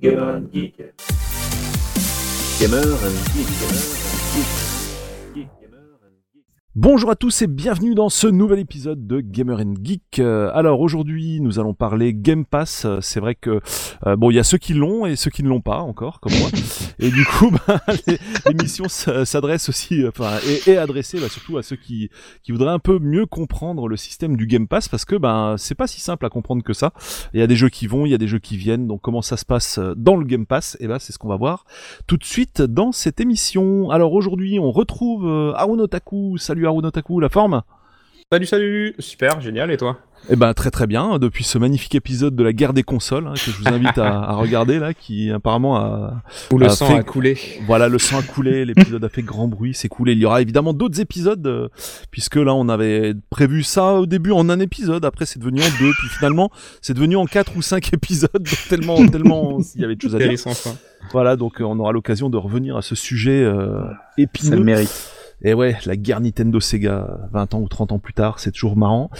Gamer and Geek. Gamer and Geek. Bonjour à tous et bienvenue dans ce nouvel épisode de Gamer and Geek. Euh, alors aujourd'hui, nous allons parler Game Pass. Euh, C'est vrai que euh, bon, il y a ceux qui l'ont et ceux qui ne l'ont pas encore, comme moi. Et du coup, bah, l'émission s'adresse aussi, enfin, est, est adressée bah, surtout à ceux qui qui voudraient un peu mieux comprendre le système du Game Pass parce que ben c'est pas si simple à comprendre que ça. Il y a des jeux qui vont, il y a des jeux qui viennent. Donc comment ça se passe dans le Game Pass? Et ben c'est ce qu'on va voir tout de suite dans cette émission. Alors aujourd'hui, on retrouve euh, Taku. Salut Haruno Taku, la forme Salut, salut Super, génial, et toi Eh ben très très bien. Depuis ce magnifique épisode de la guerre des consoles hein, que je vous invite à, à regarder là, qui apparemment a Où le sang fait- a coulé. voilà le sang a coulé. L'épisode a fait grand bruit, c'est cool. Et il y aura évidemment d'autres épisodes euh, puisque là on avait prévu ça au début en un épisode. Après c'est devenu en deux, puis finalement c'est devenu en quatre ou cinq épisodes. donc tellement tellement il y avait de choses à dire. Voilà donc euh, on aura l'occasion de revenir à ce sujet euh, Ça épineux. le mérite. Et ouais, la guerre Nintendo Sega, 20 ans ou 30 ans plus tard, c'est toujours marrant.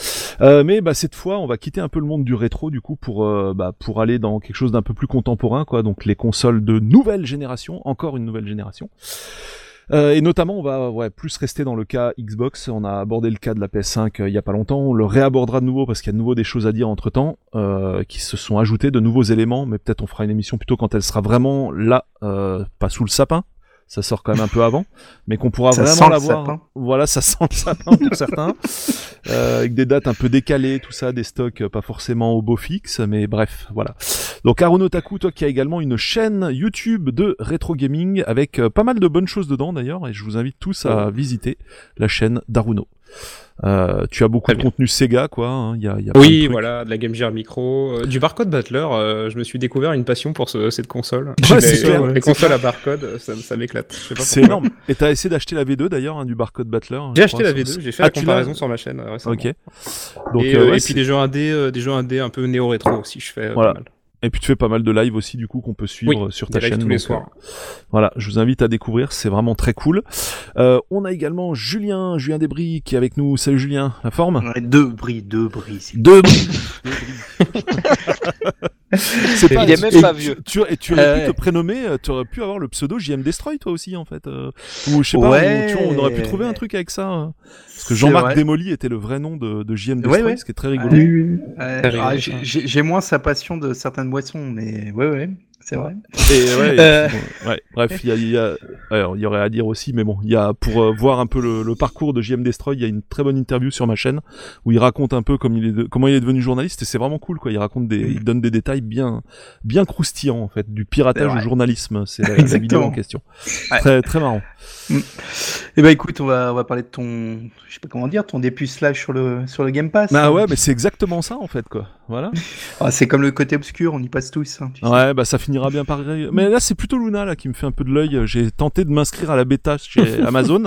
Euh, mais bah cette fois, on va quitter un peu le monde du rétro du coup pour euh, bah, pour aller dans quelque chose d'un peu plus contemporain quoi. Donc les consoles de nouvelle génération, encore une nouvelle génération. Euh, et notamment, on va ouais, plus rester dans le cas Xbox. On a abordé le cas de la PS5 euh, il y a pas longtemps. On le réabordera de nouveau parce qu'il y a de nouveau des choses à dire entre temps qui se sont ajoutés, de nouveaux éléments. Mais peut-être on fera une émission plutôt quand elle sera vraiment là, pas sous le sapin. Ça sort quand même un peu avant, mais qu'on pourra Ça vraiment sent la le voir. sapin. Voilà, ça sent le sapin pour certains, euh, avec des dates un peu décalées, tout ça, des stocks euh, pas forcément au beau fixe, mais bref, voilà. Donc Haruno Taku, toi qui as également une chaîne YouTube de rétro gaming avec euh, pas mal de bonnes choses dedans d'ailleurs, et je vous invite tous à visiter la chaîne d'Haruno. Euh, tu as beaucoup de bien. contenu Sega, quoi. hein, y a, y a de Oui, voilà, de la Game Gear Micro. euh, du barcode Battler, euh, je me suis découvert une passion pour ce- cette console. Ouais, les, c'est clair, les consoles à barcode, ça, ça m'éclate. C'est énorme. Et t'as essayé d'acheter la V2 d'ailleurs, hein, du barcode Battler. J'ai je acheté la sur- V2, j'ai fait Ah, la comparaison sur ma chaîne euh, récemment. Ok. Donc, et, euh, euh, ouais, et puis des jeux indés, euh, des jeux indés un peu néo-rétro aussi, je fais euh, Voilà. pas mal. Et puis tu fais pas mal de live aussi du coup qu'on peut suivre Oui, sur ta chaîne. tous les donc, soirs. euh, voilà, je vous invite à découvrir, c'est vraiment très cool. Euh, on a également Julien, Julien Desbris qui est avec nous. Salut Julien, la forme? Ouais, Deux bris, deux bris. C'est Il est même et pas tu- vieux. Tu, et tu aurais Euh, pu ouais. te prénommer, euh, tu aurais pu avoir le pseudo JM Destroy toi aussi en fait. euh, ou je sais pas, Ouais. tu on aurait pu trouver un truc avec ça. euh, parce que Jean-Marc. Démoli était le vrai nom de, de JM Destroy, ouais. ce qui est très rigolo. Euh, ah, j'ai moins sa passion de certaines boissons, mais ouais, ouais, c'est vrai. Et ouais, et Euh. puis bon, ouais, bref, il y, a, y, a- ouais, il y aurait à dire aussi, mais bon, il y a pour euh, voir un peu le, le parcours de JM Destroy, il y a une très bonne interview sur ma chaîne où il raconte un peu comme il est de- comment il est devenu journaliste et c'est vraiment cool quoi. Il raconte des, il donne des détails bien bien croustillants en fait, du piratage au journalisme, c'est la, la vidéo en question. Ouais. Très très marrant. Eh ben écoute, on va, on va parler de ton, je sais pas comment dire, ton dépucelage sur le, sur le Game Pass. Bah ouais, mais c'est exactement ça en fait quoi. Voilà. Ah, c'est comme le côté obscur, on y passe tous. hein, tu sais. Ouais, bah ça finira bien par. Mais là, c'est plutôt Luna là qui me fait un peu de l'œil. J'ai tenté de m'inscrire à la bêta chez Amazon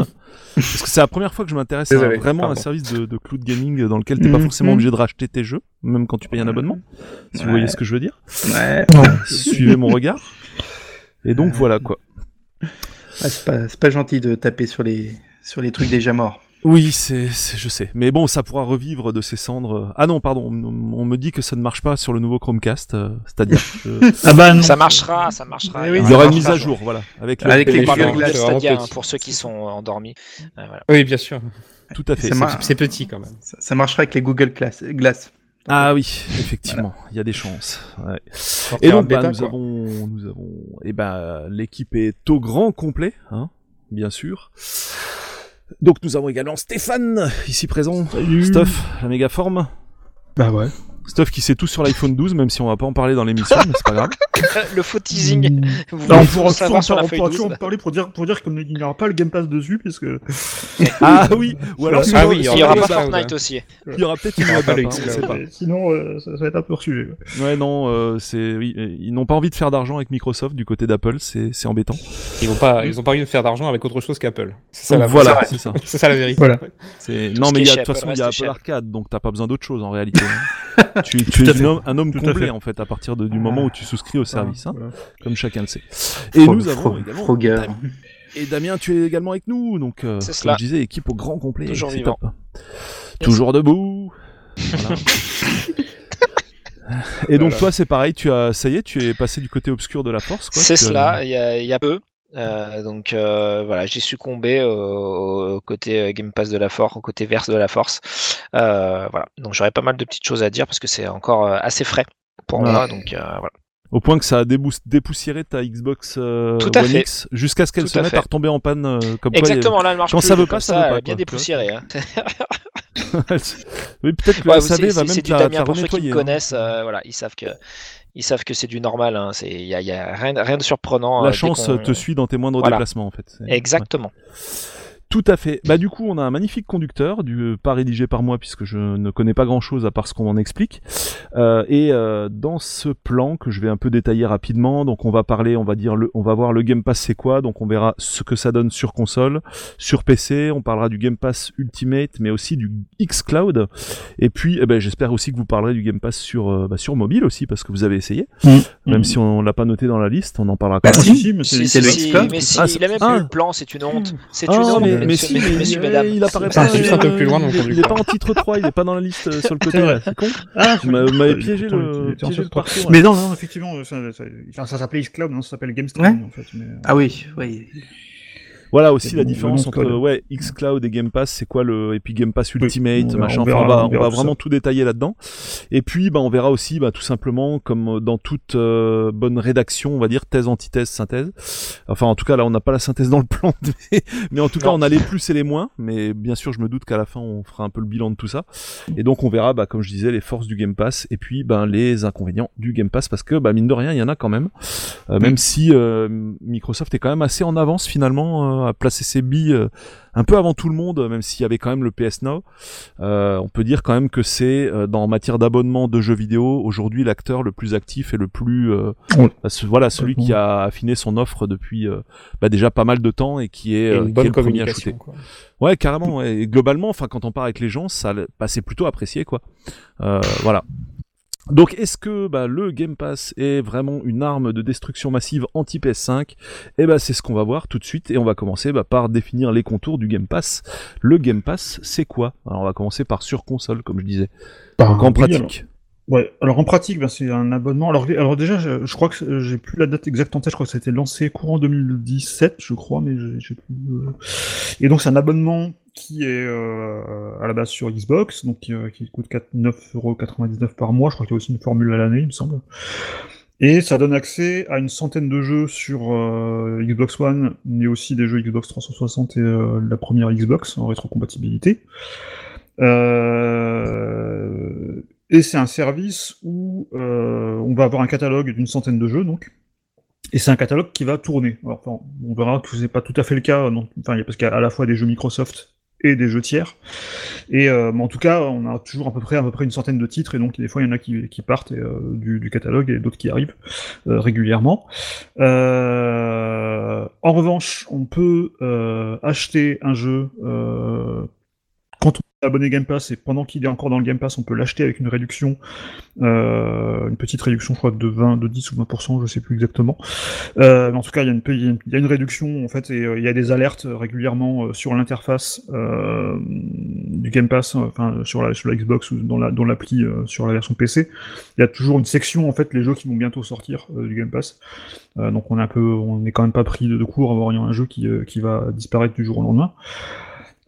parce que c'est la première fois que je m'intéresse à Désolé, vraiment un pardon. service de, de cloud gaming dans lequel t'es pas Mhm. forcément obligé de racheter tes jeux, même quand tu payes un abonnement. Si vous voyez ce que je veux dire. Ouais. Suivez mon regard. Et donc voilà quoi. Ah, c'est pas, c'est pas gentil de taper sur les, sur les trucs déjà morts. Oui, c'est, c'est- je sais. Mais bon, ça pourra revivre de ses cendres. Ah non, pardon. On, on me dit que ça ne marche pas sur le nouveau Chromecast. euh, c'est-à-dire, Ah bah non. Ça marchera, ça marchera. Oui, oui, il y aura une mise à jour, voilà, avec le Avec les c'est vraiment Stadia hein, pour ceux qui sont endormis. Euh, voilà. Oui, bien sûr. tout à fait. C'est- petit quand même. Ça, ça marchera avec les Google Glass. Glass. Ah oui, effectivement, il y a des chances. Ouais. Et donc, bah, bêta, nous quoi. avons, nous avons, et ben, l'équipe est au grand complet, hein, bien sûr. Donc, nous avons également Stéphane, ici présent. Stuff, la méga forme. Bah ouais. Stuff qui sait tout sur l'iPhone 12, même si on va pas en parler dans l'émission, mais c'est pas grave. le faux teasing. Vous Non, on pourra, toujours en, sur la on feuille pourra 12, toujours en parler pour dire, pour dire qu'il n'y aura pas le Game Pass dessus, parce que Ah oui, ou alors Ah oui, il y aura pas. Fortnite aussi. il y aura peut-être une web sinon euh, ça, va être un peu hors sujet. Ouais, non, euh, c'est, oui, euh, ils n'ont pas envie de faire d'argent avec Microsoft du côté d'Apple, c'est, c'est embêtant. Ils ont pas, ils ont pas envie de faire d'argent avec autre chose qu'Apple. C'est ça Donc la voilà, c'est ça. C'est ça la vérité. Voilà. Non, mais de toute façon, Apple il y a Apple Arcade, donc t'as pas besoin d'autre chose en réalité. tu, es un homme, un homme Tout à complet fait. en fait à partir de- du moment où tu souscris au service, hein, Voilà. comme chacun le sait. Et Fro- nous avons Fro- également Frogger. Damien. Et Damien, tu es également avec nous, donc euh, comme cela. je disais, équipe au grand complet. Toujours vivant. top. Toujours debout. Voilà. Et donc Voilà. toi, c'est pareil, tu as, ça y est, tu es passé du côté obscur de la force, quoi. C'est cela, il y a, il y a peu. Euh, donc euh, voilà, j'ai succombé au, au côté euh, Game Pass de la Force, au côté verse de la Force. Euh, voilà, donc j'aurais pas mal de petites choses à dire parce que c'est encore euh, assez frais pour moi. Donc euh, voilà. Au point que ça a dépoussiéré ta Xbox euh, Tout à One fait. X jusqu'à ce qu'elle se mette à retomber en panne. euh, comme quoi, Exactement, là elle marche quand plus, ça veut pas, ça veut pas, quoi, bien dépoussiérée. Hein. oui, peut-être que Ouais, la c'est- SAV va même la faire pour ceux qui me hein. connaissent. euh, voilà, ils savent que ils savent que c'est du normal. hein, C'est il y a, il y a rien, rien de surprenant. euh, La dès chance te suit dans tes moindres Voilà. déplacements, en fait. Exactement. Tout à fait. Bah du coup, on a un magnifique conducteur, du pas rédigé par moi puisque je ne connais pas grand-chose à part ce qu'on en explique. Euh, et euh, dans ce plan que je vais un peu détailler rapidement, donc on va parler, on va dire, le, on va voir le Game Pass c'est quoi. Donc on verra ce que ça donne sur console, sur PC. On parlera du Game Pass Ultimate, mais aussi du X Cloud. Et puis, eh ben, j'espère aussi que vous parlerez du Game Pass sur euh, bah, sur mobile aussi parce que vous avez essayé. Même si on l'a pas noté dans la liste, on en parlera quand Bah, même. Si, si, mais Si, c'est c'est si, le si, X-Cloud mais si, Ah, il a même ah. plus le plan, c'est une honte. C'est Ah, une honte, mais, mais si, mais, il apparaît pas. juste un peu plus loin dans il, il est pas en titre 3, il est pas dans la liste euh, sur le côté. C'est con. Ah, Vous m'a- vous m'avez piégé le, en piégé le parcours. Mais non, non, effectivement, ça, ça, enfin, ça s'appelait Xcloud, non, ça s'appelle GameStream, en fait. Euh, Ah oui, oui. Voilà aussi la bon, différence entre ouais, xCloud et Game Pass, c'est quoi le et puis Game Pass Ultimate, on machin. on Enfin, on va, on va tout vraiment ça. tout détailler là-dedans. Et puis, bah, on verra aussi, bah, tout simplement, comme dans toute euh, bonne rédaction, on va dire thèse, antithèse, synthèse. Enfin, en tout cas, là, on n'a pas la synthèse dans le plan, mais, mais en tout cas, on a les plus et les moins. Mais bien sûr, je me doute qu'à la fin, on fera un peu le bilan de tout ça. Et donc, on verra, bah, comme je disais, les forces du Game Pass et puis, ben, les inconvénients du Game Pass, parce que, bah, mine de rien, il y en a quand même. Euh, Même si euh, Microsoft est quand même assez en avance finalement à placer ses billes euh, un peu avant tout le monde, même s'il y avait quand même le PS Now. Euh, on peut dire quand même que c'est euh, dans matière d'abonnement de jeux vidéo aujourd'hui l'acteur le plus actif et le plus bah, voilà celui qui a affiné son offre depuis bah, déjà pas mal de temps et qui est, Et qui est le premier à shooter. quoi. Ouais, carrément. ouais. Et globalement, enfin, quand on parle avec les gens, ça, bah, c'est plutôt apprécié, quoi. Euh, voilà. Donc, est-ce que bah, le Game Pass est vraiment une arme de destruction massive anti-PS5 Eh ben, c'est ce qu'on va voir tout de suite, et on va commencer bah, par définir les contours du Game Pass. Le Game Pass, c'est quoi? Alors, on va commencer par sur console, comme je disais. bah, Donc, en oui, pratique. alors- ouais, alors en pratique, ben, c'est un abonnement. Alors, alors déjà, je, je crois que j'ai plus la date exacte en tête. Je crois que ça a été lancé courant 2017, je crois, mais j'ai j'ai plus. euh. Et donc, c'est un abonnement qui est euh, à la base sur Xbox, donc qui, euh, coûte 4 9,99€ par mois. Je crois qu'il y a aussi une formule à l'année, il me semble. Et ça donne accès à une centaine de jeux sur euh, Xbox One, mais aussi des jeux Xbox 360 et la première Xbox en rétrocompatibilité. Et c'est un service où on va avoir un catalogue d'une centaine de jeux, donc. Et c'est un catalogue qui va tourner. On verra que c'est pas tout à fait le cas, parce qu'il y a à la fois des jeux Microsoft et des jeux tiers. Et euh, mais en tout cas, on a toujours à peu près à peu près une centaine de titres, et donc des fois il y en a qui, qui partent euh, du, du catalogue et d'autres qui arrivent euh, régulièrement. Euh, en revanche, on peut euh, acheter un jeu quand on abonné Game Pass et pendant qu'il est encore dans le Game Pass, on peut l'acheter avec une réduction, euh, une petite réduction, je crois, de 20, de 10 ou 20%, je sais plus exactement. Euh, mais en tout cas, il y, a une, réduction, en fait, et euh, il y a des alertes régulièrement euh, sur l'interface euh, du Game Pass, enfin, sur la, sur la Xbox ou dans la, dans l'appli sur la version PC. Il y a toujours une section, en fait, les jeux qui vont bientôt sortir du Game Pass. Donc on est un peu, on n'est quand même pas pris de, court à voir un jeu qui va disparaître du jour au lendemain.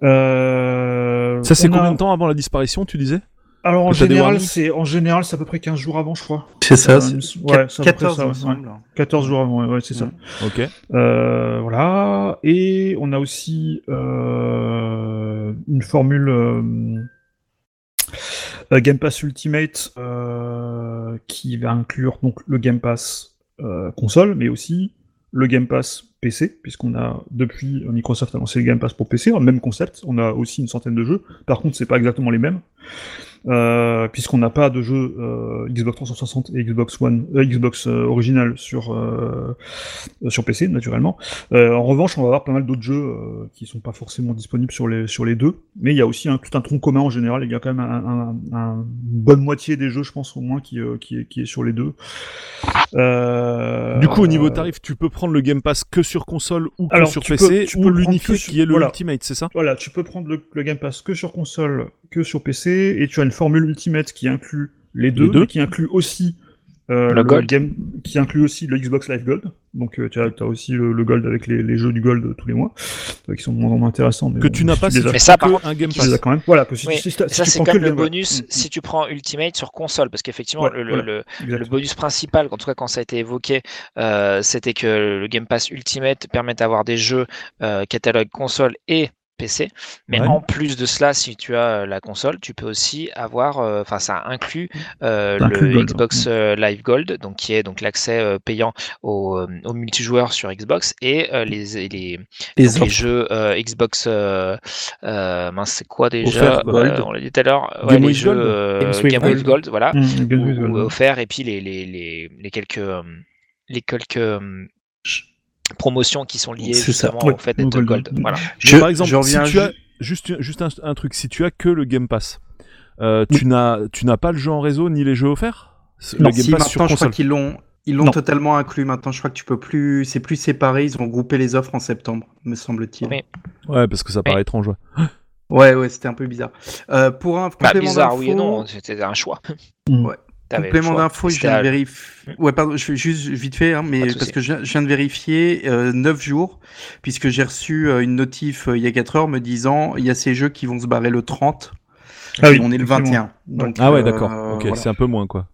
Euh, Ça, c'est a- combien de temps avant la disparition, tu disais Alors en général, c'est en général c'est à peu près 15 jours avant, je crois. C'est ça, Euh, ouais, c'est à peu près 14, ça, ouais. semble. 14 jours avant, ouais, ouais, c'est ça. Ok. Euh, voilà. Et on a aussi euh, une formule Game Pass Ultimate euh, qui va inclure donc le Game Pass euh, console, mais aussi le Game Pass PC, puisqu'on a depuis Microsoft a lancé le Game Pass pour PC, même concept. On a aussi une centaine de jeux. Par contre, c'est pas exactement les mêmes. Euh, puisqu'on n'a pas de jeux euh, Xbox 360 et Xbox One, euh, Xbox euh, original sur euh, sur PC naturellement. Euh, en revanche, on va avoir pas mal d'autres jeux euh, qui sont pas forcément disponibles sur les sur les deux, mais il y a aussi un, tout un tronc commun en général. Il y a quand même un, un- un- une bonne moitié des jeux, je pense au moins, qui euh, qui, est, qui est sur les deux. Euh, Du coup, au niveau tarif, tu peux prendre le Game Pass que sur console ou que Alors, sur tu PC peux- tu ou peux le prendre l'unifié que sur- qui est le voilà. Ultimate, c'est ça? Voilà, tu peux prendre le, le Game Pass que sur console, que sur PC, et tu as une formule Ultimate qui inclut les deux, qui inclut aussi euh, Le Gold. game, qui inclut aussi le Xbox Live Gold. Donc euh, tu as, aussi le, le Gold avec les, les jeux du Gold tous les mois, euh, qui sont moins en moins intéressants. Mais Que bon, tu n'as si pas si Mais ça, par contre, un Game tu Pass. quand même. Voilà, que si, Oui, si, si t'as- si ça tu c'est comme que le bonus Mm, si tu prends Ultimate sur console, parce qu'effectivement Ouais, le, le- voilà. le- exact. le bonus principal, en tout cas quand ça a été évoqué, euh, c'était que le Game Pass Ultimate permet d'avoir des jeux euh, catalogue console et PC. Mais Ouais. en plus de cela, si tu as euh, la console, tu peux aussi avoir, euh, enfin ça inclut euh, Ça inclut le le Gold, Xbox Live Gold, donc qui est donc l'accès euh, payant au, euh, au multijoueur sur Xbox et les, les, Les donc les offres. jeux Xbox, mince, c'est quoi déjà Offert. On l'a dit tout à l'heure. Les jeux Gold. Game Gold. Gold, voilà, Mm, ou, ou offerts, et puis les, les, les, les quelques, les quelques promotions qui sont liées C'est ça, justement ouais, au fait d'être Gold. Gold. Voilà. Je, par exemple, je reviens si tu as ju- juste, juste un, un truc, si tu as que le Game Pass, euh, tu n'as, tu n'as pas le jeu en réseau ni les jeux offerts? C'est- Non, le Game si, Pass sur maintenant, je crois console. qu'ils l'ont. Ils l'ont totalement inclus maintenant. Je crois que tu peux plus. C'est plus séparé. Ils ont groupé les offres en septembre, me semble-t-il. Oui. Ouais, parce que ça paraît étrange. ouais. Ouais, ouais, c'était un peu bizarre. Euh, pour un Bah, complément bizarre, oui et d'info- non, c'était un choix. Mm. Ouais. Complément d'info, je viens de vérifier. Ouais, pardon, je fais juste vite fait, hein, mais parce que je, viens de vérifier euh, 9 jours, puisque j'ai reçu euh, une notif euh, il y a 4 heures me disant il y a ces jeux qui vont se barrer le 30. Ah oui, on est le effectivement. 21. Donc, Ah ouais, euh, d'accord. ok, voilà. c'est un peu moins quoi.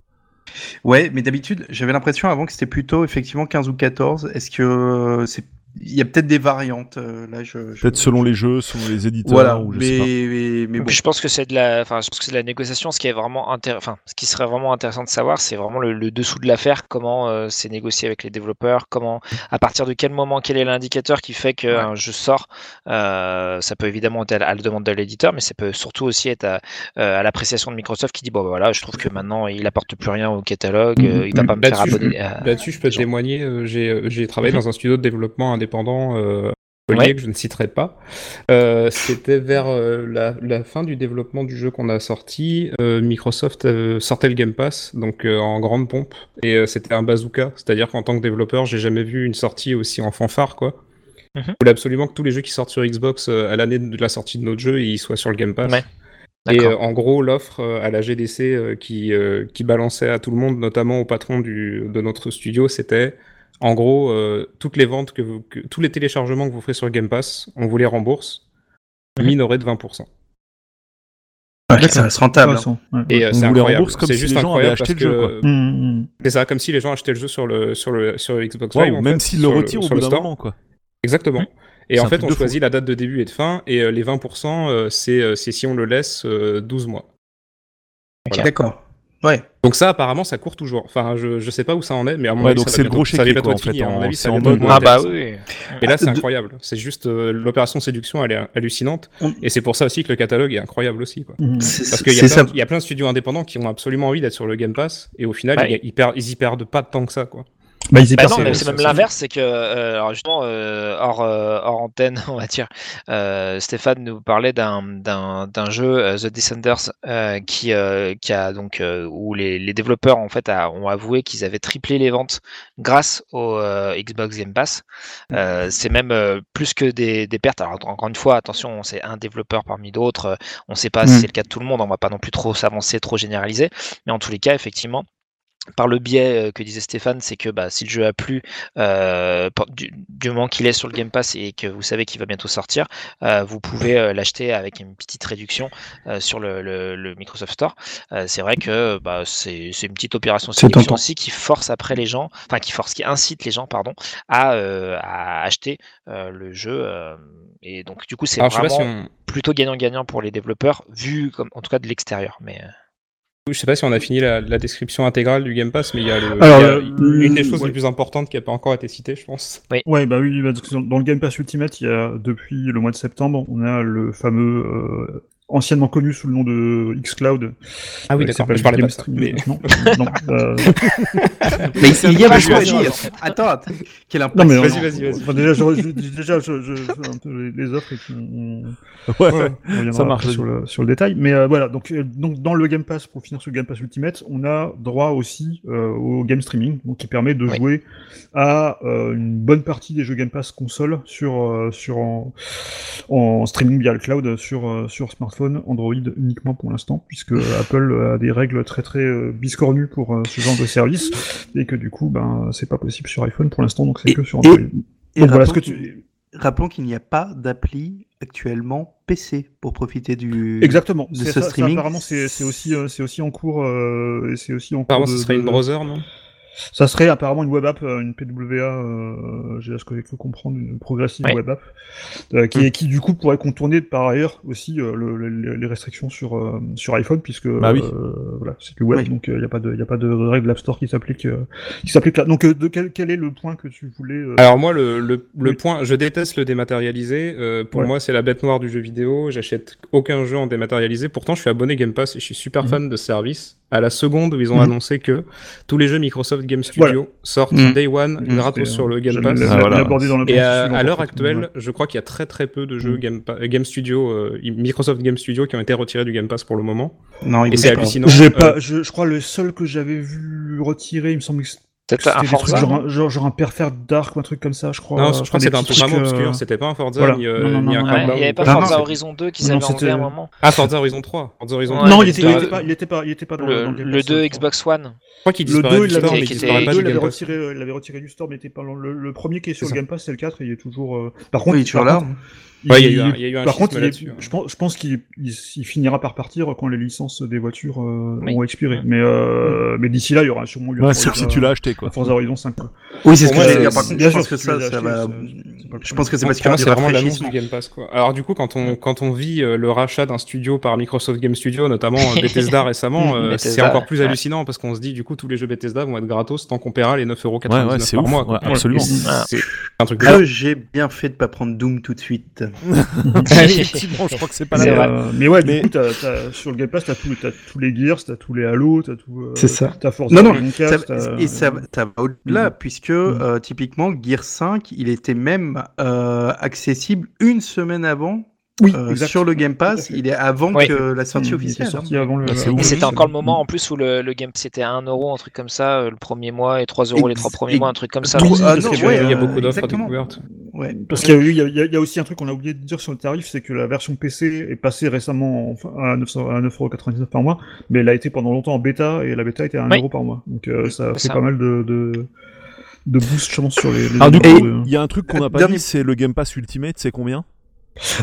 Ouais, mais d'habitude, j'avais l'impression avant que c'était plutôt effectivement 15 ou 14. Est-ce que euh, c'est il y a peut-être des variantes euh, là je, je- Peut-être selon les jeux, selon les éditeurs Voilà, ou je mais, sais pas. mais, mais bon. Puis je pense que c'est de la, enfin, je pense que c'est de la négociation. Ce qui est vraiment intér- enfin, ce qui serait vraiment intéressant de savoir, c'est vraiment le, le dessous de l'affaire, comment euh, c'est négocié avec les développeurs, comment, à partir de quel moment, quel est l'indicateur qui fait qu'un jeu sort? Euh, ça peut évidemment être à la demande de l'éditeur, mais ça peut surtout aussi être à, euh, à l'appréciation de Microsoft qui dit bon, bah, voilà, je trouve que maintenant il apporte plus rien au catalogue, euh, il va pas me faire Là-dessus, je, abonner. là-dessus, je peux témoigner. J'ai j'ai travaillé Mhm. dans un studio de développement indépendant euh, Ouais. que je ne citerai pas. Euh, C'était vers euh, la, la fin du développement du jeu qu'on a sorti. euh, Microsoft sortait le Game Pass, donc en grande pompe, et c'était un bazooka. C'est-à-dire qu'en tant que développeur, j'ai jamais vu une sortie aussi en fanfare, quoi. Mhm. Je voulais absolument que tous les jeux qui sortent sur Xbox à l'année de la sortie de notre jeu, ils soient sur le Game Pass. Ouais. Et en gros, l'offre à la GDC qui, qui balançait à tout le monde, notamment au patron du, de notre studio, c'était en gros euh, toutes les ventes que, vous, que tous les téléchargements que vous ferez sur Game Pass, on vous les rembourse, minorés de 20%. Ouais, ça reste rentable. hein. Et euh, On c'est vous les incroyable. rembourse comme C'est si juste les gens avaient incroyable acheté parce le jeu, que quoi. Mm, mm. c'est ça, comme si les gens achetaient le jeu sur le sur le sur Xbox Live. ou en même s'ils le retirent au bout le d'un moment quoi. Exactement. Et en un fait, on fou. choisit la date de début et de fin, et euh, les 20%, euh, c'est euh, c'est si on le laisse euh, 12 mois. Voilà. D'accord. Ouais. Donc ça, apparemment, ça court toujours. Enfin, je, je sais pas où ça en est, mais à mon Ouais, avis, donc ça c'est le gros chéquier, quoi, en fait, À mon en- avis, c'est en mode- Ah bah oui. Et là, c'est De- incroyable. C'est juste euh, l'opération séduction, elle est hallucinante. Et c'est pour ça aussi que le catalogue est incroyable aussi. Quoi. Mm. C'est Parce qu'il y, c'est y a plein de studios indépendants qui ont absolument envie d'être sur le Game Pass, et au final, Ouais. ils, ils perdent, ils y perdent pas tant que ça. Quoi. Bah, Bah c'est- même l'inverse, c'est que, euh, alors justement, euh, hors, euh, hors antenne, on va dire, euh, Stéphane nous parlait d'un, d'un, d'un jeu, euh, The Descenders, euh, qui, euh, qui a donc, euh, où les, les développeurs en fait a- ont avoué qu'ils avaient triplé les ventes grâce au euh, Xbox Game Pass. Euh, c'est même euh, plus que des, des pertes. Alors encore une fois, attention, c'est un développeur parmi d'autres. On ne sait pas si Mm. c'est le cas de tout le monde. On va pas non plus trop s'avancer, trop généraliser. Mais en tous les cas, effectivement par le biais euh, que disait Stéphane, c'est que bah, si le jeu a plu euh, du, du moment qu'il est sur le Game Pass et que vous savez qu'il va bientôt sortir, euh, vous pouvez euh, l'acheter avec une petite réduction euh, sur le, le- le Microsoft Store. Euh, c'est vrai que bah, c'est c'est une petite opération sélection aussi qui force après les gens, enfin qui force, qui incite les gens, pardon, à, euh, à acheter euh, le jeu. euh, et donc du coup, c'est vraiment si on. plutôt gagnant-gagnant pour les développeurs, vu comme en tout cas de l'extérieur. Mais euh, Je sais pas si on a fini la, la description intégrale du Game Pass, mais il y a, le- Alors, il y a le- une des choses ouais. les plus importantes qui n'a pas encore été citée, je pense. Ouais, bah oui, bah, parce que dans le Game Pass Ultimate, il y a depuis le mois de septembre, on a le fameux euh, anciennement connu sous le nom de xCloud. Ah oui, euh, d'accord, je parlais pas de ça. Stream mais- maintenant. non, euh, Mais il y a pas vachement à dire. Attends. Quel impact. non mais Vas-y, on- vas-y, vas-y. enfin, déjà, je, je- déjà, je, je, je fais un peu les, offres et puis on, Ouais. on reviendra Ça marche, sur le, sur le détail. Mais euh, voilà, donc, euh, donc dans le Game Pass, pour finir sur le Game Pass Ultimate, on a droit aussi euh, au game streaming, donc qui permet de Oui. jouer à euh, une bonne partie des jeux Game Pass console sur, euh, sur en, en streaming via le cloud sur, euh, sur smartphone Android uniquement pour l'instant, puisque Apple a des règles très très euh, biscornues pour euh, ce genre de service, et que du coup, ben, c'est pas possible sur iPhone pour l'instant, donc c'est Et- que sur Android. Et Donc voilà ce rappelons que tu. qu'il- rappelons qu'il n'y a pas d'appli actuellement PC pour profiter du. Exactement. de ce ça, ça, streaming. apparemment, c'est c'est aussi, euh, c'est aussi en cours. euh, et c'est aussi en cours. Apparemment, de- ce serait une browser, non? Ça serait apparemment une web app, euh, une PWA, euh, j'ai à ce que j'ai cru comprendre, une progressive Ouais. web app, euh, qui, qui du coup pourrait contourner par ailleurs aussi euh, le- le- les restrictions sur, euh, sur iPhone, puisque Bah oui. euh, voilà, c'est du web, Oui. donc il n'y a pas de, y a pas de règle d'App Store qui s'applique euh, qui s'applique là. Donc euh, de quel, quel est le point que tu voulais euh, Alors moi, le, le, le Oui. point, je déteste le dématérialisé. Euh, pour Ouais. moi, c'est la bête noire du jeu vidéo. J'achète aucun jeu en dématérialisé. Pourtant, je suis abonné Game Pass et je suis super Mhm. fan de ce service. À la seconde où ils ont Mhm. annoncé que tous les jeux Microsoft Game Studio sortent Mhm. Day One Mhm, gratos c'était, sur le Game Pass. Ah, voilà. dans le Et à, l'heure actuelle, Ouais. je crois qu'il y a très très peu de jeux. Game, Pa- Game Studio, euh, Microsoft Game Studio qui ont été retirés du Game Pass pour le moment. Non, il Et c'est hallucinant. J'ai Euh, pas, je, je crois le seul que j'avais vu retirer, il me semble que c'était un trucs Forza. genre, genre, genre un Perfect Dark ou un truc comme ça, je crois. Non, je crois que c'était un euh, obscur. C'était pas un Forza voilà. ni, euh, Non, non, ni un non, Ouais, Crackdown il n'y avait pas Forza non, Horizon 2 qu'ils non, avaient enlevé c'était- à un moment. Ah, Forza Horizon 3. Forza Horizon Ouais, 3. non, il était, il pas, il était pas, il était pas dans Le, dans Game le Pass, 2 je crois. Xbox One. Je crois qu'il Le disparaît 2, du il l'avait store, mais il qui était- disparaît le pas 2, du il l'avait Game Pass. retiré, euh, il l'avait retiré du store, mais il était pas dans le, premier qui est sur le. Game Pass, c'est le 4, et il est toujours. euh, Par contre, Oui, toujours par là. Ouais, il y a eu un- il y a eu un Par contre, il est- hein. je pense, je pense qu'il il, il finira par partir quand les licences des voitures euh, Oui. ont expiré. Mais, euh, mais d'ici là, il y aura sûrement eu un Ouais, sauf si tu l'as acheté, quoi. un Forza Horizon 5. Quoi. Oui, c'est ce que j'allais dire. Je sûr, pense que ça, va. Je pense que c'est parce aura c'est vraiment l'annonce du Game Pass. Quoi. Alors du coup, quand on, quand on vit euh, le rachat d'un studio par Microsoft Game Studio, notamment euh, Bethesda récemment, c'est encore plus hallucinant parce qu'on se dit du coup tous les jeux Bethesda vont être gratos tant qu'on paiera les 9,99€ Ouais, ouais, c'est par mois. absolument. C'est- un truc Que j'ai bien fait de pas prendre Doom tout de suite. Effectivement, je crois que c'est pas C'est la mais, euh, ouais, Mais- du coup, t'as, t'as- sur le Game Pass, t'as, tout, t'as tous les Gears, t'as tous les Halo, t'as tout. euh, C'est ça. T'as Forza Non, non, Horizon Ça- 4, t'as- et ça, ça va au-delà, Mhm. puisque Mhm. euh, typiquement, Gear 5, il était même euh, accessible une semaine avant Oui, euh, sur le Game à Pass. Il est avant Oui. que la sortie officielle. hein. sorti avant le. Et c'était encore le moment en plus où le, le game c'était 1 euro, un truc comme ça, euh, le premier mois, et 3 euros les 3 premiers mois, un truc comme ça. Ah parce non, qu'il y ouais, avait, Il y a euh, beaucoup d'offres. Ouais. Parce qu'il y a, y, y aussi un truc qu'on a oublié de dire sur le tarif, c'est que la version PC est passée récemment enfin, à 900 à 9,99€ par mois, mais elle a été pendant longtemps en bêta, et la bêta était à 1€ Oui. euro par mois. Donc euh, ça C'est fait ça. pas mal de, de, de boost, je pense, sur les... les Alors du coup, de- il y a un truc qu'on n'a pas Dernier- dit, c'est le Game Pass Ultimate, c'est combien?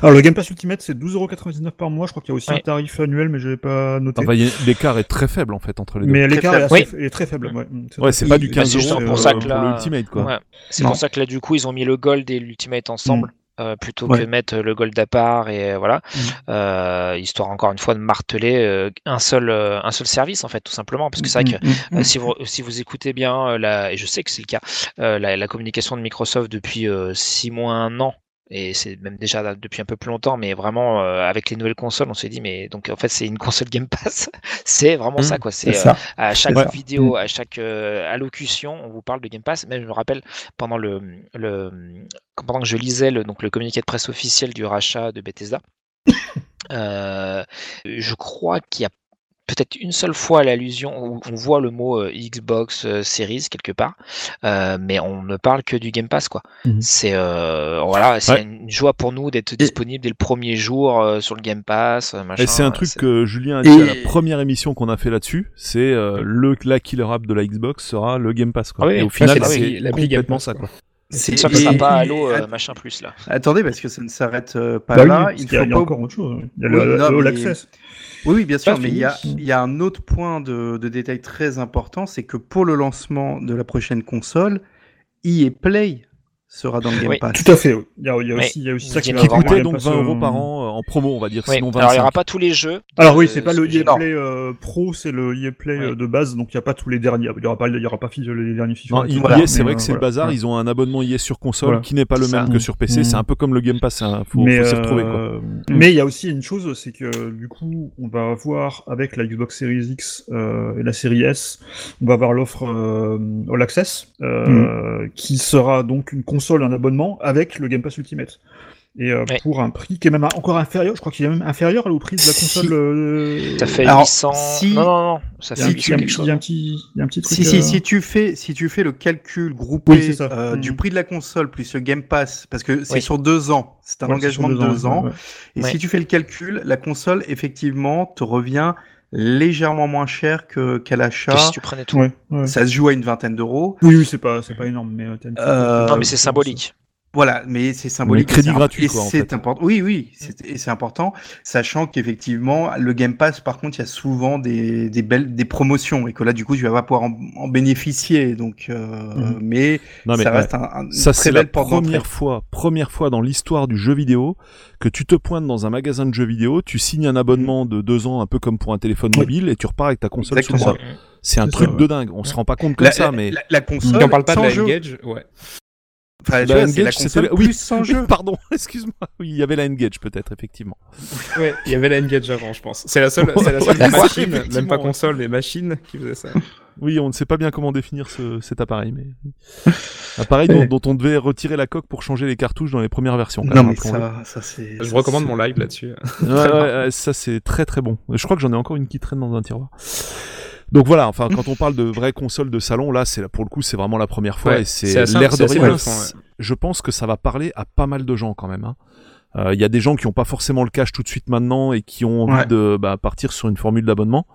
Alors le Game Pass Ultimate, c'est 12,99€ par mois, je crois qu'il y a aussi Ouais. un tarif annuel, mais je l'ai pas noté. Enfin, l'écart est très faible en fait entre les deux. mais l'écart est, très faible. Ouais, Mm, Ouais, c'est pas du Bah, 15 c'est euros justement pour, pour ça euh, que là- Ultimate quoi. Ouais. C'est pour ça que là, du coup, ils ont mis le Gold et l'Ultimate ensemble. euh, plutôt que Ouais. mettre le Gold à part et euh, voilà, Mm. euh, histoire encore une fois de marteler euh, un seul euh, un seul service en fait tout simplement parce que c'est vrai que Mm, mm, Euh, si, vous, si vous écoutez bien, euh, la, et je sais que c'est le cas, euh, la, la communication de Microsoft depuis euh, six mois, un an, et c'est même déjà depuis un peu plus longtemps, mais vraiment euh, avec les nouvelles consoles, on s'est dit, mais donc en fait c'est une console Game Pass, c'est vraiment ça quoi. C'est euh, à chaque Ouais. vidéo, à chaque euh, allocution, on vous parle de Game Pass. Même je me rappelle pendant le, le pendant que je lisais le, donc le communiqué de presse officiel du rachat de Bethesda, euh, je crois qu'il y a peut-être une seule fois l'allusion où on voit le mot euh, Xbox euh, Series quelque part, euh, mais on ne parle que du Game Pass quoi. Mhm. C'est euh, voilà, c'est Ouais. une joie pour nous d'être disponible dès le premier jour euh, sur le Game Pass. Machin, Et c'est un truc que Julien a dit Et- à la première émission qu'on a fait là-dessus, c'est euh, le la killer app de la Xbox sera le Game Pass quoi. Ah oui, Et au ça, final c'est complètement Pass, ça quoi. quoi. C'est sûr que ce sera et- pas Halo euh, machin plus là. Attendez, parce que ça ne s'arrête euh, pas Bah là. il y a, il y a pas encore autre chose. Il y a Oui, le, non, le All mais- Access. Oui, oui, bien sûr, Pas mais il y, a, fini. il y a un autre point de, de détail très important, c'est que pour le lancement de la prochaine console, EA Play sera dans le Game Oui. Pass. Tout à fait. oui. Il y a, il y a Oui. aussi, il y a aussi ça Qui qui va donc Game 20 Pass, euros par euh, an euh, en promo, on va dire, Oui. sinon Alors il n'y 25. aura pas tous les jeux. Alors oui, euh, c'est pas ce le EA Play euh, Pro, c'est le EA Play Oui. euh, de base, donc il n'y a pas tous les derniers. Il y aura pas, il y aura pas les derniers FIFA. Tout. Voilà. c'est vrai euh, que c'est le bazar. Ils ont un abonnement EA sur console Voilà. qui n'est pas le ça. même que sur PC. Mm. C'est un peu comme le Game Pass. hein. Faut, mais faut s'y euh, retrouver quoi. mais il y a aussi une chose, c'est que du coup, on va avoir avec la Xbox Series X euh, et la série S, on va avoir l'offre euh, All Access, euh, qui sera donc une console, un abonnement avec le Game Pass Ultimate. Et euh, Ouais. pour un prix qui est même encore inférieur, je crois qu'il est même inférieur au prix de la console. Si. euh, Ça fait Alors, 800. si- Non, non, non. Ça fait un 800 petit- il y a un quelque petit- chose. il y a un petit, il y a un petit truc. Si, si, euh, si tu fais, si tu fais le calcul groupé Oui, ça. euh, du prix de la console plus le Game Pass, parce que c'est Oui. sur deux ans, c'est un ouais, engagement de deux ans, ouais. et Ouais. si tu fais le calcul, la console effectivement te revient légèrement moins cher que qu'à l'achat. Que si tu prenais tout. Ouais, ouais. Ça se joue à une vingtaine d'euros. Oui, oui, c'est pas, c'est pas énorme, mais euh, t'as une petite- Euh, Non, mais c'est symbolique. Voilà, mais c'est symbolique. Mais crédit gratuit, quoi, en c'est fait. important. Oui, oui, c'est- et c'est important, sachant qu'effectivement, le Game Pass, par contre, il y a souvent des, des belles des promotions et que là, du coup, tu vas pas pouvoir en, en bénéficier. Donc, euh, Mhm. mais, Non, mais ça ouais. reste un, Ça, très c'est la première fois, première fois dans l'histoire du jeu vidéo que tu te pointes dans un magasin de jeux vidéo, tu signes un abonnement de deux ans, un peu comme pour un téléphone Oui. mobile, et tu repars avec ta console sous le Exactement. bras. C'est un truc ça, ouais. de dingue. On se rend pas compte comme La, ça, mais la, la console, on parle pas de sans la jeu. N-Gage, ouais. Enfin, La vois, c'est la console plus oui. sans Oui, jeu. Pardon, excuse-moi. Oui, il y avait la N-Gage peut-être, effectivement. Ouais, il y avait la N-Gage avant, je pense. C'est la seule, c'est la seule Ouais, machine, même pas console, mais machine qui faisait ça. Oui, on ne sait pas bien comment définir ce, cet appareil, mais appareil dont, on devait retirer la coque pour changer les cartouches dans les premières versions. quand Non, même, mais ça, ça c'est. Je ça, vous recommande mon live là-dessus. Ouais, ça c'est très très bon. Je crois que j'en ai encore une qui traîne dans un tiroir. Donc voilà, enfin quand on parle de vraies consoles de salon, là c'est pour le coup c'est vraiment la première fois Ouais, et c'est l'air de rien. ouais. Je pense que ça va parler à pas mal de gens quand même. hein. Euh, Il y a des gens qui ont pas forcément le cash tout de suite maintenant et qui ont envie Ouais. de bah, partir sur une formule d'abonnement.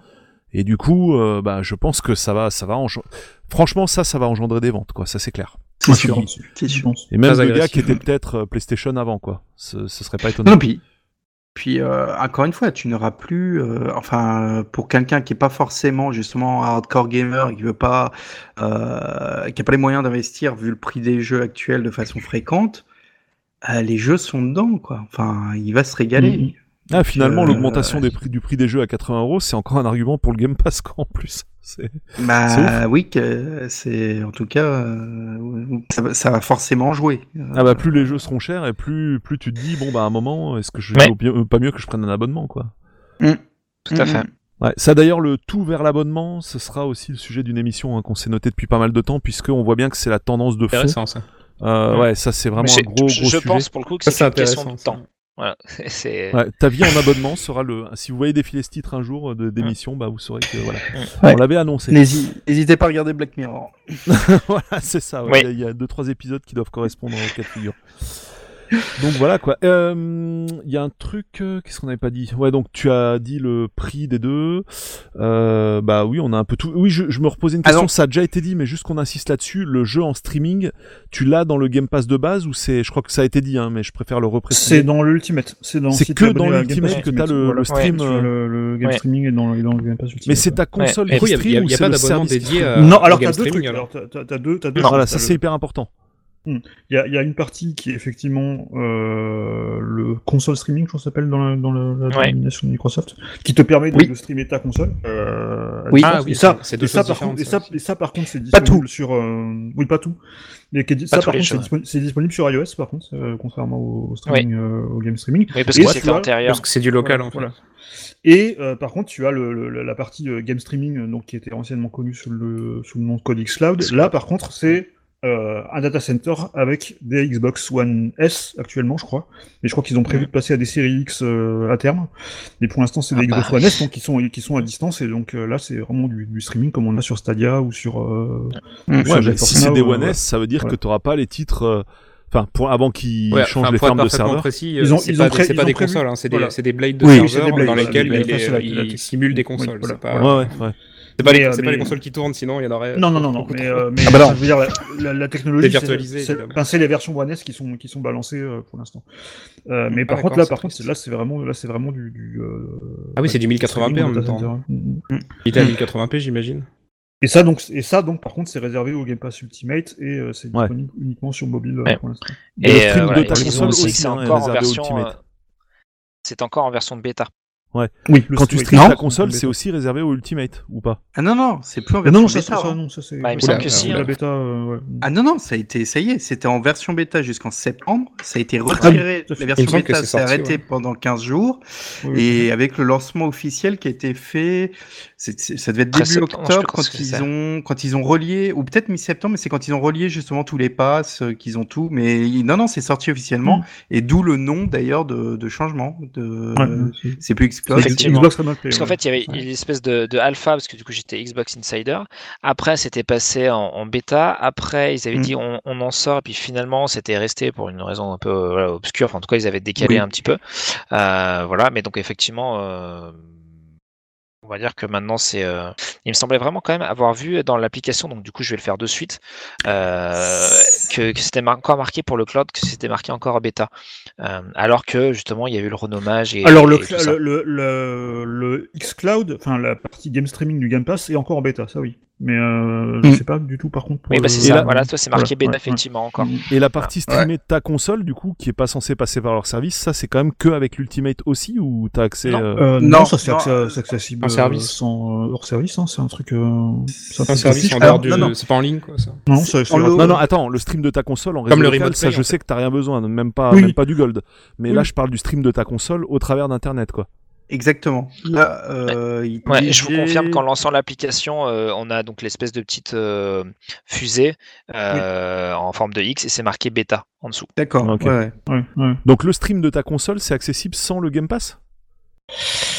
Et du coup, euh, bah, je pense que ça va, ça va. Franchement, ça, ça va engendrer des ventes, quoi. Ça c'est clair. C'est sûr. sûr. Et même de gars qui étaient peut-être euh, PlayStation avant, quoi. Ce, ce serait pas étonnant. Non, puis, puis euh, encore une fois, tu n'auras plus, euh, enfin, pour quelqu'un qui est pas forcément justement un hardcore gamer et qui veut pas, euh, qui a pas les moyens d'investir vu le prix des jeux actuels de façon fréquente, les jeux sont dedans, quoi. Enfin, il va se régaler. Mhm. Ah, finalement, l'augmentation des prix, du prix des jeux à 80 euros, c'est encore un argument pour le Game Pass, quoi, en plus. Bah oui, que c'est en tout cas, euh, ça, va- ça va forcément jouer. Ah bah plus les jeux seront chers et plus plus tu te dis bon bah à un moment est-ce que je Ouais. bien- euh, pas mieux que je prenne un abonnement quoi. Tout à fait. Ouais, ça d'ailleurs le tout vers l'abonnement, ce sera aussi le sujet d'une émission hein, qu'on s'est noté depuis pas mal de temps puisque on voit bien que c'est la tendance de fond. Intéressant ça. Euh, ouais, ça c'est vraiment un gros je, gros je sujet. pense pour le coup que Ça, c'est une question intéressant. de temps. Voilà. c'est. Ouais, ta vie en abonnement sera le. Si vous voyez défiler ce titre un jour euh, de d'émission, bah vous saurez que voilà, Ouais. on l'avait annoncé. N'hési- N'hésitez pas à regarder Black Mirror. voilà, c'est ça. ouais. Oui. Il y a- il y, a deux trois épisodes qui doivent correspondre au cas de figure. Donc voilà quoi. Euh, Il y a un truc, euh, qu'est-ce qu'on n'avait pas dit? Ouais, donc tu as dit le prix des deux. Euh, bah oui, on a un peu tout. Oui, je, je me reposais une Ah question. ça a déjà été dit, mais juste qu'on insiste là-dessus. Le jeu en streaming, tu l'as dans le Game Pass de base ou c'est Je crois que ça a été dit, hein, mais je préfère le repréciser. C'est dans l'Ultimate. C'est dans. C'est si que dans l'Ultimate Pass que t'as le- Voilà. le stream, euh, Le, le Game Ouais. Streaming est dans, est dans le Game Pass Ultimate. Mais c'est ta console Ouais. Coup, il y a, qui y a- stream ou c'est pas le service dédié à. Non, alors t'as deux trucs. alors. T'as- deux, t'as deux. Non, Voilà, ça c'est hyper important. Il y a, il y a une partie qui est effectivement euh, le console streaming, je crois que ça s'appelle dans la, dans la, la Ouais. de Microsoft, qui te permet de, Oui. de streamer ta console. Euh, Oui. Ah oui, et ça, c'est et ça, par contre, et ça et par contre, c'est Pas disponible sur, euh, oui, pas tout. Mais qui ça, par contre, c'est disponible, c'est disponible sur iOS, par contre, euh, contrairement au, streaming, euh, au game streaming. Oui, parce Et que as- antérieur. Parce que c'est du local Voilà, en fait. voilà. Et euh, par contre, tu as le, le- la partie euh, game streaming, donc qui était anciennement connue sous le, sous le nom de Code Cloud. Là, par contre, c'est euh, un data center avec des Xbox One S actuellement, je crois. Et je crois qu'ils ont prévu de passer à des séries X euh, à terme. Mais pour l'instant, c'est des Ah bah. Xbox One S, donc qui sont qui sont à distance. Et donc euh, là, c'est vraiment du, du streaming comme on a sur Stadia ou sur. euh, Mmh. ou sur Ouais, mais GeForce si c'est des euh, One. S, ça veut dire Voilà. que tu n'auras pas les titres. euh, Enfin, pour avant qu'ils Ouais, changent enfin, les fermes de serveurs. précis, Ils ont- c'est ils pas, ont des- pré- ils pas consoles, hein, c'est des, voilà. c'est des blades de Oui, blades, dans lesquels des blades, il, ça, c'est la- est- la- il simule des consoles. c'est pas, ouais, ouais. C'est pas, les, Mais, euh, pas les consoles qui tournent, sinon il y en aurait. Non, non, non, non. Mais, euh, mais Ah bah non. enfin, je veux dire, la, la, la technologie, C'est les versions One S qui sont qui sont balancées euh, pour l'instant. Euh, mais Ah, par contre, là, c'est par contre, triste. c'est- là, c'est vraiment, là, c'est vraiment du. du euh, Ah oui, c'est du 1080p en même temps. Mm. Il était à 1080p, j'imagine. Et ça, donc, et ça, donc, par contre, c'est réservé au Game Pass Ultimate et euh, c'est Ouais. disponible uniquement sur mobile euh, Ouais. pour l'instant. Et le Et stream euh, voilà, de ta ils console ont- c'est aussi, c'est hein, encore en version. Euh, C'est encore en version de bêta. Oui, le Quand tu stream- streames Non. ta console, c'est aussi réservé au Ultimate ou pas? Ah non, non, c'est plus en Ah version non, ça, bêta. ça, hein. non, ça c'est. Bah, il me semble Oula, que si, La hein. bêta, euh, ouais. Ah non, non, ça a été, ça y est, c'était en version bêta jusqu'en septembre. Ça a été retiré. à fait. la version bêta c'est s'est arrêtée ouais. pendant 15 jours. Oui, oui. Et avec le lancement officiel qui a été fait, ça devait être 13 début octobre quand ils ont quand ils ont relié ou peut-être mi-septembre, mais c'est quand ils ont relié justement tous les passes, euh, qu'ils ont tout. Mais non, non, c'est sorti officiellement Mm. et d'où le nom d'ailleurs de, de changement. De Ouais, c'est- c'est plus Xcloud. Effectivement. Xbox Remote Play, Parce qu'en ouais. fait, il y avait une espèce de, de alpha, parce que du coup, j'étais Xbox Insider. Après, c'était passé en, en bêta. Après, ils avaient Mm. dit on, on en sort. Et puis finalement, c'était resté pour une raison un peu voilà, obscure. Enfin, en tout cas, ils avaient décalé Oui. un petit peu. Euh, voilà. Mais donc, effectivement, euh, va dire que maintenant, c'est. euh, Il me semblait vraiment quand même avoir vu dans l'application, donc du coup, je vais le faire de suite, euh, que, que c'était mar- encore marqué pour le cloud, que c'était marqué encore bêta. Euh, alors que justement, il y a eu le renommage. Et, Alors le, et le, le, le, le xCloud, enfin la partie game streaming du Game Pass est encore en bêta, ça oui. Mais euh, je Mm. sais pas du tout par contre. Pour Oui, bah c'est Et ça. là- Voilà, toi, c'est marqué Voilà, ouais, effectivement, encore. Mm. Et la partie streamée de ta console, du coup, qui est pas censée passer par leur service, ça c'est quand même que avec l'Ultimate aussi ou t'as accès Non. euh, Euh, Non, non, ça c'est euh, c'est accessible en euh, service. sans euh, hors service, hein, c'est un truc. Euh, c'est un service en dehors crois. du. non, non. C'est pas en ligne, quoi, ça. Non, c'est Non, non, attends, le stream de ta console en Comme le remote ça je sais que t'as rien besoin, même pas, même pas du gold. Mais là, je parle du stream de ta console au travers d'internet, quoi. Exactement. Là, euh, il Ouais, je vous confirme qu'en lançant l'application, euh, on a donc l'espèce de petite euh, fusée euh, en forme de X et c'est marqué bêta en dessous. D'accord. Ouais, ouais. Ouais, ouais. Donc le stream de ta console, c'est accessible sans le Game Pass?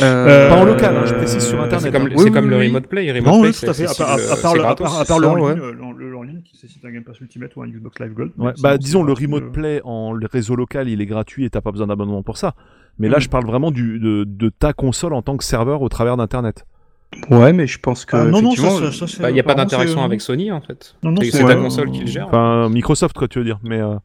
Euh, Pas en local, hein, je précise sur Internet. C'est comme, hein. c'est Oui, comme oui, le. Remote Play. Remote Non, Play, oui, tout à fait. À part, à- le, à part, à c'est part le en ouais. ligne, le, le en ligne qui nécessite un Game Pass Ultimate ou un Xbox Live Gold. Ouais, bah disons le remote play en réseau local, il est gratuit et t'as pas besoin d'abonnement pour ça. Mais là, Mm. je parle vraiment du, de, de ta console en tant que serveur au travers d'internet. Ouais, mais je pense que Ah, non, non, ça, effectivement, ça, ça, c'est- Bah, Il n'y a pas d'interaction avec Sony, en fait. Non, non, C'est ta console euh, qui le gère. Enfin, Microsoft, quoi, tu veux dire. Mais euh,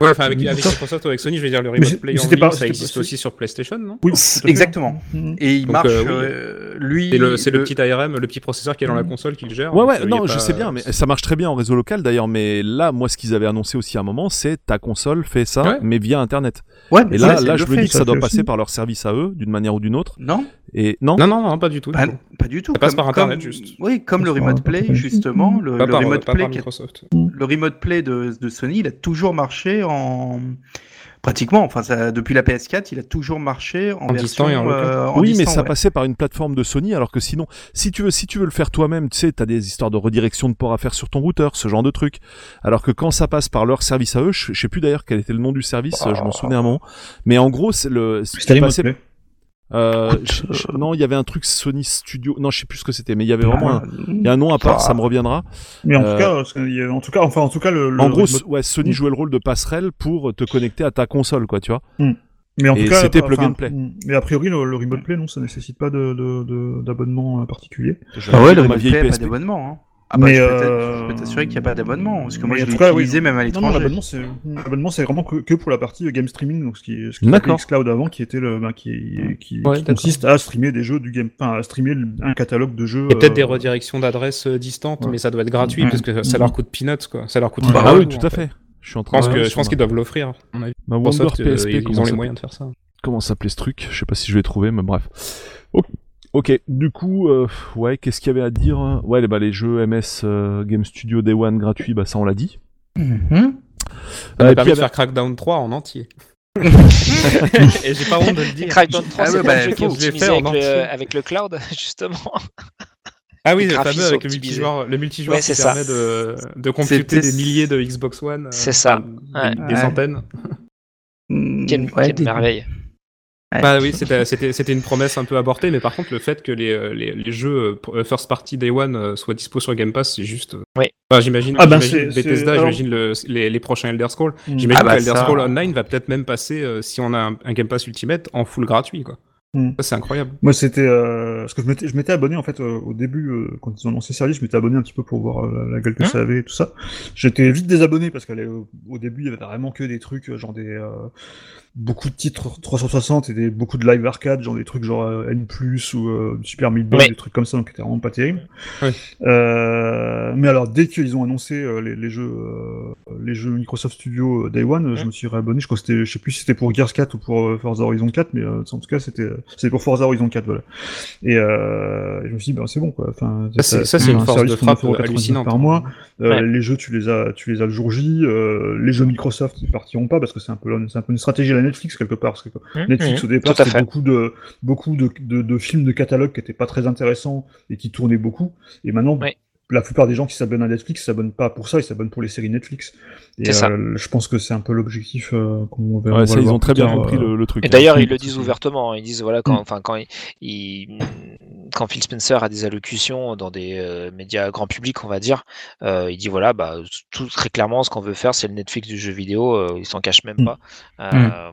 Ouais, enfin, avec, avec Microsoft. Ou avec Sony, je veux dire, le Remote Play mais en c'était ligne, pas- ça existe pas- aussi sur PlayStation, non? Oui. Exactement. Mhm. Et il Donc, marche, euh, oui. euh, lui. C'est le, c'est le le- petit ARM, le petit processeur qui est dans la console qui le gère. ouais, ouais, euh, non, je pas- sais bien, mais ça marche très bien en réseau local d'ailleurs. Mais là, moi, ce qu'ils avaient annoncé aussi à un moment, c'est ta console fait ça, Ouais. mais via internet. Ouais, mais Et là, là, je me dis que ça ça doit passer par leur service à eux, d'une manière ou d'une autre. Non, Et non, Non, non, non, pas du tout. pas, pas du tout. Ça passe Comme- par Internet, comme- juste. Oui, comme le Remote Play, justement. Le, Pas le par, Remote pas Play par qui a- Microsoft. le Remote Play de, de Sony, il a toujours marché en. Pratiquement, enfin, ça, depuis la PS4, il a toujours marché en, En version. distant et en local. euh, en oui, mais ça ouais. passait par une plateforme de Sony, alors que sinon, si tu veux, si tu veux le faire toi-même, tu sais, t'as des histoires de redirection de port à faire sur ton routeur, ce genre de truc. Alors que quand ça passe par leur service à eux, je, je sais plus d'ailleurs quel était le nom du service, je m'en souvenais un moment. Mais en gros, c'est le. C'était. Euh, je- je- non, il y avait un truc Sony Studio. Non, je sais plus ce que c'était, mais il y avait vraiment un, il y a un nom à part, Ah. ça me reviendra. Mais en Euh, tout cas, qu'il y a- en tout cas, enfin, en tout cas, le. le en gros, ouais, Sony Mm. jouait le rôle de passerelle pour te connecter à ta console, quoi, tu vois. mais en et tout cas, c'était plug and play. mm, Mais a priori, le, le Remote Play, non, ça nécessite pas de, de, de- d'abonnement euh, particulier. Ah ouais, le Remote Play, pas d'abonnement. Hein. Ah bah, Mais, je peux euh, je peux t'assurer qu'il n'y a pas d'abonnement, parce que moi Mais je l'ai oui, utilisé même à Non, non, l'étranger. l'abonnement, c'est vraiment que, que pour la partie euh, game streaming, donc ce qui, ce qui D'accord. xCloud avant, qui était le, ben, qui, qui, Ouais, qui d'accord. consiste à streamer des jeux du game, enfin, à streamer un catalogue de jeux. A peut-être euh, des redirections d'adresses euh, distantes, ouais. mais ça doit être gratuit Ouais. parce que ça leur coûte peanuts, quoi. Ça leur coûte Ouais. pas Ah oui, tout à fait. Je suis en Je train pense que je pense qu'ils doivent l'offrir. Wonder euh, PSP. ils ont les moyens de faire ça. comment s'appelait ce truc? Je sais pas si je l'ai trouvé, mais bref. Ok, du coup, euh, ouais, qu'est-ce qu'il y avait à dire hein? Ouais, les- bah, les jeux MS euh, Game Studio Day One gratuits, bah ça on l'a dit. Mhm. Ça Euh, et permis puis, de faire Crackdown 3 en entier. Et j'ai pas honte de le dire. Crackdown 3, Ah c'est bah, le jeu qui est optimisé avec le, avec le cloud, justement. Ah oui, le fameux avec le multijoueur, le multijoueur Ouais, qui ça. permet de, de computer des milliers de Xbox One. euh, C'est ça. Des, Ouais. des Ouais. centaines. Mm, Quelle, ouais, quelle des- merveille. Ouais. Bah oui, c'était c'était c'était une promesse un peu abortée, mais par contre le fait que les euh, les, les jeux euh, first party day one euh, soient dispo sur Game Pass, c'est juste. euh, Oui. Enfin, j'imagine. Ah ben, c'est- Bethesda, j'imagine le- les, les prochains Elder Scrolls. Mm. J'imagine Ah bah, que Elder ça- Scrolls Online va peut-être même passer euh, si on a un, un Game Pass Ultimate en full gratuit quoi. Mm. Ça c'est incroyable. Moi, c'était euh, parce que je m'étais, je m'étais abonné en fait euh, au début euh, quand ils ont lancé le service, je m'étais abonné un petit peu pour voir euh, la, gueule que Hein ça avait et tout ça. J'étais vite désabonné parce qu'au au début il y avait vraiment que des trucs euh, genre des euh, beaucoup de titres 360 et des beaucoup de live arcade, genre des trucs genre euh, N+ ou euh, Super Meat Boy, Ouais. des trucs comme ça, donc qui étaient vraiment pas terribles. Ouais. Euh, mais alors dès qu'ils ont annoncé euh, les, les jeux les jeux Microsoft Studio Day One, je me suis réabonné. Je crois que c'était, je sais plus si c'était pour Gears 4 ou pour Forza Horizon 4, mais en tout cas c'était pour Forza Horizon 4, voilà. Et je me suis dit, ben, c'est bon, quoi. Enfin, Ça, c'est- une un force de frappe 9,99 hallucinante. par mois. Les jeux, tu les as, tu les as le jour J. Les jeux Microsoft, ils partiront pas parce que c'est un peu, un peu une stratégie à la Netflix quelque part. Parce que Mmh, Netflix mmh, au départ, c'était beaucoup de, beaucoup de, de, de films de catalogue qui étaient pas très intéressants et qui tournaient beaucoup. Et maintenant, Oui. La plupart des gens qui s'abonnent à Netflix s'abonnent pas pour ça, ils s'abonnent pour les séries Netflix. Et C'est ça. euh, je pense que c'est un peu l'objectif euh, qu'on va. on Ouais, va ça, le ils ont très bien compris euh, le, le truc. Et hein. d'ailleurs, ils le disent ouvertement. Ils disent voilà quand, Mm. enfin quand il, il- quand Phil Spencer a des allocutions dans des euh, médias grand public, on va dire, euh, il dit voilà bah tout très clairement ce qu'on veut faire, c'est le Netflix du jeu vidéo. euh, il s'en cache même Mm. pas. Euh,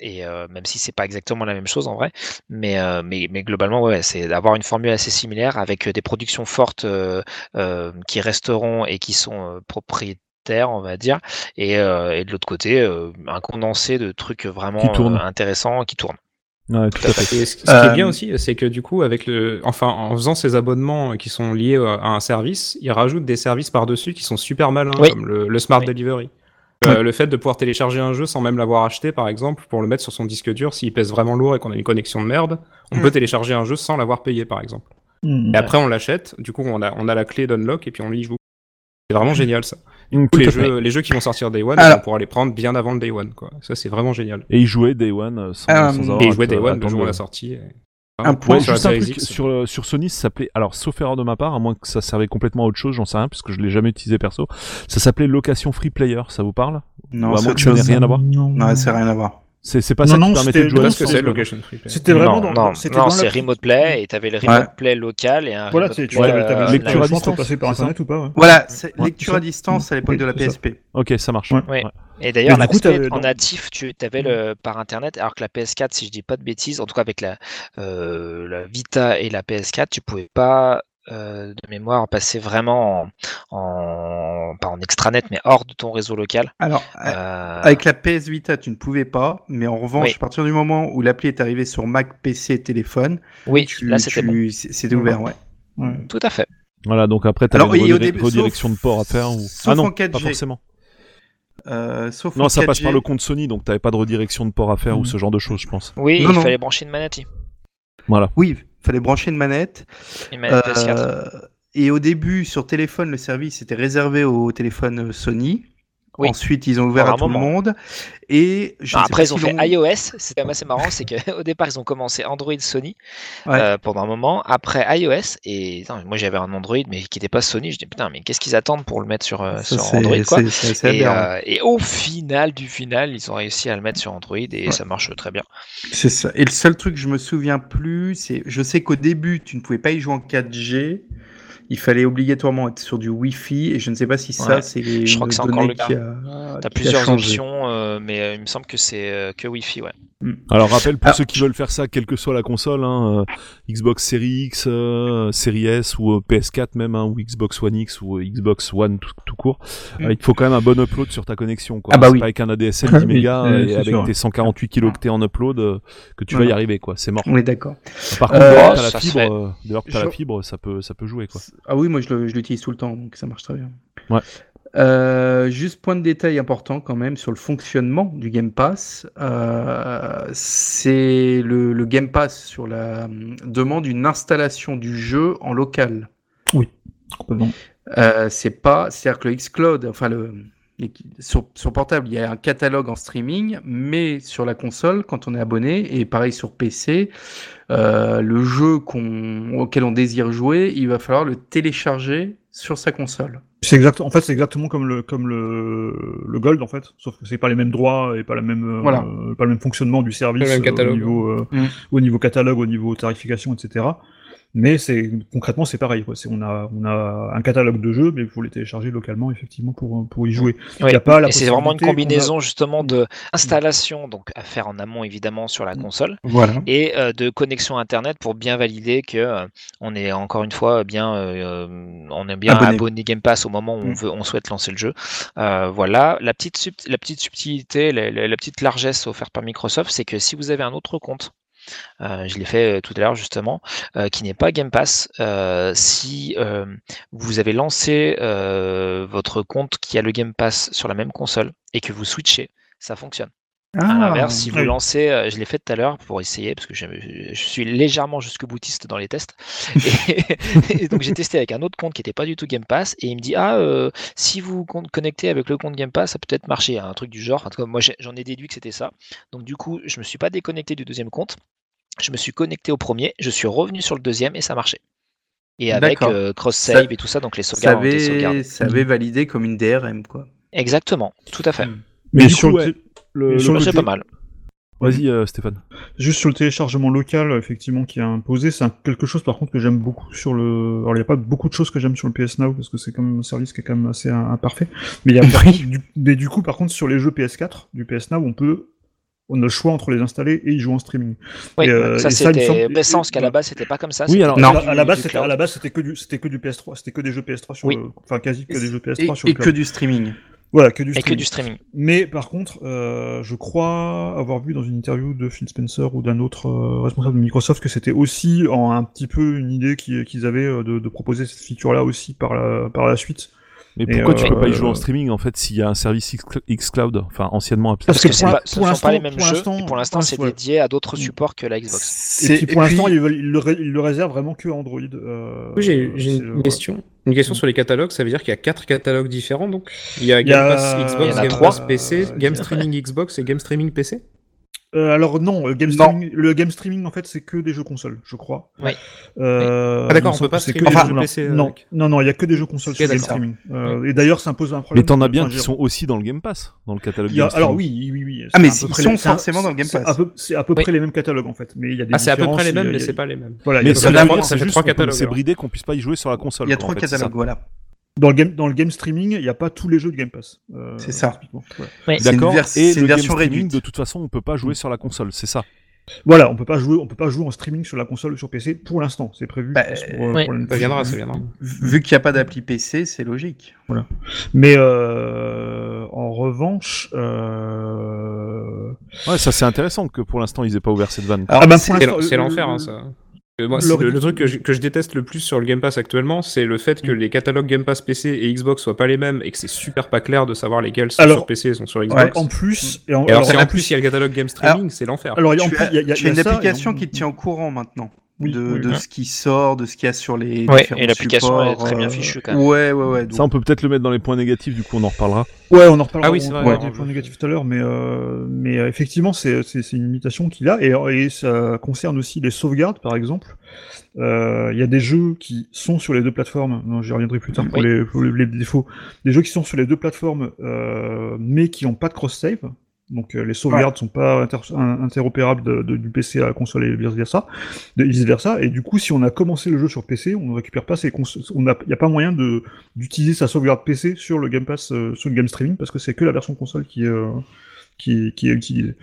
Et euh, même si c'est pas exactement la même chose en vrai, mais euh, mais, mais globalement ouais, c'est d'avoir une formule assez similaire avec euh, des productions fortes euh, euh, qui resteront et qui sont euh, propriétaires, on va dire, et, euh, et de l'autre côté euh, un condensé de trucs vraiment Qui euh, intéressants qui tournent. Ouais, tout à fait. Et ce, ce qui Euh, est bien aussi, c'est que du coup, avec le, enfin, en faisant ces abonnements qui sont liés à à un service, ils rajoutent des services par-dessus qui sont super malins, Oui. comme le, le Smart Oui. Delivery. Euh, le fait de pouvoir télécharger un jeu sans même l'avoir acheté, par exemple, pour le mettre sur son disque dur, s'il pèse vraiment lourd et qu'on a une connexion de merde, on Mm. peut télécharger un jeu sans l'avoir payé, par exemple. hmm. Et après, on l'achète, du coup, on a, on a la clé d'unlock et puis on y joue. C'est vraiment génial ça. Mm, Tous les jeux, les jeux qui vont sortir Day One, Alors- on pourra les prendre bien avant le Day One, quoi. Ça, c'est vraiment génial. Et ils jouaient Day One euh, sans, Euh, sans avoir Et jouer te- Day One le jour le- la sortie. et- Un point Ouais, sur la juste un Series truc X. sur, euh, sur Sony, ça s'appelait, alors sauf erreur de ma part, à moins que ça servait complètement à autre chose, j'en sais rien, puisque je l'ai jamais utilisé perso, ça s'appelait location free player, ça vous parle? Non, Ou à c'est moins autre que ça n'ait rien à voir? Non, Non, c'est rien à voir. C'est c'est pas Non, ça non, qui permettait de c'était- jouer non, que c'est- Location Free. C'était vraiment non, dans, non, c'est la- Remote Play et t'avais le Ouais. Remote Play local et un Voilà, Remote Play, euh, le lecture à de distance, passer par internet ou pas. ouais. Voilà, c'est Ouais, lecture à distance à l'époque de la ça. PSP. Ok, ça marche. Et d'ailleurs, la coup, PSP en natif, tu avais le par internet, alors que la PS4, si je dis pas de bêtises, en tout cas avec la, euh, la Vita et la PS4, tu pouvais pas euh, de mémoire passer vraiment en, en pas en extranet, mais hors de ton réseau local. Alors, Euh, avec la PS Vita, tu ne pouvais pas, mais en revanche, Oui. à partir du moment où l'appli est arrivée sur Mac, PC et téléphone, oui, tu, là c'était tu- bon. ouvert, ouais. Ouais. Tout à fait. Voilà, donc après, t'avais Alors, une début, redirection sauf- de port à faire ou... sauf Ah non, en 4G. pas forcément. Euh, sauf Non, ça passe 4G. par le compte Sony, donc t'avais pas de redirection de port à faire ou Mm. ce genre de choses, je pense. Oui, Non, il non. fallait brancher une manette. Voilà. Oui, fallait brancher une manette. Une manette PS4. Euh, et au début, sur téléphone, le service était réservé au téléphone Sony. Oui. Ensuite, ils ont ouvert à tout le moment. monde. Et je Non, ne sais après, ils ont fait iOS. C'est quand même assez marrant, c'est qu'au départ, ils ont commencé Android Sony Ouais. euh, pendant un moment. Après iOS, et attends, moi j'avais un Android, mais qui n'était pas Sony. Je dis putain, mais qu'est-ce qu'ils attendent pour le mettre sur, euh, sur Android quoi? et, aberrant. euh, et au final, du final, ils ont réussi à le mettre sur Android et Ouais. ça marche très bien. C'est ça. Et le seul truc que je me souviens plus, c'est, je sais qu'au début, tu ne pouvais pas y jouer en 4G. Il fallait obligatoirement être sur du Wi-Fi. Et je ne sais pas si ça, Ouais. c'est Je crois que c'est encore le cas. a, T'as plusieurs options, euh, mais euh, il me semble que c'est euh, que Wi-Fi, ouais. Alors rappel pour Ah. ceux qui veulent faire ça, quelle que soit la console, hein, euh, Xbox Series X, euh, Series S ou euh, PS4 même, hein, ou Xbox One X ou euh, Xbox One tout, tout court, Mm. euh, il te faut quand même un bon upload sur ta connexion. Quoi. Ah bah C'est oui. pas avec un ADSL Ah 10 oui, mégas et avec sûr. tes 148 kilooctets en upload euh, que tu vas y arriver, quoi. C'est mort. On est d'accord. Par contre, Euh, dès que ça t'as la fibre, fait. euh, dès lors que t'as Je- la fibre, ça peut, ça peut jouer, quoi. Ah oui, moi je l'utilise tout le temps, donc ça marche très bien. Ouais. Euh, juste point de détail important quand même sur le fonctionnement du Game Pass. Euh, c'est le, le Game Pass sur la hum, demande une installation du jeu en local. Complètement. Euh, c'est pas, c'est-à-dire que le Xcloud, enfin le sur, sur portable, il y a un catalogue en streaming, mais sur la console, quand on est abonné, et pareil sur PC, euh, le jeu qu'on, auquel on désire jouer, il va falloir le télécharger sur sa console. C'est exact. En fait, c'est exactement comme le comme le, le Gold en fait, sauf que c'est pas les mêmes droits et pas la même euh, pas le même fonctionnement du service Le même euh, catalogue. au niveau euh, Mm. au niveau catalogue, au niveau tarification, etc. Mais c'est concrètement c'est pareil. Quoi. On a on a un catalogue de jeux, mais il faut les télécharger localement effectivement pour pour y jouer. Oui. Il y a pas la Et c'est vraiment une a- combinaison justement de installation, donc à faire en amont évidemment sur la Mm. console, Voilà. et euh, de connexion internet pour bien valider que euh, on est encore une fois bien euh, on est bien Abonné. abonné. Game Pass au moment où on Mm. veut on souhaite lancer le jeu. Voilà la petite la petite subtilité, la, la- la petite largesse offerte par Microsoft, c'est que si vous avez un autre compte euh, je l'ai fait euh, tout à l'heure justement, euh, qui n'est pas Game Pass. Si vous avez lancé votre compte qui a le Game Pass sur la même console et que vous switchez, ça fonctionne. À Ah, l'inverse, si vous lancez, je l'ai fait tout à l'heure pour essayer, parce que je, je suis légèrement jusque boutiste dans les tests. Et, et donc j'ai testé avec un autre compte qui n'était pas du tout Game Pass, et il me dit Ah, euh, si vous con- connectez avec le compte Game Pass, ça peut peut-être marcher, un truc du genre. En tout cas, moi j'en ai déduit que c'était ça. Donc du coup, je me suis pas déconnecté du deuxième compte, je me suis connecté au premier, je suis revenu sur le deuxième et ça marchait. Et avec euh, cross-save Ça- et tout ça, donc les sauvegardes avait, ça avait validé comme une DRM, quoi. Exactement, tout à fait. Mais sur coup, le ouais, té- Le, Et sur le- le C'est té- pas mal. Vas-y, euh, Stéphane. Juste sur le téléchargement local, effectivement, qui est imposé, c'est quelque chose par contre que j'aime beaucoup sur le. Alors il n'y a pas beaucoup de choses que j'aime sur le PS Now parce que c'est comme un service qui est quand même assez euh, imparfait. Mais il y a par contre, du... mais du coup, par contre, sur les jeux PS4 du PS Now, on peut, on a le choix entre les installer et y jouer en streaming. Oui, Et, euh, ça et c'était semble- récent, parce qu'à la base c'était pas comme ça. Oui, alors- que Non. du- à la base, c'était cloud. à la base c'était que du c'était que du PS3, c'était que des jeux PS3 sur Oui. le... enfin quasi que des jeux Et, PS3 sur et le que du streaming. Voilà, que du Et que streaming. du streaming. Mais par contre, euh, je crois avoir vu dans une interview de Phil Spencer ou d'un autre euh, responsable de Microsoft que c'était aussi en un petit peu une idée qui- qu'ils avaient euh, de, de proposer cette feature-là aussi par la, par la suite. Mais pourquoi tu euh, peux pas y jouer en streaming en fait s'il y a un service X- xCloud, enfin anciennement appelé Parce que c'est pour pas, pour ne sont pas les l'instant- mêmes pour jeux. l'instant- Et pour l'instant, c'est l'instant, dédié à d'autres Mm. supports que la Xbox. Et puis pour l'instant, ils, le, réservent vraiment que Android. euh, Oui, j'ai une, question. Une question sur les catalogues, ça veut dire qu'il y a quatre catalogues différents donc? Il y a Game Pass Xbox, Game. Pass PC, Euh, Game Streaming Xbox et Game Streaming PC Euh, alors non, le game, Non. Streaming, le game streaming en fait c'est que des jeux consoles, je crois. Oui. Euh, Ah, d'accord, on peut pas streamer que des des jeux PC non, avec. non, non, il y a que des jeux consoles Ok, sur game streaming. Euh, Et d'ailleurs, ça impose un problème. Mais t'en as bien Enfin, qui sont aussi dans le Game Pass, dans le catalogue. A- Game alors oui, oui, oui. oui. Ah, mais C'est à peu ils près sont les- forcément dans le Game c'est Pass. à peu- C'est à peu Oui. près les mêmes catalogues en fait, mais il y a des Ah, c'est à peu près les mêmes, mais c'est pas les mêmes. Voilà, il y a Mais des ça, fait- trois catalogues, c'est bridé qu'on puisse pas y jouer sur la console. Il y a trois catalogues, voilà. Dans le game, dans le game streaming, il n'y a pas tous les jeux de Game Pass. euh, C'est ça. typiquement. Ouais. Une D'accord. Et c'est le une game version streaming, réduite. de toute façon, on peut pas jouer sur la console, c'est ça. Voilà, on peut pas jouer, on peut pas jouer en streaming sur la console ou sur PC pour l'instant. C'est prévu. Bah, pour, euh, oui. pour Ça viendra, ça viendra. Vu qu'il n'y a pas d'appli PC, c'est logique. Mais euh, en revanche, euh... Ouais, ça c'est intéressant que pour l'instant ils aient pas ouvert cette vanne. Ah bah, c'est- l'enfer, le- hein, ça. Moi, le- truc que je, que je déteste le plus sur le Game Pass actuellement, c'est le fait que les catalogues Game Pass PC et Xbox soient pas les mêmes et que c'est super pas clair de savoir lesquels sont Alors- sur PC et sont sur Xbox. en plus, et en, Et alors, si alors, en plus il y a le catalogue Game Streaming, c'est l'enfer. alors, en il y a, une application en- qui te tient au courant maintenant Oui, de, oui, de ce qui sort, de ce qu'il y a sur les Ouais, différents et l'application est très bien euh, fichue, quand même. Ouais, ouais, ouais. donc- Ça on peut peut-être le mettre dans les points négatifs, du coup on en reparlera. Ouais, on en reparlera. Ah oui, on c'est vrai, ouais. des points négatifs tout à l'heure, mais euh, mais euh, effectivement, c'est c'est c'est une limitation qu'il a et, et ça concerne aussi les sauvegardes, par exemple. Euh, Il y a des jeux qui sont sur les deux plateformes. Non, j'y reviendrai plus tard pour, Oui. les, pour les, les défauts. Des jeux qui sont sur les deux plateformes, euh, mais qui n'ont pas de cross save. Donc euh, les sauvegardes sont pas inter- in- interopérables de- de- du PC à la console et vice versa, de, vice versa. Et du coup, si on a commencé le jeu sur PC, on ne récupère pas ses a, il y a pas moyen d'utiliser sa sauvegarde PC sur le Game Pass, euh, sur le Game Streaming, parce que c'est que la version console qui euh, qui, qui est utilisée.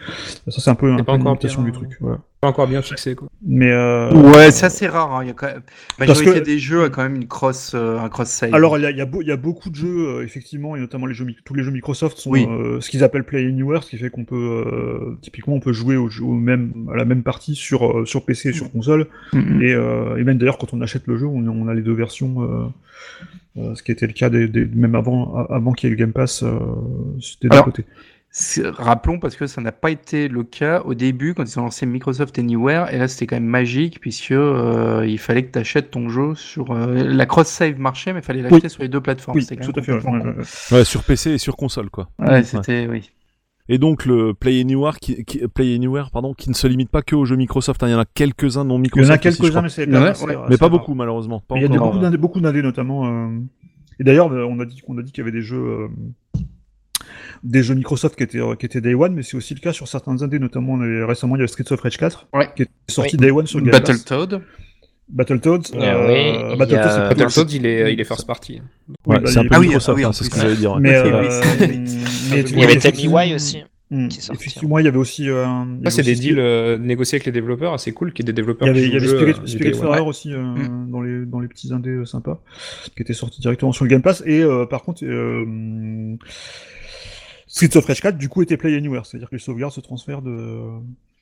Ça c'est un peu, une limitation bien- du truc. Voilà. Pas encore bien fixé, quoi. Mais euh, Ouais, ça c'est rare. hein, Il y a quand même... La majorité que- des jeux a quand même une cross, euh, un cross save. Alors, il y a, il y, a beau- il y a beaucoup de jeux, euh, effectivement, et notamment les jeux, tous les jeux Microsoft sont Oui. euh, ce qu'ils appellent Play Anywhere, ce qui fait qu'on peut, euh, typiquement, on peut jouer au, jeu- au même, à la même partie sur, euh, sur PC et sur console. Et, euh, et même d'ailleurs, quand on achète le jeu, on, on a les deux versions, euh, euh, ce qui était le cas des, des- même avant, avant qu'il y ait le Game Pass, euh, c'était d'un côté. Rappelons parce que ça n'a pas été le cas au début quand ils ont lancé Microsoft Anywhere et là c'était quand même magique puisque euh, il fallait que tu achètes ton jeu sur euh, la cross save marchait mais il fallait l'acheter sur les deux plateformes. Oui, tout à fait. ouais, complètement ouais, con. ouais. Ouais, sur PC et sur console quoi. Ouais, c'était oui. Et donc le Play Anywhere, qui, qui- Play Anywhere pardon, qui ne se limite pas que aux jeux Microsoft. hein. Il y en a quelques-uns non Il y Microsoft. en a quelques-uns, mais c'est Ouais, ouais. mais pas rare. beaucoup malheureusement. Pas Il y a des- encore. beaucoup d'indés, notamment. euh, Et d'ailleurs, on a dit qu'on a dit qu'il y avait des jeux, euh, des jeux Microsoft qui étaient euh, qui étaient Day One, mais c'est aussi le cas sur certains indés, notamment récemment il y a Streets of Rage 4 Ouais. qui est sorti Oui. Day One sur Game Pass. Battletoad. Battletoads. Ah euh, oui, Battletoads, a- c'est plus- Battletoads, il est, il est first party. Ouais, bah, c'est un peu Ah oui, Microsoft, ah oui, hein, c'est ce que j'allais dire. Mais, euh, mais Il y avait Tell Me aussi. Hmm, qui est sorti, Effectivement, il y avait aussi. euh, avait c'est des deals euh, négociés avec les développeurs, assez cool, qu'il y ait des développeurs Il y avait, il y avait Spirit, euh, Spirit aussi euh, Mm. dans, les, dans les petits indés euh, sympas, qui étaient sortis directement sur le Game Pass. Et euh, par contre, euh, Streets of Rage 4 du coup était Play Anywhere, c'est-à-dire que les sauvegardes se transfèrent de,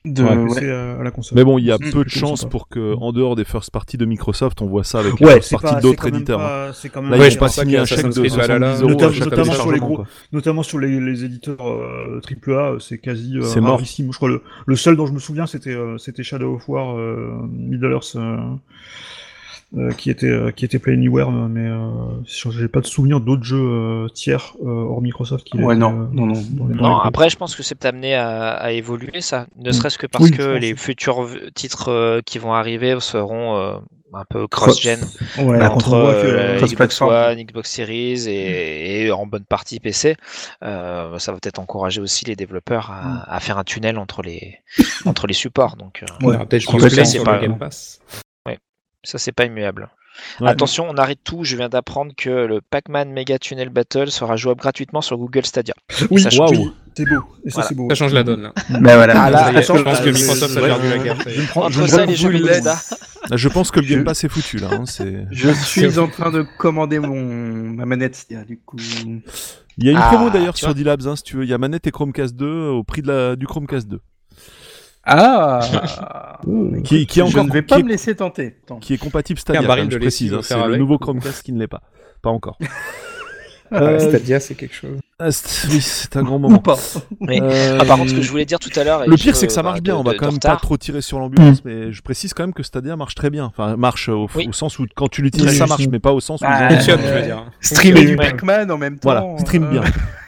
De, Ouais, ouais. PC à, à la console. Mais bon, il y a peu de chances pour que, en dehors des first parties de Microsoft, on voit ça avec les Ouais, first c'est parties d'autres quand même éditeurs. hein. pas, c'est quand même Là, Ouais, ils pas signé un que chèque de Creed 70 Valhalla, euros. notamment, à chaque notamment sur les gros, quoi. notamment sur les, les éditeurs euh, AAA, c'est quasi euh, C'est mort. rarissime. Je crois le, le seul dont je me souviens, c'était euh, c'était Shadow of War, euh, Middle Earth, euh, euh, qui était euh, qui était Play Anywhere, mais euh, j'ai pas de souvenir d'autres jeux euh, tiers euh, hors Microsoft qui. Ouais, non, euh, non, après, je pense que c'est amené à, à évoluer, ça. Ne Mm. serait-ce que parce Oui, que les futurs titres euh, qui vont arriver seront euh, un peu cross-gen Ouais, quand entre on voit que, euh, euh, Xbox. One, Xbox Series et, et en bonne partie PC. Euh, ça va peut-être encourager aussi les développeurs à, à faire un tunnel entre les, entre les supports. Donc, euh, Ouais, peut-être pense que c'est pas- le Game Pass. Ça, c'est pas immuable. Ouais. Attention, on arrête tout. Je viens d'apprendre que le Pac-Man Mega Tunnel Battle sera jouable gratuitement sur Google Stadia. oui, ça change. oui, c'est beau. Et ça, Voilà. c'est beau. Ça change la donne là. Voilà. Ah, là, Ça y est, attends, je pense que Microsoft a perdu la guerre. Je prends, je ça les jeux. Là, je pense que le Game Pass est foutu, là. hein, Je suis en train de commander mon ma manette Stadia, du coup. Il y a une Ah, promo d'ailleurs sur. D-Labs, hein, si tu veux. Il y a manette et Chromecast 2 au prix de la, du Chromecast 2. Ah Qui, qui est Je encore ne vais pas est- me laisser tenter. Qui est compatible Stadia, baril de je précise. hein, c'est le nouveau Chromecast qui ne l'est pas. Pas encore. Ah, Euh, Stadia, c'est quelque chose. ah, oui, c'est un grand Ou moment. pas. Mais- Euh, Ah, par contre, ce que je voulais dire tout à l'heure. Le je pire, c'est que ça marche de- bien. On va de- quand de même pas trop tirer sur l'ambulance, mais je précise quand même que Stadia marche très bien. Enfin, marche au, Oui. au sens où quand tu l'utilises, Oui, ça oui, marche, oui. mais pas au sens où. Ah, Fonctionne, euh, je veux dire. Streamer Oui, du. Pac-Man en même temps. Voilà, stream euh, bien.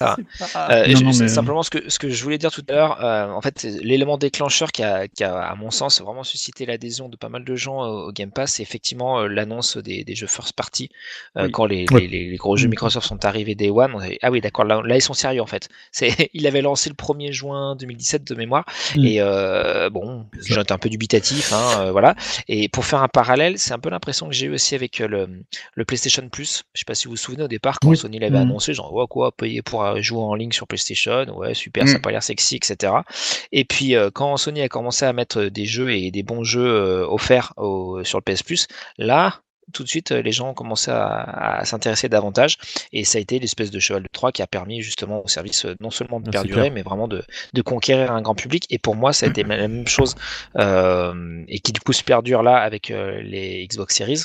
Ah. pas- Euh, Non, non, mais- Simplement, ce que, ce que je voulais dire tout à l'heure, euh, en fait, l'élément déclencheur qui a, qui a, à mon sens, vraiment suscité l'adhésion de pas mal de gens au Game Pass, c'est effectivement euh, l'annonce des, des jeux first party. Euh, Oui. Quand les, Ouais. les, gros jeux Mm. Microsoft sont arrivés Day One, on avait- ah oui, d'accord, là, là, ils sont sérieux en fait. Il avait lancé le 1er juin 2017 de mémoire, Mm. et euh, bon, j'étais un peu dubitatif, hein, euh, voilà. Et pour faire un parallèle, c'est un peu l'impression que j'ai eu aussi avec euh, le, le PlayStation Plus. Je sais pas si vous vous souvenez au départ, quand Oui. Sony l'avait Mm. annoncé, genre, ouais, quoi, payer pour euh, jouer en ligne sur PlayStation, ouais, super, ça Mm. pas l'air sexy, etc. Et puis, euh, quand Sony a commencé à mettre des jeux et des bons jeux euh, offerts au- sur le PS Plus, là, tout de suite, euh, les gens ont commencé à, à s'intéresser davantage. Et ça a été l'espèce de cheval de Troie qui a permis justement au service euh, non seulement de Ah, perdurer, mais vraiment de, de conquérir un grand public. Et pour moi, ça a été la même chose euh, et qui du coup se perdure là avec euh, les Xbox Series.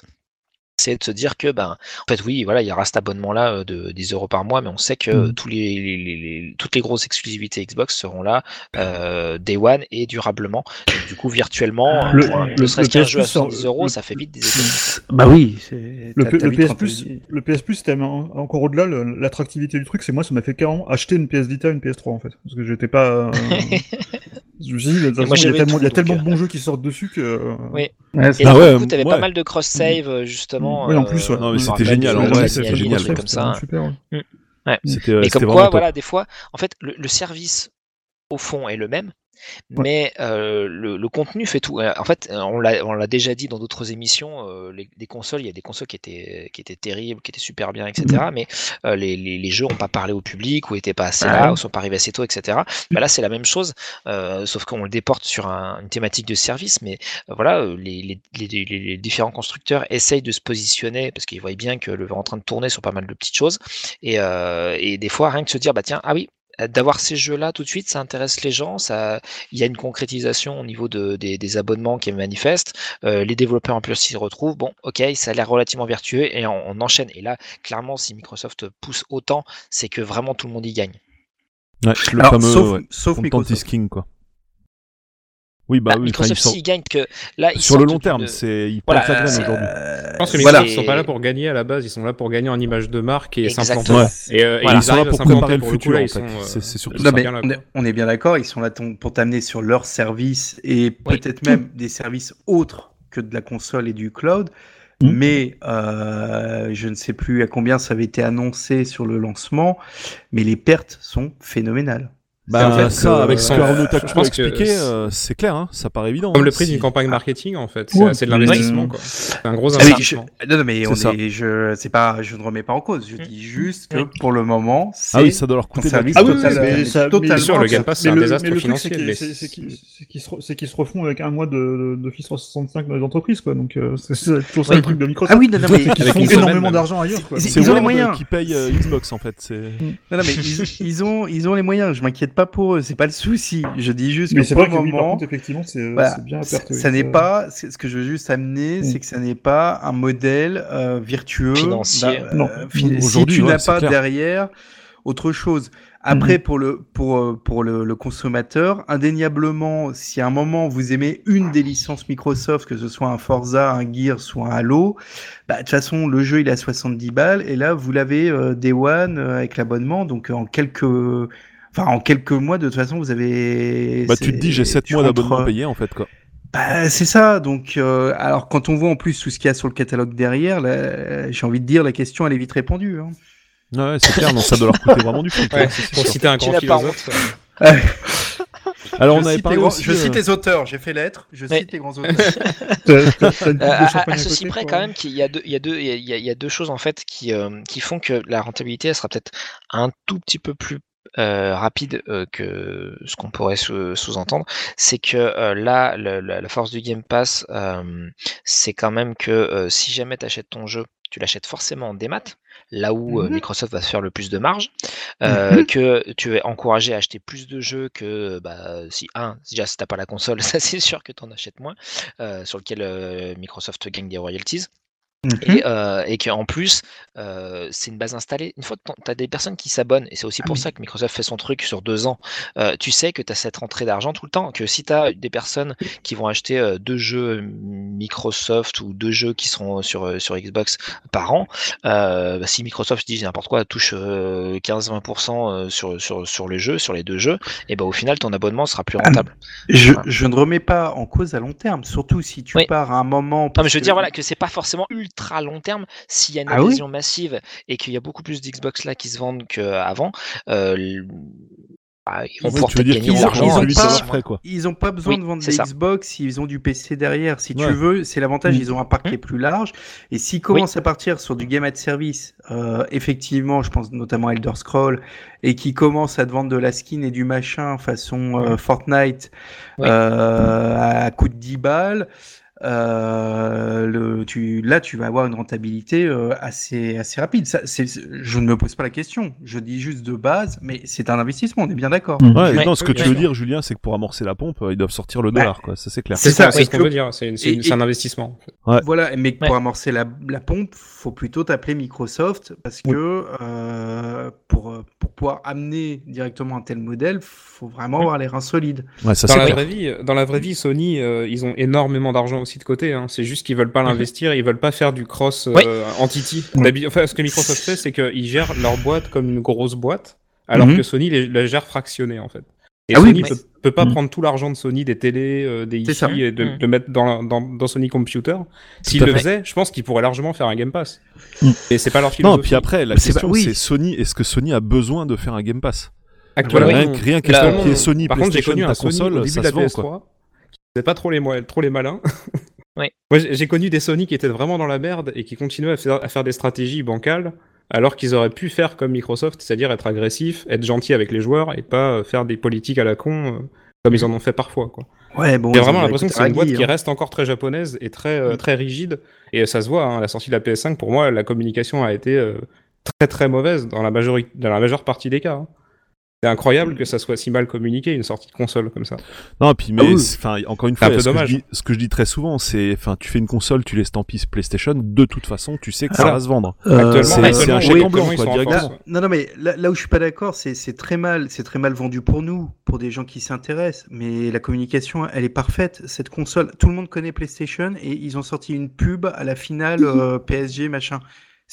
C'est de se dire que, ben, en fait, oui, voilà, il y aura cet abonnement-là euh, de 10 euros par mois, mais on sait que Mhm. tous les, les- les- les- toutes les grosses exclusivités Xbox seront là euh, Day One et durablement. Du coup, virtuellement, Le- pour un- le- ne serait-ce le qu'un jeu à Plus sort- 70 euros, ça fait vite des économies. Bah oui, c'est. Le, le PS Plus, le PS Plus, c'était en- encore au-delà l'attractivité du truc, c'est moi, ça m'a fait carrément acheter une PS Vita, une PS3 en fait, parce que j'étais pas. euh, je me suis dit, de toute Et moi, façon, il y a tellement, il y a tout, tellement donc, de bons jeux qui sortent dessus que. euh, Oui. Ouais, Et Ah pour ouais, t'avais ouais. pas mal de cross-save, euh, justement. Oui, en plus, ouais. euh, Non, mais c'était génial, c'était génial, comme ça. Super. ouais. C'était euh, Mais c'était comme quoi, voilà, des fois, en fait, le, le service au fond est le même, mais euh, le, le contenu fait tout. Euh, En fait, euh, on l'a déjà dit dans d'autres émissions, euh, les, les consoles, il y a des consoles qui étaient, qui étaient terribles, qui étaient super bien, etc. Mais euh, les, les, les jeux n'ont pas parlé au public, ou étaient pas assez Ah là, ou sont pas arrivés assez tôt, etc. Bah là, c'est la même chose, sauf qu'on le déporte sur un- une thématique de service. Mais voilà, les, différents constructeurs essayent de se positionner parce qu'ils voient bien que le vent est en train de tourner sur pas mal de petites choses. Et, et des fois, rien que se dire, bah tiens, ah oui, d'avoir ces jeux-là tout de suite, ça intéresse les gens. Ça, il y a une concrétisation au niveau de, des, des abonnements qui est manifeste. Euh, les développeurs en plus s'y retrouvent. Bon, ok, ça a l'air relativement vertueux et on, on enchaîne. Et là, clairement, si Microsoft pousse autant, c'est que vraiment tout le monde y gagne. Ouais, le Alors, fameux sauf, ouais, sauf Microsoft. king, quoi. Oui, bah, Bah, oui, Microsoft, sont- s'il gagne, que là, ils sur le long terme, c'est ils Voilà, portent la c'est- graine aujourd'hui. Je pense que C'est- Microsoft Voilà. sont pas là pour gagner à la base, ils sont là pour gagner en image de marque et Exactement. s'implanter. Ouais. Et, euh, et. Ils sont là pour préparer le futur, en ils fait. sont, euh, C'est- c'est surtout ils Non, sont mais bien là, on est, quoi. on est bien d'accord, ils sont là pour t'amener sur leurs services et peut-être même des services autres que de la console et du cloud. Mhm. Mais euh, je ne sais plus à combien ça avait été annoncé sur le lancement, mais les pertes sont phénoménales. Bah, en fait ça, que- avec ce que Arnaud t'a je pense expliqué, c'est- euh, c'est clair, hein, ça paraît évident. Comme hein, le prix d'une campagne marketing en fait, c'est Ouais. c'est de l'investissement quoi. C'est un gros Ah oui, je, investissement. non, non, mais on ça. est, je, c'est pas, je ne remets pas en cause. Je Mm. dis juste que pour le moment, c'est Ah oui, ça doit leur un coûter de la service Ah oui, total- mais ça- totalement Sûr, le Game Pass c'est un le, désastre mais le truc, financier. c'est qu'ils se, refont avec un mois de, de, d'Office 365 dans les entreprises, quoi. Donc, euh, c'est toujours ça le truc de Microsoft. Ah oui, non, non, mais Ils font énormément d'argent ailleurs, quoi. Ils- C'est les moyens. qui paye euh, Xbox en fait. C'est Non, non, mais ils, ils ont, ils ont les moyens. Je m'inquiète pas pour eux, c'est pas le souci. Je dis juste Mais que c'est pour vrai le que oui, par moment, contre, effectivement, c'est voilà, bien ça, répertorié, ça n'est pas. Ce que je veux juste amener, Mm. c'est que ça n'est pas un modèle euh, virtueux. Financier. d'un- Non. euh, si tu ouais, n'as pas clair. derrière autre chose. Après, pour le pour euh, pour le, le consommateur, indéniablement, si à un moment vous aimez une des licences Microsoft, que ce soit un Forza, un Gears ou un Halo, bah, de toute façon, le jeu il est à 70 balles et là vous l'avez euh, Day One euh, avec l'abonnement, donc euh, en quelques Enfin, en quelques mois, de toute façon, vous avez. Bah, tu te dis, j'ai 7 tu mois rentres- d'abonnement payé, en fait, quoi. Bah, c'est ça. Donc, euh, alors quand on voit en plus tout ce qu'il y a sur le catalogue derrière, là, j'ai envie de dire, la question elle est vite répondue. Hein. Ouais, c'est clair, non, ça doit leur coûter vraiment du fric. Ouais, ouais, c'est pour citer un grand philosophe. Alors, on je avait cite, parlé aussi, je euh, cite les auteurs. J'ai fait lettre. Je Ouais. cite les grands auteurs. Euh, à, à ceci côté, près, quand même, qu'il y a deux, il y a deux, il y y a- il y a deux choses en fait qui, euh, qui font que la rentabilité elle sera peut-être un tout petit peu plus euh, rapide euh, que ce qu'on pourrait sous- sous-entendre. C'est que euh, là, le- la, la force du Game Pass, c'est quand même que si jamais tu achètes ton jeu, tu l'achètes forcément en démat. Là où Mhm. Microsoft va se faire le plus de marge, euh, que tu es encouragé à acheter plus de jeux que bah, si un déjà si t'as pas la console, ça c'est sûr que tu en achètes moins, sur lequel Microsoft gagne des royalties. Mhm. Et, euh, et qu'en plus, euh, c'est une base installée. Une fois que tu as des personnes qui s'abonnent, et c'est aussi Ah pour oui. ça que Microsoft fait son truc sur deux ans, euh, tu sais que tu as cette rentrée d'argent tout le temps. Que si tu as des personnes qui vont acheter euh, deux jeux Microsoft ou deux jeux qui seront sur, euh, sur Xbox par an, euh, bah, si Microsoft dit n'importe quoi, touche euh, 15-20% euh, sur, sur, sur le jeu, sur les deux jeux, et bah, au final, ton abonnement sera plus Ah, rentable. Je, je ne remets pas en cause à long terme, surtout si tu Oui. pars à un moment. Non, mais je veux que- dire voilà, que c'est pas forcément ultra long terme. S'il y a une Ah oui? massive et qu'il y a beaucoup plus d'Xbox là qui se vendent qu'avant, euh, bah, ils vont pouvoir gagner ils ont- l'argent. ils pas-. Ils besoin Oui, de vendre des ça. Xbox s'ils ont du PC derrière. Si tu veux, c'est l'avantage, ils ont un parc qui est plus large. Et s'ils commencent à partir sur du game at service, euh, effectivement, je pense notamment à Elder Scroll, et qui commencent à te vendre de la skin et du machin façon euh, Fortnite Oui. euh, à coût de 10 balles, euh, le, tu, là, tu vas avoir une rentabilité euh, assez, assez rapide. Ça, c'est, je ne me pose pas la question. Je dis juste de base, mais c'est un investissement, on est bien d'accord. Ouais, Ouais, non, ce que tu veux dire, Julien, c'est que pour amorcer la pompe, euh, ils doivent sortir le Ouais. dollar, quoi. Ça, c'est clair. C'est C'est ça, ça, c'est ce qu'on veut dire. C'est une- c'est et- une- c'est un investissement. Voilà, mais Ouais. pour amorcer la, la pompe, faut plutôt t'appeler Microsoft parce Oui. que euh, pour, pour pouvoir amener directement un tel modèle, faut vraiment avoir les reins solides. Ouais, ça, Dans c'est la, clair. vraie vie, dans la vraie vie, Sony, euh, ils ont énormément d'argent aussi de côté. Hein. C'est juste qu'ils veulent pas l'investir, ils veulent pas faire du cross euh, Oui. entity. Oui. Enfin, ce que Microsoft fait, c'est qu'ils gèrent leur boîte comme une grosse boîte, alors Mhm. que Sony les, la gère fractionnée en fait. Et Ah oui, Sony mais peut, peut pas Mhm. prendre tout l'argent de Sony, des télés, euh, des hi et de Mhm. le mettre dans, la- dans, dans Sony Computer. S'ils le fait. faisaient, je pense qu'ils pourraient largement faire un Game Pass. Mhm. Et c'est pas leur Non, philosophie. puis après, la C'est pas- question, oui. c'est Sony, est-ce que Sony a besoin de faire un Game Pass? Actuellement, Rien que- rien qu'estampiller Sony, Par contre, j'ai connu un Sony console, au début ça de la se vend, PS3 quoi. Faisait pas trop les, trop les malins. Oui. Moi, j'ai connu des Sony qui étaient vraiment dans la merde et qui continuaient à faire, à faire des stratégies bancales alors qu'ils auraient pu faire comme Microsoft, c'est-à-dire être agressifs, être gentils avec les joueurs et pas euh, faire des politiques à la con euh, comme ils en ont fait parfois. Quoi. Ouais, bon. J'ai vraiment l'impression que c'est une boîte qui hein. reste encore très japonaise et très, euh, très rigide. Et ça se voit, hein, à la sortie de la PS5, pour moi, la communication a été euh, très très mauvaise dans la, majorité, dans la majeure partie des cas. hein. C'est incroyable que ça soit si mal communiqué, une sortie de console comme ça. Non, puis mais Ah oui. enfin encore une C'est un fois, peu ce, que je dis, ce que je dis très souvent, c'est enfin tu fais une console, tu l'estampilles PlayStation, de toute façon, tu sais que ça va se vendre. Euh, Actuellement, c'est- un oui, chèque en actuellement, blanc, quoi, en directement. Là- non, non, mais là, là où je suis pas d'accord, c'est c'est très mal, c'est très mal vendu pour nous, pour des gens qui s'intéressent. Mais la communication, elle est parfaite. Cette console, tout le monde connaît PlayStation et ils ont sorti une pub à la finale euh, PSG machin.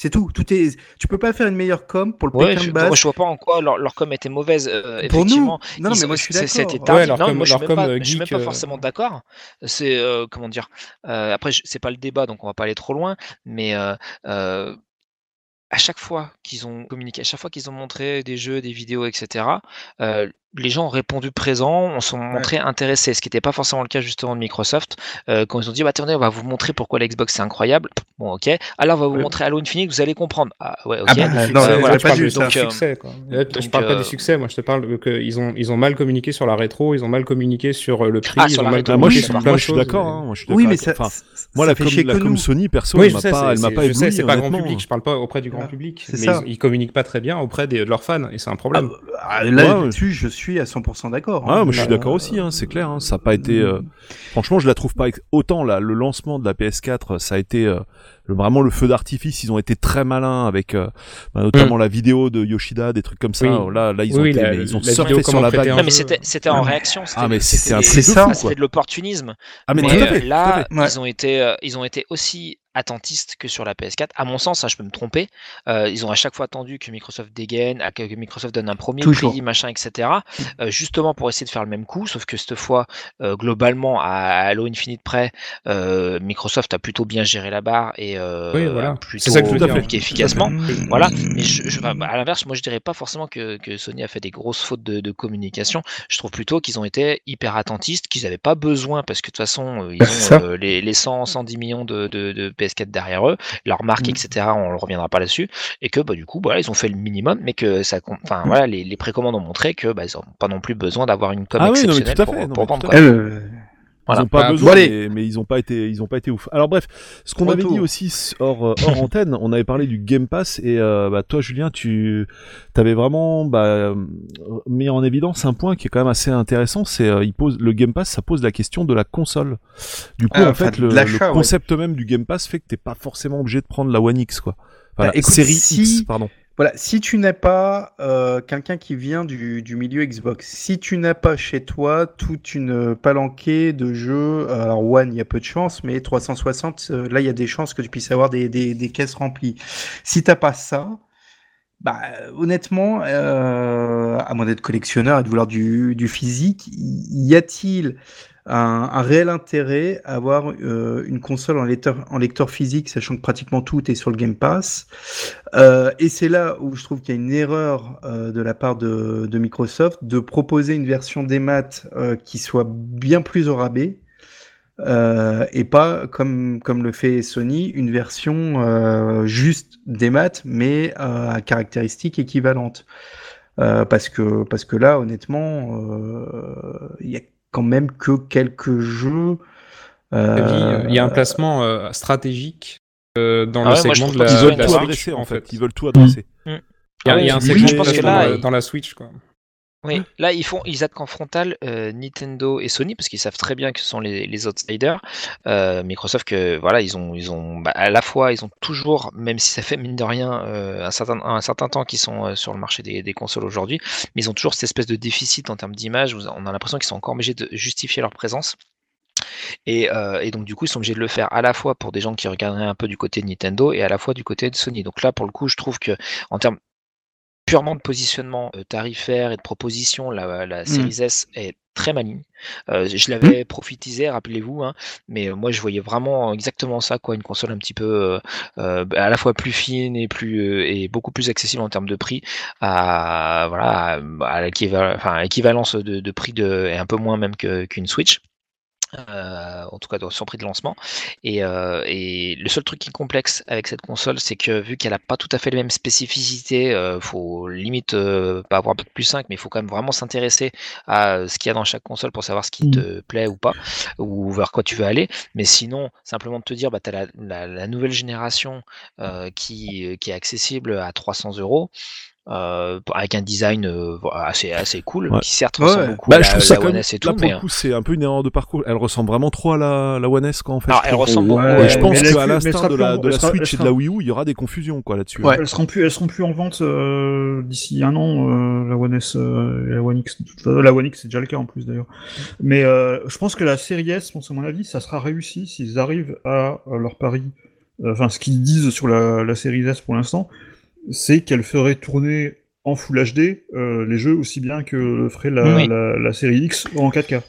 C'est tout. Tout est. Tu peux pas faire une meilleure com pour le Ouais, Pékin je, moi, vois pas en quoi leur, leur com était mauvaise. euh, Pour nous. effectivement, Non, non, ils mais moi je suis d'accord. Ouais, non, com- moi je suis même pas, euh, je suis même geek, pas forcément d'accord. C'est euh, comment dire. euh, après, je- c'est pas le débat, donc on va pas aller trop loin. Mais euh, euh, à chaque fois qu'ils ont communiqué, à chaque fois qu'ils ont montré des jeux, des vidéos, etc. euh, les gens ont répondu présents, on sont montrés intéressés, ce qui n'était pas forcément le cas justement de Microsoft euh, quand ils ont dit bah, attendez on va vous montrer pourquoi la Xbox c'est incroyable. Bon ok, alors on va vous Ouais. montrer Halo Infinite, vous allez comprendre. Ah ouais ok. Ah bah, Du non, voilà, pas je du succès, quoi. Là, je parle pas euh, du succès, moi je te parle de- que ils ont ils ont mal communiqué sur la rétro, ils ont mal communiqué sur euh, le prix, Ah, ils sur ont mal rétro, moi, je communiqué suis, sur moi, de je suis choses, d'accord. hein, moi, je suis Oui, d'accord mais ça, enfin, moi, la, fait com, chier la que com nous. Sony, perso, Oui, elle je m'a sais, pas, ébloui, c'est pas grand public, je parle pas auprès du grand Voilà. public, C'est mais ça. ils, communiquent pas très bien auprès des- de leurs fans et c'est un Ah, problème. ah, là, Ouais, dessus, je suis suis à 100% d'accord. Ah, hein. moi je suis Euh, d'accord aussi, hein, c'est clair. Hein, ça a pas été. euh, Franchement, je la trouve pas autant là. Le lancement de la PS4, ça a été euh, vraiment le feu d'artifice. Ils ont été très malins avec euh, bah, notamment la vidéo de Yoshida, des trucs comme ça. Oui. Là, là, ils ont Oui, été, la- mais ils ont la surfé sur la vague. Non, mais c'était c'était en réaction. Ah, mais c'était- c'est un c'était- de C'est ça. fou, ah, quoi. C'était de l'opportunisme. Ah, mais Mais, tout à euh, fait. tout à là, fait. Ouais. ils ont été, euh, ils ont été aussi attentistes que sur la PS4. À mon sens, ça, je peux me tromper. Euh, ils ont à chaque fois attendu que Microsoft dégaine, que Microsoft donne un premier Toujours. prix, machin, etc. euh, justement pour essayer de faire le même coup. Sauf que cette fois, euh, globalement, à, Halo Infinite près, euh, Microsoft a plutôt bien géré la barre et euh, Oui, voilà. a plutôt ça que je efficacement. Mmh. Voilà, mais je, je- à l'inverse, moi je dirais pas forcément que, que Sony a fait des grosses fautes de, de communication. Je trouve plutôt qu'ils ont été hyper attentistes, qu'ils n'avaient pas besoin parce que de toute façon ils Bah, ont euh, les 100, 110 millions de, de, de PS4 derrière eux, leur marque, Mm. etc. On ne reviendra pas là-dessus, et que bah du coup voilà ils ont fait le minimum, mais que ça, enfin Mm. voilà les, les précommandes ont montré que bah, ils n'ont pas non plus besoin d'avoir une com Ah oui, non, mais exceptionnelle tout à pour, non, pour mais vendre. tout à quoi. fait. Voilà. Ils ont pas Bah, besoin, mais, mais ils ont pas été, ils ont pas été ouf. Alors bref, ce qu'on avait dit aussi hors, euh, hors antenne, on avait parlé du Game Pass et euh, bah, toi Julien, tu avais vraiment bah, euh, mis en évidence un point qui est quand même assez intéressant, c'est euh, il pose le Game Pass, ça pose la question de la console. Du coup, Ah, en fait, le, le ouais. concept même du Game Pass fait que t'es pas forcément obligé de prendre la One X quoi. Enfin, Bah, la écoute, série si- X, pardon. Voilà, si tu n'es pas euh, quelqu'un qui vient du, du milieu Xbox, si tu n'as pas chez toi toute une palanquée de jeux, alors One, il y a peu de chance, mais 360, euh, là, il y a des chances que tu puisses avoir des, des, caisses remplies. Si t'as pas ça, bah, honnêtement, euh, à moins d'être collectionneur et de vouloir du, du physique, y a-t-il un, un réel intérêt à avoir euh, une console en lecteur, en lecteur physique, sachant que pratiquement tout est sur le Game Pass euh, et c'est là où je trouve qu'il y a une erreur euh, de la part de, de Microsoft de proposer une version des maths euh, qui soit bien plus au rabais euh, et pas comme, comme le fait Sony, une version euh, juste des maths mais euh, à caractéristiques équivalentes. Euh, parce, que, parce que là, honnêtement, euh, il y a quand même que quelques jeux. Euh, Il y a un placement euh, stratégique euh, dans Ah le ouais, segment de la, Ils veulent de la tout. Switch, adresser en fait. Ils veulent tout adresser. Il y a, il y a un Ah ouais, segment je de pense que placement là, dans, il- dans la Switch, quoi. Oui, là ils font, ils attaquent en frontal euh, Nintendo et Sony parce qu'ils savent très bien que ce sont les, les outsiders. Euh, Microsoft que voilà, ils ont, ils ont, bah, à la fois ils ont toujours, même si ça fait mine de rien euh, un certain, un certain temps qu'ils sont euh, sur le marché des, des consoles aujourd'hui, mais ils ont toujours cette espèce de déficit en termes d'image. où On a l'impression qu'ils sont encore obligés de justifier leur présence. Et, euh, et donc du coup ils sont obligés de le faire à la fois pour des gens qui regarderaient un peu du côté de Nintendo et à la fois du côté de Sony. Donc là pour le coup je trouve que en termes purement de positionnement euh, tarifaire et de proposition, la, la Series S est très maligne. Euh, je l'avais prophétisé, rappelez-vous, hein, mais euh, moi je voyais vraiment exactement ça, quoi, une console un petit peu euh, euh, à la fois plus fine et plus et beaucoup plus accessible en termes de prix, à voilà, à, l'équivalence de, de prix de et un peu moins même que- qu'une Switch. Euh, en tout cas dans son prix de lancement. Et, euh, et le seul truc qui est complexe avec cette console, c'est que vu qu'elle n'a pas tout à fait les mêmes spécificités, euh, faut limite euh, pas avoir plus 5, mais il faut quand même vraiment s'intéresser à ce qu'il y a dans chaque console pour savoir ce qui Mm. te plaît ou pas, ou vers quoi tu veux aller. Mais sinon, simplement de te dire, bah, tu as la, la- la nouvelle génération qui, qui est accessible à 300 euros. Euh, avec un design euh, assez, assez cool, Ouais. qui certes Ouais, ressemble ouais. beaucoup Bah, à je la, trouve ça la quand One. S et Là, tout, pour mais le coup, c'est un peu une erreur de parcours. Elle ressemble vraiment trop à la, la One S, quoi, en fait. alors, elle ressemble beaucoup. Ouais, Et je pense qu'à l'instar de la, de la elle sera- Switch et de la Wii U, il y aura des confusions, quoi, là-dessus. Ouais. Elles seront plus, elles seront plus en vente euh, d'ici un an, euh, la One S euh, et la One X. La One X, c'est déjà le cas en plus d'ailleurs. Mais euh, je pense que la série S, bon, c'est mon avis, ça sera réussi s'ils arrivent à, à leur pari. euh, Enfin, ce qu'ils disent sur la, la série S pour l'instant, c'est qu'elle ferait tourner en Full HD euh, les jeux aussi bien que le ferait la, Oui. la, la série X en 4K.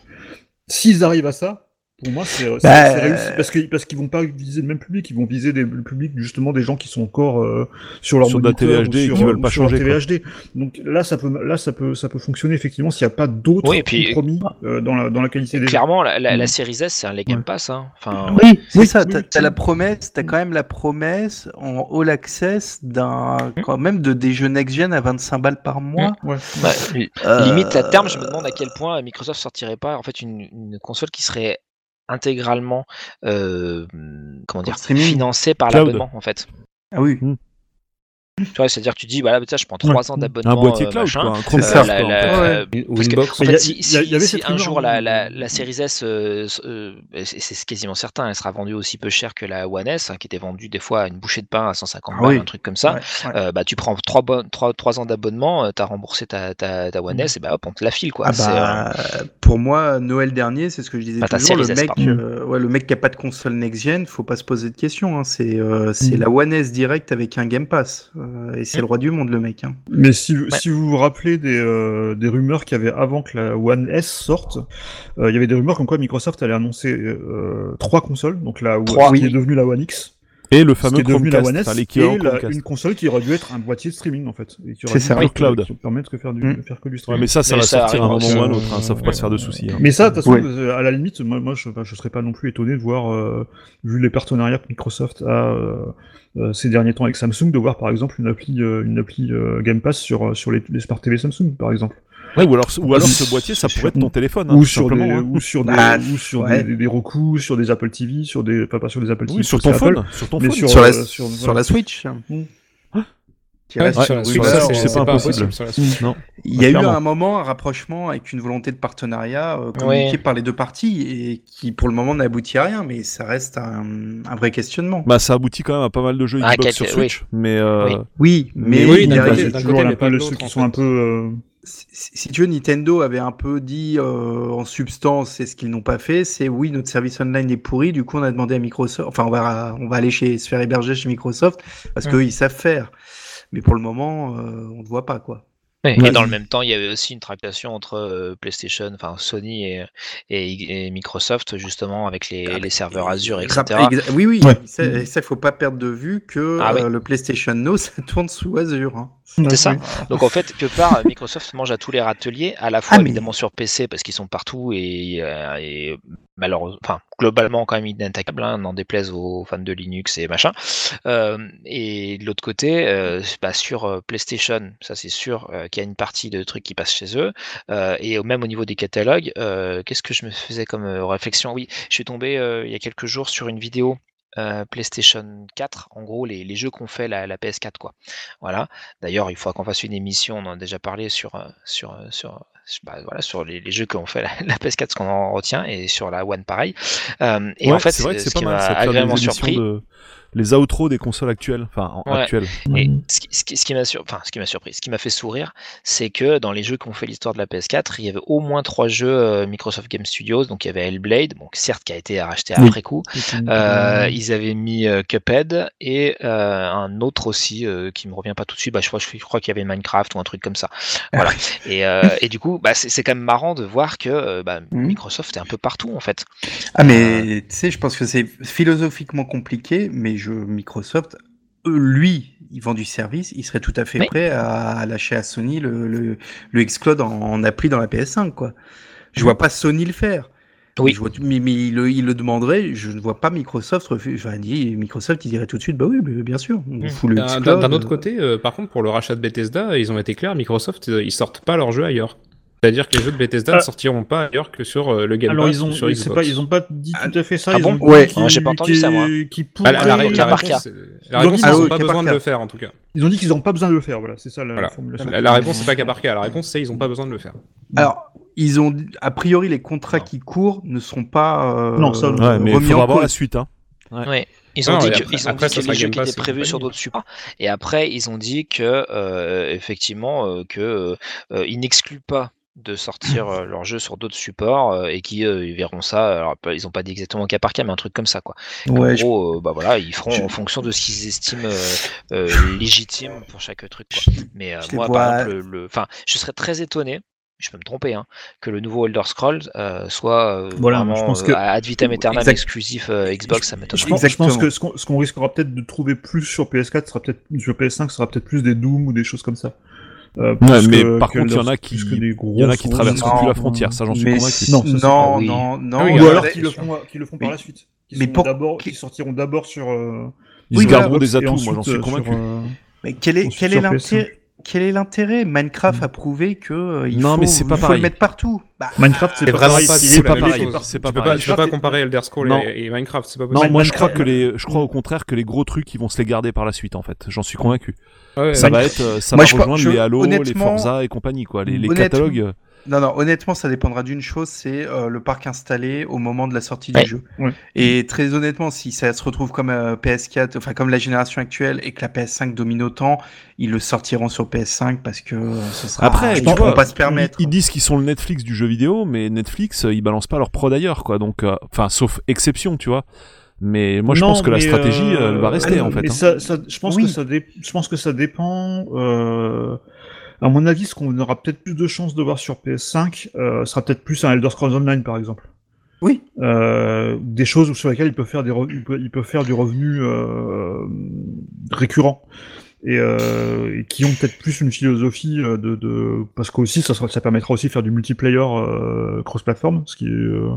S'ils arrivent à ça, pour moi, c'est c'est- Bah, réussi parce que parce qu'ils vont pas viser le même public, ils vont viser des, le public justement des gens qui sont encore euh, sur leur Sur de la moniteur télé ou HD et sur, qui veulent pas sur changer, télé HD. Donc là, ça peut là ça peut ça peut fonctionner effectivement s'il n'y a pas d'autres Oui, compromis euh, dans la dans la qualité des jeux. Clairement, la, la, la Mm. Series S, c'est un les Game Ouais. Pass. Hein. Enfin, Oui, C'est- ça. T'as oui, t'as la promesse, t'as quand même la promesse en all access d'un, quand même de des jeux next gen à 25 balles par mois. Ouais. bah, Euh, limite à terme, je me demande à quel point Microsoft sortirait pas en fait une, une console qui serait intégralement euh, comment dire streaming? financée par l'abonnement en fait. Ah oui. Mm. Tu vois, c'est-à-dire que tu dis, voilà, tiens, je prends 3 ans d'abonnement. Un boîtier euh, cloud, machin. quoi, un Euh, Chromecast, la- quoi, la-. Ouais. parce que, Winbox. en fait, il y a- si, y avait si un jour la, la, la Series S, euh, euh, c'est quasiment certain, elle sera vendue aussi peu cher que la One S, hein, qui était vendue des fois à une bouchée de pain à 150 Ah balles, oui. un truc comme ça. Ouais, ouais. Euh, bah, tu prends 3, bon, trois, trois ans d'abonnement, tu as remboursé ta, ta, ta One S, et bah hop, on te la file. Quoi. Ah C'est, euh, bah, pour moi, Noël dernier, c'est ce que je disais Bah, toujours. Le S, mec, euh, le mec qui a pas de console next-gen, faut pas se poser de questions. hein. C'est euh, c'est Mm. la One S direct avec un Game Pass. Euh, et c'est le roi du monde, le mec. hein. Mais si, Ouais. si vous vous rappelez des, euh, des rumeurs qu'il y avait avant que la One S sorte, euh, il y avait des rumeurs comme quoi Microsoft allait annoncer euh, trois consoles, donc la Trois, qui oui. est devenue la One X, Et le fameux la Chromecast, One S, enfin, et la- une console qui aurait dû être un boîtier de streaming en fait, et qui aurait C'est dû ça. permettre- Oui, cloud. qui permettre de faire, du, Mm. faire que du Ouais, streaming. mais ça, ça Mais va ça sortir à un moment ou à un autre, hein, ça faut pas se faire de soucis. hein. Mais ça, de toute façon, Ouais. euh, à la limite, moi, moi je, serais pas non plus étonné de voir, euh, vu les partenariats que Microsoft a euh, ces derniers temps avec Samsung, de voir par exemple une appli, euh, une appli euh, Game Pass sur, sur les, les Smart TV Samsung, par exemple. Ouais, ou alors, ou alors ce boîtier, ça pourrait être ton téléphone, hein, ou, sur des, hein. ou sur des, Bah, ou sur ouais. des, Roku, sur des Apple TV, sur des, pas, pas sur des Apple TV. Oui, sur ton Apple, phone, sur ton phone. sur, Sur la, euh, sur, voilà. la Switch. Ouais, sur la oui, Switch, c'est- pas pas impossible. sur. Non. Il y a eu Clairement. un moment un rapprochement avec une volonté de partenariat euh, communiqué par les deux parties et qui pour le moment n'a abouti à rien, mais ça reste un, un vrai questionnement. Bah, ça aboutit quand même à pas mal de jeux Ah, Xbox quel- sur Switch, mais euh, Oui. Oui, mais, Mais oui, il d'un y a- côté- pas ceux qui sont un peu. Si, tu veux, Nintendo avait un peu dit euh, en substance, c'est ce qu'ils n'ont pas fait, c'est oui, notre service online est pourri, du coup on a demandé à Microsoft, enfin on va, on va aller chez, se faire héberger chez Microsoft parce Mm. qu'eux ils savent faire. Mais pour le moment, euh, on ne voit pas quoi. Ouais, Ouais. Et dans le même temps, il y avait aussi une tractation entre euh, PlayStation, enfin Sony et, et, et Microsoft, justement, avec les, les serveurs Azure, etc. Oui, oui, Ouais. ça, il faut pas perdre de vue que Ah oui. le PlayStation Now, ça tourne sous Azure. hein. C'est ça. Donc en fait, que part, Microsoft mange à tous les râteliers, à la fois Ah, mais- évidemment sur PC parce qu'ils sont partout et, euh, et malheureusement, enfin globalement quand même inattaquables, hein, n'en déplaise aux fans de Linux et machin. Euh, et de l'autre côté, euh, bah, sur euh, PlayStation, ça c'est sûr euh, qu'il y a une partie de trucs qui passent chez eux. Euh, et au- même au niveau des catalogues, euh, qu'est-ce que je me faisais comme réflexion? Oui, je suis tombé euh, il y a quelques jours sur une vidéo. Euh, PlayStation 4, en gros les, les jeux qu'on fait la, la PS4 quoi. Voilà. D'ailleurs, il faudra qu'on fasse une émission, on en a déjà parlé sur, euh, sur, euh, sur, bah, voilà, sur les, les jeux qu'on fait la, la PS4, ce qu'on en retient, et sur la One pareil. Euh, et ouais, en fait, c'est vrai que ce c'est pas qui m'a agréablement surpris, de les outros des consoles actuelles, enfin Ouais. actuelles. et ce qui, ce qui- ce qui m'a sur... enfin, ce qui m'a surpris, ce qui m'a fait sourire, c'est que dans les jeux qui ont fait l'histoire de la PS4, il y avait au moins trois jeux euh, Microsoft Game Studios. Donc il y avait Hellblade, donc certes qui a été racheté Oui. après coup. Euh, ils avaient mis euh, Cuphead et euh, un autre aussi euh, qui me revient pas tout de suite. Bah, je crois, je crois qu'il y avait Minecraft ou un truc comme ça. Voilà. et, euh, et du coup, bah, c'est quand même marrant de voir que bah, Mhm. Microsoft est un peu partout en fait. Ah mais tu sais, je pense que c'est philosophiquement compliqué, mais Microsoft, eux, lui, il vend du service, il serait tout à fait Oui. prêt à lâcher à Sony le, le, le Xcloud en, en appli dans la PS5 quoi. Je vois pas Sony le faire. Oui. Je vois, mais mais il, le, il le demanderait. Je ne vois pas Microsoft refuser. Enfin, dit Microsoft, il dirait tout de suite, bah oui, mais bien sûr, on Mm. fout le D'un Xcloud. d'un- d'un autre euh, côté, euh, par contre, pour le rachat de Bethesda, ils ont été clairs, Microsoft, euh, ils sortent pas leurs jeux ailleurs. C'est-à-dire que les jeux de Bethesda Ah. ne sortiront pas ailleurs que sur euh, le Game Alors Pass ils ont, sur Xbox. pas, ils ont pas dit tout à fait ça. Ah ils bon ont dit Ouais. qu'ils- Ah, j'ai pas entendu ça, moi. Ah, la, la, la réponse, la Ils réponse, ah n'ont oui, pas besoin de le faire en tout cas. Ils ont dit qu'ils n'ont pas besoin de le faire. Voilà, c'est ça la Voilà. formulation. La, la réponse, c'est pas cas par cas. La réponse, c'est ils n'ont pas besoin de le faire. Alors, ils ont a priori les contrats qui courent ne sont pas euh, Non, ça, Ouais, mais il remis faudra en voir la suite. Hein. Ouais. Ouais. Ils ont Non, dit et que, après- ils ont après, dit ça que les jeux qui étaient et prévus sur d'autres supports. Et après, ils ont dit que euh, effectivement euh, que euh, euh, ils n'excluent pas de sortir euh, leurs jeux sur d'autres supports euh, et qui euh, ils verront ça. Alors ils ont pas dit exactement cas par cas, mais un truc comme ça quoi. Ouais, en je- gros, euh, bah voilà, ils feront je- en fonction de ce qu'ils estiment euh, euh, légitime pour chaque truc. Quoi. Mais euh, moi, vois- par exemple, le, enfin, je serais très étonné. Je peux me tromper, hein, que le nouveau Elder Scrolls euh, soit euh, Voilà, vraiment je pense euh, que- ad vitam aeternam Exact. exclusif euh, Xbox, ça m'étonne. Je pense, je Exactement. pense que ce qu'on ce qu'on risquera peut-être de trouver plus sur PS4 sera peut-être sur PS5 sera peut-être plus des Doom ou des choses comme ça. Euh, Ouais, mais que- par que contre, il y en a qui- y en a qui traversent plus la frontière, ça j'en suis convaincu. Non, ça, non, oui. non, non, Ah oui, Ou alors qu'ils le font, qu'ils le font par la suite. Qui Mais pour- d'abord, qui- qui sortiront d'abord sur. euh, Ils Oui, garderont des atouts, moi j'en suis euh, convaincu. sur, euh, Mais quel est, quel est l'intérêt quel est l'intérêt? Minecraft a prouvé que euh, il Non, faut, mais c'est pas il faut pareil. le mettre partout. Bah, Minecraft, c'est pas pareil. pas c'est- pareil, c'est Tu pas peux pas, pareil. tu peux pas comparer Elder Scrolls et, et Minecraft, c'est pas Non, moi je crois que les, je crois au contraire que les gros trucs ils vont se les garder par la suite en fait. J'en suis convaincu. Ouais, Ça ouais. va être, euh, ça Moi, va je rejoindre je- les Halo, les Forza et compagnie quoi. Les, catalogues. Non, non, honnêtement, ça dépendra d'une chose, c'est euh, le parc installé au moment de la sortie Ouais. du jeu. Ouais. Et très honnêtement, si ça se retrouve comme euh, PS4, enfin comme la génération actuelle, et que la PS5 domine autant, ils le sortiront sur PS5 parce que euh, ce sera. Après, ils pourront pas se permettre. Ils, ils disent qu'ils sont le Netflix du jeu vidéo, mais Netflix ils balancent pas leur pro d'ailleurs quoi. Donc, euh, enfin sauf exception tu vois. Mais moi je Non, pense que la stratégie euh, elle va rester ah, en fait. hein. ça, ça- je pense Oui. que ça, dé- je pense que ça dépend. euh, À mon avis, ce qu'on aura peut-être plus de chances de voir sur PS5 euh, sera peut-être plus un Elder Scrolls Online, par exemple. Oui. Euh, des choses sur lesquelles il peut faire des re- il peut, il peut faire du revenu euh, récurrent et, euh, et qui ont peut-être plus une philosophie de, de parce qu'aussi ça, sera- ça permettra aussi de faire du multiplayer euh, cross-platform, ce qui est euh,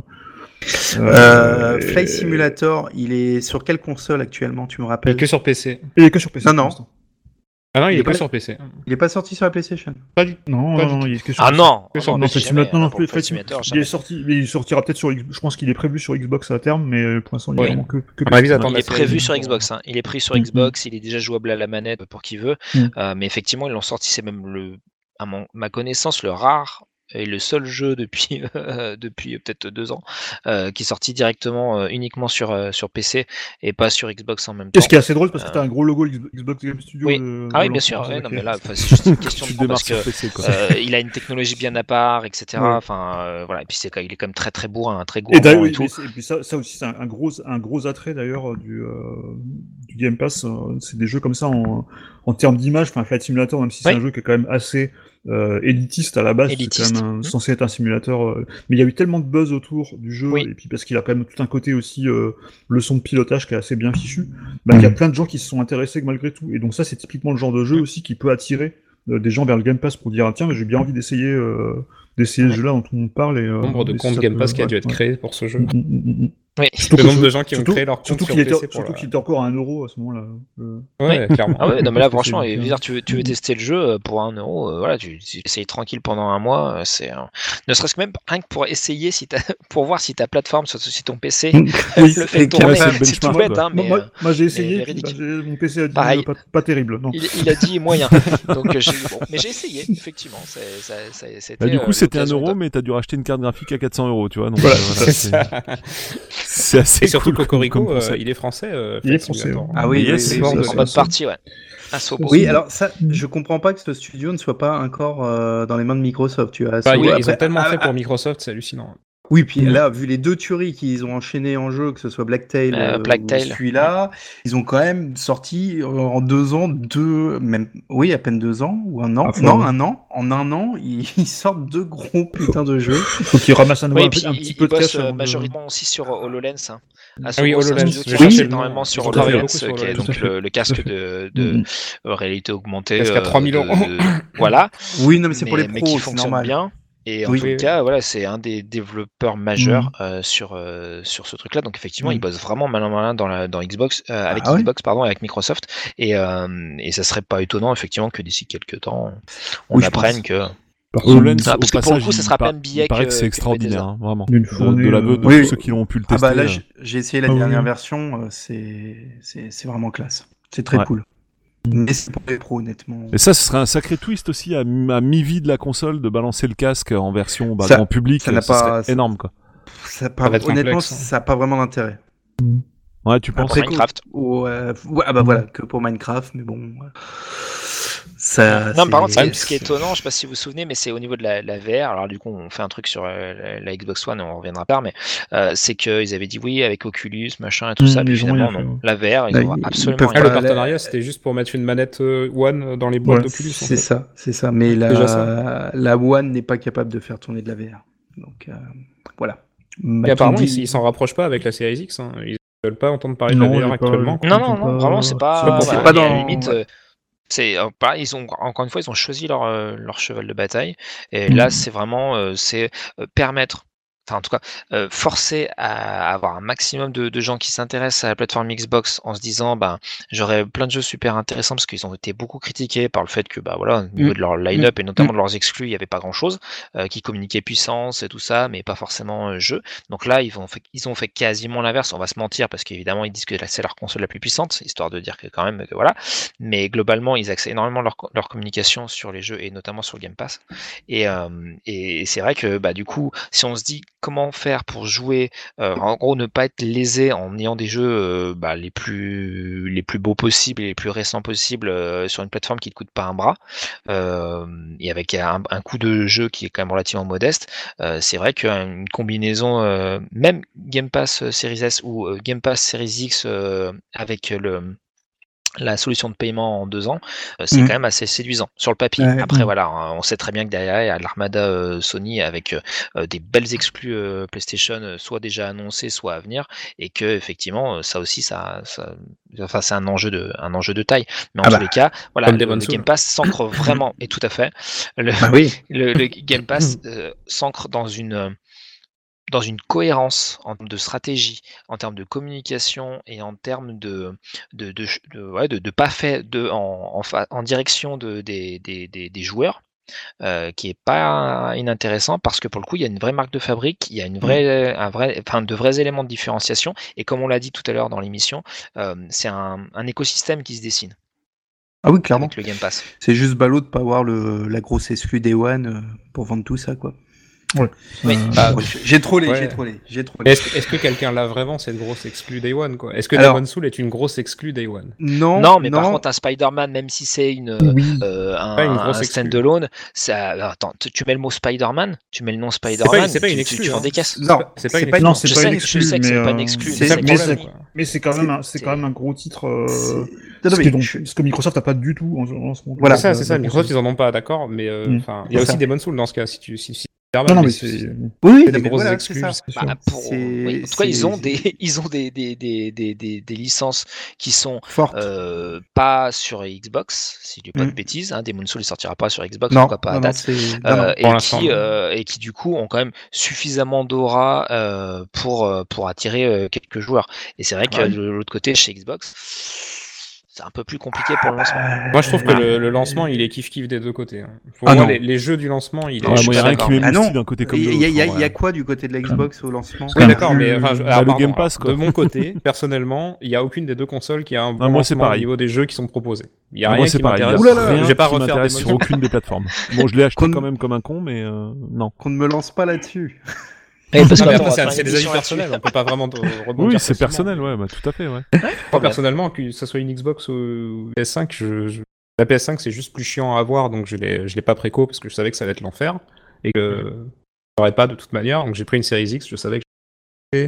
Euh, et- Flight Simulator, il est sur quelle console actuellement, tu me Il est rappelles que sur PC. Il est que sur PC. Non, pour non. Ah non, il Il est pas- sur PC. Il est pas sorti sur la PlayStation. Pas du Non, Pas non, du il est que sur Ah non, Que sur ah Non, jamais, Simulator, non, Simulator, il est sorti, mais il sortira peut-être sur, je pense qu'il est prévu sur Xbox à terme, mais euh, pour l'instant il est vraiment que, que Il est prévu sur Xbox, hein. il est pris sur Mhm. Xbox, il est déjà jouable à la manette pour qui veut, Mhm. Euh, mais effectivement ils l'ont sorti, c'est même le, à mon- ma connaissance le rare et le seul jeu depuis depuis peut-être deux ans euh, qui est sorti directement euh, uniquement sur euh, sur PC et pas sur Xbox en même temps. Et ce qui est assez drôle parce que Euh, t'as un gros logo Xbox Game Studio. Oui. euh, Ah oui bien sûr, ouais, non mais là c'est juste une question Tu de temps parce que PC euh, il a une technologie bien à part, etc. Ouais. Enfin euh, voilà et puis c'est il est quand même très très bourrin, hein, très Et gourmand d'ailleurs, et, oui, tout. et puis ça, ça aussi, c'est un, un gros, un gros attrait d'ailleurs euh, du, euh, du Game Pass. euh, c'est des jeux comme ça en, en termes d'image. Enfin, Flight Simulator, même si c'est Oui. un jeu qui est quand même assez euh, élitiste à la base, c'est quand même un- Mhm. censé être un simulateur. euh, mais il y a eu tellement de buzz autour du jeu, Oui. et puis parce qu'il a quand même tout un côté aussi euh, leçon de pilotage qui est assez bien fichu, bah, qu'il y a plein de gens qui se sont intéressés malgré tout. Et donc ça, c'est typiquement le genre de jeu aussi qui peut attirer euh, des gens vers le Game Pass pour dire ah, tiens, mais j'ai bien envie d'essayer. Euh, d'essayer ce jeu-là dont tout le monde parle et euh, nombre de comptes Game peut- Pass qui a dû être ouais. créé pour ce jeu. Mm, mm. Oui. Surtout Le nombre de gens qui ont créé leur compte Surtout sur qu'il était, PC pour surtout la- qu'il était encore à un euro à ce moment-là. Ouais, clairement. Ah ouais, non mais là franchement, c'est- et, dire, tu veux, tu veux tester le jeu euh, pour un euro, euh, voilà, tu, tu essayes tranquille pendant un mois, euh, c'est ne serait-ce que même rien que pour essayer si t'as, pour voir si ta plateforme, si ton PC Oui, le fait tourner, c'est tout bête, hein, Moi, mais moi- moi, j'ai essayé, bah, mon PC a dit Pareil. pas, pas terrible. Non. il, il a dit moyen, donc j'ai, bon, mais j'ai essayé, effectivement, c'est, ça, ça- c'était. Bah, du coup, c'était un l'occasion euro, de- mais t'as dû racheter une carte graphique à 400 euros, tu vois. Donc, Voilà, voilà, C'est c'est ça. C'est assez Et surtout cool Cocorico, comme euh, il est français. euh, Il est français, ouais. Ah oui, Yes, c'est bon, mode partie, ouais. Oui, alors ça, je comprends pas que ce studio ne soit pas encore euh, dans les mains de Microsoft. Tu vois. Bah, ils, ils après- ont tellement ah, fait ah, pour Microsoft, c'est hallucinant. Oui, puis Mm. là, vu les deux tueries qu'ils ont enchaînées en jeu, que ce soit Blacktail Euh, euh, Blacktail. ou celui-là, ils ont quand même sorti euh, en deux ans, deux, même, oui, à peine deux ans, ou un an, Ah, non, un an, en un an, ils, ils sortent deux gros putains de jeux. Faut qu'il ramasse un, Oui, un, et puis un il, petit peu de cash. euh, de- majoritairement aussi sur HoloLens. Hein. Ah oui, HoloLens, qui nom. énormément sur Ils HoloLens, qui est donc le, le casque de, de euh, réalité augmentée. Casque à euh, 3000 euros. de- voilà. Oui, non, mais c'est pour les pros, c'est fonctionne normal. bien. Et en Oui. tout Oui. cas, voilà, c'est un des développeurs majeurs Mhm. euh, sur euh, sur ce truc-là. Donc effectivement, Mhm. il bosse vraiment malin malin dans la dans Xbox euh, avec Ah ouais? Xbox pardon avec Microsoft. Et euh, et ça serait pas étonnant effectivement que d'ici quelques temps, on apprenne que HoloLens, Ah, parce que pour le coup, ça sera plein de billets Il paraît que- que c'est extraordinaire, hein, vraiment. D'une De, fournée, de l'aveu de euh, Oui. tous ceux qui l'ont pu le Ah tester. bah là, j'ai- essayé la Ah dernière oui. version, c'est c'est c'est vraiment classe. C'est très Ouais. cool. Mais c'est pour les pros, honnêtement. Et ça, ce serait un sacré twist aussi à, mi- à mi-vie de la console de balancer le casque en version bah, Ça- grand public. ça n'a pas- ça- énorme, quoi. Ça pas- honnêtement, complexe, hein. ça n'a pas vraiment d'intérêt. Ouais, tu penses? Après, Minecraft. Ouais, ouais, ah bah voilà, que pour Minecraft, mais bon. ouais. Ça, Non, par contre, ce qui est- ce qui est étonnant, je sais pas si vous vous souvenez, mais c'est au niveau de la, la VR. Alors, du coup, on fait un truc sur euh, la, la Xbox One, on reviendra pas, mais euh, c'est qu'ils avaient dit oui avec Oculus, machin et tout ça, puis ils ont finalement, rien non. La VR, ils ils- ils absolument Ah, rien le pas- partenariat, c'était juste pour mettre une manette euh, One dans les boîtes Ouais, d'Oculus. en C'est fait. ça, c'est ça. Mais la, ça. la One n'est pas capable de faire tourner de la VR. Donc euh, voilà. Et apparemment, Matondi- ils ils s'en rapprochent pas avec la Series X. hein. Ils veulent pas entendre parler Non, de la VR pas- actuellement. Non, Ils non, non, pas- vraiment, c'est pas. pas- voilà, pas dans- limite, ouais. euh, c'est euh, pareil, ils ont encore une fois, ils ont choisi leur, euh, leur cheval de bataille. Et là, c'est vraiment, euh, c'est euh, permettre enfin en tout cas, euh, forcer à avoir un maximum de, de gens qui s'intéressent à la plateforme Xbox en se disant, ben, j'aurais plein de jeux super intéressants parce qu'ils ont été beaucoup critiqués par le fait que, bah voilà, au niveau Mm. de leur line-up et notamment de leurs exclus, il n'y avait pas grand-chose, euh, qui communiquaient puissance et tout ça, mais pas forcément euh, jeu. Donc là, ils ont fait, ils ont fait quasiment l'inverse. On va se mentir parce qu'évidemment, ils disent que c'est leur console la plus puissante, histoire de dire que quand même, que voilà. Mais globalement, ils axent énormément leur, leur communication sur les jeux et notamment sur le Game Pass. Et, euh, et c'est vrai que bah, du coup, si on se dit comment faire pour jouer, euh, en gros, ne pas être lésé en ayant des jeux euh, bah, les plus beaux possibles et les plus récents possibles euh, sur une plateforme qui ne coûte pas un bras. Et avec un, un coût de jeu qui est quand même relativement modeste, c'est vrai qu'une combinaison, même Game Pass Series S ou Game Pass Series X avec le la solution de paiement en deux ans, euh, c'est Mhm. quand même assez séduisant sur le papier. Ouais. Après, Mhm. voilà, hein, on sait très bien que derrière, il y a l'armada euh, Sony avec euh, des belles exclus euh, PlayStation, soit déjà annoncées, soit à venir, et que effectivement, ça aussi, ça, ça enfin, c'est un enjeu de, un enjeu de taille. Mais en Ah tous bah, les cas, voilà, le. Game Pass s'ancre vraiment, et tout à fait, le, Bah oui. le, le Game Pass euh, s'ancre dans une dans une cohérence en termes de stratégie, en termes de communication et en termes de de de, ch- de, ouais, de, de pas fait de en, en, en direction de, des, des, des, des joueurs. euh, qui est pas inintéressant parce que pour le coup il y a une vraie marque de fabrique, il y a une vraie, un vrai, enfin de vrais éléments de différenciation et comme on l'a dit tout à l'heure dans l'émission, euh, c'est un, un écosystème qui se dessine Ah oui, clairement. avec le Game Pass. C'est juste ballot de pas avoir le, la grosse exclu Day One euh, pour vendre tout ça, quoi. Oui. Euh, Ah, Ouais, J'ai trollé, Ouais. j'ai trollé, j'ai trollé. Est-ce que, quelqu'un l'a vraiment cette grosse exclue Day One quoi? Est-ce que Alors- Demon's Soul est une grosse exclue Day One? Non, Non, mais par contre un Spider-Man, même si c'est une oui. euh, un, Pas une grosse un exclue. standalone, ça, attends, tu, mets le mot Spider-Man, tu mets le nom Spider-Man, c'est pas une tu, exclue, tu, tu vends hein. des caisses? non, c'est pas une pas Non, exclue. c'est je pas sais, je que c'est mais, pas une euh, exclue, c'est- c'est mais c'est- c'est quand même un, c'est C'est- quand même un gros titre. euh, C'est- Non, ce, non, que, Microsoft n'a pas du tout en, en ce moment. Voilà. C'est ça, c'est ça. Euh, Microsoft, ils en ont pas, d'accord, mais euh, Mm. enfin, il y a C'est aussi ça. Demon's Soul dans ce cas. Si tu, si, si Non, non, mais mais c'est. Oui, des mais grosses voilà, exclus, c'est ça. c'est sûr. Bah, pour- C'est- oui, En tout cas, ils ont des, ils ont des, des, des, des, des, des licences qui sont euh, pas sur Xbox, si je dis pas de Mm. bêtises. Hein, Demon's Soul ne sortira pas sur Xbox, en non, tout cas pas à non, date. Euh, et, qui, euh, et qui du coup ont quand même suffisamment d'aura euh, pour, pour attirer euh, quelques joueurs. Et c'est vrai que Ouais. de l'autre côté, chez Xbox, c'est un peu plus compliqué pour le lancement. Moi, je trouve que Ah. le, le lancement, il est kiff-kiff des deux côtés. hein. Pour Ah moi, non. les, les jeux du lancement, il est. Ah, moi, il y a rien qui Ah non. d'un côté comme de l'autre. y, a- il y a- y quoi du côté de la Xbox au lancement Oui, d'accord, mais enfin, je- alors, le pardon, Game Pass, quoi. de mon côté, personnellement, il n'y a aucune des deux consoles qui a un bon Ah, moi, c'est lancement au pareil. niveau des jeux qui sont proposés. Il y a Ah, rien moi, c'est qui pareil. Il y a m'intéresse. Pas refaire des sur aucune des plateformes. Bon, je l'ai acheté quand même comme un con, mais euh, non. Qu'on ne me lance pas là-dessus. Parce après, c'est une des avis personnels, on peut pas vraiment rebondir. Oui, c'est personnel, ouais, bah, tout à fait, ouais. Moi, personnellement, que ce soit une Xbox ou PS5, je, je- la PS5 c'est juste plus chiant à avoir, donc je l'ai, je l'ai pas préco parce que je savais que ça allait être l'enfer et que je l'aurais pas de toute manière. Donc j'ai pris une Series X, je savais que je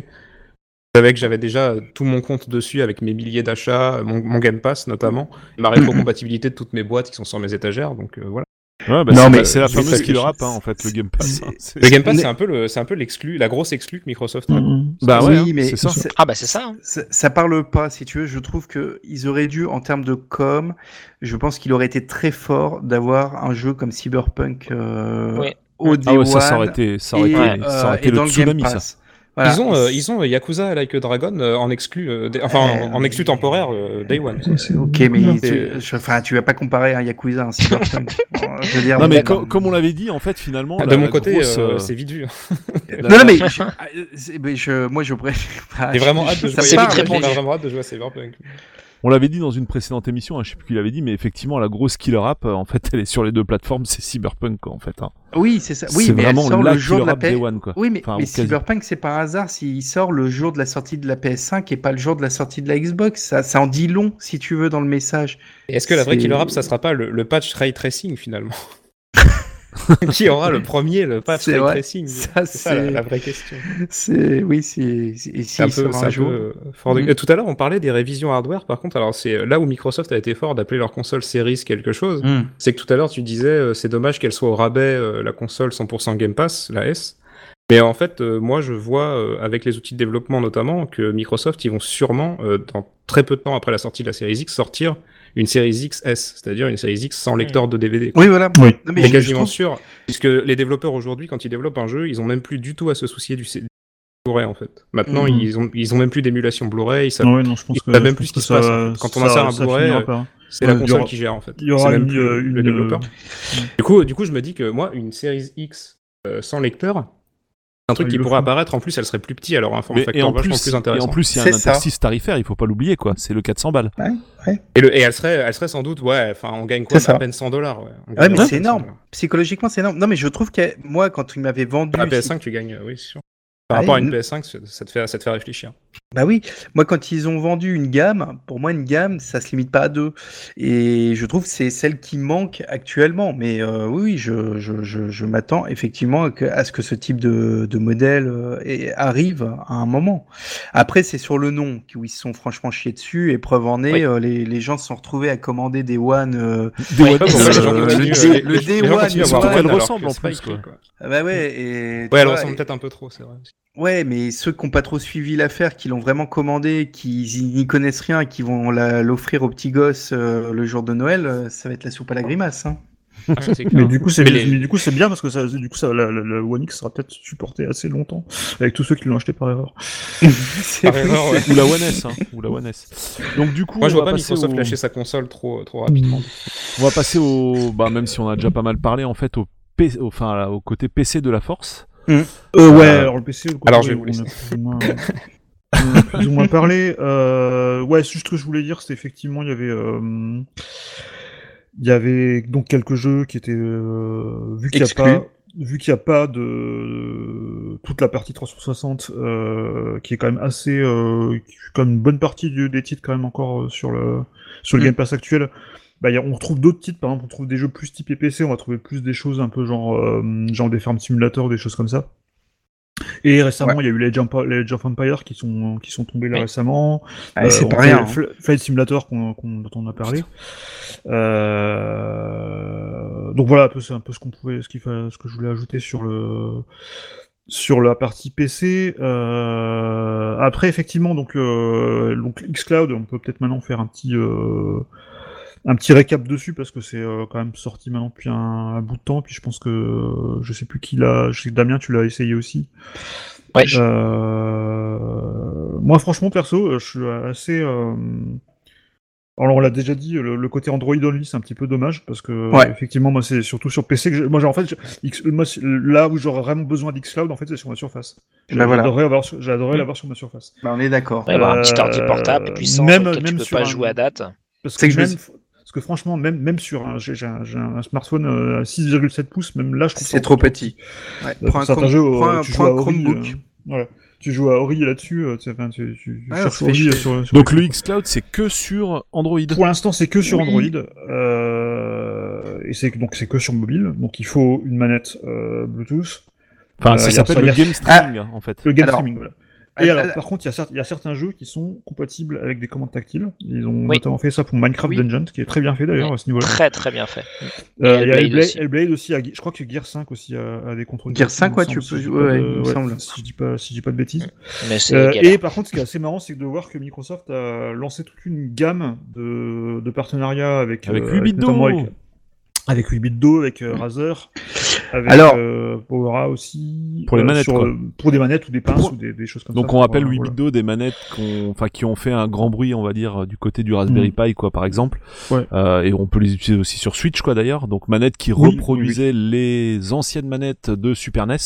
savais que j'avais déjà tout mon compte dessus avec mes milliers d'achats, mon, mon Game Pass notamment, et ma rétrocompatibilité de toutes mes boîtes qui sont sur mes étagères. Donc euh, voilà. Ouais, bah, Non, c'est mais- la- c'est la fameuse killer je- app, hein, en fait, le Game Pass. hein. C'est- Le Game Pass c'est un peu le, c'est un peu l'exclu, la grosse exclue que Microsoft a. Mhm. Bah ouais, oui, hein, mais c'est ça. Ah bah c'est ça. hein. ça, ça parle pas, si tu veux. Je trouve que ils auraient dû, en termes de com, je pense qu'il aurait été très fort d'avoir un jeu comme Cyberpunk euh, Oui. au Ah ouais, ça, ça aurait été, ça aurait et, été, euh, ça aurait été dans le le Game tsunami, ça. Voilà. Ils ont, euh, ils ont Yakuza Like a Dragon euh, en exclu, euh, enfin en, en exclu temporaire euh, Day One. Ok, mais Non, tu, je- enfin, tu vas pas comparer un Yakuza à un Cyberpunk. Bon, je veux dire, Non, mais bon, co- comme on l'avait dit, en fait, finalement. de la- mon la côté, grosse, euh, euh, c'est vite vu. Non, non, mais, je, ah, euh, mais je- moi, je préfère. J'ai vraiment hâte de jouer. C'est vraiment hâte de jouer à Cyberpunk. On l'avait dit dans une précédente émission, hein, je sais plus qui l'avait dit, mais effectivement, la grosse killer app, euh, en fait, elle est sur les deux plateformes, c'est Cyberpunk, quoi, en fait. hein. Oui, c'est ça. Oui, c'est vraiment sort la le jour de killer la PS. One, quoi. Oui, mais, Enfin, mais ou quasi. Cyberpunk, c'est par hasard s'il sort le jour de la sortie de la PS5 et pas le jour de la sortie de la Xbox. Ça, ça en dit long, si tu veux, dans le message. Est-ce que la vraie killer app, ça sera pas le, le patch ray tracing finalement? Qui aura le premier le vrai. tracing Ça, C'est ça la, vraie question. C'est, oui, c'est, C'est un peu, un jour. peu fort de-. Euh, Tout à l'heure, on parlait des révisions hardware. Par contre, alors c'est là où Microsoft a été fort d'appeler leur console Series quelque chose. Hmm. C'est que tout à l'heure, tu disais, euh, c'est dommage qu'elle soit au rabais, euh, la console 100% Game Pass, la S. Mais en fait, euh, moi, je vois, euh, avec les outils de développement notamment, que Microsoft, ils vont sûrement, euh, dans très peu de temps après la sortie de la Series X, sortir une série XS, c'est-à-dire une série X sans lecteur de DVD. quoi. Oui, voilà. Oui. Non, mais C'est je quasiment trouve- sûr, puisque les développeurs aujourd'hui, quand ils développent un jeu, ils ont même plus du tout à se soucier du Blu-ray en fait. Maintenant, Mhm. ils ont ils ont même plus d'émulation Blu-ray, ils savent- Ouais, non, je pense que savent même je plus ce qui se passe, ça- en fait. Quand on ça- insère un Blu-ray, euh, c'est la Ouais, console aura- qui gère en fait. Il y aura même une, plus euh, le une- développeur. Du coup, du coup, je me dis que moi, une série X euh, sans lecteur, un truc Ah, qui pourrait font. apparaître. En plus, elle serait plus petit, alors un form factor vachement plus, plus et intéressant. en plus, il y a C'est un interstice tarifaire, il faut pas l'oublier, quoi. C'est le 400 balles. Et, le- et elle serait, elle serait sans doute, ouais. Enfin, on gagne quoi C'est. À peine 100 dollars. Ouais, On Ouais, mais c'est peine 100 énorme. Psychologiquement, c'est énorme. Non, mais je trouve que moi, quand il m'avait vendu. Par la PS5, tu gagnes, euh, oui, c'est sûr. Par Ah, rapport à une n- PS5, ça ça te fait, ça te fait réfléchir. Bah oui, moi quand ils ont vendu une gamme, pour moi une gamme, ça se limite pas à deux. Et je trouve que c'est celle qui manque actuellement. Mais euh, oui, je, je, je, je m'attends effectivement à, ce que ce type de, de modèle euh, arrive à un moment. Après, c'est sur le nom où ils se sont franchement chiés dessus. Et preuve en est, Oui. euh, les, les gens se sont retrouvés à commander des One. euh, Des Ouais, euh, le- le le Day One, surtout avoir qu'elle One, alors ressemble que en plus, quoi. quoi. ah bah ouais, et Ouais, elle vois, ressemble et- peut-être un peu trop, c'est vrai. Ouais, mais ceux qui n'ont pas trop suivi l'affaire, qui l'ont vraiment commandé, qui n'y connaissent rien, et qui vont l'offrir aux petits gosses euh, le jour de Noël, euh, ça va être la soupe à la grimace. Hein. Ah, Mais du coup, c'est les- bien parce que ça, du coup, ça, la, la- la One X sera peut-être supportée assez longtemps avec tous ceux qui l'ont acheté par erreur. C'est- Par erreur, ouais. Ou la One S, hein. Ou la One S. Donc du coup, Moi, je on vois va pas passer Microsoft au... lâcher sa console trop, trop rapidement. On va passer au, bah même si on a déjà pas mal parlé en fait au, P... enfin au côté PC de la Force. Euh, ouais, Euh, alors le PC. le alors, je vais on vous laisser. a plus ou moins, on a plus ou moins parlé. Euh, ouais, c'est juste ce que je voulais dire, c'est effectivement, il y avait. euh, Il y avait donc quelques jeux qui étaient euh, vu qu'il n'y a pas vu qu'il n'y a pas de toute la partie 360 euh, qui est quand même assez euh, qui est quand même une bonne partie du- des titres quand même encore euh, sur le sur le Mm. Game Pass actuel bah, a- on retrouve d'autres titres par exemple on trouve des jeux plus typés PC on va trouver plus des choses un peu genre euh, genre des Farm Simulator des choses comme ça et récemment il y a eu les of- les of Empire qui sont qui sont tombés là récemment Ah, c'est pas rien. hein. Fl- Flight Simulator qu'on, dont on a parlé. Euh, donc voilà, c'est un peu ce qu'on pouvait, ce, qu'il ce que je voulais ajouter sur le sur la partie PC. Euh, après, effectivement, donc euh, donc xCloud, on peut peut-être maintenant faire un petit euh, un petit récap dessus parce que c'est euh, quand même sorti maintenant depuis un, un bout de temps. Puis je pense que euh, je sais plus qui l'a. Je sais que Damien, tu l'as essayé aussi. Ouais. Euh, moi, franchement, perso, euh, je suis assez. euh, Alors, on l'a déjà dit, le, le côté Android only, c'est un petit peu dommage parce que Ouais. effectivement, moi, c'est surtout sur PC que moi, j'ai- en fait, X- moi, là où j'aurais vraiment besoin d'Xcloud, en fait, c'est sur ma Surface. Ben voilà. J'adorerais avoir, sur- j'adorerais l'avoir sur ma Surface. Bah, on est d'accord. Avoir un petit Euh, ordi portable puissant même- lequel tu même peux sur pas un- jouer à date. Parce que, que je me même, parce que franchement, même, même sur un, j'ai, j'ai un, j'ai un smartphone euh, à 6,7 pouces, même là, je trouve C'est trop petit. Ouais, Euh, prends un, jeux, prends tu prends un Chromebook. euh, voilà. Tu joues à Ori là-dessus, tu, Ouais, cherches Ori sur, sur Donc le xCloud c'est que sur Android. Pour l'instant, c'est que sur Oui. Android, euh, et c'est donc c'est que sur mobile, donc il faut une manette euh, Bluetooth, Enfin, Euh, ça s'appelle le a- game streaming en fait. le game Alors- streaming. Voilà. Et alors, par contre, il y, a y certains jeux qui sont compatibles avec des commandes tactiles. Ils ont Oui. notamment fait ça pour Minecraft Oui. Dungeon, qui est très bien fait d'ailleurs à ce niveau-là. Très très bien fait. Euh, il y a Hellblade aussi. Hellblade aussi, a- je crois que Gear 5 aussi a, a des contrôles. Gear tactiles, 5, il me ouais, semble, tu peux jouer, il me semble. Si je dis pas, si je dis pas de bêtises. Mais Euh, et par contre, ce qui est assez marrant, c'est de voir que Microsoft a lancé toute une gamme de, de partenariats avec Avec euh, 8 bits notamment d'eau. avec, avec 8 bits d'eau, avec euh, Razer, avec Alors- euh, Powera aussi. Pour les euh, manettes, sur, quoi. euh, pour des manettes ou des pinces Pour- ou des, des choses comme ça. Donc on rappelle Voilà, 8 voilà. bits d'eau des manettes qu'on- enfin qui ont fait un grand bruit, on va dire, du côté du Raspberry Pi, quoi, par exemple. Ouais. Euh, et on peut les utiliser aussi sur Switch, quoi, d'ailleurs. Donc manettes qui Oui, reproduisaient les anciennes manettes de Super NES,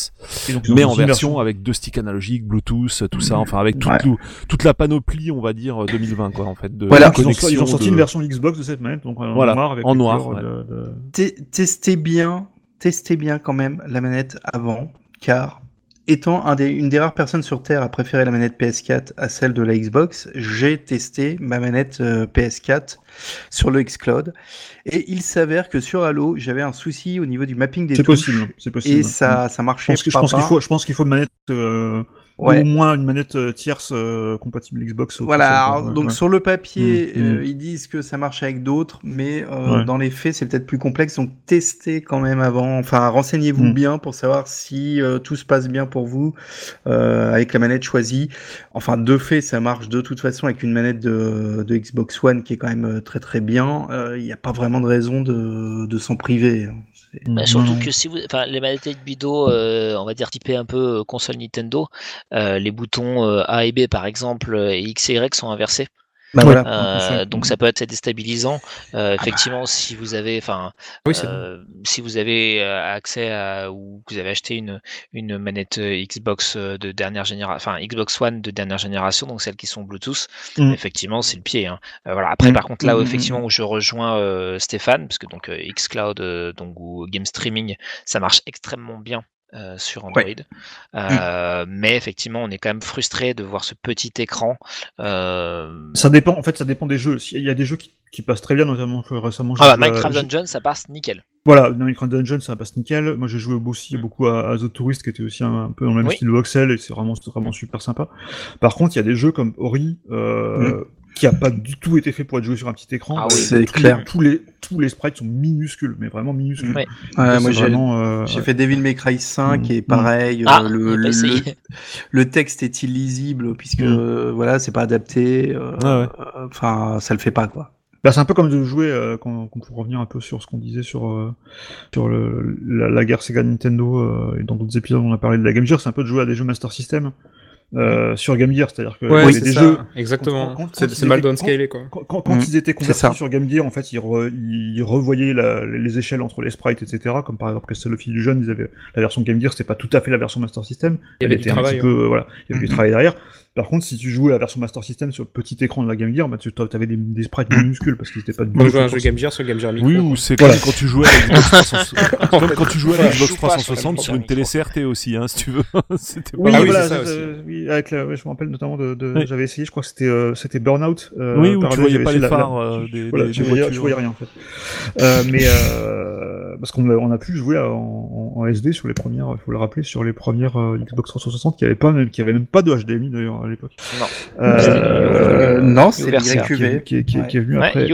donc, mais en version avec deux sticks analogiques, Bluetooth, tout ça, enfin avec toute, Ouais. toute la panoplie, on va dire, 2020, quoi, en fait. De Voilà. Ils, ont, connexion ils ont sorti de- une version Xbox de cette manette, donc en Voilà, noir avec en noir, ouais. de- Testez bien, testez bien quand même la manette avant, car étant un des, une des rares personnes sur Terre à préférer la manette PS4 à celle de la Xbox, j'ai testé ma manette euh, PS4 sur le Xcloud, et il s'avère que sur Halo, j'avais un souci au niveau du mapping des C'est touches, possible, c'est possible. et ça, ça Je marchait pense, je pense qu'il pas. faut, je pense qu'il faut une manette euh, Ouais. Ou au moins une manette euh, tierce euh, compatible Xbox. Voilà, alors, donc Ouais. sur le papier, Mm, euh, mm. ils disent que ça marche avec d'autres, mais Ouais. dans les faits, c'est peut-être plus complexe. Donc testez quand même avant, enfin renseignez-vous Mm. bien pour savoir si tout se passe bien pour vous euh, avec la manette choisie. Enfin, de fait, ça marche de toute façon avec une manette de, de Xbox One qui est quand même très très bien. Il n'y a pas vraiment de raison de, de s'en priver. hein. Mm, Bah, surtout non, que si vous, enfin, les manettes Bido, euh, on va dire typées un peu euh, console Nintendo, euh, les boutons euh, A et B par exemple et X et Y sont inversés. Bah voilà. Euh, donc ça peut être déstabilisant. Euh, effectivement, si vous avez, enfin, Oui, euh, si vous avez euh, accès à ou que vous avez acheté une une manette euh, Xbox euh, de dernière génération, enfin Xbox One de dernière génération, donc celles qui sont Bluetooth, Mm. effectivement c'est le pied. hein. Euh, voilà. Après, Mm. par contre là, Mm, mm, effectivement, où je rejoins euh, Stéphane, parce que donc euh, xCloud, euh, donc ou Game Streaming, ça marche extrêmement bien. Euh, sur Android, Euh, mais effectivement, on est quand même frustré de voir ce petit écran. euh, Ça dépend, en fait, ça dépend des jeux. Il y a des jeux qui, qui passent très bien, notamment récemment. Ah bah, à- Minecraft j'ai- Dungeon, ça passe nickel. Voilà, Minecraft Dungeon, ça passe nickel. Moi, j'ai joué aussi Mm. beaucoup à, à The Tourist, qui était aussi un, un peu dans le même Oui. style voxel, et c'est vraiment, vraiment super sympa. Par contre, il y a des jeux comme Ori, euh, qui a pas du tout été fait pour être joué sur un petit écran. Ah oui. C'est clair. Les, tous les tous les sprites sont minuscules, mais vraiment minuscules. Ouais. Ouais, C'est moi j'ai euh, fait Devil May Cry 5 Mm. et pareil, Ah, euh, on le, texte est illisible puisque Mm. euh, voilà, c'est pas adapté. euh, Ouais, euh, Enfin, ça le fait pas quoi. Bah, c'est un peu comme de jouer, euh, quand, quand pour revenir un peu sur ce qu'on disait sur, euh, sur le, la, la guerre Sega Nintendo, euh, et dans d'autres épisodes on a parlé de la Game Gear, c'est un peu de jouer à des jeux Master System euh, sur Game Gear, c'est-à-dire que Ouais, avait des ça, jeux, exactement. C'est mal étaient- downscalé, quoi. quand, quand, quand Mm, ils étaient c'est convertis sur Game Gear, en fait, ils, re- ils revoyaient la- les échelles entre les sprites, etc. Comme par exemple Castle of Illusion, ils avaient la version Game Gear, c'était pas tout à fait la version Master System. Il y Elle avait du était un travail, petit peu, euh, voilà, il y avait du travail derrière. Par contre, si tu jouais la version Master System sur le petit écran de la Game Gear, bah, tu avais des, des sprites minuscules parce qu'ils étaient pas du tout jouer à un jeu Game Gear sur Game Gear Micro. Oui, ou c'est Voilà. comme quand tu jouais à l'Xbox 360. comme quand tu jouais à je sur 360 les sur une télé CRT aussi, hein, si tu veux. C'était Oui, pas Ah oui, oui, avec la, ouais, je me rappelle notamment de, de Oui. j'avais essayé, je crois que c'était euh, c'était Burnout. Euh, Oui, où tu voyais pas les la- la- phares euh, des, Voilà, des- tu des voyais, tu voyais rien en fait. Euh, mais euh, parce qu'on a, on a pu jouer en, en, en SD sur les premières, il faut le rappeler, sur les premières euh, Xbox 360 qui avait pas, même- qui avait même pas de HDMI d'ailleurs à l'époque. Non. Euh, non, c'est Versa. qui, qui, est- qui est- qui est venu Ouais, après.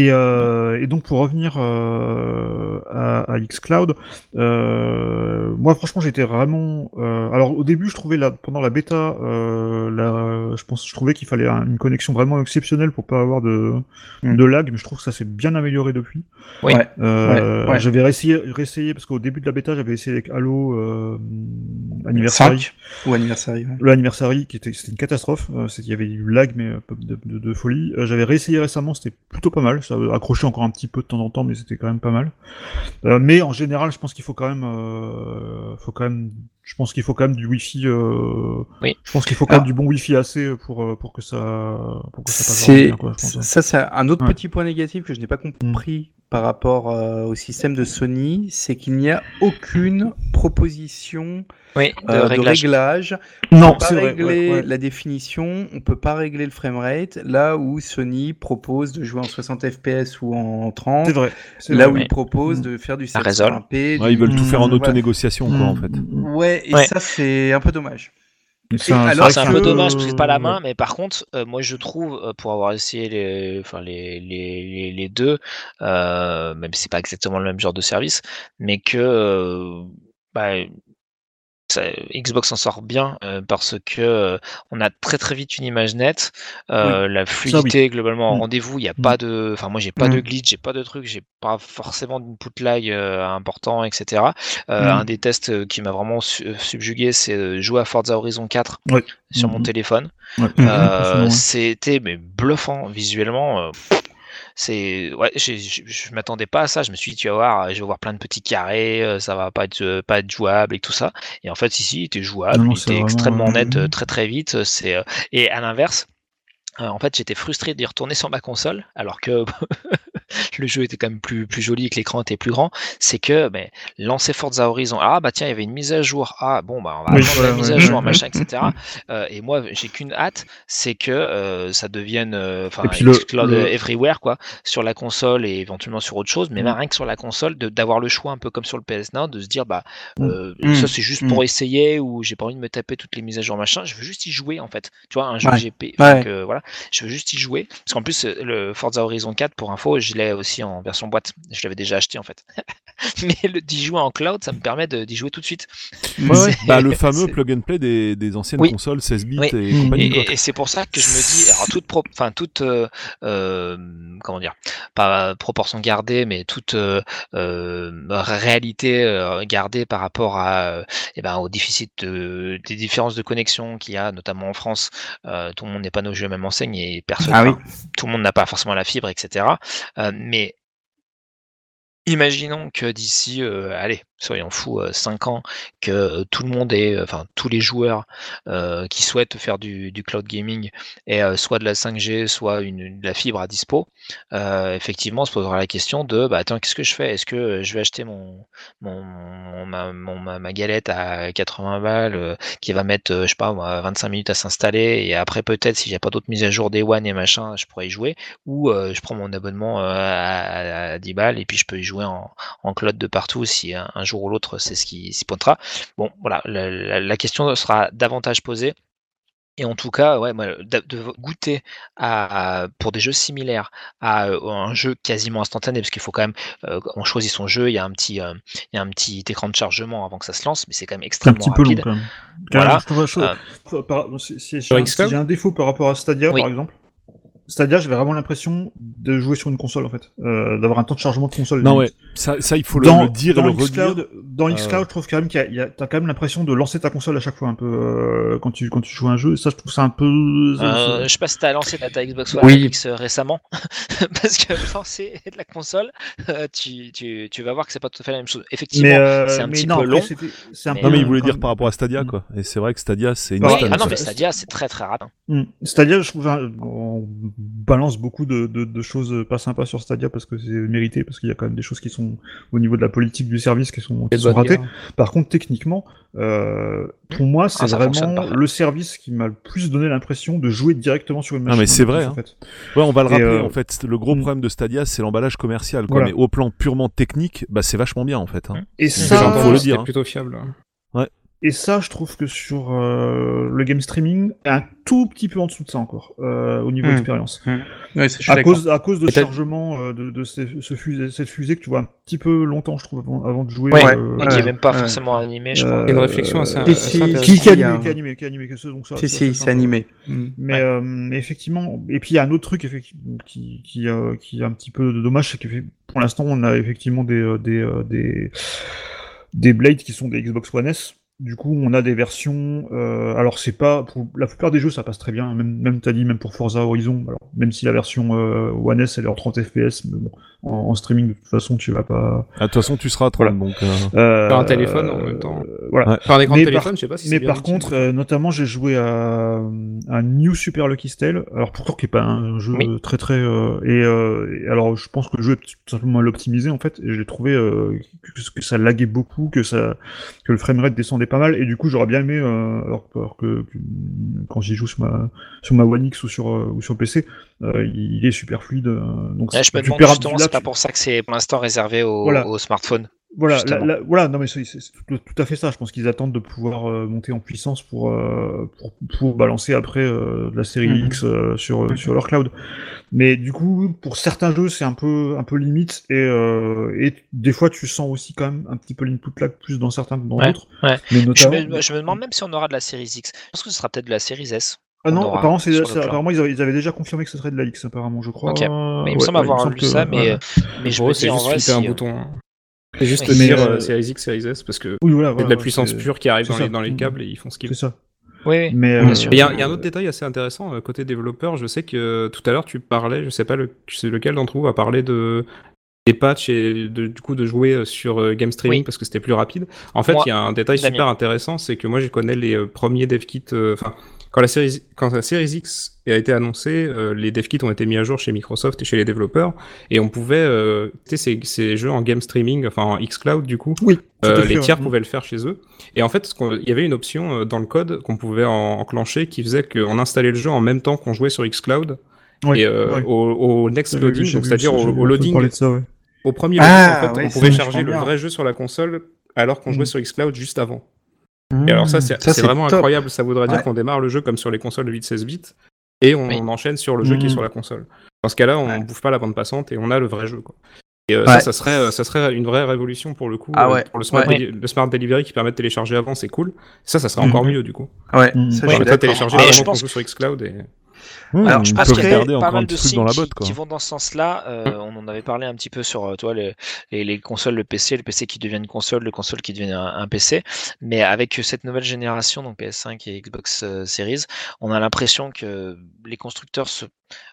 Et, euh, et donc pour revenir euh, à, à xCloud, euh, moi franchement j'étais vraiment. euh, alors au début je trouvais la, pendant la bêta, euh, la, je pense je trouvais qu'il fallait un- une connexion vraiment exceptionnelle pour pas avoir de, Mm. de lag, mais je trouve que ça s'est bien amélioré depuis. Oui. Ouais. Euh, Ouais, ouais. J'avais réessayé, réessayé parce qu'au début de la bêta j'avais essayé avec Halo euh, Anniversary. 5 ou Anniversary. ouais. Le Anniversary, qui était, c'était une catastrophe. Euh, il y avait du lag, mais de, de, de folie. Euh, j'avais réessayé récemment, c'était plutôt pas mal. Ça accrochait encore un petit peu de temps en temps, mais c'était quand même pas mal. Euh, mais en général, je pense qu'il faut quand même, euh, faut quand même, je pense qu'il faut quand même du Wi-Fi. Euh, Oui. Je pense qu'il faut quand même du bon Wi-Fi assez pour euh, pour que ça, pour que ça passe bien, quoi, je pense. ça, c'est un autre Ouais. petit point négatif que je n'ai pas compris par rapport euh, au système de Sony, c'est qu'il n'y a aucune proposition Oui, de euh, de réglage. Non, on peut pas c'est vrai. régler ouais, ouais. la définition, on peut pas régler le framerate. Là où Sony propose de jouer en 60 FPS ou en 30, C'est vrai. c'est là vrai. où Ouais. il propose Mm. de faire du La résol. 720p. Ouais, ils veulent tout faire en auto-négociation, quoi, en fait. Ouais, et Ouais. ça c'est un peu dommage. Un- alors c'est un que- peu dommage parce que c'est pas la main, mais par contre, euh, moi je trouve, euh, pour avoir essayé les, enfin les, les, les, les deux, euh, même si c'est pas exactement le même genre de service, mais que euh, bah, ça- Xbox s'en sort bien euh, parce que euh, on a très très vite une image nette, euh, la fluidité globalement en Mm. rendez-vous, il y a Mm. pas de, enfin moi j'ai pas de Mm. glitch, j'ai pas de truc, j'ai pas forcément d'input lag important, etc. Un des tests qui m'a vraiment su- subjugué, c'est jouer à Forza Horizon 4 Ouais. sur mon Mhm. téléphone. Ouais. C'était mais bluffant visuellement. C'est ouais, j'ai- je m'attendais pas à ça. Je me suis dit tu vas voir, je vais voir plein de petits carrés, euh, ça va pas être euh, pas être jouable et tout ça. Et en fait, ici, il était jouable, Non, il était vraiment, extrêmement euh, net euh, très très vite. C'est euh, et à l'inverse. euh, en fait, j'étais frustré d'y retourner sur ma console, alors que le jeu était quand même plus, plus joli et que l'écran était plus grand, c'est que ben, lancer Forza Horizon, ah bah tiens, il y avait une mise à jour, ah bon, bah on va Oui, attendre la mise à jour, machin, etc. Euh, et moi, j'ai qu'une hâte, c'est que euh, ça devienne, euh, enfin, puis le- everywhere, quoi, sur la console et éventuellement sur autre chose, mais Mm. même rien que sur la console, d'avoir le choix un peu comme sur le PS Now, de se dire, bah, Mm. euh, Mm. ça c'est juste pour essayer ou j'ai pas envie de me taper toutes les mises à jour, machin, je veux juste y jouer en fait. Tu vois, un jeu Ouais. GP, enfin, Ouais. que, voilà, je veux juste y jouer. Parce qu'en plus, le Forza Horizon 4, pour info, je l'ai aussi en version boîte. Je l'avais déjà acheté en fait. Mais le- d'y jouer en cloud, ça me permet de- d'y jouer tout de suite. Ouais, Bah, le fameux plug and play des, des anciennes Oui. consoles 16 bits Oui. et compagnie. Et, c'est pour ça que je me dis, alors toute, pro- enfin toute, euh, euh, comment dire, pas proportion gardée, mais toute euh, réalité gardée par rapport à, euh, eh ben, au déficit de, des différences de connexion qu'il y a, notamment en France. Euh, tout le monde n'est pas nos jeux même enseigne et personne, Ah oui. tout le monde n'a pas forcément la fibre, etc. Euh, mais Imaginons que d'ici, euh, allez, soyons fous, 5 ans, que euh, tout le monde est, enfin tous les joueurs euh, qui souhaitent faire du, cloud gaming aient euh, soit de la 5G, soit une, de la fibre à dispo. euh, effectivement, on se posera la question de, bah attends, qu'est-ce que je fais? Est-ce que euh, je vais acheter mon, mon, ma, ma, galette à 80 balles euh, qui va mettre, euh, je sais pas, moi, 25 minutes à s'installer et après peut-être n'y a pas d'autres mises à jour des One et machin, je pourrais y jouer ou euh, je prends mon abonnement euh, à 10 balles et puis je peux y jouer en, en cloud de partout si un, un jour ou l'autre c'est ce qui s'y pointera. Bon, voilà, la, la- la question sera davantage posée. Et en tout cas, ouais, de, de goûter à, à- pour des jeux similaires à euh, un jeu quasiment instantané, parce qu'il faut quand même, euh, on choisit son jeu, il y a un petit, euh, il y a un petit écran de chargement avant que ça se lance, mais c'est quand même C'est un extrêmement petit peu long rapide. quand même. Voilà. Je trouve- je- Euh, par- par- si- si- Sur si- Xcloud si j'ai un défaut par rapport à Stadia, Oui. par exemple. Stadia, j'avais vraiment l'impression de jouer sur une console en fait, euh, d'avoir un temps de chargement de console. Non, ouais, ça, ça il faut le, Dans, le dire et dans le redire. Xcloud, dans Euh, Xcloud, je trouve quand même qu'il y a, il y a- t'as quand même l'impression de lancer ta console à chaque fois un peu euh, quand tu quand tu joues à un jeu. Et ça, je trouve ça un peu. Euh, je sais pas si t'as lancé ta ta Xbox One Oui. X euh, récemment, parce que lancer de la console, euh, tu, tu, tu vas voir que c'est pas tout à fait la même chose. Effectivement, euh, c'est un mais petit non, peu long. C'est un mais- peu. Non, mais il voulait dire même- par rapport à Stadia, Mm. quoi. Et c'est vrai que Stadia, c'est une Oui, ah non, mais Stadia, c'est très très rapide. Hmm. Stadia, je trouve, hein, balance beaucoup de, de, de choses pas sympas sur Stadia parce que c'est mérité, parce qu'il y a quand même des choses qui sont au niveau de la politique du service qui sont, qui ratées. Par contre, techniquement, euh, pour moi, c'est Ah, vraiment le service qui m'a le plus donné l'impression de jouer directement sur une Ah, machine. mais c'est vrai, en hein. fait. Ouais, on va le Et, rappeler, euh, en fait. Le gros mm. problème de Stadia, c'est l'emballage commercial, quoi. Voilà. Mais au plan purement technique, bah, c'est vachement bien, en fait. hein. Et Ça, faut le dire, hein. plutôt fiable. Et ça, je trouve que sur euh, le game streaming, un tout petit peu en dessous de ça encore, euh, au niveau Hmm. d'expérience. Ouais, c'est- je suis À cause, à cause de chargement euh, de, de ces- ce fusée, cette fusée que tu vois un petit peu longtemps, je trouve, avant, avant de jouer. Ouais. euh, Et qui est même pas ouais. forcément animé, je euh, crois. Il y a une réflexion assez, euh, intéressante. qui, qui est animé, un- qui est animé, qui est animé, que ce- donc ça, Si, c'est animé. Mm. Mais, Ouais. euh, mais effectivement, et puis il y a un autre truc effectivement, qui, qui, euh, qui est un petit peu dommage, c'est que pour l'instant on a effectivement des, des, des, des Blades qui sont des Xbox One S. Du coup, on a des versions. euh, alors, c'est pas pour la plupart des jeux, ça passe très bien. Même, même t'as dit, même pour Forza Horizon. Alors, même si la version euh, One S elle est en 30 FPS, mais bon, en, en streaming de toute façon, tu vas pas. Ah, De toute façon, tu seras à 30, donc. euh, Euh, Par un téléphone, en même temps. euh, voilà. Ouais. Par un écran Mais de téléphone, par- je sais pas si c'est Mais bien par utile. contre, euh, notamment, j'ai joué à un New Super Lucky Tale. Alors pourtant, qui est pas un jeu Oui. très très. euh, et, euh, et alors, je pense que le jeu est tout simplement mal optimisé en fait. Et j'ai trouvé euh, que, que ça laguait beaucoup, que ça, que le framerate descendait pas mal. Et du coup, j'aurais bien aimé, euh, alors, alors que, que- quand j'y joue sur ma sur ma One X ou sur euh, ou sur PC, euh, il, est super fluide. donc Là, je me demande justement, c'est pas pour ça que c'est pour l'instant réservé au, Voilà. au smartphone. Voilà, justement. la- la- voilà, non mais c'est tout, tout à fait ça. Je pense qu'ils attendent de pouvoir euh, monter en puissance pour, euh, pour pour balancer après euh, de la série Mhm. X euh, sur sur leur cloud. Mais du coup, pour certains jeux, c'est un peu un peu limite et euh, et des fois tu sens aussi quand même un petit peu l'input lag plus dans certains que dans Ouais, d'autres. ouais. Mais Je notamment. me, je me demande même si on aura de la série X. Je pense que ce sera peut-être de la série S. Ah on non, apparemment, ils, avaient, ils avaient déjà confirmé que ce serait de la X, apparemment, je crois. Mais il me Ouais, semble ouais, avoir lu ça, mais, ouais. mais je me dis en juste vrai, un bouton. C'est juste Oui. dire Mais, euh, euh, Series X, Series S, parce que Oui, voilà. de la puissance c'est- pure qui arrive c'est dans les, dans les câbles et ils font ce qu'ils C'est veulent. ça. Oui. Mais Bien euh, sûr. Il y, a, il y a un autre détail assez intéressant euh, côté développeur. Je sais que euh, tout à l'heure tu parlais, je sais pas le, je sais lequel d'entre vous a parlé de des patchs et de- du coup de jouer euh, sur euh, game streaming Oui. parce que c'était plus rapide. En fait, Moi, il y a un détail Damien. super intéressant, c'est que moi je connais les euh, premiers dev kits, euh, quand la série, quand la Series X a été annoncée, euh, les dev kits ont été mis à jour chez Microsoft et chez les développeurs, et on pouvait euh, tester ces, ces jeux en game streaming, enfin en xCloud du coup. Oui. Euh, les tiers pouvaient le faire chez eux. Et en fait, il y avait une option euh, dans le code qu'on pouvait en- enclencher qui faisait qu'on installait le jeu en même temps qu'on jouait sur xCloud. Ouais, et euh, ouais. au, au next loading, c'est-à-dire au, au loading, de ça, ouais. au premier Ah, loading, en fait, ouais, on pouvait charger le bien. vrai jeu sur la console alors qu'on jouait Mm. sur xCloud juste avant. Et alors ça, c'est Mmh. Ça, c'est vraiment top. incroyable. Ça voudrait dire Ouais. qu'on démarre le jeu comme sur les consoles de 8-16 bits et on, Oui. on enchaîne sur le jeu qui est Mhm. sur la console. Dans ce cas-là, on Ouais. bouffe pas la bande passante et on a le vrai jeu. Quoi. Et euh, Ouais. ça, ça serait, euh, ça serait une vraie révolution pour le coup. Ah euh, ouais. Pour le smart, Ouais. deli- le smart delivery qui permet de télécharger avant, c'est cool. Ça, ça serait Mhm. encore mieux du coup. Ouais, Mm. ça, On je télécharger Mais pendant je qu'on pense- joue sur xCloud et Mmh, Alors, je pense peuvent qu'il y a garder pas mal de signes dans la qui, botte, quoi. qui vont dans ce sens-là. Euh, on en avait parlé un petit peu sur euh, toi, les, les, les consoles, le PC, le PC qui devient une console, le console qui devient un, un PC. Mais avec cette nouvelle génération, donc PS5 et Xbox euh, Series, on a l'impression que les constructeurs se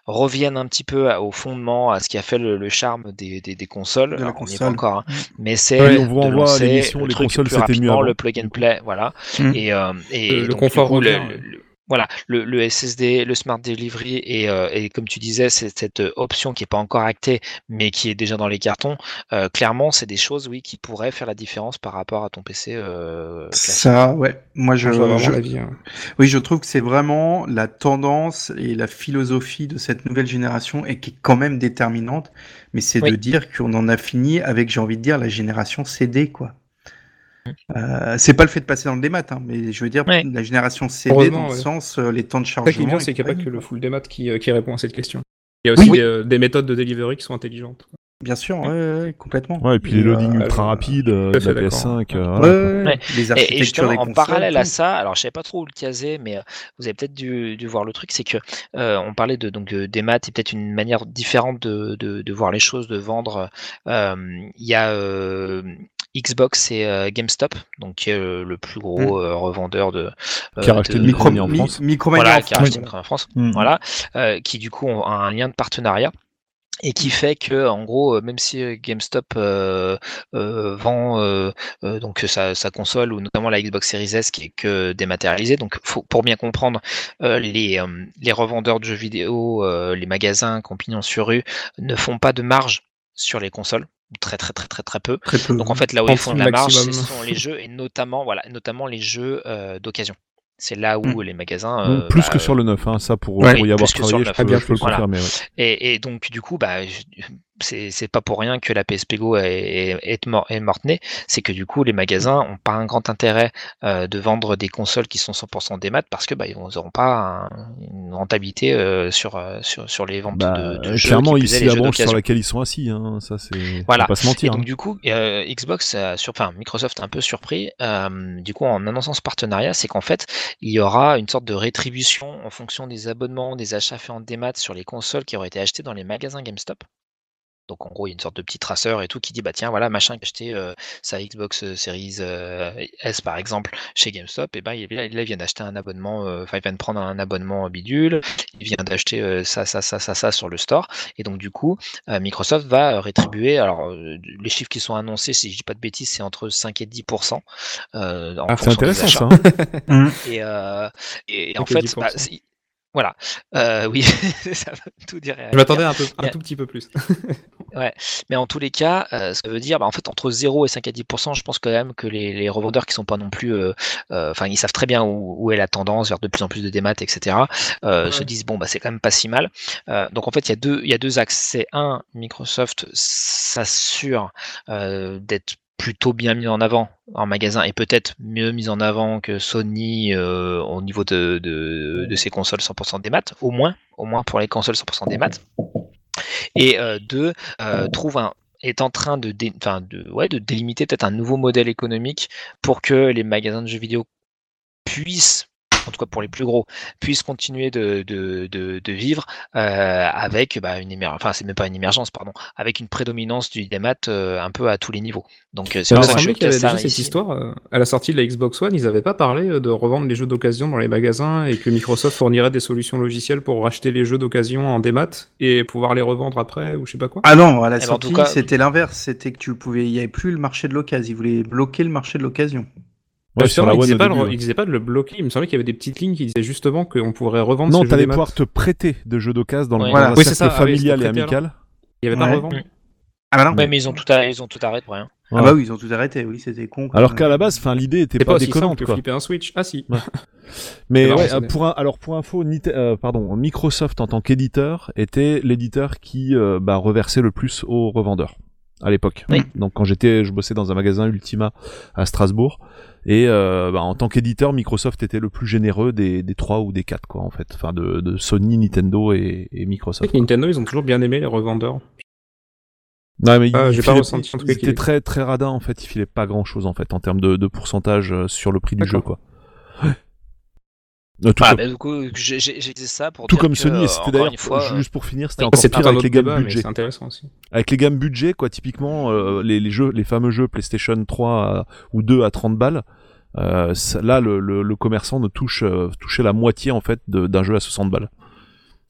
reviennent un petit peu au fondement, à ce qui a fait le, le charme des, des, des consoles. De la Alors, on n'y est console. pas encore, hein, mais c'est Ouais, on vous de lancer le les truc consoles, plus mieux rapidement, avant. le plug and play, voilà. Mm. Et, euh, et Le- le donc, du confort coup, le- revient, le- ouais. le- voilà, le, le SSD, le Smart Delivery et, euh, et comme tu disais, c'est cette euh, option qui n'est pas encore actée, mais qui est déjà dans les cartons. euh, clairement, c'est des choses, oui, qui pourraient faire la différence par rapport à ton PC euh, classique. Ça, ouais. Moi, je, hein. oui, je trouve que c'est vraiment la tendance et la philosophie de cette nouvelle génération et qui est quand même déterminante. Mais c'est Oui. de dire qu'on en a fini avec, j'ai envie de dire, la génération CD, quoi. Euh, c'est pas le fait de passer dans le démat, hein, mais je veux dire Ouais. la génération CD dans le ouais. sens euh, les temps de qui est chargement. bien, et c'est qu'il n'y a pas que le full démat qui, euh, qui répond à cette question. Il y a aussi Oui. des, euh, des méthodes de delivery qui sont intelligentes. Bien sûr, ouais, complètement. Ouais, et puis les Et, loadings euh, ultra euh, rapides euh, de la fait d'accord. PS5. euh, ouais. Les Et, et architectures justement, des en parallèle à ça, alors je savais pas trop où le caser, mais euh, vous avez peut-être dû, dû voir le truc, c'est que euh, on parlait de donc de- des maths et peut-être une manière différente de, de, de voir les choses, de vendre. Euh, Il y a euh, Xbox et euh, GameStop, donc qui est euh, le plus gros euh, revendeur de Qui a euh, racheté de- Micro- en France. Micromania en qui a France. racheté Micro en France, Mm. voilà, euh, qui du coup ont un lien de partenariat et qui fait que en gros euh, même si euh, GameStop euh, euh, vend euh, euh, donc sa, sa console ou notamment la Xbox Series S qui est que dématérialisée donc faut, pour bien comprendre euh, les, euh, les revendeurs de jeux vidéo euh, les magasins compagnons sur rue ne font pas de marge sur les consoles très très très très très peu Très peu. donc en fait là où ils font de la marge ce sont les jeux et notamment voilà notamment les jeux euh, d'occasion c'est là où Mm. les magasins euh, plus bah, que sur le 9, hein, ça pour, Ouais, pour y avoir travaillé, je 9. peux, Ah, bien je peux le confirmer. ouais. et, et donc du coup, bah, c'est c'est pas pour rien que la PSP Go est, est, est mor- est morte-née, c'est que du coup les magasins ont pas un grand intérêt euh, de vendre des consoles qui sont 100% des maths parce que bah, ils n'auront pas un- une rentabilité euh, sur, euh, sur sur les ventes Bah, de, de jeux. clairement, qui plus est, ici, les la branche sur laquelle ils sont assis, hein, ça c'est. Voilà. Faut pas se Et mentir. donc hein. du coup, euh, Xbox, a sur, enfin Microsoft a un peu surpris, du coup en annonçant ce partenariat, c'est qu'en fait il y aura une sorte de rétribution en fonction des abonnements, des achats faits en démat sur les consoles qui auraient été achetées dans les magasins GameStop. Donc en gros, il y a une sorte de petit traceur et tout qui dit bah tiens voilà machin qui a acheté euh, sa Xbox euh, Series euh, S par exemple chez GameStop et ben il, là, il vient d'acheter un abonnement, euh, enfin il vient de prendre un abonnement bidule, il vient d'acheter euh, ça ça ça ça ça sur le store et donc du coup euh, Microsoft va rétribuer alors euh, les chiffres qui sont annoncés si je dis pas de bêtises c'est entre 5 et 10 euh, en Ah, c'est des intéressant ça. hein. Et, euh, et en 5 et fait, bah, 10%. c'est- voilà. Euh, oui, ça veut tout dire. Je m'attendais un, peu, un tout petit peu plus. Mais en tous les cas, euh, ça veut dire, bah, en fait, entre 0 et 5 à 10%, je pense quand même que les, les revendeurs qui sont pas non plus, euh, euh, enfin, ils savent très bien où, où est la tendance vers de plus en plus de démat, etc. Se disent bon, bah, c'est quand même pas si mal. Donc en fait, il y a deux, il y a deux axes. C'est un, Microsoft s'assure d'être plutôt bien mis en avant en magasin et peut-être mieux mis en avant que Sony euh, au niveau de, ses consoles 100% des maths, au moins, au moins pour les consoles 100% des maths. Et euh, deux, euh, trouve un est en train de, dé- de, de délimiter peut-être un nouveau modèle économique pour que les magasins de jeux vidéo puissent, en tout cas pour les plus gros, puissent continuer de, de, de, de vivre euh, avec bah, une émergence, enfin c'est même pas une émergence, pardon, avec une prédominance du démat euh, un peu à tous les niveaux. Donc euh, c'est pour ça que je semblait qu'il y avait cette histoire. euh, à la sortie de la Xbox One, ils n'avaient pas parlé de revendre les jeux d'occasion dans les magasins et que Microsoft fournirait des solutions logicielles pour racheter les jeux d'occasion en démat et pouvoir les revendre après ou je sais pas quoi? Ah non, à la Eh ben, sortie, cas- c'était l'inverse. C'était que tu pouvais, il n'y avait plus le marché de l'occasion. Ils voulaient bloquer le marché de l'occasion. Ouais, sur justement, la il, disait pas début, ouais. il disait pas de le bloquer. Il me semblait qu'il y avait des petites lignes qui disaient justement qu'on pourrait revendre Non, t'allais pouvoir te prêter de jeux d'occasion dans, le Voilà. Oui, cercle. Ah oui, familial et amical. Il y avait pas de revente. Ah bah non. Ouais, mais ils ont tout arrêté, ils ont tout arrêté pour rien. Ah bah oui, ils ont tout arrêté. Oui, c'était con. quoi. Alors qu'à la base, enfin, l'idée était pas, pas déconnante, quoi. flipper un Switch. Ah si. Mais ouais, euh, pour un, alors pour info, Nite- euh, pardon, Microsoft en tant qu'éditeur était l'éditeur qui euh, bah, reversait le plus aux revendeurs à l'époque. Oui. Donc quand j'étais, je bossais dans un magasin Ultima à Strasbourg et euh, bah, en tant qu'éditeur, Microsoft était le plus généreux des, des trois ou des quatre quoi en fait, enfin de, de Sony, Nintendo et, Microsoft. Nintendo, ils ont toujours bien aimé les revendeurs. Non mais Ah, ils, j'ai pas ressenti très très radins en fait, ils filaient pas grand chose en fait en termes de, de pourcentage euh, sur le prix du jeu quoi. Euh, tout Ah, comme, bah, du coup, j'ai j'ai- j'ai dit ça pour tout dire comme que, Sony, euh, et c'était d'ailleurs, fois, juste pour finir, c'était oui, encore pire avec les gammes débat, budget. c'est intéressant aussi. Avec les gammes budget, quoi, typiquement, euh, les, les jeux, les fameux jeux PlayStation 3 à- ou 2 à 30 balles, euh, ça- là, le, le, le commerçant ne touche, euh, touchait la moitié, en fait, de- d'un jeu à 60 balles.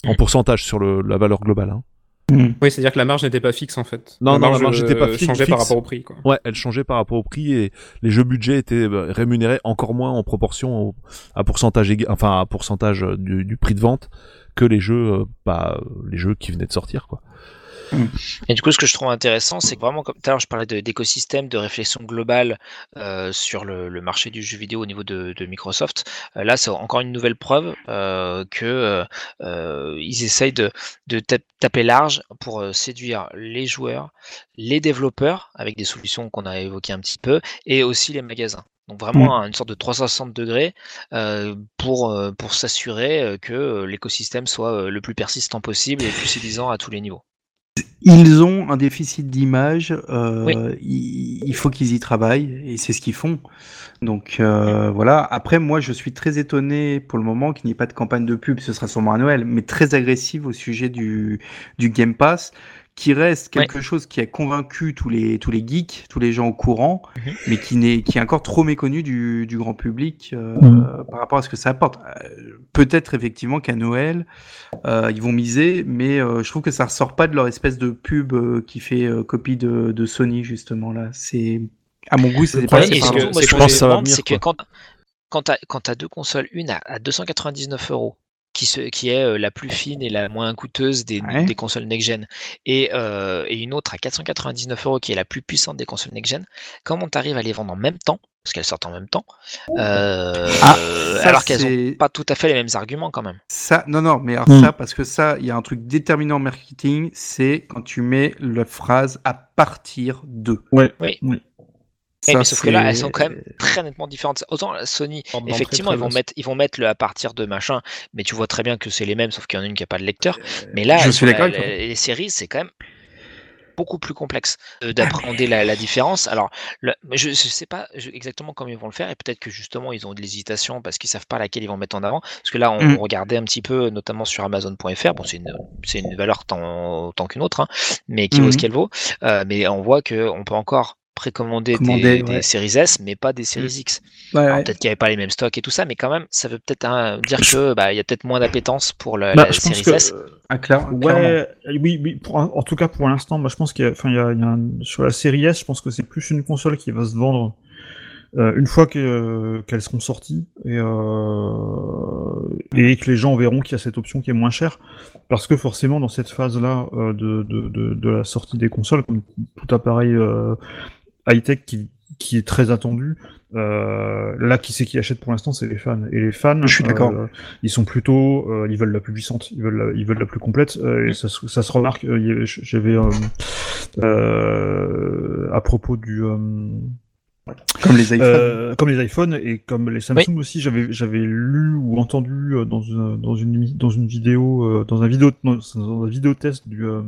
En pourcentage sur le, la valeur globale. Hein. Oui, c'est-à-dire que la marge n'était pas fixe en fait. Non, non, la marge euh, n'était pas fi- changeait par fixe. rapport au prix. Quoi. Ouais, elle changeait par rapport au prix et les jeux budget étaient euh, rémunérés encore moins en proportion au, à pourcentage, enfin, à pourcentage euh, du, du prix de vente que les jeux, euh, bah, les jeux qui venaient de sortir, quoi. Et du coup, ce que je trouve intéressant, c'est que vraiment, comme tout à l'heure, je parlais d'écosystème, de, réflexion globale euh, sur le, le marché du jeu vidéo au niveau de, de Microsoft. Euh, là, c'est encore une nouvelle preuve euh, que euh, ils essayent de, de tap- taper large pour séduire les joueurs, les développeurs avec des solutions qu'on a évoquées un petit peu, et aussi les magasins. Donc vraiment une sorte de 360 degrés euh, pour, euh, pour s'assurer que l'écosystème soit le plus persistant possible et le plus séduisant à tous les niveaux. Ils ont un déficit d'image, euh, Oui. il, il faut qu'ils y travaillent et c'est ce qu'ils font. Donc euh, voilà. Après, moi, je suis très étonné pour le moment qu'il n'y ait pas de campagne de pub. Ce sera sûrement à Noël, mais très agressive au sujet du, du Game Pass, qui reste quelque chose qui a convaincu tous les tous les geeks, tous les gens au courant, Mhm. mais qui n'est qui est encore trop méconnu du, du grand public euh, Mhm. par rapport à ce que ça apporte. Euh, Peut-être effectivement qu'à Noël, euh, ils vont miser, mais euh, je trouve que ça ressort pas de leur espèce de pub euh, qui fait euh, copie de, de Sony justement là. C'est à mon goût, c'est pas ce que- moi, ce je pense que ça va demande, venir, c'est que quoi. quand, quand tu as, deux consoles, une à, à 299 euros, qui, se, qui est euh, la plus fine et la moins coûteuse des, Ouais. des consoles next-gen, et, euh, et une autre à 499 euros, qui est la plus puissante des consoles next-gen, comment tu arrives à les vendre en même temps, parce qu'elles sortent en même temps, euh, Ah, ça, alors qu'elles n'ont pas tout à fait les mêmes arguments quand même? Ça, non, non, mais alors Mm. ça, parce que ça, il y a un truc déterminant en marketing, c'est quand tu mets la phrase à partir de. Ouais. Oui. oui. Eh, Ça, mais sauf que là, elles sont quand même très nettement différentes. Autant Sony, effectivement, très ils vont, mettre, ils vont mettre le à partir de machin, mais tu vois très bien que c'est les mêmes, sauf qu'il y en a une qui n'a pas de lecteur. Mais là, je suis la- les séries, c'est quand même beaucoup plus complexe euh, d'appréhender la, la différence. Alors, le- je ne sais pas je- exactement comment ils vont le faire, et peut-être que justement, ils ont de l'hésitation parce qu'ils savent pas laquelle ils vont mettre en avant. Parce que là, on, Mm. on regardait un petit peu, notamment sur Amazon.fr. Bon, c'est une, c'est une valeur tant, tant qu'une autre, hein, mais qui vaut ce Mhm. qu'elle vaut. Euh, mais on voit qu'on peut encore précommander Commander, des, ouais. des séries S, mais pas des séries X. Ouais, Alors, ouais. peut-être qu'il n'y avait pas les mêmes stocks et tout ça, mais quand même, ça veut peut-être hein, dire que bah, il y a peut-être moins d'appétence pour la, Bah, la je pense série que, S. Ah, clair-. Ouais, oui, oui pour, en tout cas pour l'instant, moi je pense qu'il y a, enfin, il y a, il y a un- sur la série S, je pense que c'est plus une console qui va se vendre euh, une fois euh, qu'elles seront sorties et, euh, et que les gens verront qu'il y a cette option qui est moins chère, parce que forcément dans cette phase-là euh, de, de, de, de la sortie des consoles, comme tout appareil euh, high-tech qui, qui est très attendu, euh, là qui c'est qui achète pour l'instant, c'est les fans. Et les fans, Je suis d'accord. euh, ils sont plutôt, euh, ils veulent la plus puissante, ils veulent la, ils veulent la plus complète, euh, et ça, se- ça se remarque. euh, J'avais euh, euh, à propos du euh, Comme les iPhones. euh, comme les iPhones et comme les Samsung aussi, j'avais j'avais lu ou entendu euh, dans une dans une dans une vidéo euh, dans un vidéo dans, dans un vidéo test du euh,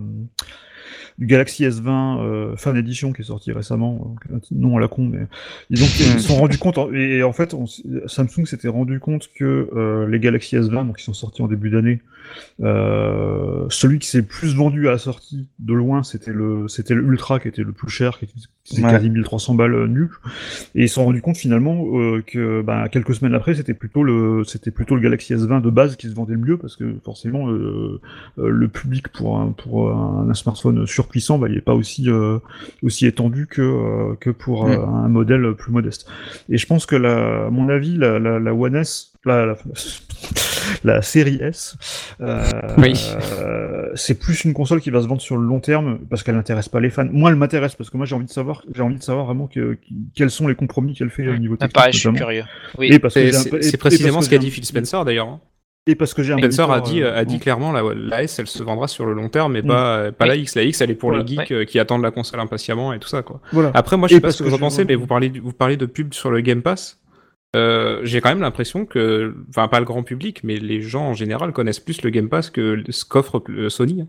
du Galaxy S20 euh, fin d'édition qui est sorti récemment, euh, nom à la con, mais ils, ont, ils sont rendus compte et, en fait Samsung s'était rendu compte que euh, les Galaxy S20 donc qui sont sortis en début d'année, euh, celui qui s'est plus vendu à la sortie de loin c'était le c'était le Ultra qui était le plus cher qui était, Ouais. quasi 1300 balles euh, nul et ils se sont rendus compte finalement euh, que bah, quelques semaines après, c'était plutôt le c'était plutôt le Galaxy S20 de base qui se vendait le mieux parce que forcément euh, le public pour un, pour un, un smartphone surpuissant, bah, il n'est pas aussi euh, aussi étendu que euh, que pour Mm. un modèle plus modeste. Et je pense que la, à mon avis, la, la, la One S, la, la, la série S, euh, Oui. euh, c'est plus une console qui va se vendre sur le long terme parce qu'elle n'intéresse pas les fans. Moi, elle m'intéresse parce que moi, j'ai envie de savoir, j'ai envie de savoir vraiment que, quels sont les compromis qu'elle fait au niveau Ah, technique. pareil, je suis curieux. Oui. Et parce que C'est précisément ce qu'a dit Phil Spencer d'ailleurs. hein. Et parce que j'ai un Spencer a dit, euh, a dit bon. clairement la, la S elle se vendra sur le long terme mais Mm. pas, pas la. X. La X elle est pour Voilà. les geeks euh, qui attendent la console impatiemment et tout ça quoi. Voilà. Après moi je Et sais pas ce que que vous en je pensez mais vous parlez, vous parlez de pub sur le Game Pass. Euh, J'ai quand même l'impression que, enfin pas le grand public mais les gens en général connaissent plus le Game Pass que ce qu'offre Sony. hein.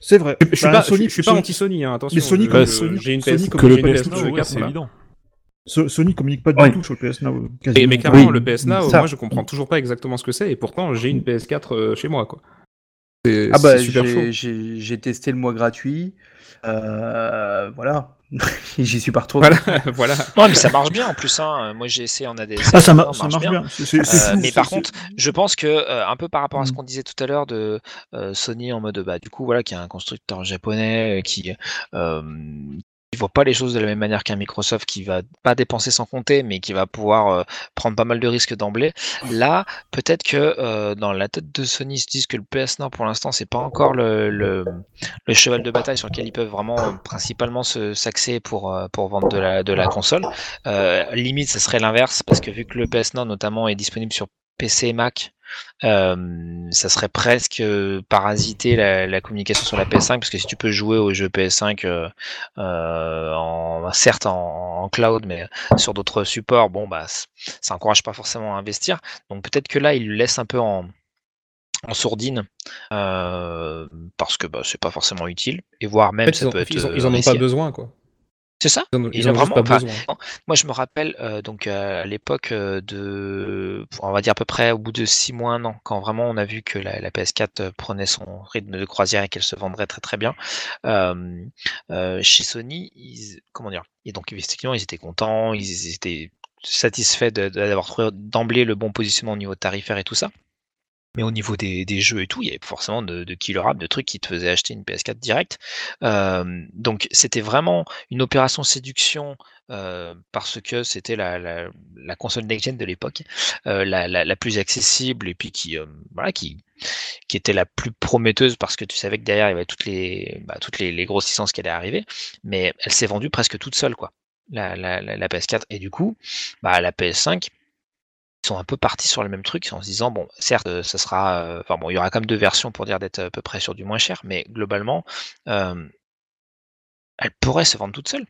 C'est vrai. Je suis Bah, pas, Sony- je suis pas Sony- anti-Sony hein, attention. Mais Sony Sony- j'ai une Sony PS, comme Que le PS PS Now, ouais, c'est évident. So- Sony communique pas du tout sur le PS Now. euh, Et, mais carrément, Oui. le PS Now, Ça. moi je comprends toujours pas exactement ce que c'est, et pourtant j'ai une PS4 euh, chez moi, quoi. Ah bah c'est super chaud. j'ai- testé le mois gratuit. Euh, voilà. J'y suis pas retourné. Voilà, voilà. Ouais, mais ça marche bien en plus. Hein. Moi, j'ai essayé en ADS. Ah, ça, mar- ça marche bien. Euh, fou, mais par contre, je pense que euh, un peu par rapport à ce Mm. qu'on disait tout à l'heure de euh, Sony en mode bah du coup voilà qui est un constructeur japonais euh, qui euh, qui voit pas les choses de la même manière qu'un Microsoft qui va pas dépenser sans compter mais qui va pouvoir euh, prendre pas mal de risques d'emblée. Là, peut-être que euh, dans la tête de Sony ils se disent que le PS Now pour l'instant c'est pas encore le, cheval de bataille sur lequel ils peuvent vraiment euh, principalement s'axer pour vendre de la de la console. Limite, ce serait l'inverse, parce que vu que le PS Now notamment est disponible sur PC et Mac, euh, ça serait presque euh, parasiter la, la communication sur la PS5, parce que si tu peux jouer aux jeux PS5, euh, euh, en, certes en, en cloud, mais sur d'autres supports, bon bah ça encourage pas forcément à investir. Donc peut-être que là, il le laisse un peu en en sourdine parce que bah, c'est pas forcément utile et voire En même fait, ça ils, être en ont pas besoin, quoi. C'est ça? Ils ont- Ils pas vraiment- enfin, besoin. moi, je me rappelle euh, donc euh, à l'époque euh, de, on va dire à peu près au bout de six mois, un an, quand vraiment on a vu que la, la PS4 euh, prenait son rythme de croisière et qu'elle se vendrait très très bien. euh, chez Sony, ils, comment dire Et donc effectivement, ils étaient contents, ils étaient satisfaits d'avoir trouvé d'emblée le bon positionnement au niveau tarifaire et tout ça. Mais au niveau des, des jeux et tout, il y avait forcément de, de killer app, de trucs qui te faisaient acheter une PS4 direct. Euh, donc c'était vraiment une opération séduction euh, parce que c'était la, la, la console next-gen de l'époque, euh, la, la, plus accessible et puis qui, euh, voilà, qui, qui était la plus prometteuse parce que tu savais que derrière il y avait toutes les, bah, toutes les, les qui allaient arriver, mais elle s'est vendue presque toute seule, quoi, la, la, la, la PS4. Et du coup, bah, la PS5, ils sont un peu partis sur le même truc en se disant bon certes euh, ça sera euh, enfin bon il y aura quand même deux versions pour dire d'être à peu près sur du moins cher mais globalement euh, elle pourrait se vendre toute seule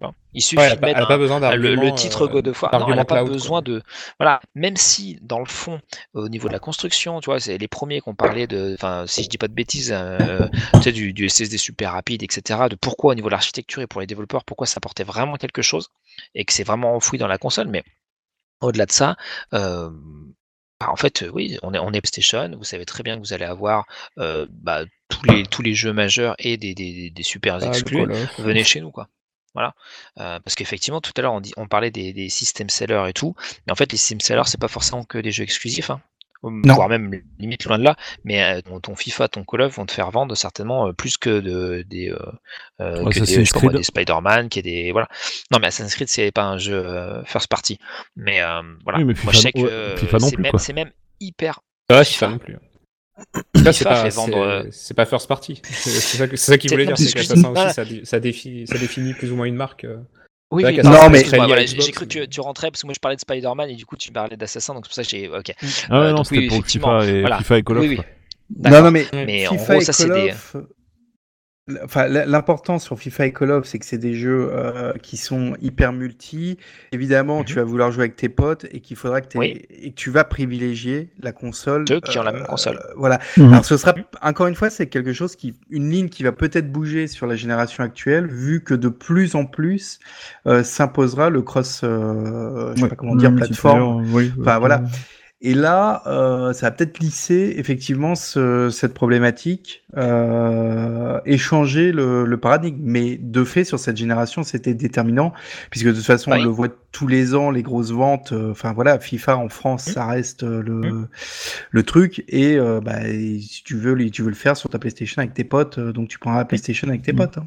Bon, il suffit Ouais, elle a de mettre a pas besoin un- le, d'argument. le titre euh, God of War non elle n'a pas cloud, quoi. besoin de voilà même si dans le fond au niveau de la construction tu vois c'est les premiers qui ont parlé de enfin si je dis pas de bêtises euh, tu sais, du, du SSD super rapide etc de pourquoi au niveau de l'architecture et pour les développeurs pourquoi ça apportait vraiment quelque chose et que c'est vraiment enfoui dans la console mais au-delà de ça, bah, en fait, oui, on est, on est PlayStation, vous savez très bien que vous allez avoir bah, tous, les, tous les jeux majeurs et des, des, des super Ah, le exclus. Call of. Venez chez nous, quoi. Voilà. Parce qu'effectivement, tout à l'heure, on, dit, on parlait des, des system sellers et tout, mais en fait, les system sellers, c'est pas forcément que des jeux exclusifs, hein. Non. voire même limite loin de là, mais euh, ton, ton FIFA, ton Call of vont te faire vendre certainement euh, plus que de, des, euh, euh, que des, je moi, des Spider-Man, qui est des voilà. Non, mais Assassin's Creed c'est pas un jeu euh, first party, mais euh, voilà. Oui, mais Moi FIFA je sais que ouais, FIFA non c'est plus, même, c'est même hyper. Ouais, FIFA non plus. Ça, c'est pas, fait vendre, c'est- c'est pas first party. C'est c'est ça, que- ça qu'il voulait dire, c'est aussi, ça, ça, définit, ça définit plus ou moins une marque. Oui, oui, qu'Assassin's excuse-moi, Creed, voilà, j'ai cru que mais- tu, rentrais parce que moi je parlais de Spider-Man et du coup tu parlais d'Assassin, donc c'est pour ça que j'ai. Ok. Ah ouais, Euh, non, c'était oui, pour FIFA et, voilà. FIFA et Call of. Oui, oui. Non, non, mais, Mais en FIFA gros, et ça c'est des. Enfin, l'important sur FIFA et Call of, c'est que c'est des jeux euh, qui sont hyper multi. Évidemment, tu vas vouloir jouer avec tes potes et qu'il faudra que, t'aies- Oui. et que tu vas privilégier la console. Ceux qui ont la même console. euh, voilà. Mhm. Alors, ce sera encore une fois, c'est quelque chose qui, une ligne qui va peut-être bouger sur la génération actuelle, vu que de plus en plus euh, s'imposera le cross, euh, je sais Ouais, pas comment dire, plateforme. oui, Enfin, voilà. Et là, euh, ça va peut-être lisser effectivement ce- cette problématique euh, et changer le, le paradigme. Mais de fait, sur cette génération, c'était déterminant, puisque de toute façon, Oui. on le voit tous les ans, les grosses ventes. euh, Enfin voilà, FIFA en France, Mmh. ça reste euh, le, le truc. Et euh, bah, et si tu veux, tu veux le faire sur ta PlayStation avec tes potes, euh, donc tu prendras la PlayStation avec tes Mmh. potes. hein.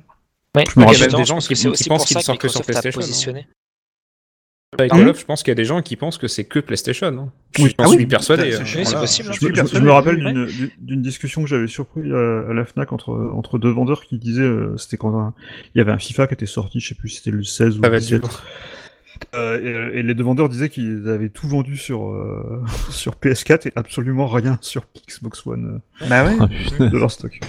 Ouais, me Il y a rappelle des gens qui, pensent pour qu'il ça ne sort que sur PlayStation. Positionné. Avec Pardon Call of, je pense qu'il y a des gens qui pensent que c'est que PlayStation. hein. Oui. Ah oui, suis persuadé. c'est- hein. Voilà. possible. je suis Je, persuadé, je me rappelle d'une- discussion que j'avais surpris à, à la Fnac entre, entre deux vendeurs qui disaient, euh, c'était quand un- il y avait un FIFA qui était sorti, je sais plus si c'était le 16 ou le va être 17. dur. Euh, et, et les deux vendeurs disaient qu'ils avaient tout vendu sur, euh, sur PS4 et absolument rien sur Xbox One Bah ouais. Ah, euh, de leur stock.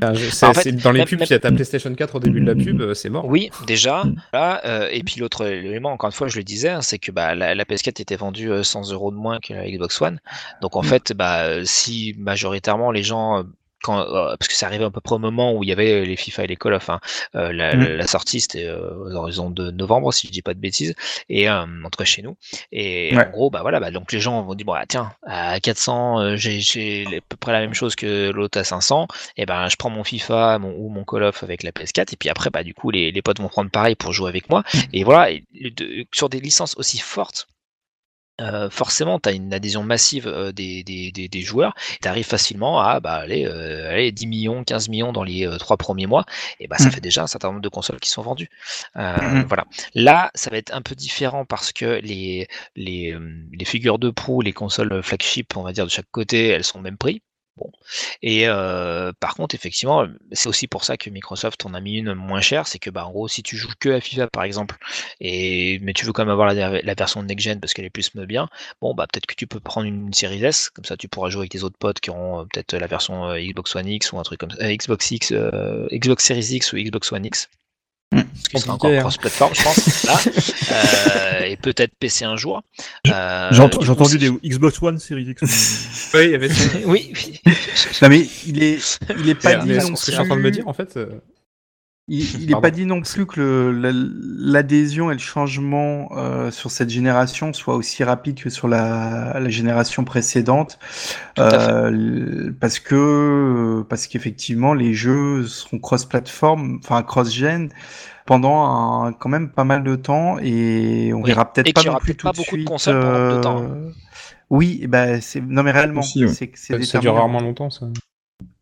Ah, je- c'est- en fait, c'est- dans les pubs, même- si a ta PlayStation 4 au début de la pub, euh, c'est mort. Oui, déjà. Là, euh, et puis l'autre élément, encore une fois, je le disais, hein, c'est que bah, la, la PS4 était vendue euh, 100 euros de moins que la Xbox One. Donc en Mm. fait, bah, euh, si majoritairement les gens, euh, quand, euh, parce que ça arrivait à peu près au moment où il y avait les FIFA et les Call of, hein, euh, la, Mm. la- sortie c'était euh, aux horizons de novembre, si je dis pas de bêtises, et euh, en tout cas chez nous. Et Ouais. en gros, bah voilà, bah, donc les gens vont dire bon, ah, tiens, à 400, euh, j'ai j'ai à peu près la même chose que l'autre à 500 et ben je prends mon FIFA mon, ou mon Call of avec la PS4 et puis après bah du coup les, les potes vont prendre pareil pour jouer avec moi et voilà et de- sur des licences aussi fortes euh, forcément tu as une adhésion massive euh, des, des, des, des joueurs. Tu arrives facilement à bah, allez, euh, allez, 10 millions 15 millions dans les euh, trois premiers mois. Et bah ça Mm. fait déjà un certain nombre de consoles qui sont vendues. Euh, Mm. voilà. Là ça va être un peu différent parce que les les, les figures de proue les consoles flagship on va dire de chaque côté elles sont au même prix Bon. Et euh, par contre, effectivement, c'est aussi pour ça que Microsoft en a mis une moins chère, c'est que bah en gros, si tu joues que à FIFA par exemple, et mais tu veux quand même avoir la, version next gen parce qu'elle est plus me bien, bon bah peut-être que tu peux prendre une, série S, comme ça tu pourras jouer avec tes autres potes qui auront euh, peut-être la version euh, Xbox One X ou un truc comme ça, Xbox X, Xbox Series X ou Xbox One X. Ce qui sera encore Compliqué, hein. cross-platform, je pense. Là. Euh, et peut-être PC un jour. Euh, J'ai ent- entendu c'est- des Xbox One Series X. Oui, il y avait ça. Oui, oui. Non mais il est, il est pas Mais- dit non ce que je suis en train de me dire, en fait, euh, Il, il est Pardon. pas dit non plus que l'adhésion et le changement euh, sur cette génération soit aussi rapide que sur la, la génération précédente, euh, parce que parce qu'effectivement les jeux seront cross-platform, enfin cross-gen pendant un- quand même pas mal de temps et on Oui. verra peut-être pas non plus tout pas de beaucoup de suite. consoles de temps. euh, Oui, ben c'est non mais réellement, Aussi, ouais. c'est que c'est ça, ça dure rarement longtemps. Ça.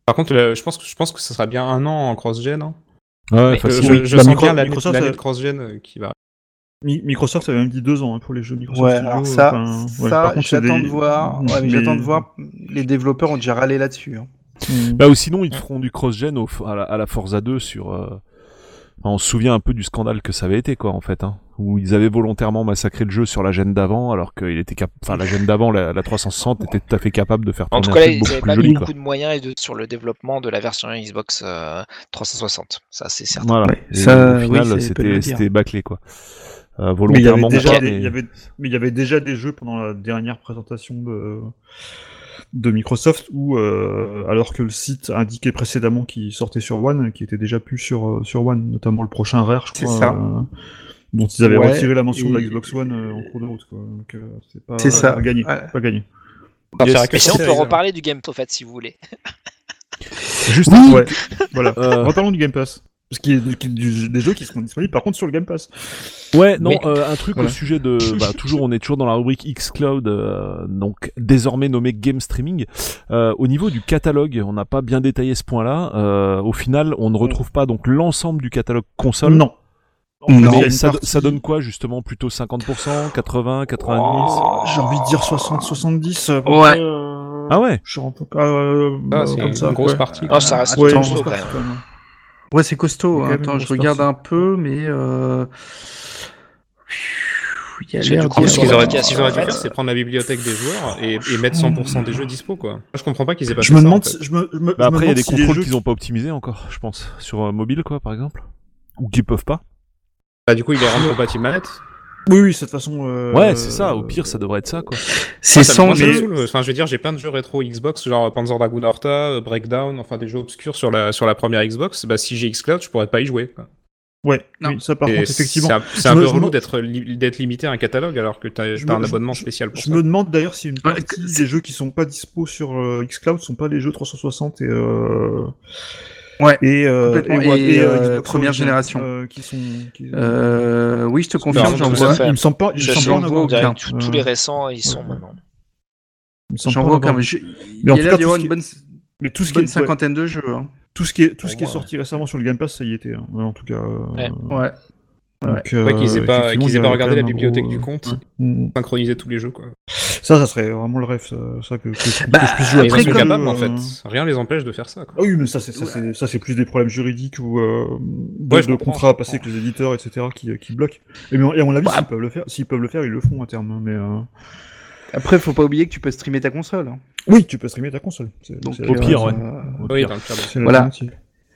Par contre, euh, je pense que je pense que ça sera bien un an en cross-gen. hein. Ouais, Mais- Euh, facile. je je Bah, sens Micro- bien l'année Microsoft, l'année euh, de cross-gen euh, qui va. Mi- Microsoft avait même dit deux ans hein, pour les jeux Microsoft Ouais, Studio, alors ça, enfin, ouais, ça j'attends des- de voir. Ouais, mais mais- j'attends de voir. Les développeurs ont déjà râlé là-dessus. hein. Mm. Bah ou sinon ils te feront du cross-gen au- à, la, à la Forza 2 sur. euh, enfin, on se souvient un peu du scandale que ça avait été quoi en fait, hein, où ils avaient volontairement massacré le jeu sur la gène d'avant, alors qu'il était cap... enfin la gène d'avant, la, la 360 était tout à fait capable de faire En tourner tout un cas, ils beaucoup n'avaient plus pas joli mis quoi. beaucoup de moyens et de- sur le développement de la version Xbox euh, 360. Ça, c'est certain. Voilà. Ouais, Et ça, au final, c'est c'était c'était bâclé quoi. Euh, Mais il y avait volontairement. déjà des, mais- il y avait, mais il y avait déjà des jeux pendant la dernière présentation de, de Microsoft où, euh, alors que le site indiquait précédemment qu'il sortait sur One, qui était déjà plus sur, euh, sur One, notamment le prochain Rare, je C'est crois, ça. euh, dont ils avaient Ouais, retiré la mention de la Xbox One euh, en cours de route. Quoi. Donc, euh, c'est pas, ça. pas gagné. Ouais. Pas gagné. On partira que Mais sinon, on peut reparler du Game en fait, si vous voulez. Juste Ouais, voilà. Euh, Reparlons du Game Pass. Parce qu'il y a du- des jeux qui seront disponibles par contre sur le Game Pass. Ouais, non, Mais- euh, un truc Voilà. au sujet de, bah, toujours, on est toujours dans la rubrique xCloud, euh, donc désormais nommé Game Streaming. Euh, au niveau du catalogue, on n'a pas bien détaillé ce point-là. Euh, au final, on ne retrouve pas donc l'ensemble du catalogue console. Non. Non. Mais ça, partie- ça donne quoi justement Plutôt 50%, 80, 90 Oh, J'ai envie de dire 60-70. à peu Ouais. près, euh, Ah ouais Je suis un peu euh, Ah, bah, c'est comme une ça, grosse ouais. partie. Oh, ça reste Ouais, costaud, partie, quand même. Ouais, c'est costaud. Hein. Attends, je regarde partie. un peu, mais euh... il y a l'air du coup, Ce qu'ils auraient, application, ce qu'ils auraient dû faire, fait. c'est prendre la bibliothèque des joueurs et, et mettre 100% des jeux dispo, quoi. Je comprends pas qu'ils aient pas Je fait me ça, demande, en fait. je me, je me, Bah je après, il y a des si contrôles qu'ils ont pas optimisés encore, je pense, sur euh, mobile quoi, par exemple, ou qui peuvent pas. Bah, du coup, ils les rendent compatibles manette. Oui, oui, de toute façon. euh, Ouais, c'est ça. Au pire, ça devrait être ça quoi. C'est Moi, ça me- sans moi, ça me mais- saoule. Enfin, je veux dire, j'ai plein de jeux rétro Xbox, genre Panzer Dragoon Horta, euh, Breakdown, enfin des jeux obscurs sur la, sur la première Xbox. Bah, si j'ai Xcloud, je pourrais pas y jouer. quoi. Ouais, Non. oui, ça par Et contre, effectivement. C'est un, peu relou d'être li- d'être limité à un catalogue alors que t'as me- un abonnement spécial pour Je ça. me demande d'ailleurs si une partie des jeux qui sont pas dispo sur euh, xCloud sont pas les jeux 360 et euh, Ouais, et, euh, et, Et, euh, euh, première génération. euh, qui sont. Qui... Euh, oui, je te confirme, j'en vois. Il me semble pas. Il me Je semble sais, pas aucun. tous tous les récents, ils sont ouais. maintenant. J'en vois aucun. Mais je- Mais il en y a tout l'air cas, une bonne, Mais tout ce qui est, ouais, cinquantaine de jeux. hein. tout ce qui est tout ce qui est sorti récemment sur le Game Pass, ça y était. hein. En tout cas. euh, Ouais. Donc, Ouais, qu'ils aient euh, pas, qu'ils aient pas regardé la bibliothèque gros, du compte, mm. synchroniser tous les jeux quoi. Ça, ça serait vraiment le rêve, ça, ça que, que, que Bah, je puisse jouer à ils sont capables en fait. euh, Rien les empêche de faire ça. Quoi. Ah oui, mais ça, c'est plus des problèmes juridiques ou euh, de, Ouais, je de contrats à passer avec les éditeurs, etc., qui, qui bloquent. Et, mais, et à mon avis, Bah, s'ils peuvent le faire, s'ils peuvent le faire, ils le feront à terme. hein, Mais euh, Après, faut pas oublier que tu peux streamer ta console. hein. oui, tu peux streamer ta console. C'est- Donc, au pire, ouais. euh, Au Oui, dans le Voilà.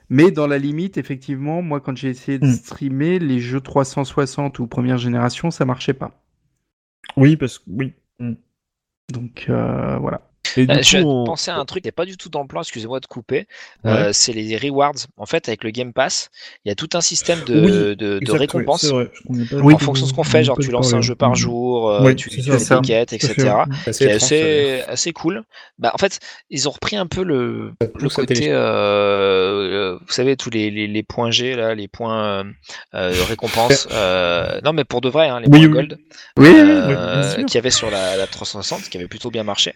Mais dans la limite, effectivement, moi, quand j'ai essayé de Hmm. streamer les jeux 360 ou première génération, ça marchait pas. Oui, parce que oui. Donc euh, voilà. Et du Euh, coup, je on- pensais à un truc qui n'est pas du tout dans le plan, excusez-moi de couper. Ouais. Euh, c'est les rewards. En fait, avec le Game Pass, il y a tout un système de, Oui, de, de Exact, récompenses. vrai, Oui, en fonction de ce qu'on fait, genre tu lances un jeu par Mm. jour, euh, Oui, tu, fais des quêtes, etc. C'est assez, assez cool. Bah, en fait, ils ont repris un peu le, Ça le côté, euh, vous savez, tous les, les, les points G, là, les points euh, euh, récompenses. euh, non, mais pour de vrai, hein, les Oui, points oui. gold euh, qu'il y avait sur la, la 360, qui avait plutôt bien marché.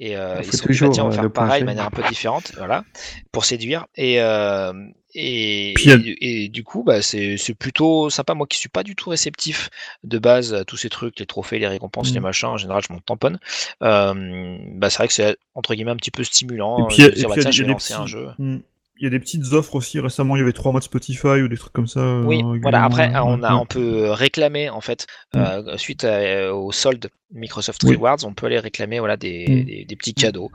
Et euh, Il ils sont dit, toujours, bah, tiens, on va euh, faire pareil de manière un peu différente, voilà, pour séduire. Et, euh, et, a- et, et du coup, bah, c'est c'est plutôt sympa. Moi qui suis pas du tout réceptif de base à tous ces trucs, les trophées, les récompenses, les machins, en général, je m'en tamponne. Euh, bah, c'est vrai que c'est entre guillemets un petit peu stimulant Et euh, puis, de il y a- se dire, et bah, puis, il tiens, je vais lancer petits- un jeu. Mm. Il y a des petites offres aussi. Récemment, il y avait trois mois de Spotify ou des trucs comme ça. euh, Oui, voilà. Après, on, a, on peut réclamer en fait euh, suite à- au solde Microsoft Oui. Rewards, on peut aller réclamer voilà des, Mm. des, des petits cadeaux.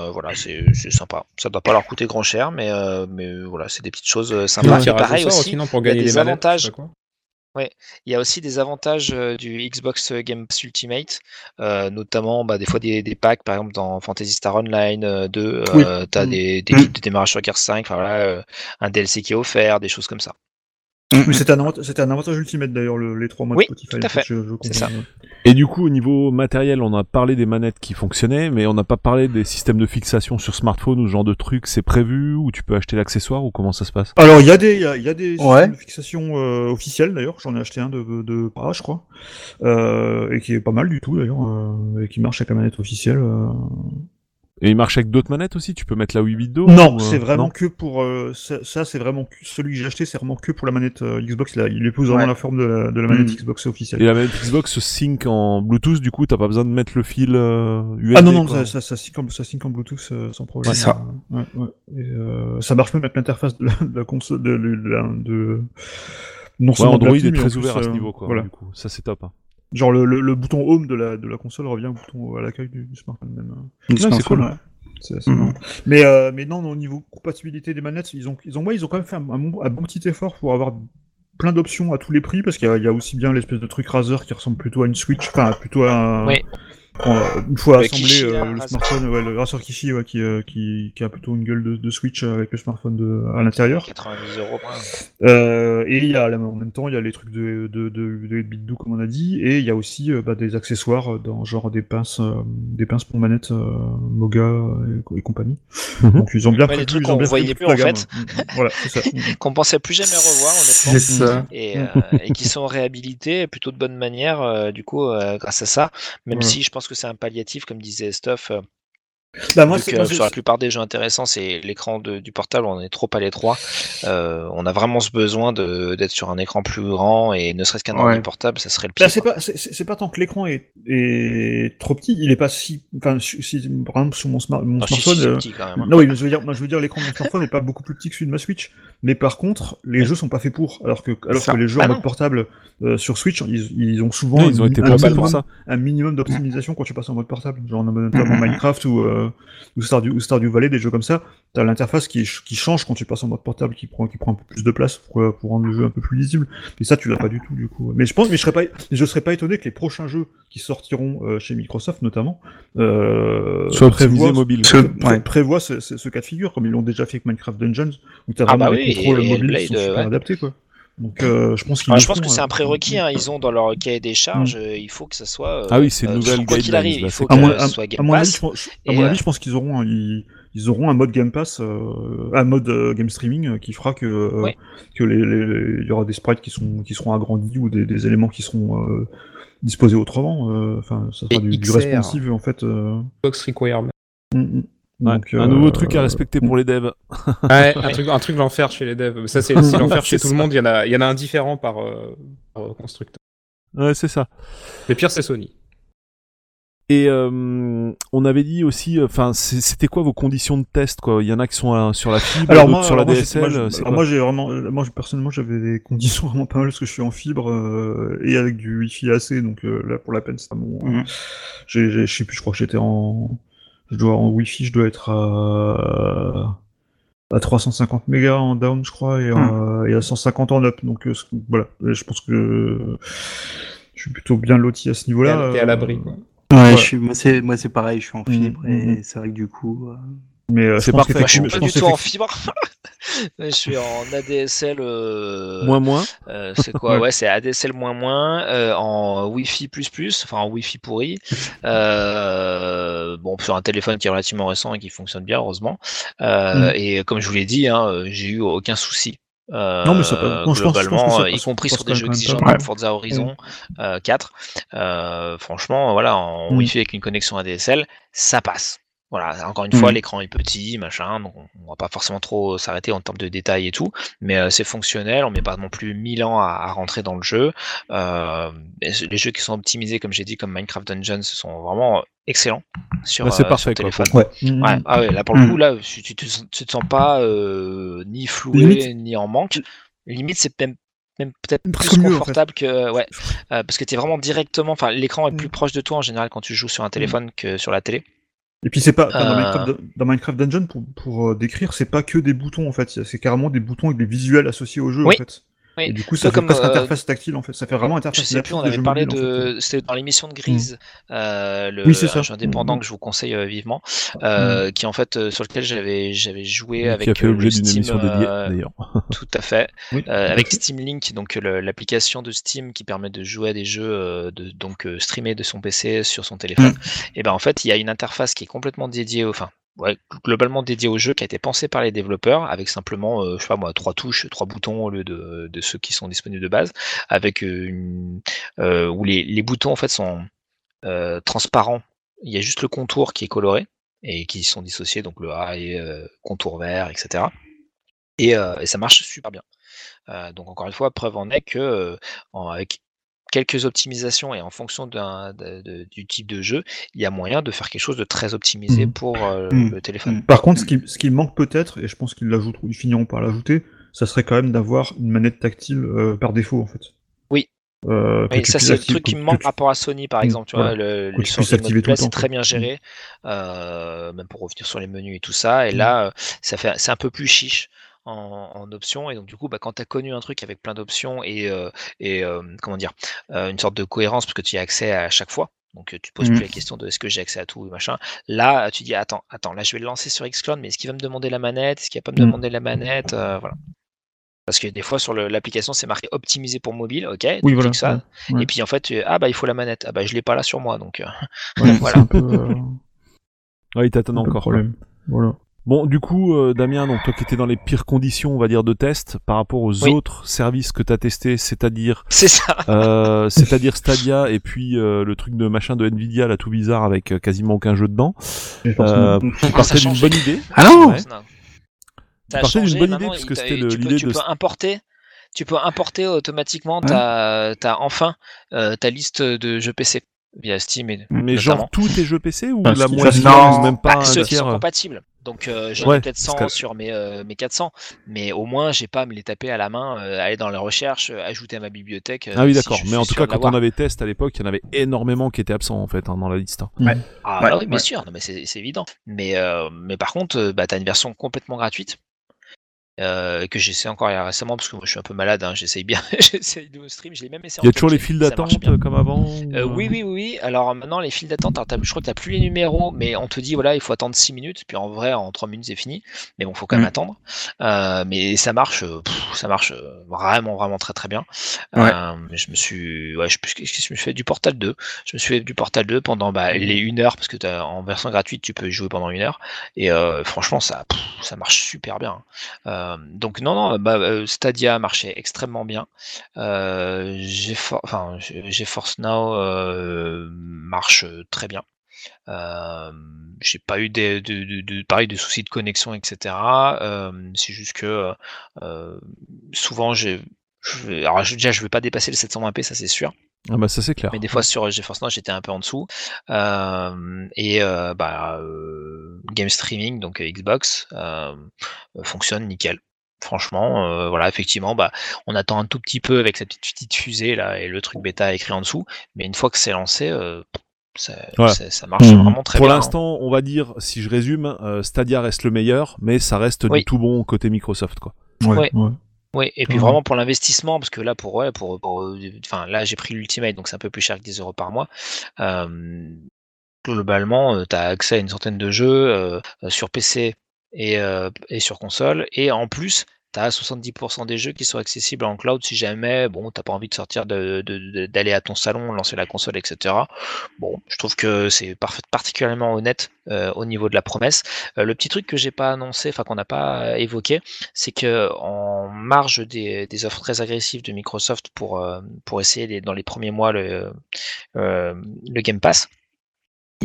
Euh, voilà, c'est c'est sympa. Ça doit pas leur coûter grand cher, mais euh, mais voilà, c'est des petites choses euh, sympas. Et pareil sort aussi, sinon, pour il y a gagner des avantages. Quoi. Il y a aussi des avantages euh, du Xbox Game Pass Ultimate, euh, notamment bah, des fois des, des packs, par exemple dans Fantasy Star Online euh, 2, euh, Oui. tu as Mm. des, des kits de démarrage sur Gears 5, enfin, voilà, un DLC qui est offert, des choses comme ça. Mais c'était un, avanta- c'était un avantage ultimate d'ailleurs, le- les trois mois Oui, de Spotify. tout à fait. Je, je C'est comprends. ça. Et du coup, au niveau matériel, on a parlé des manettes qui fonctionnaient, mais on n'a pas parlé des systèmes de fixation sur smartphone ou ce genre de trucs. C'est prévu ou tu peux acheter l'accessoire ou comment ça se passe? Alors, il y a des, il y a, y a des Ouais. systèmes de fixation euh, officiels d'ailleurs. J'en ai acheté un de, de Para, je crois, euh, et qui est pas mal du tout d'ailleurs, euh, et qui marche avec la manette officielle. Et il marche avec d'autres manettes aussi Tu peux mettre la 8 bits d'eau Non, ou, euh, c'est vraiment non que pour euh, ça, ça, c'est vraiment que- celui que j'ai acheté, c'est vraiment que pour la manette euh, Xbox. Là, il épouse vraiment Ouais. la forme de la, de la manette Mm. Xbox Et officielle. la manette Xbox se sync en Bluetooth, du coup, t'as pas besoin de mettre le fil euh, USB. Ah non non, quoi. ça, ça, ça, sync en, ça sync en Bluetooth euh, sans problème. C'est ça. Ouais, ouais. Et, euh, ça marche même avec l'interface de, la- de la console de, de, de, non Ouais, seulement Android est très plus, ouvert à ce niveau, quoi. Voilà. Du coup, ça c'est top. hein. Genre le, le, le bouton home de la, de la console revient au bouton à l'accueil du, du smartphone même. C'est smartphone, cool. ouais. C'est assez marrant. Mais, euh, mais non, non, au niveau compatibilité des manettes, ils ont, ils ont, ouais, ils ont quand même fait un, un bon, un bon petit effort pour avoir plein d'options à tous les prix, parce qu'il y, a- il y a aussi bien l'espèce de truc Razer qui ressemble plutôt à une Switch, enfin plutôt à un. Euh, une fois Le assemblé Kishi, euh, là, le smartphone, ouais, le Razer Kishi, ouais, qui, euh, qui, qui a plutôt une gueule de, de Switch avec le smartphone de, à l'intérieur. 90 euros. Euh, et il y a là, en même temps, il y a les trucs de, de, de, comme on a dit, et il y a aussi euh, bah, des accessoires dans genre des pinces, euh, des pinces pour manette euh, Moga et, et compagnie. Mhm. Donc ils ont bien prévu, des trucs qu'on bien voyait plus, en gamme. Mm, mm, voilà, ça. Mm, Qu'on pensait plus jamais revoir, honnêtement. C'est ça. et, euh, et qui sont réhabilités plutôt de bonne manière, euh, du coup, euh, grâce à ça. Même Ouais. si je pense que c'est un palliatif, comme disait Stuff. euh, Bah, moi, moi, sur la plupart des jeux intéressants, c'est l'écran du portable, on est trop à l'étroit. Euh, on a vraiment ce besoin d'être sur un écran plus grand et ne serait-ce qu'un Ouais. portable, ça serait le Bah, pire. c'est pas, c'est- tant que l'écran est, est trop petit, il est pas si, enfin, si, par exemple sur mon, smart, mon Non, si, si, smartphone, euh, petit quand même. hein. Non, oui, mais je veux dire, moi, je veux dire, l'écran de mon smartphone n'est pas beaucoup plus petit que celui de ma Switch. Mais par contre, les jeux sont pas faits pour. Alors que, alors Ça. que les jeux en non. mode portable euh, sur Switch, ils, ils ont souvent Non, ils ont été un, pensés pour minimum, ça. un minimum d'optimisation quand tu passes en mode portable. Genre notamment Minecraft ou, euh, ou, Stardew, ou Stardew Valley, des jeux comme ça. T'as l'interface qui, qui change quand tu passes en mode portable, qui prend, qui prend un peu plus de place pour, euh, pour rendre le jeu un peu plus lisible. Et ça, tu l'as pas du tout, du coup. Mais je pense, mais je serais pas, je serais pas étonné que les prochains jeux qui sortiront euh, chez Microsoft, notamment, euh, prévoient- mobile. Ce- pré- ouais. prévoit ce, ce- ce cas de figure, comme ils l'ont déjà fait avec Minecraft Dungeons, où t'as Ah vraiment bah oui, contrôles et mobiles Hellblade, sont super ouais. adaptés, quoi. Donc euh, je pense qu'ils le je pense feront, que c'est euh, un prérequis. hein. Ils ont dans leur cahier des charges, euh, il faut que ça soit. euh, Ah oui, c'est une euh, nouvelle quoi qu'il arrive, là, il faut que à- soit à Game mon avis, Pass. je pense, à mon euh, avis, je pense qu'ils auront, un- ils, ils auront un mode Game Pass, euh, un mode euh, game streaming euh, qui fera que, euh, Oui. que les, les- il y aura des sprites qui sont, qui seront agrandis ou des, des éléments qui seront euh, disposés autrement. euh, Enfin, ça sera Et du, du responsive en fait. euh, Box requirement. mm, mm. Ouais, un euh, nouveau truc à respecter pour les devs. Ouais, un truc, un truc l'enfer chez les devs. Ça, c'est l'enfer chez tout le monde. Il y en a, il y en a un différent par, euh, par constructeur. Ouais, c'est ça. Le pire, c'est Sony. Et euh, on avait dit aussi, enfin, c'était quoi vos conditions de test quoi? Il y en a qui sont euh, sur la fibre, Alors moi, sur la moi, DSL. moi, alors moi, j'ai vraiment, euh, moi personnellement j'avais des conditions vraiment pas mal parce que je suis en fibre euh, et avec du Wi-Fi AC, donc euh, là pour la peine c'est pas mon. Mhm. J'ai, j'ai- je sais plus, je crois que j'étais en, je dois en Wi-Fi, je dois être à à 350 mégas en down, je crois, et, à- et à 150 en up. Donc euh, voilà, je pense que je suis plutôt bien loti à ce niveau-là. à, t'es à euh, l'abri. quoi. Ouais, Ouais. je suis, moi c'est moi c'est pareil, je suis en Mm, fibre mm, et c'est vrai que du coup. Mais euh, je C'est parfait. Moi, je suis pas du tout en fibre. je suis en ADSL. euh, Moins moins. euh, c'est quoi? Ouais. C'est ADSL moins moins euh, en Wi-Fi plus plus, enfin en Wi-Fi pourri. Euh, bon, sur un téléphone qui est relativement récent et qui fonctionne bien, heureusement. Euh, Mm. Et comme je vous l'ai dit, hein, j'ai eu aucun souci. Euh, Non, mais ça passe. Non, je pense- je pense que globalement, ça y compris sur des jeux exigeants comme Forza Horizon euh, 4. Euh, franchement, voilà, en Mm. Wi-Fi avec une connexion ADSL, ça passe. Voilà, encore une fois, Mm. l'écran est petit, machin, donc on- va pas forcément trop s'arrêter en termes de détails et tout, mais euh, c'est fonctionnel, on met pas non plus 1000 ans à, à rentrer dans le jeu. Euh, les jeux qui sont optimisés, comme j'ai dit, comme Minecraft Dungeons, sont vraiment excellents sur, Bah, c'est euh, parfait, sur téléphone. Ouais. Ouais, ah ouais, là pour le Mm. coup, là, tu, tu, te sens- tu te sens pas euh, ni floué, Limite- ni en manque. Limite, c'est même, même peut-être plus mieux, en fait. confortable que. Ouais, euh, parce que tu es vraiment directement. Enfin, l'écran est Mm. plus proche de toi en général quand tu joues sur un téléphone que sur la télé. Et puis c'est pas dans, Euh. Minecraft, dans Minecraft Dungeon pour, pour euh, décrire, c'est pas que des boutons en fait, c'est carrément des boutons avec des visuels associés au jeu Oui. en fait. Oui. Et du coup, ça fait comme, presque euh, interface tactile en fait, ça fait vraiment Je interface sais plus, on avait parlé mobile, en fait. de. C'était dans l'émission de Grise, euh, le Oui, ça. indépendant Mm. que je vous conseille euh, vivement, euh, qui en fait euh, sur lequel j'avais j'avais joué Qui avec a fait l'objet le d'une Steam, émission dédiée d'ailleurs. Tout à fait. Oui, Euh, avec. Steam Link, donc l'application de Steam qui permet de jouer à des jeux, euh, de donc euh, streamer de son PC sur son téléphone. Et ben en fait, il y a une interface qui est complètement dédiée, au- enfin globalement dédiée au jeu, qui a été pensée par les développeurs, avec simplement, euh, je sais pas moi, trois touches, trois boutons au lieu de, ceux qui sont disponibles de base, avec euh, euh, où les, boutons en fait sont transparents. Il y a juste le contour qui est coloré et qui sont dissociés, donc le A et contour vert, etc. Et, et ça marche super bien. Donc encore une fois, preuve en est que avec quelques optimisations et en fonction d'un- de- de- du type de jeu, il y a moyen de faire quelque chose de très optimisé Mhm. pour euh, Mhm. le téléphone. Par contre, ce qui, ce qui manque peut-être, et je pense qu'ils l'ajouteront, ils finiront par l'ajouter, ça serait quand même d'avoir une manette tactile euh, par défaut en fait. Oui. Euh, Oui, ça c'est le truc qui me que manque par rapport à Sony par Mm, exemple. Tu vois, voilà. le, le sur c'est très quoi. bien géré, euh, même pour revenir sur les menus et tout ça. Et là, ça fait, c'est un peu plus chiche. En, en options et donc du coup bah, quand tu as connu un truc avec plein d'options et, euh, et euh, comment dire euh, une sorte de cohérence parce que tu y as accès à chaque fois donc euh, tu te poses plus la question de est-ce que j'ai accès à tout machin là tu dis attends attends là je vais le lancer sur Xcloud mais est-ce qu'il va me demander la manette? Est-ce qu'il va pas me Mhm. demander la manette? Euh, voilà parce que des fois sur l'application c'est marqué optimisé pour mobile ok tu Oui, voilà, ça ouais, ouais. et puis en fait tu- ah bah il faut la manette ah bah je l'ai pas là sur moi donc euh, Ouais, Voilà. c'est un peu, euh, Ouais, il t'attend encore. problème. Voilà. Bon, du coup, euh, Damien, donc toi qui étais dans les pires conditions, on va dire, de test par rapport aux Oui. autres services que t'as testés, c'est-à-dire, c'est ça euh, c'est-à-dire Stadia et puis euh, le truc de machin de Nvidia là tout bizarre avec euh, quasiment aucun jeu dedans. Et forcément, Euh, tu ça partais d'une bonne idée. Ah non Ouais. Non. Ça a partais d'une bonne idée, parce que c'était tu l'idée tu de- peux importer tu peux importer automatiquement Ouais. ta, ta enfin euh, ta liste de jeux PC via Steam et Mais notamment. genre tous tes jeux PC ou Enfin, la moitié non. ou même pas Bah, un ceux qui sont tiers compatibles. Donc euh, j'en Ouais, ai peut-être 100 parce que- sur mes, euh, mes 400, mais au moins j'ai pas à me les taper à la main, euh, aller dans la recherche, euh, ajouter à ma bibliothèque. euh, Ah oui d'accord, mais en tout cas quand on avait test à l'époque, il y en avait énormément qui étaient absents en fait hein, dans la liste. hein. Ah Ouais, bah oui, bien sûr, non, mais c'est c'est évident. Mais, euh, mais par contre, euh, bah, tu as une version complètement gratuite euh, que j'essaie encore récemment parce que moi je suis un peu malade, hein, j'essaye bien, j'essaye de stream, je l'ai même essayé. Il y a toujours les files d'attente euh, comme avant Euh, ou, oui, oui, oui. Alors maintenant, les files d'attente, je crois que tu n'as plus les numéros, mais on te dit, voilà, il faut attendre 6 minutes, puis en vrai, en 3 minutes, c'est fini. Mais bon, faut quand même Mm. attendre. Euh, mais ça marche, pff, ça marche vraiment, vraiment très, très bien. Ouais. Je me suis, ouais, je, me suis fait? Du Portal 2. Je me suis fait du Portal 2 pendant bah, les 1 heure, parce que en version gratuite, tu peux y jouer pendant 1 heure. Et franchement, ça, pff, ça marche super bien. Euh, donc non, non, bah, euh, Stadia marchait extrêmement bien. Euh, Now euh, marche très bien. J'ai pas eu de, pareil de soucis de connexion, etc. C'est juste que souvent déjà je vais pas dépasser le 720p, ça c'est sûr. Ah bah ça c'est clair. Mais des fois sur GeForce Now j'étais un peu en dessous. Euh, et euh, bah, euh, game streaming, donc euh, Xbox, euh, fonctionne nickel. Franchement, euh, voilà, effectivement, bah, on attend un tout petit peu avec cette petite, petite fusée là et le truc bêta écrit en dessous, mais une fois que c'est lancé, euh, ça, Ouais. ça- ça marche Mhm. vraiment très Pour bien. hein. l'instant, on va dire, si je résume, euh, Stadia reste le meilleur, mais ça reste Oui. du tout bon côté Microsoft quoi. Ouais, Ouais. Oui, et puis Mhm. vraiment pour l'investissement, parce que là, pour, ouais, pour, pour, enfin, là, j'ai pris l'Ultimate, donc c'est un peu plus cher que 10 euros par mois. Euh, globalement, tu as accès à une centaine de jeux euh, sur PC et, euh, et sur console, et en plus, tu as 70% des jeux qui sont accessibles en cloud si jamais, bon, t'as pas envie de sortir de- de- de- d'aller à ton salon, lancer la console, etc. Bon, je trouve que c'est particulièrement honnête euh, au niveau de la promesse. Euh, le petit truc que j'ai pas annoncé, enfin qu'on n'a pas euh, évoqué, c'est que en marge des, des offres très agressives de Microsoft pour, pour essayer dans les premiers mois le, le Game Pass,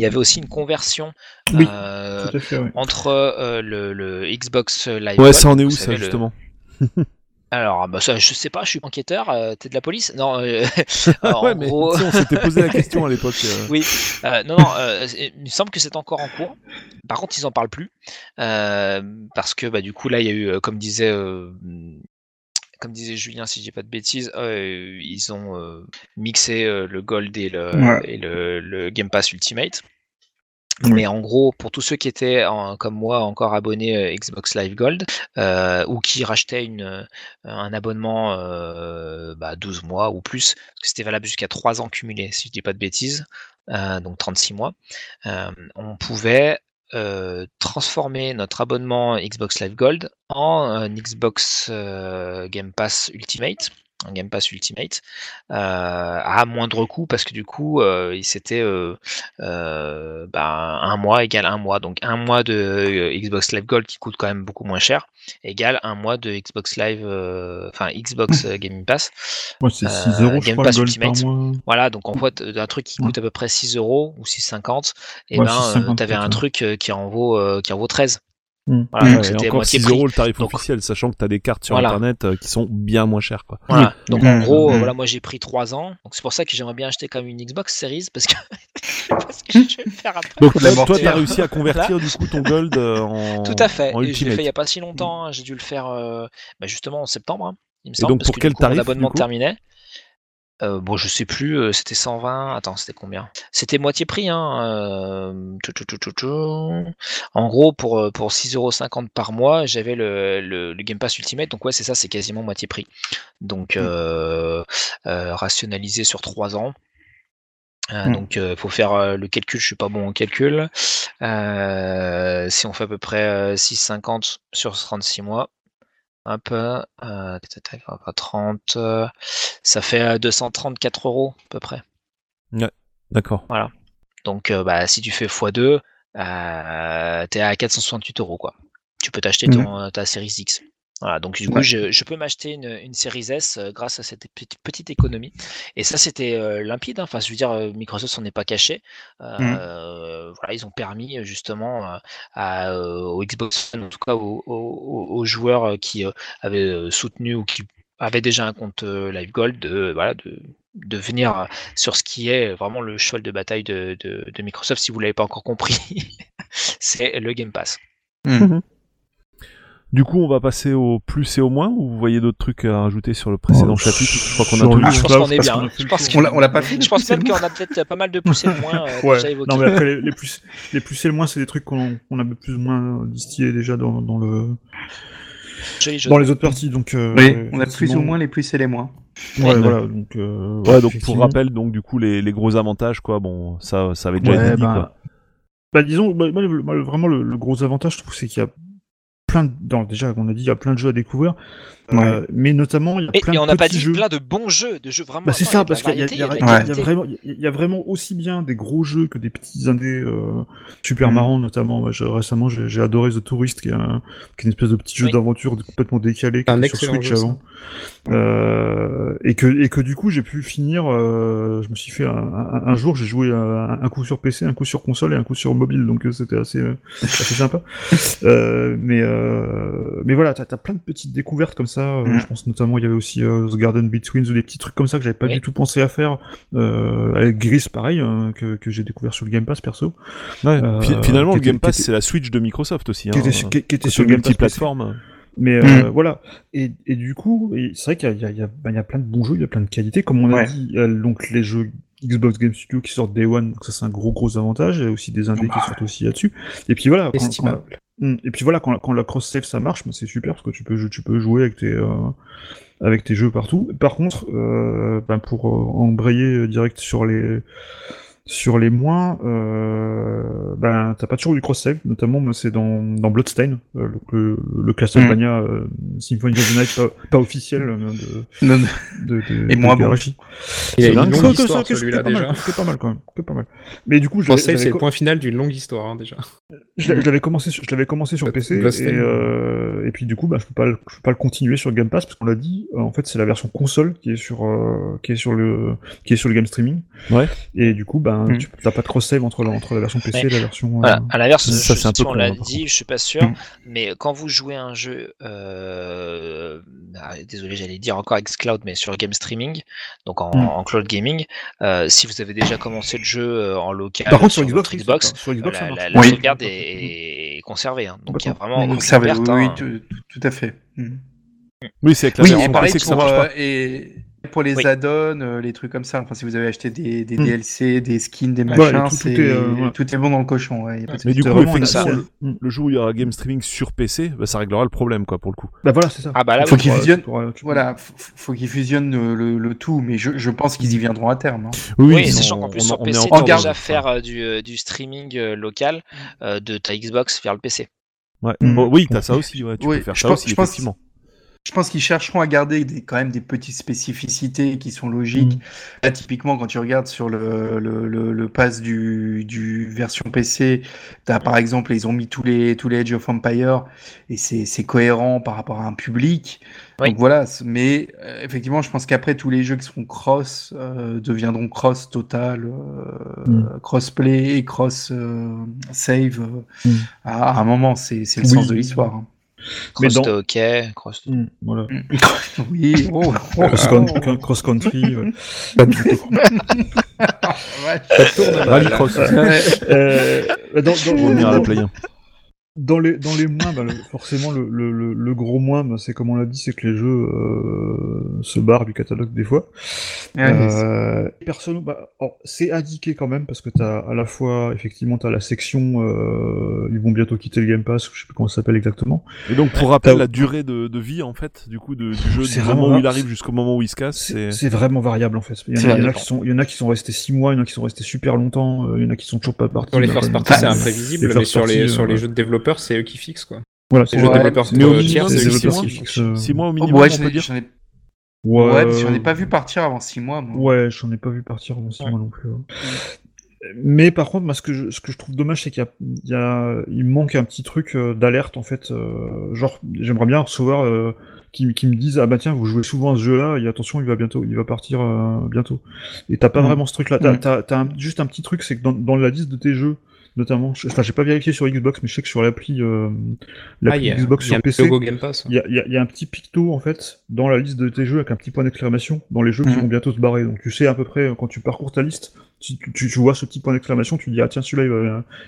il y avait aussi une conversion Oui, euh, fait, ouais. entre euh, le, le Xbox Live Ouais, ça en est où ça le- justement? Alors, bah, ça, je sais pas, je suis enquêteur, euh, t'es de la police? Non, euh, en mais gros... on s'était posé la question à l'époque. euh. Oui, euh, non, non, euh, il me semble que c'est encore en cours. Par contre, ils en parlent plus euh, parce que bah, du coup là, il y a eu, comme disait, euh, comme disait Julien, si je dis pas de bêtises, euh, ils ont euh, mixé euh, le Gold et le, Ouais. et le, le Game Pass Ultimate. Oui. Mais en gros, pour tous ceux qui étaient en- comme moi encore abonnés Xbox Live Gold ou qui rachetaient une, un abonnement euh, bah, 12 mois ou plus, parce que c'était valable jusqu'à 3 ans cumulés, si je dis pas de bêtises, euh, donc 36 mois, euh, on pouvait euh, transformer notre abonnement Xbox Live Gold en un Xbox euh, Game Pass Ultimate, un Game Pass Ultimate, euh, à moindre coût parce que du coup, euh, il s'était euh, euh, ben, un mois égale un mois, donc un mois de Xbox Live Gold qui coûte quand même beaucoup moins cher égale un mois de Xbox Live, enfin Xbox Game Pass. Ouais, c'est Euh, 6 euros, Game Pass Ultimate. mois. Voilà, donc en fait, un truc qui coûte à peu près 6 euros ou 6,50, et Ouais, ben, 6,50 tu avais un truc qui en vaut, qui en vaut 13. Mm. Voilà, donc et c'était encore moitié 6 prix. euros le tarif Donc- officiel, sachant que tu as des cartes sur Voilà. internet euh, qui sont bien moins chères. Quoi. Voilà. Donc Mmh. en gros, euh, Mmh. voilà, moi j'ai pris 3 ans. Donc c'est pour ça que j'aimerais bien acheter comme une Xbox Series parce que, parce que je vais le faire après. Donc toi, toi, mortière. t'as réussi à convertir du coup ton gold euh, en, Tout à fait. en Et je l'ai fait il n'y a pas si longtemps. hein. J'ai dû le faire euh, bah, justement en septembre, hein, il me Et semble, donc, parce pour que quel coup, tarif, abonnement du coup? terminait. Euh, bon, je sais plus, euh, c'était 120. Attends, c'était combien? C'était moitié prix. Hein, euh, tchou, tchou, tchou, tchou, tchou. En gros, pour, euh, pour 6,50€ par mois, j'avais le, le, le Game Pass Ultimate. Donc, ouais, c'est ça, c'est quasiment moitié prix. Donc, euh, euh, rationalisé sur 3 ans. Euh, Mm. Donc, il faut faire le calcul. Je suis pas bon au calcul. Euh, si on fait à peu près euh, 6,50 sur 36 mois, Hop, euh, tac, tac, tac, on va pas 30, euh, ça fait euh, 234 euros à peu près. D'accord. Donc, euh, bah, si tu fais x2, euh, t'es à 468 euros, quoi. Tu peux t'acheter ton, euh, ta Series X. Voilà, donc du coup, Ouais. je, je peux m'acheter une, une Series S euh, grâce à cette petite, petite économie. Et ça, c'était euh, limpide. hein. Enfin, je veux dire, euh, Microsoft s'en est pas caché. Euh, Voilà, ils ont permis justement à, aux Xbox, One, en tout cas aux, aux- aux joueurs qui euh, avaient soutenu ou qui avaient déjà un compte Live Gold, de, voilà, de, de venir sur ce qui est vraiment le cheval de bataille de, de- de Microsoft, si vous l'avez pas encore compris, c'est le Game Pass. Du coup, on va passer au plus et au moins, ou vous voyez d'autres trucs à rajouter sur le précédent Oh, chapitre Je crois qu'on a tout Ah, je pense qu'on est bien. qu'on Je pense tour. que- On l'a- on l'a pas fait Je pense même qu'on a peut-être pas mal de plus et de moins euh, Ouais. déjà évoqués. Non, mais après, les, les plus, les plus et le moins, c'est des trucs qu'on on a plus ou moins distillés déjà dans, dans le Joli jeu. Dans les autres parties, donc. euh, Oui, on a plus ou moins les plus et les moins. Ouais, Ouais. voilà, donc. euh, Ouais, donc pour rappel, donc du coup les, les gros avantages, quoi. Bon, ça, ça avait déjà Ouais, été dit, bah, quoi. bah, disons, bah, vraiment le, le gros avantage, je trouve, c'est qu'il y a plein de, déjà, on a dit, il y a plein de jeux à découvrir, euh, mais notamment, il y a Et, plein et on n'a pas petits dit jeux. plein de bons jeux, de jeux vraiment. Bah c'est ça, il y a de parce qu'il y y a- y y vraiment, il y a vraiment aussi bien des gros jeux que des petits indés euh, super Mhm. marrants, notamment. Moi, je- récemment, j'ai adoré The Tourist, qui est, un, qui est une espèce de petit jeu Oui. d'aventure complètement décalé, qui Un était sur Switch jeu, avant. Euh, et que et que du coup, j'ai pu finir. euh, je me suis fait un, un, un jour, j'ai joué un, un coup sur PC, un coup sur console et un coup sur mobile, donc euh, c'était assez assez sympa. Euh, mais euh, mais voilà, t'as as plein de petites découvertes comme ça. Euh, Mhm. Je pense notamment il y avait aussi euh, The Garden Between ou des petits trucs comme ça que j'avais pas du tout pensé à faire. Euh, avec Gris, pareil, hein, que, que j'ai découvert sur le Game Pass perso, Ouais. euh, Finalement, le Game Pass, c'est la Switch de Microsoft aussi. qui hein. était, qui, qui était Côté sur le Game Pass. PC. multiplateforme. Mais euh, Mm. voilà. Et, et du coup, c'est vrai qu'il y a, il y, a, il y, a, ben, il y a plein de bons jeux, il y a plein de qualités. Comme on a dit, donc les jeux Xbox Game Studio qui sortent Day One, donc ça c'est un gros gros avantage. Il y a aussi des indés qui sortent aussi là-dessus. Et puis voilà. Quand, quand, Estimable. Mm. Et puis voilà, quand, quand la cross save ça marche, ben, c'est super parce que tu peux tu peux jouer avec tes euh, avec tes jeux partout. Par contre, euh, ben, pour euh, embrayer direct sur les sur les moins, euh, ben t'as pas toujours du cross save. Notamment, c'est dans dans Bloodstain, euh, le, le, le Castlevania euh, Symphony of the Night pas, pas officiel euh, de Non, non. de, de Et moins de bon. Il a C'est une longue histoire, celui-là, pas mal, déjà. C'est pas mal quand même, c'est pas mal. Mais du coup, je Cross l'avais- save, c'est le point final d'une longue histoire, hein, déjà. je l'avais- commencé, sur- je l'avais commencé sur PC et, Bloodstained. euh, et puis du coup, bah, je peux pas, le- je peux pas le continuer sur Game Pass parce qu'on l'a dit. en fait, c'est la version console qui est sur, qui est sur le, qui est sur le game streaming. Ouais. Et du coup, ben, Mm. tu t'as pas de cross save entre la, entre la version PC et la version. euh, Voilà. À l'inverse, Ça, je- c'est un peu on l'a dit, je suis pas sûr, Mm. mais quand vous jouez un jeu, euh, ah, désolé, j'allais dire encore xCloud, mais sur game streaming, donc en, Mm. en cloud gaming, euh, si vous avez déjà commencé le jeu euh, en local Par contre, sur Xbox, Xbox, sur Xbox, ça la, la- la Oui. sauvegarde est, est conservée. hein. Donc il y a vraiment Oui, aucune Conservé, perte, oui, hein. tout, tout- à fait. Mm. Oui, c'est avec la Oui, version et pareil PC que ça marche euh, pas. et pour les Oui. add-ons, euh, les trucs comme ça. Enfin, si vous avez acheté des, des Hmm. DLC, des skins, des Ouais, machins, tout- tout c'est- est, euh, tout est bon dans le cochon. Ouais, y a pas de Mais du coup, effectivement, le, Mm. le jour où il y aura game streaming sur PC, bah, ça réglera le problème, quoi, pour le coup. Bah voilà, c'est ça. Ah bah là, Faut oui. qu'ils fusionnent. tu Voilà, faut qu'ils fusionnent le, le- le tout, mais je, je pense qu'ils y viendront à terme. hein. Oui, sinon, sachant qu'en plus on- sur on PC, tu déjà faire euh, du, euh, du streaming euh, local euh, de ta Xbox vers le PC. Ouais. Mm. Bon, oui, t'as ça aussi, ouais, tu Oui, peux faire je ça pense- aussi, je pense- effectivement. Je pense qu'ils chercheront à garder des, quand même des petites spécificités qui sont logiques. Mm. Là, typiquement, quand tu regardes sur le, le, le, le pass du, du version PC, t'as par exemple, ils ont mis tous les, tous les Age of Empire et c'est c'est cohérent par rapport à un public. Oui. Donc voilà, mais euh, effectivement, je pense qu'après, tous les jeux qui seront cross euh, deviendront cross total, euh, Mm. cross-play et cross-save Mm. à, à un moment. C'est c'est le Oui. sens de l'histoire. hein. Mais Cross dans- de hockey, cross Mm, voilà. oui, oh, oh, Cross, oh. cross country. ouais. Ouais. Ça tourne mal, Rally là. Cross, Ouais. Euh, dans, dans, revenir à la play 1. Dans les, dans les moins, bah, le- forcément, le, le, le, le gros moins, bah, c'est comme on l'a dit, c'est que les jeux euh, se barrent du catalogue des fois. C'est- Euh, personne, bah, c'est indiqué quand même parce que t'as à la fois, effectivement, t'as la section, euh, ils vont bientôt quitter le Game Pass, je sais plus comment ça s'appelle exactement. Et donc, pour rappel, la durée de, de vie, en fait, du coup, de- du jeu, C'est du vraiment moment où il arrive jusqu'au moment où il se casse, c'est... Vraiment variable en fait. Il y en a, il y en a variable. qui sont, il y en a qui sont restés six mois, il y en a qui sont restés super longtemps, euh, il y en a qui sont toujours pas partis. Sur les Bah, first parties, c'est imprévisible, les mais sur les, sur les euh, jeux de développeurs, c'est eux qui fixent, quoi. Voilà, Les c'est jeux ouais, développeurs Mais au minimum, c'est c'est les eux qui développeurs mois, qui fixent. fixent, Six mois au Oh, minimum, ouais, on peut dire ai- Ouais, ouais, parce que j'en ai pas vu partir avant 6 mois. Moi. Ouais, j'en ai pas vu partir avant six mois non plus. ouais. Mais par contre, moi, ce que je, ce que je trouve dommage, c'est qu'il y y a, il manque un petit truc euh, d'alerte en fait. euh, genre, j'aimerais bien recevoir euh, qui, qui me disent ah bah tiens, vous jouez souvent à ce jeu-là, et attention, il va bientôt, il va partir euh, bientôt. Et t'as pas Mm. vraiment ce truc-là. T'as, Mm. un- juste un petit truc, c'est que dans, dans la liste de tes jeux, notamment, je- enfin, j'ai pas vérifié sur Xbox, mais je sais que sur l'appli, euh, Ah, l'appli il y a, Xbox sur PC. logo Game Pass. Il y a, il y a- il y a un petit picto en fait dans la liste de tes jeux avec un petit point d'exclamation dans les jeux qui Mhm. vont bientôt se barrer. Donc tu sais à peu près euh, quand tu parcours ta liste, si tu, vois ce petit point d'exclamation, tu dis ah tiens celui-là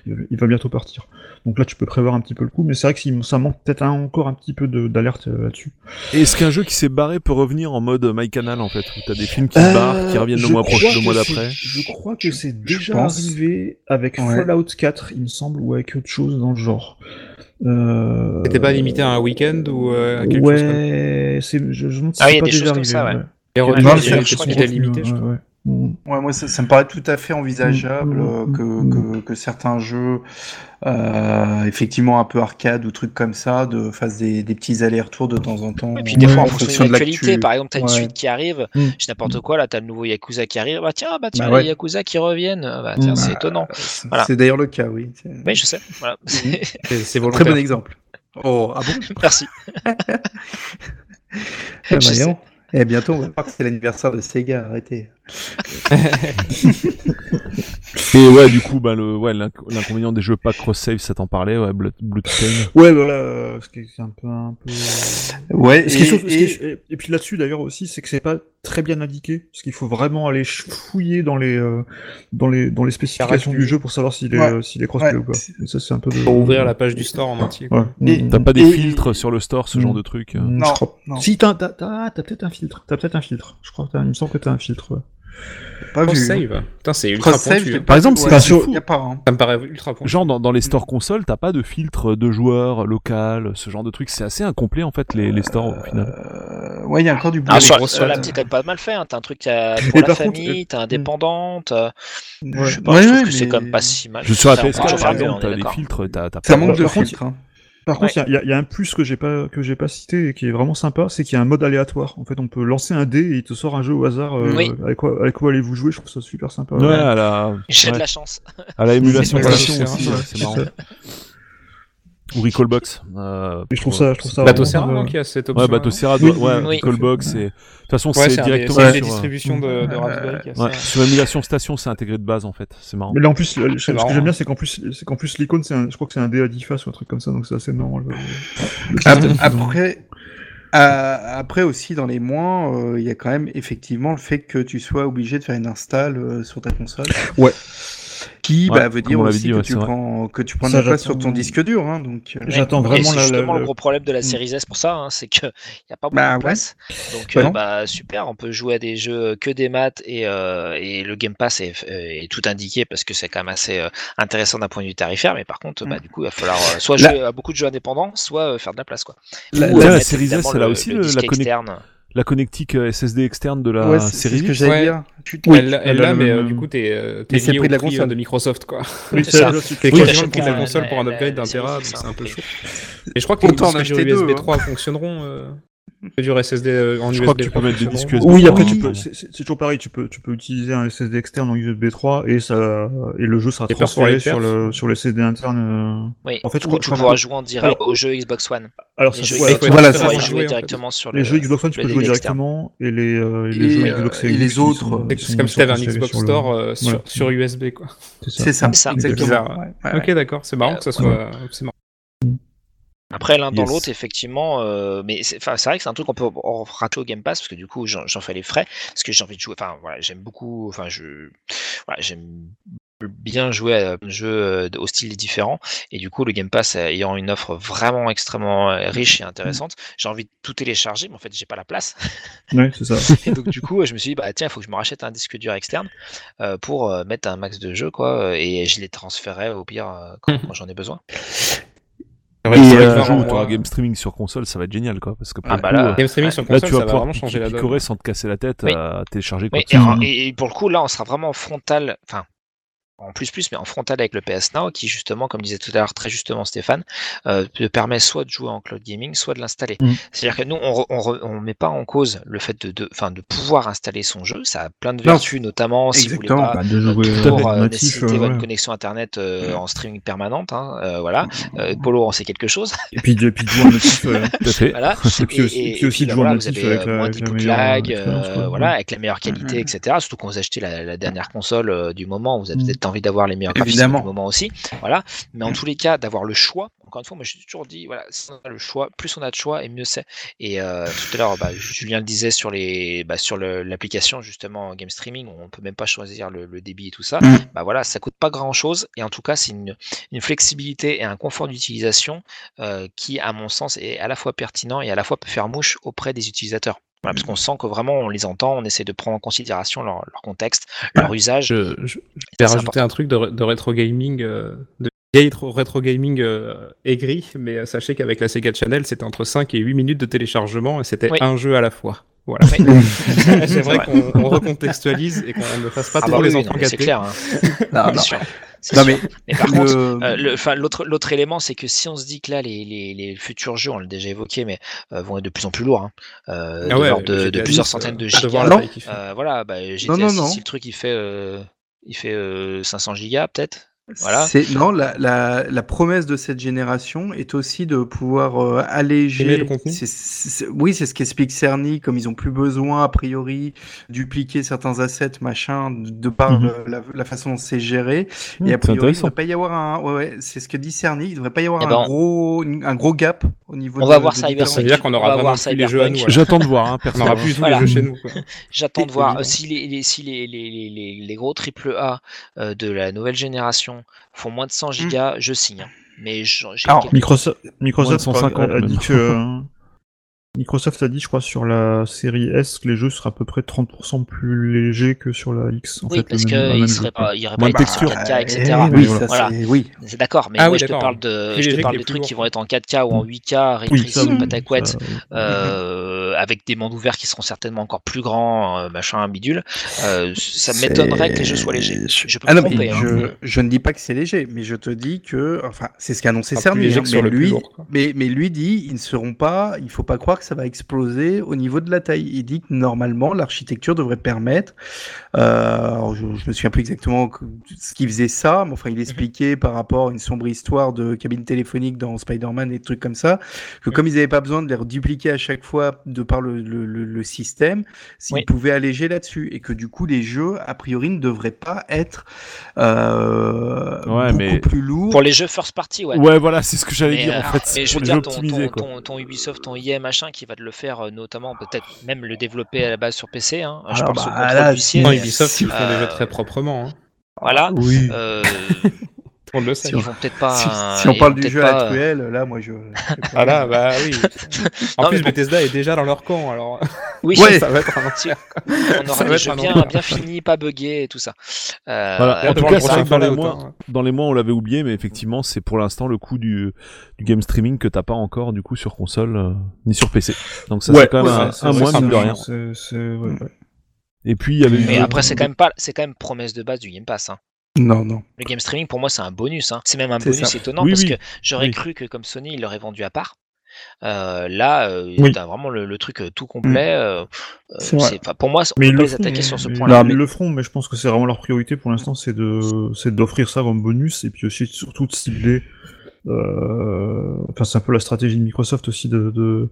il va, il bientôt partir. Donc là tu peux prévoir un petit peu le coup, mais c'est vrai que si- ça manque peut-être un- encore un petit peu d'alerte euh, là-dessus. Et est-ce qu'un jeu qui s'est barré peut revenir en mode MyCanal, en fait, où t'as des films qui se barrent, qui reviennent le Euh, mois prochain, le mois d'après Je crois que c'est déjà pense. arrivé avec Ouais. Fallout 4, il me semble, ou avec autre chose dans le genre. Euh, C'était pas limité à un week-end ou euh, à quelque chose comme Ouais, c'est, je, je me Ah oui, c'est il y a pas des déjà arrivé, ça, ouais. Ouais, il y a je crois choses Ouais, qui étaient limitées, je ouais, crois. Ouais. Mm. Ouais, moi, ça, ça me paraît tout à fait envisageable Mm, euh, mm, que, mm. que, que certains jeux, euh, effectivement un peu arcade ou trucs comme ça, de fassent des, des petits allers-retours de temps en temps. Et puis des fois en en fonction de l'actualité, l'actu. par exemple, t'as une Ouais. suite qui arrive, Mm. je n'importe quoi, là t'as le nouveau Yakuza qui arrive, bah tiens, bah tiens, Bah ouais. les Yakuza qui reviennent, bah tiens, Mm. c'est Bah, étonnant. C'est Voilà. c'est d'ailleurs le cas, oui. Oui, je sais, voilà. C'est c'est Très bon exemple. Oh, ah bon? Merci. Ah, Je bah. Et bientôt, on va voir que c'est l'anniversaire de Sega, arrêtez. Et ouais, du coup, bah, le, ouais, l'inc- l'inconvénient des jeux pas cross-save, ça t'en parlait, ouais, Blood, Bloodstain. Ouais, voilà, euh, ce qui est un peu, un peu. Ouais, Ce qui est et, et- et- et puis là-dessus d'ailleurs aussi, c'est que c'est pas très bien indiqué, parce qu'il faut vraiment aller fouiller dans les euh, dans les dans les spécifications du jeu pour savoir s'il est Ouais. euh, s'il est crossplay Ouais. ou pas. Et ça c'est un peu de... Pour ouvrir la page du store en entier. Ouais. T'as pas des Et- filtres sur le store, ce Mm. genre de truc. euh. Non, je crois- non. Si t'as t'as t'as t'as peut-être un filtre, t'as peut-être un filtre. Je crois que t'as- il me semble que t'as un filtre. Ouais. pas vu. Cross-save. Putain, c'est ultra j'ai hein. pas exemple, vu. c'est Ouais, sur- y a pas, hein. Ça me paraît ultra pointu. Genre dans, dans les stores consoles, t'as pas de filtre de joueurs local, ce genre de truc. C'est assez incomplet en fait les, les stores au final. Euh, ouais, il y a encore du boulot. Ah, les sur, sur la petite, t'as pas mal fait, hein. t'as un truc t'as pour Et la par famille, euh, t'as indépendante, euh, Ouais. je sais pas, Ouais, je trouve ouais, que c'est quand même pas si mal. Je suis peut PS4 en par exemple, t'as des d'accord. filtres, Ça manque de Par contre, hein. Il y, a- il y a un plus que j'ai pas que j'ai pas cité et qui est vraiment sympa, c'est qu'il y a un mode aléatoire. En fait, on peut lancer un dé et il te sort un jeu au hasard. euh, Oui. Avec quoi avec quoi allez-vous jouer Je trouve ça super sympa. Ouais, à la, J'ai ouais, de la chance. à la émulation c'est aussi, ouais, c'est marrant. Ou Recallbox. Euh, Et je trouve ça, je trouve ça. Bateau Serra, euh, qui a cette option. Ouais, Bateau Serra, Oui, ouais, oui. Recallbox, c'est. De toute façon, Ouais, c'est directement c'est sur. des euh, distributions de, de Raspberry ça. Ouais, sur émulation station, c'est intégré de base en fait. C'est marrant. Mais là en plus, le- ce marrant, que j'aime bien, c'est qu'en plus, c'est qu'en plus l'icône, c'est un, je crois que c'est un 10 faces ou un truc comme ça, donc c'est assez marrant. le-. Après, euh, après aussi dans les moins, euh, il y a quand même effectivement le fait que tu sois obligé de faire une install euh, sur ta console. Ouais. Qui Ouais, bah, veut dire aussi dit, que, ouais, tu prends, que tu prends de Ça, la place sur ton disque dur. Hein, donc, euh, J'attends vraiment c'est justement le gros problème de la Mm. série S pour ça, hein, c'est qu'il n'y a pas beaucoup Bah, de ouais. place. Donc, Bah euh, bah, super, on peut jouer à des jeux que des maths et, euh, et le Game Pass est, euh, est tout indiqué parce que c'est quand même assez euh, intéressant d'un point de vue tarifaire. Mais par contre, bah, Mm. du coup, il va falloir euh, soit La- jouer à beaucoup de jeux indépendants, soit euh, faire de la place. Quoi. La- Ou, la- euh, la mettre série S, elle a aussi le la externe. La connectique euh, SSD externe de la ouais, c'est c'est série ce que j'allais Ouais. dire. Tu- Oui, elle elle elle l'a, a le mais euh, du coup, t'es euh, c'est lié prix au de la prix console. euh, de Microsoft, quoi. Oui, C'est c'est ça. ça. T'es Oui, le prix de la console pour un upgrade d'un Tera, série, c'est c'est un peu chaud. Et je crois que les USB hein. 3 fonctionneront. Durs SSD euh, en Je USB crois que tu peux 3 mettre des disques USB. Oui, après Oui. tu peux, c'est toujours pareil, tu peux, tu peux utiliser un SSD externe en USB 3 et ça, et le jeu sera Et transféré sur le, sur le SSD interne. euh. Oui. En fait, je crois- tu pourras jouer en direct Alors- au jeu Xbox One. Alors, Les ça, jeux ouais, Xbox voilà, tu ça, pourras ouais. y jouer jouer, en fait. directement sur les le. jeux Xbox One, tu peux jouer directement, et les, euh, et les Et, jeux euh, Xbox et les autres, C'est comme si t'avais un Xbox Store euh, sur, USB, quoi. C'est ça. C'est ça. Ok, d'accord, c'est marrant que ça soit. C'est marrant. Après, l'un dans l'autre, effectivement, euh, mais c'est enfin, c'est vrai que c'est un truc qu'on peut rater au Game Pass parce que du coup, j'en fais les frais parce que j'ai envie de jouer. Enfin, voilà, j'aime beaucoup. Enfin, je, voilà, j'aime bien jouer à un jeu euh, au style différent et du coup, le Game Pass euh, ayant une offre vraiment extrêmement euh, riche et intéressante, j'ai envie de tout télécharger, mais en fait, j'ai pas la place. Ouais, c'est ça. Et donc, du coup, je me suis dit, bah tiens, il faut que je me rachète un disque dur externe euh, pour mettre un max de jeux, quoi, et je les transférerai au pire quand, quand j'en ai besoin. Ouais, Et, c'est vrai que euh, genre, Un jour où moi, t'auras game streaming sur console, ça va être génial quoi. Parce que pour Ah le bah coup, là, euh, Game streaming sur là, console, tu vas ça va pouvoir vraiment changer la donne. picorer sans te casser la tête Oui. à télécharger quoi Oui, que et, ce soit. en- et pour le coup, là, on sera vraiment en frontal, enfin, en plus plus, mais en frontal avec le PS Now, qui justement, comme disait tout à l'heure très justement Stéphane, euh, te permet soit de jouer en cloud gaming, soit de l'installer. Mm. C'est-à-dire que nous, on, on met pas en cause le fait de, de, enfin, de pouvoir installer son jeu. Ça a plein de Non, vertus, notamment si vous voulez pas Bah, de euh, euh, toujours euh, natif, nécessiter euh, votre connexion internet euh, en streaming permanente. Hein, euh, voilà. Euh, Polo, on sait quelque chose. Et puis, de jouer en natif. euh, Tout à fait. voilà. Et puis aussi- et puis aussi bah, de jouer en natif avec euh, la- moins meilleure, lag, euh, euh, voilà, avec la meilleure qualité, etc. Surtout quand vous achetez la, la dernière console euh, du moment, vous peut-être envie d'avoir les meilleurs graphismes du moment aussi. Voilà. Mais en tous les cas, d'avoir le choix. Encore une fois, moi, j'ai toujours dit, voilà, si on a le choix, plus on a de choix et mieux c'est. Et euh, tout à l'heure, bah, Julien le disait sur les, bah, sur l'application justement Game Streaming, on peut même pas choisir le, le débit et tout ça. Mhm. Bah voilà, ça coûte pas grand chose et en tout cas, c'est une, une flexibilité et un confort d'utilisation euh, qui, à mon sens, est à la fois pertinent et à la fois peut faire mouche auprès des utilisateurs. Voilà, parce qu'on sent que vraiment on les entend, on essaie de prendre en considération leur, leur contexte, leur usage. Je, je- vais rajouter important. un truc de, de rétro gaming, euh, de Gate Retro Gaming euh, aigri, mais euh, sachez qu'avec la Sega Channel, c'était entre 5 et 8 minutes de téléchargement et c'était Oui. un jeu à la fois. Voilà. Oui. c'est vrai vrai. qu'on on recontextualise et qu'on ne fasse pas Ah trop bah les oui, enfants c'est clair. hein. Non, non. Non, sûr. mais Mais par le- contre, euh, l'autre, l'autre élément, c'est que si on se dit que là, les, les, les futurs jeux, on l'a déjà évoqué, mais euh, vont être de plus en plus lourds, hein, euh, Ah de, ouais, l'ordre de, GTA de plusieurs 10, centaines de gigas. Euh, voilà, bah, GTA Non, non, 6, non. si le truc il fait, euh, il fait euh, 500 gigas peut-être. Voilà. C'est non la, la, la promesse de cette génération est aussi de pouvoir euh, alléger. le contenu c'est- c'est- oui, c'est ce qu'explique Cerny, comme ils ont plus besoin a priori dupliquer certains assets machin de, de par Mhm. euh, la, la façon dont c'est géré. Mmh, Et a c'est priori, il ne devrait pas y avoir un. Ouais, ouais, c'est ce que dit Cerny. Il devrait pas y avoir Eh un ben, gros un gros gap au niveau. on de, va voir Cyber Ça veut dire qu'on On aura vraiment plus les jeux à nous. J'attends de voir, hein, On n'aura personnellement. plus tous Voilà. les jeux chez nous. quoi. J'attends de voir euh, si les, les- si les, les, les, les, les gros triple A euh, de la nouvelle génération font moins de 100 gigas, je signe. Mais j'en- j'ai Alors, quelques- Microsoft, Microsoft Moins de 150 a, a dit que euh, Microsoft a dit, je crois, sur la série S que les jeux seraient à peu près 30% plus légers que sur la X. En oui, fait, parce qu'il même serait jeu, pas, quoi. il y aurait Moins pas de été sur texture. 4K, etc. Eh oui, voilà. ça Voilà. c'est oui. C'est d'accord, mais Ah moi oui, je te parle de, je te parle des trucs qui vont être en 4K ou en 8K, ray Oui, ça, euh, avec des mondes ouverts qui seront certainement encore plus grands, euh, machin, bidule. Euh, ça m'étonnerait que les jeux soient légers. Je peux Ah me non, tromper. mais hein. je, je ne dis pas que c'est léger, mais je te dis que, enfin, c'est ce qu'a annoncé Cerny. hein, mais lui, mais dit, ils ne seront pas, il faut pas croire que ça va exploser au niveau de la taille. Il dit que normalement, l'architecture devrait permettre, euh, alors je, je me souviens plus exactement ce qui faisait ça, mais enfin, Mhm. il expliquait par rapport à une sombre histoire de cabine téléphonique dans Spider-Man et des trucs comme ça, que Mhm. comme ils n'avaient pas besoin de les redupliquer à chaque fois de par le, le, le, le système, s'ils Oui. pouvaient alléger là-dessus et que du coup, les jeux, a priori, ne devraient pas être euh, Ouais, beaucoup mais- plus lourds. Pour les jeux first party, ouais. Ouais, voilà, c'est ce que j'allais dire euh, en fait. mais je veux dire, ton, ton, quoi. ton, ton Ubisoft, ton EA machin, qui va te le faire, euh, notamment, peut-être même le développer à la base sur PC. Hein. Je Alors, parle sous bah, là, d'huissier. Non, Mais Ubisoft, ils font euh, jeux très proprement. hein. Voilà. Oui. Euh, On le sait. ils vont peut-être pas. si, euh, si on parle du jeu pas, euh, actuel, là, moi, je. Ah là, bah oui. En Non, plus, bon. Bethesda est déjà dans leur camp, alors Oui, Ouais. ça va être un Si, on aura des jeux un bien, bien finis, pas buggés et tout ça. Euh, Voilà. Là, En tout cas, c'est prochain vrai que dans les mois, hein. dans les mois, on l'avait oublié, mais effectivement, c'est pour l'instant le coup du, du game streaming que t'as pas encore du coup sur console euh, ni sur PC. Donc ça, Ouais, c'est quand même ouais, un, un mois mine de rien. c'est- c'est- ouais, ouais. Et puis il y avait Mais après, c'est quand même pas, c'est quand même promesse de base du Game Pass. hein. Non, non. Le game streaming, pour moi, c'est un bonus. hein. C'est même un bonus ça. étonnant Oui, parce oui. que j'aurais Oui. cru que comme Sony, il l'aurait vendu à part. Euh, là, euh, Oui. t'as vraiment le, le truc euh, tout complet. euh, euh, pour moi, on Mais peut les attaquer sur ce mais- point-là. Ils le feront, mais je pense que c'est vraiment leur priorité pour l'instant, c'est de, c'est d'offrir ça comme bonus et puis aussi surtout de cibler. euh, Enfin, c'est un peu la stratégie de Microsoft aussi de, de-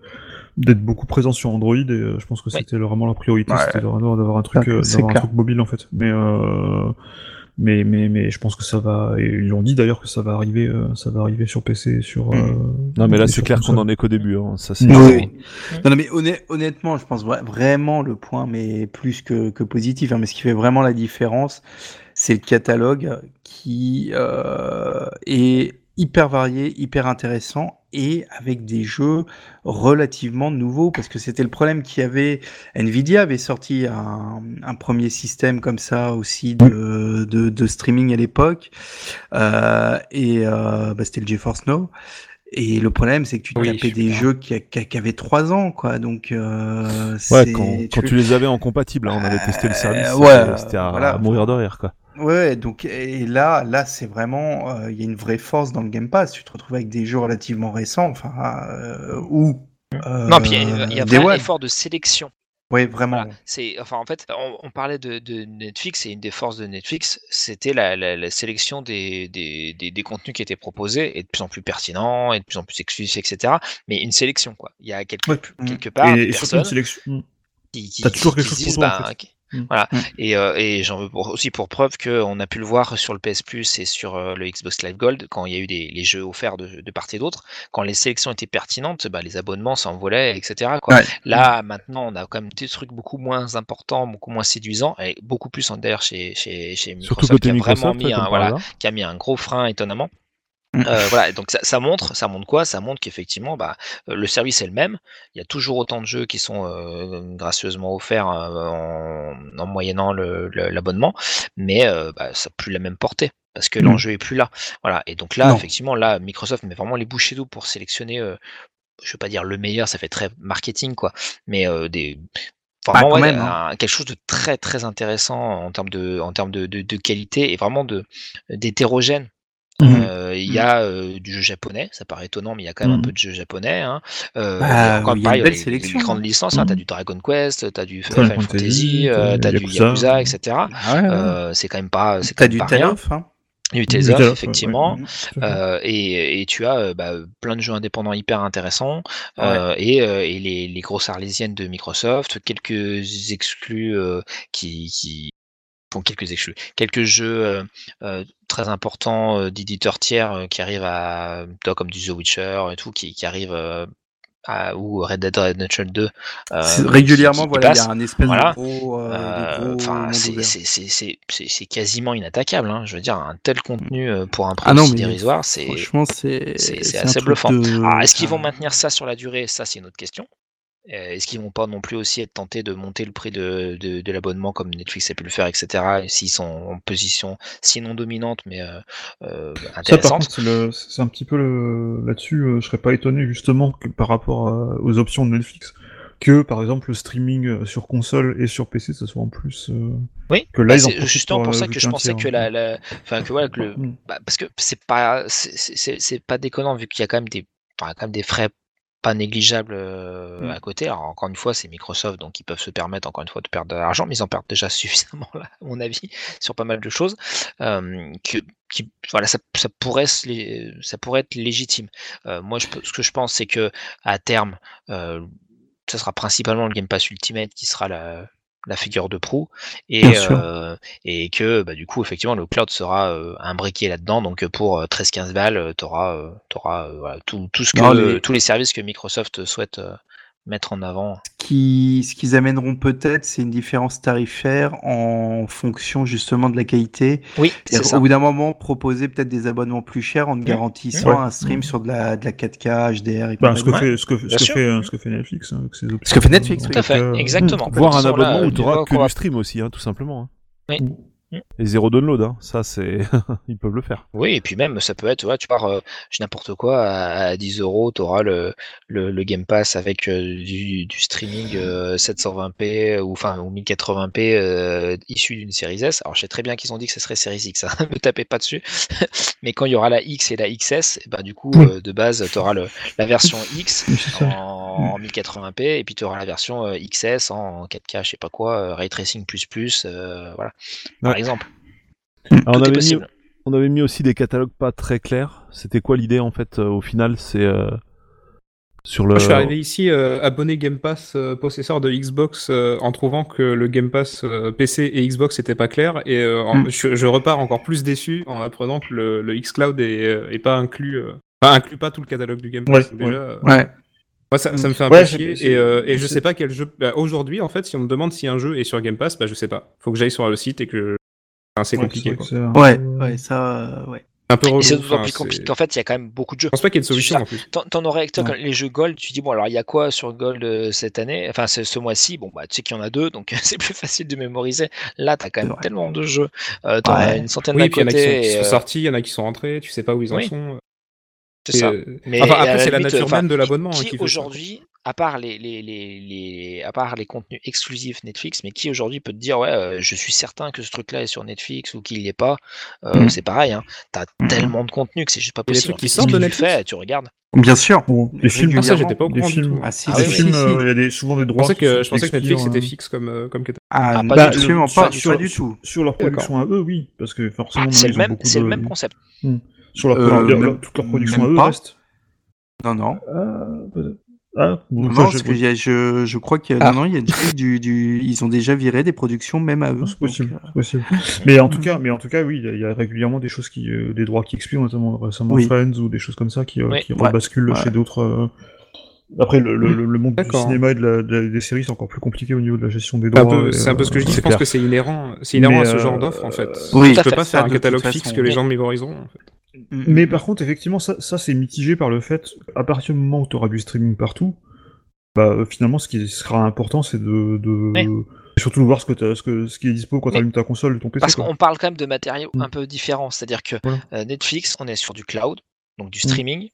d'être beaucoup présent sur Android et je pense que Oui. c'était vraiment leur priorité, Ouais. c'était d'avoir un truc, Ah, d'avoir un truc mobile en fait. Mais euh, mais mais mais je pense que ça va. Et ils ont dit d'ailleurs que ça va arriver, euh, ça va arriver sur PC, sur. euh, Non mais là c'est clair qu'on en est qu'au début. Hein. Ça c'est. Oui, Non, oui. Non, non, mais honn- honnêtement, je pense vra- vraiment le point, mais plus que, que positif, hein, mais ce qui fait vraiment la différence, c'est le catalogue qui euh, est hyper varié, hyper intéressant et avec des jeux relativement nouveaux parce que c'était le problème qu'il y avait. Nvidia avait sorti un, un premier système comme ça aussi de, de, de streaming à l'époque euh, et euh, bah, c'était le GeForce Now. Et le problème, c'est que tu Oui, tapais des jeux qui, qui, qui avaient trois ans, quoi. Donc, euh, Ouais, quand, quand tu les avais en compatible, hein, on avait testé le service. Euh, c'était- ouais, c'était à, voilà. à mourir de rire quoi. Ouais, donc et là, là, c'est vraiment, euh, il y a une vraie force dans le Game Pass. Tu te retrouves avec des jeux relativement récents, enfin, euh, ou euh, Non, puis il y a, un One. effort de sélection. Ouais, vraiment. Voilà. C'est, enfin, en fait, on, on parlait de, de Netflix et une des forces de Netflix, c'était la, la- la sélection des, des, des- des contenus qui étaient proposés et de plus en plus pertinents et de plus en plus exclusifs, etc. Mais une sélection, quoi. Il y a quelque, Ouais. quelque part des Et, et surtout une sélection. qui, qui, T'as toujours qui quelque se chose disent, pour toi, en fait. qui- Mm. Voilà. Mm. Et, euh, et j'en veux pour- aussi pour preuve qu'on a pu le voir sur le PS Plus et sur euh, le Xbox Live Gold, quand il y a eu des, les jeux offerts de, de part et d'autre, quand les sélections étaient pertinentes, bah, les abonnements s'envolaient, etc. Quoi. Ouais. Là, maintenant, on a quand même des trucs beaucoup moins importants, beaucoup moins séduisants, et beaucoup plus en- d'ailleurs chez, chez, chez Microsoft, qui a vraiment Microsoft, mis ouais, un, voilà, qui a mis un gros frein étonnamment. Mm. Euh, voilà, donc ça, ça montre, ça montre quoi? Ça montre qu'effectivement, bah, euh, le service est le même. Il y a toujours autant de jeux qui sont euh, gracieusement offerts euh, en, en moyennant l'abonnement, mais bah, ça n'a plus la même portée parce que Mm. l'enjeu est plus là. Voilà, et donc là, Non. effectivement, là, Microsoft met vraiment les bouchées doubles pour sélectionner. je veux pas dire le meilleur, ça fait très marketing quoi, mais des Bah, vraiment quand ouais, même, hein. quelque chose de très très intéressant en termes de en termes de, de, de qualité et vraiment de Mhm. Euh, Il y a euh, du jeu japonais, ça paraît étonnant, mais il y a quand même un Mhm. peu de jeu japonais. Hein. Euh, Bah, il y a encore il y a une pareil, belle les- les, sélection, grandes hein. licences, hein, t'as Mhm. du Dragon Quest, t'as du Final Fantasy, Fantasy, euh, t'as t'as du Yakuza. Etc. Ouais, ouais. Euh, c'est quand même pas, c'est quand T'as même du pas Tale rien. of, hein. Du Tales of, ouais, effectivement. ouais. Euh, et, et tu as euh, bah, plein de jeux indépendants hyper intéressants euh, et, euh, et les, les grosses arlésiennes de Microsoft, quelques exclus euh, qui, qui quelques exclus, quelques jeux euh, très importants euh, d'éditeurs tiers euh, qui arrivent à toi comme du The Witcher et tout qui, qui arrivent à, ou Red Dead Redemption 2 euh, C'est- qui- Régulièrement, qui voilà, il y a un espèce Voilà. de gros, Enfin, c'est quasiment inattaquable. Hein. Je veux dire, un tel contenu pour un prix Ah aussi mais dérisoire, c'est Franchement, assez bluffant. de- Alors, est-ce qu'ils vont enfin, maintenir ça sur la durée? Ça, c'est une autre question. Euh, Est-ce qu'ils vont pas non plus aussi être tentés de monter le prix de, de, de l'abonnement comme Netflix a pu le faire, etc. et S'ils sont en position sinon dominante, mais euh, euh, Ça, par intéressante? contre, c'est un petit peu le... là-dessus, euh, je serais pas étonné justement que par rapport à- aux options de Netflix, que par exemple le streaming euh, sur console et sur PC, ça soit en plus. euh, Oui, que là, bah, ils en c'est justement pour ça euh, que je pensais que la, la- enfin que voilà que le, Mm. bah, parce que c'est pas, c'est- pas déconnant vu qu'il y a quand même des, quand même des frais pas négligeables euh, Mm. à côté. Alors encore une fois, c'est Microsoft, donc ils peuvent se permettre encore une fois de perdre de l'argent, mais ils en perdent déjà suffisamment là, à mon avis, sur pas mal de choses. euh, que, qui, voilà, ça, ça pourrait, se ça pourrait être légitime. Euh, moi, je, ce que je pense, c'est que à terme, euh, ça sera principalement le Game Pass Ultimate qui sera la, la figure de proue et, euh, et que bah, du coup effectivement le cloud sera euh, imbriqué là-dedans. Donc euh, pour euh, 13-15 balles tu auras, voilà, tout, tout ce que, Non, tous les services que Microsoft souhaite euh, mettre en avant qui, ce qu'ils amèneront peut-être, c'est une différence tarifaire en fonction justement de la qualité. oui c'est ça Au bout d'un moment, proposer peut-être des abonnements plus chers en te garantissant Ouais. un stream sur de la, de la 4K, HDR et Ben, ce que fait, ce que, ce que fait, euh, ce que fait Netflix, hein, avec ses options. Ce que fait Netflix, en oui. tout à fait cas, exactement Voir un sont là, abonnement où euh, tu auras que du stream aussi, hein, tout simplement. hein. Oui. Et zéro download, hein. ça c'est, ils peuvent le faire. Oui, et puis même, ça peut être, tu pars, euh, n'importe quoi, à, à 10 euros, tu auras le, le, le Game Pass avec euh, du, du streaming euh, 720p ou enfin ou 1080p euh, issu d'une série S. Alors je sais très bien qu'ils ont dit que ce serait série X, hein, me tapez pas dessus. Mais quand il y aura la X et la XS, eh ben, du coup, euh, de base, tu auras le, la version X en, en 1080p et puis tu auras la version euh, XS en 4K, je sais pas quoi, euh, ray tracing plus plus, euh, voilà, Ouais. Exemple. Alors, on, est avait mis, on avait mis aussi des catalogues pas très clairs. C'était quoi l'idée en fait euh, au final C'est euh, sur le. Moi, je suis arrivé ici euh, abonné Game Pass euh, possesseur de Xbox euh, en trouvant que le Game Pass euh, PC et Xbox n'était pas clair et euh, en- Mm. je, je repars encore plus déçu en apprenant que le, le xCloud est, est pas inclus, euh, enfin, inclut pas tout le catalogue du Game Pass. Ouais, déjà, ouais. euh, Ouais. moi, ça, ça me fait un Ouais, peu chier et, euh, et je sais pas quel jeu. bah, Aujourd'hui, en fait, si on me demande si un jeu est sur Game Pass, bah je sais pas. Faut que j'aille sur le site et que enfin, c'est Ouais, compliqué. quoi. un Ouais, ça, euh, ouais. C'est un peu relou. Et c'est d'autant plus compliqué qu'en fait, il y a quand même beaucoup de jeux. Je pense pas qu'il y ait de solution en plus. T'en, t'en aurais, toi, Ouais. quand les jeux Gold, tu dis, bon, alors il y a quoi sur Gold euh, cette année? Enfin, ce, ce mois-ci, bon, bah, tu sais qu'il y en a deux, donc c'est plus facile de mémoriser. Là, t'as quand même tellement de jeux. Euh, t'en as Ouais. une centaine Oui, d'un il y en a qui sont, et, sont euh, sortis, il y en a qui sont rentrés, tu sais pas où ils en Oui. sont. C'est ça. euh, Mais enfin, après, c'est la nature même de qui- l'abonnement hein, Qui, aujourd'hui, à part les, les, les, les- à part les contenus exclusifs Netflix, mais qui aujourd'hui peut te dire, ouais, euh, je suis certain que ce truc-là est sur Netflix ou qu'il n'y est pas. Euh, Mhm. C'est pareil, hein. T'as Mhm. tellement de contenu que c'est juste pas Et les possible. trucs qui En fait, sortent de tu Netflix fais, tu regardes. Bien sûr. Bon, les films, Ah, ça, j'étais pas au les courant films. Ah, si, Ah oui, si, films, si, euh, si. il y a des, souvent des Je droits. pensais que, je pensais que Netflix hein. fixe comme, comme catalogue. Ah, Ah, pas bah, du tout. absolument Pas pas, du pas tout. du tout. Sur leur production à eux, oui, parce que forcément, c'est ils le ont même, beaucoup c'est de- le même concept. Sur leur, Euh, leur- même- toute leur production à eux pas. reste. Non, non. Ah. Ah, bon, Non, enfin, je- que y a- je, je crois qu'il y a, Ah. non, non, il y a déjà du, du, ils ont déjà viré des productions même à eux. Ah, c'est possible, Donc, euh, possible. Mais en tout cas, mais en tout cas, oui, il y a- il y, a régulièrement des choses qui, euh, des droits qui expirent, notamment récemment Oui. Friends ou des choses comme ça qui, euh, Oui. qui Ouais. rebasculent Ouais. chez d'autres. euh, Après, le, le, monde du cinéma et de la, de la- des séries, c'est encore plus compliqué au niveau de la gestion des un droits. c'est un peu ce que je dis. Je pense clair. que c'est inhérent, c'est inhérent Mais, à ce genre d'offre en fait. Oui, tu peux tout à pas faire un catalogue fixe façon. que les gens mémoriseront. En fait. Mais par contre, effectivement, ça, ça c'est mitigé par le fait, à partir du moment où tu auras du streaming partout, bah, euh, finalement, ce qui sera important, c'est de, de... Ouais. surtout voir ce, que t'as- ce, que, ce qui est dispo quand tu allumes ta console ou ton PC. Parce qu'on parle quand même de matériaux Mm. un peu différents. C'est-à-dire que euh, Netflix, on est sur du cloud, donc du Mm. streaming,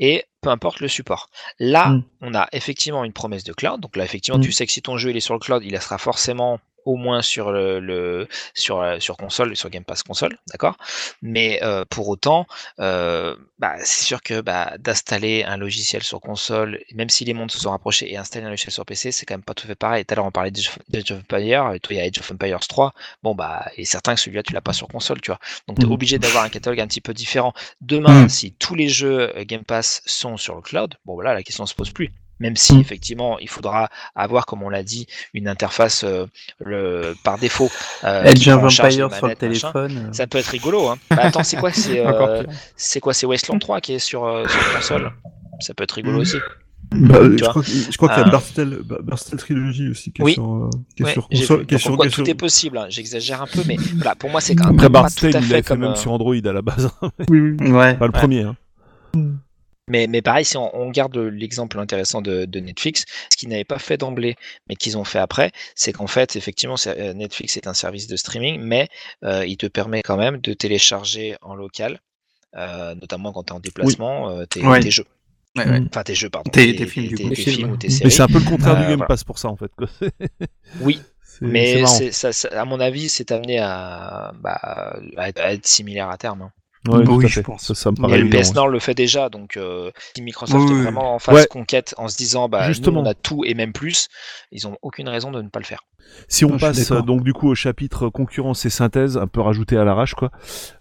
et peu importe le support. Là, Mm. on a effectivement une promesse de cloud. Donc là, effectivement, tu sais que si ton jeu il est sur le cloud, il sera forcément au moins sur le, le- sur euh, sur console sur Game Pass console, d'accord? Mais euh, pour autant, euh, bah, c'est sûr que bah, d'installer un logiciel sur console, même si les mondes se sont rapprochés, et installer un logiciel sur PC, c'est quand même pas tout fait pareil. Tout à l'heure, on parlait d'Age of Empires, et toi, il y a Age of Empires 3. Bon, bah, et certain que celui-là, tu l'as pas sur console, tu vois. Donc, tu es Mhm. obligé d'avoir un catalogue un petit peu différent. Demain, Mhm. si tous les jeux euh, Game Pass sont sur le cloud, bon, voilà, la question se pose plus. Même si, Mhm. effectivement, il faudra avoir, comme on l'a dit, une interface euh, le, par défaut. euh, Edge of Empire sur le machin. téléphone. euh, Ça peut être rigolo, hein. Bah, attends, c'est quoi C'est euh, quoi C'est Wasteland 3 qui est sur, euh, sur console? Ça peut être rigolo Mhm. aussi. Bah, je crois, que- je crois qu'il y a. Barstel, Ba- Barstel Trilogy aussi qui est Oui. sur, qui est Ouais, sur j'ai console. vu. Qui est Donc, sur, on voit qui est que tout sur- est possible. hein. J'exagère un peu, mais voilà, pour moi, c'est quand même Après pas Barstel, tout à il fait fait comme. même sur Android à la base, hein. Oui, oui. Ouais. pas le Ouais. premier. Hein. Mais, mais pareil, si on, on garde l'exemple intéressant de, de Netflix, ce qu'ils n'avaient pas fait d'emblée, mais qu'ils ont fait après, c'est qu'en fait, effectivement, euh, Netflix est un service de streaming, mais euh, il te permet quand même de télécharger en local, euh, notamment quand tu es en déplacement, euh, tes, Ouais. tes jeux. Ouais, ouais. Enfin, tes jeux, pardon. Tes- tes films, du coup. tes films, films ou tes Mais séries. c'est un peu le contraire du Game voilà. Pass pour ça en fait. Oui, c'est mais c'est, ça, ça- à mon avis, c'est amené à, bah, à être similaire à terme. hein. Ouais, tout Oui, je pense. Ça, ça me paraît Et le PS Nord le fait déjà, donc euh, si Microsoft Oui, est oui. vraiment en phase Ouais. conquête en se disant bah Justement. nous on a tout et même plus, ils ont aucune raison de ne pas le faire. Si on Ah, passe euh, donc du coup au chapitre concurrence et synthèse, un peu rajouté à l'arrache quoi.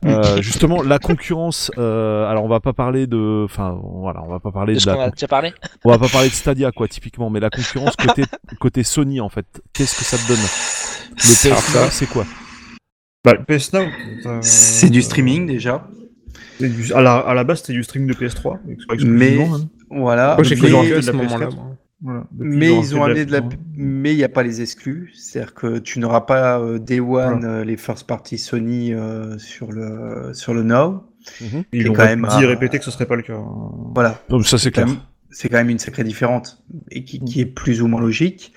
Euh, justement, la concurrence. euh, alors on va pas parler de, enfin voilà, on va pas parler De de, ce la qu'on a déjà parlé? on va pas parler de Stadia quoi typiquement, mais la concurrence côté côté Sony en fait. Qu'est-ce que ça te donne? Le PS ça- c'est quoi? Bah, le PS Now. euh, C'est du streaming déjà. du- à, la, à la base, c'était du streaming de PS3. exclusivement, Mais- même. Voilà. Moi, j'ai de à ce moment-là. PS4. moi. Voilà. Depuis, Mais ils ont amené de la, mais il n'y a pas les exclus, c'est-à-dire que tu n'auras pas euh, Day One, euh, les first party Sony euh, sur le sur le Now. Mhm. Ils c'est ont quand même dit et un- répété que ce serait pas le cas. Voilà. Donc ça c'est clair. C'est quand même une sacrée différente et qui, qui est plus ou moins logique.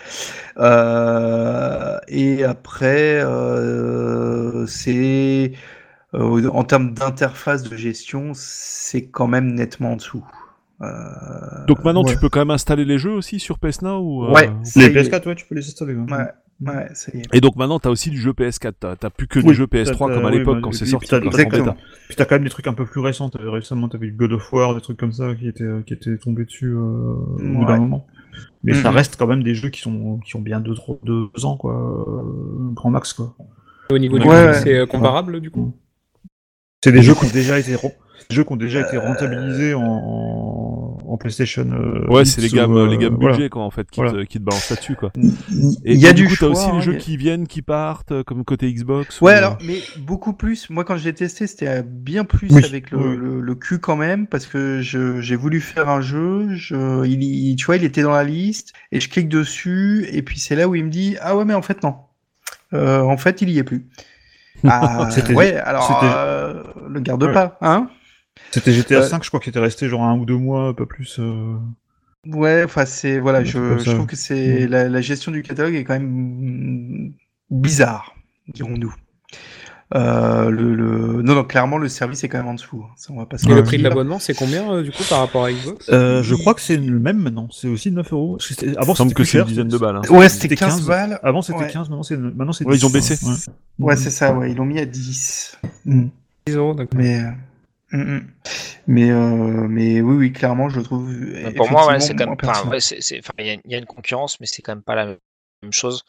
Euh, et après, euh, c'est euh, en termes d'interface de gestion, c'est quand même nettement en dessous. Euh, Donc maintenant ouais. tu peux quand même installer les jeux aussi sur PS Now ou, euh, Ouais. Les y est. PS4, ouais, tu peux les installer. hein. ouais, ouais, ça y est. Et donc maintenant t'as aussi du jeu PS4. T'as t'as plus que Oui, du jeu PS3 t'as- comme à oui, l'époque bah, quand c'est sorti. t'as- exactement. Puis t'as quand même des trucs un peu plus récents. T'avais récemment, t'avais eu God of War, des trucs comme ça qui étaient, qui étaient tombés dessus euh, au bout d'un moment. Mais ça Mhm. reste quand même des jeux qui sont qui ont bien deux, trois- deux ans quoi, euh, grand max quoi. Au niveau du Ouais, ouais. c'est euh, comparable du coup? C'est des jeux qui ont déjà été ren- des jeux qui ont déjà été Euh, rentabilisés en, en, PlayStation. euh, Ouais, c'est les gammes, euh, les gammes voilà. budget quoi en fait qui, Voilà. te, qui te balancent là-dessus quoi. Il Et, y a du coup, t'as choix, aussi les hein, jeux il a- qui viennent, qui partent, euh, comme côté Xbox. Ouais, ou- alors, mais beaucoup plus. Moi, quand je l'ai testé, c'était bien plus Oui, avec le, oui. le, le cul quand même, parce que je, j'ai voulu faire un jeu, je, il, y- tu vois, il était dans la liste, et je clique dessus, et puis c'est là où il me dit, ah ouais, mais en fait, non. Euh, en fait, il y est plus. Ah, C'était- ouais, alors, c'était- euh, le garde Ouais. pas, hein C'était GTA Euh, 5, je crois qu'il était resté genre un ou deux mois, pas plus. euh, Ouais, enfin, c'est, voilà, je, trouve que c'est, la, la gestion du catalogue est quand même mm, bizarre, dirons-nous. Euh, le, le... Non, non, clairement, le service est quand même en dessous. hein. Ça, on va pas se Et le prix de l'abonnement, c'est combien euh, du coup par rapport à Xbox? Euh, je crois que c'est le même maintenant, c'est aussi 9 euros. Avant c'était que c'est une dizaine de balles. hein. Ouais, c'était C'était 15, 15. balles. Avant c'était Ouais. 15, maintenant c'est maintenant c'est Ouais, ils ont 10, baissé. Ouais. Ouais, c'est ça, ouais, ils l'ont mis à 10. Mm. 10 euros, d'accord. Mais, mm, mm. mais, euh, mais oui, oui, clairement, je le trouve. Mais pour moi, ouais, c'est quand même. Enfin, ouais, il y, a- il y a une concurrence, mais c'est quand même pas la même chose.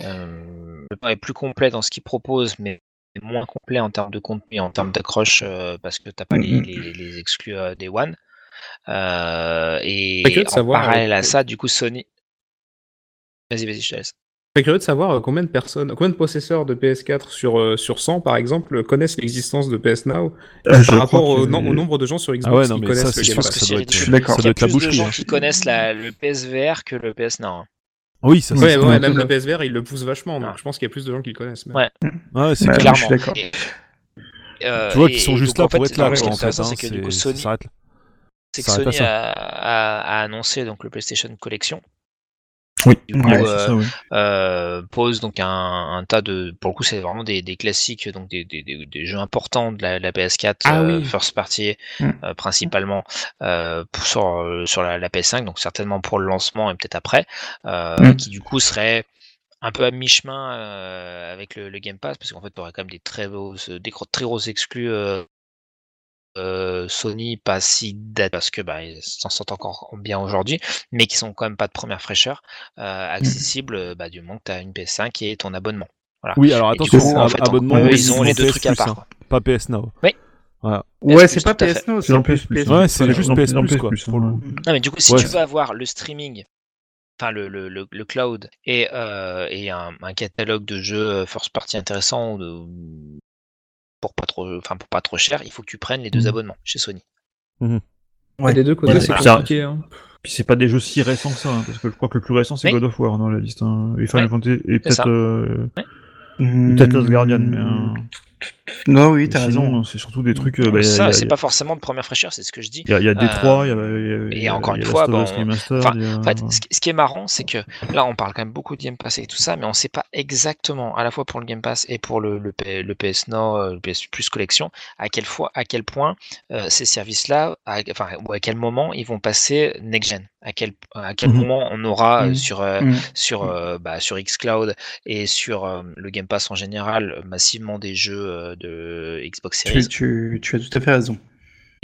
Euh, le pain est plus complet dans ce qu'il propose, mais moins complet en termes de contenu, et en termes d'accroche, euh, parce que t'as pas les, Mhm. les, les exclus euh, des One. Euh, et en savoir, parallèle à ça, du coup, Sony. Vas-y, vas-y, je te laisse. Très curieux de savoir euh, combien de personnes, combien de possesseurs de PS4 sur, euh, sur 100 par exemple connaissent l'existence de PS Now Euh, par rapport au, que- non- au nombre de gens sur Xbox Ah ouais, non, qui mais connaissent ça, le Je pense que c'est d'accord. Il y a plus de gens hein. qui connaissent la- le PSVR que le PS Now. hein. Oui, ça Ouais, ouais, même le. PSVR, il le pousse vachement, donc Ah. je pense qu'il y a plus de gens qui le connaissent. même. Ouais. Ouais, c'est je suis Clairement. d'accord. Euh, Tu vois qu'ils sont juste là pour être là, ce qui est intéressant, hein, c'est que du coup, c'est- Sony, c'est que a annoncé donc le PlayStation Collection. Oui, Du coup, ouais, euh, ça, oui. euh, pose donc un, un tas de pour le coup c'est vraiment des, des classiques donc des, des, des- des jeux importants de la, la PS4 Ah euh, oui. first party Mm. euh, principalement euh, pour- sur sur la, la PS5 donc certainement pour le lancement et peut-être après euh, Mm. qui du coup serait un peu à mi-chemin euh, avec le, le Game Pass parce qu'en fait tu aurais quand même des très beaux des gros- très grosses exclus euh, euh, Sony pas si date parce que bah, ils s'en sortent encore bien aujourd'hui, mais qui sont quand même pas de première fraîcheur, euh, accessibles euh, bah, du moment que tu as une PS5 et ton abonnement. Oui, alors attention, coup, en ab- fait, en- abonnement, eux, ils ont les deux PS trucs à part. hein, pas PS Now. Oui. Voilà. Ouais, c'est pas. PS Now, C'est plus plus, Ouais, c'est Voilà, juste PS Plus, quoi, plus, hein. Non, mais du coup, si Ouais, tu veux avoir le streaming, enfin le, le, le, le cloud et, euh, et un, un catalogue de jeux euh, first party intéressant de, pour pas trop, enfin pour pas trop cher, il faut que tu prennes les deux Mhm. abonnements chez Sony. Ouais. Des deux côtés, Ouais, c'est compliqué. Hein. Puis c'est pas des jeux si récents que ça, hein, parce que je crois que le plus récent c'est Oui. God of War dans la liste. Hein. Et Final Ouais, Fantasy, et peut-être euh, peut-être Last Guardian, mais euh, Non, oui, t'as raison. c'est surtout des trucs. euh, bah, ça, c'est a- pas forcément de première fraîcheur, c'est ce que je dis. Il y a, y a Détroit, il y a, Euh, il y a- et il y a- encore une fois, bon, enfin, En fait, ce qui, ce qui est marrant, c'est que là, on parle quand même beaucoup de Game Pass et tout ça, mais on sait pas exactement, à la fois pour le Game Pass et pour le, le, P- le PS Now, euh, le PS Plus Collection, à quel, fois, à quel point euh, ces services-là, à- enfin, ou à quel moment ils vont passer next-gen, à quel, à quel Mhm. moment on aura euh, Mhm. sur, euh, Mm. sur, euh, bah, sur Xcloud et sur euh, le Game Pass en général, euh, massivement des jeux euh, de Xbox Series. Tu, tu, tu as tout à fait raison.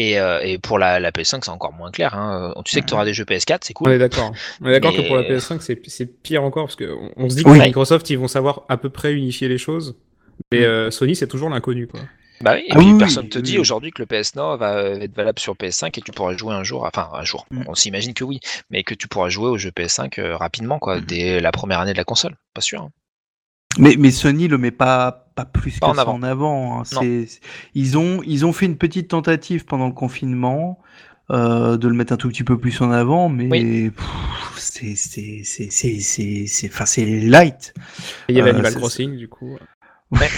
Et, euh, et pour la, la PS5, c'est encore moins clair. Hein. Tu sais que tu auras des jeux PS4, c'est On cool. est d'accord. On est d'accord Mais- que pour la PS5, c'est c'est pire encore parce que on- on se dit que Oui. Microsoft, ils vont savoir à peu près unifier les choses. Mais euh, Sony, c'est toujours l'inconnu, quoi. Bah oui, et Ah puis oui, personne oui, te oui, dit oui. aujourd'hui que le PS Now va euh, être valable sur PS5 et tu pourras jouer un jour, enfin un jour, Mm. on s'imagine que oui, mais que tu pourras jouer au jeu PS5 euh, rapidement, Mm. quoi, dès la première année de la console, pas sûr. hein. Mais, mais Sony le met pas, pas plus Pas que en ça avant. en avant. hein. C'est- Ils, ont, ils ont fait une petite tentative pendant le confinement euh, de le mettre un tout petit peu plus en avant, mais pff, c'est c'est c'est c'est c'est c'est enfin c'est light. Et il y avait Euh, Animal Crossing, du coup. Ouais.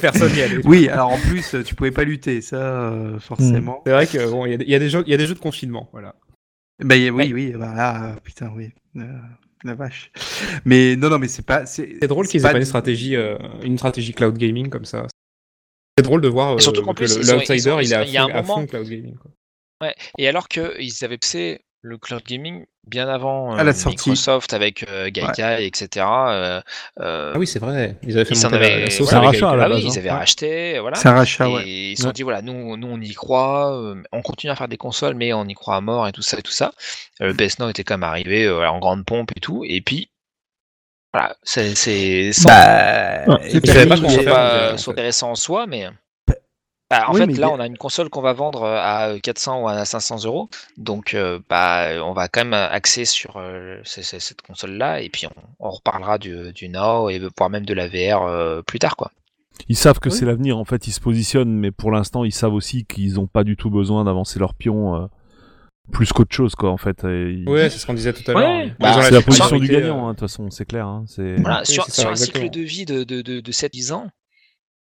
Personne n'y allait. Oui, alors en plus tu pouvais pas lutter, ça euh, forcément. C'est vrai que bon, il y, a des- il y a des jeux, il y a des jeux de confinement, voilà. Bah, oui, oui, bah là, putain, oui. Euh, la vache. Mais non, non, mais c'est pas. C'est C'est drôle qu'ils aient pas une stratégie, euh, une stratégie cloud gaming comme ça. C'est drôle de voir euh, Et surtout qu'en plus, l'outsider, il est à fond, un à moment- fond cloud gaming. Quoi. Ouais. Et alors qu'ils avaient poussé le cloud gaming bien avant À la euh, sortie. Microsoft avec euh, Gaikai, etc. euh, Ah oui, c'est vrai. Ils avaient fait ils avaient, la sauce C'est un avec rachat, à Gaikai. la ah oui, ils hein. avaient Ouais. racheté, voilà. C'est un rachat, et ouais. ils se sont Ouais. dit voilà, nous, nous on y croit, euh, on continue à faire des consoles, mais on y croit à mort et tout ça et tout ça. Le PS Now était quand même arrivé euh, en grande pompe et tout, et puis voilà, c'est c'est sans Bah, Ah, pas soit intéressant en soi, mais bah, en Oui, fait là on a une console qu'on va vendre euh, à 400 ou à 500 euros, donc euh, bah on va quand même axer sur euh, cette console là, et puis on, on reparlera du, du Now et voire même de la VR euh, plus tard quoi. Ils savent que Oui. c'est l'avenir, en fait, ils se positionnent, mais pour l'instant, ils savent aussi qu'ils n'ont pas du tout besoin d'avancer leur pion euh, plus qu'autre chose, quoi, en fait. Ils- Ouais, c'est ce qu'on disait tout à Ouais. l'heure. Bah, Ils ont c'est la position du gagnant, euh, hein, de toute façon, c'est clair. Hein, c'est... Voilà, Oui, sur, ça, un exactement. cycle de vie de, de, de, de 7-10 ans,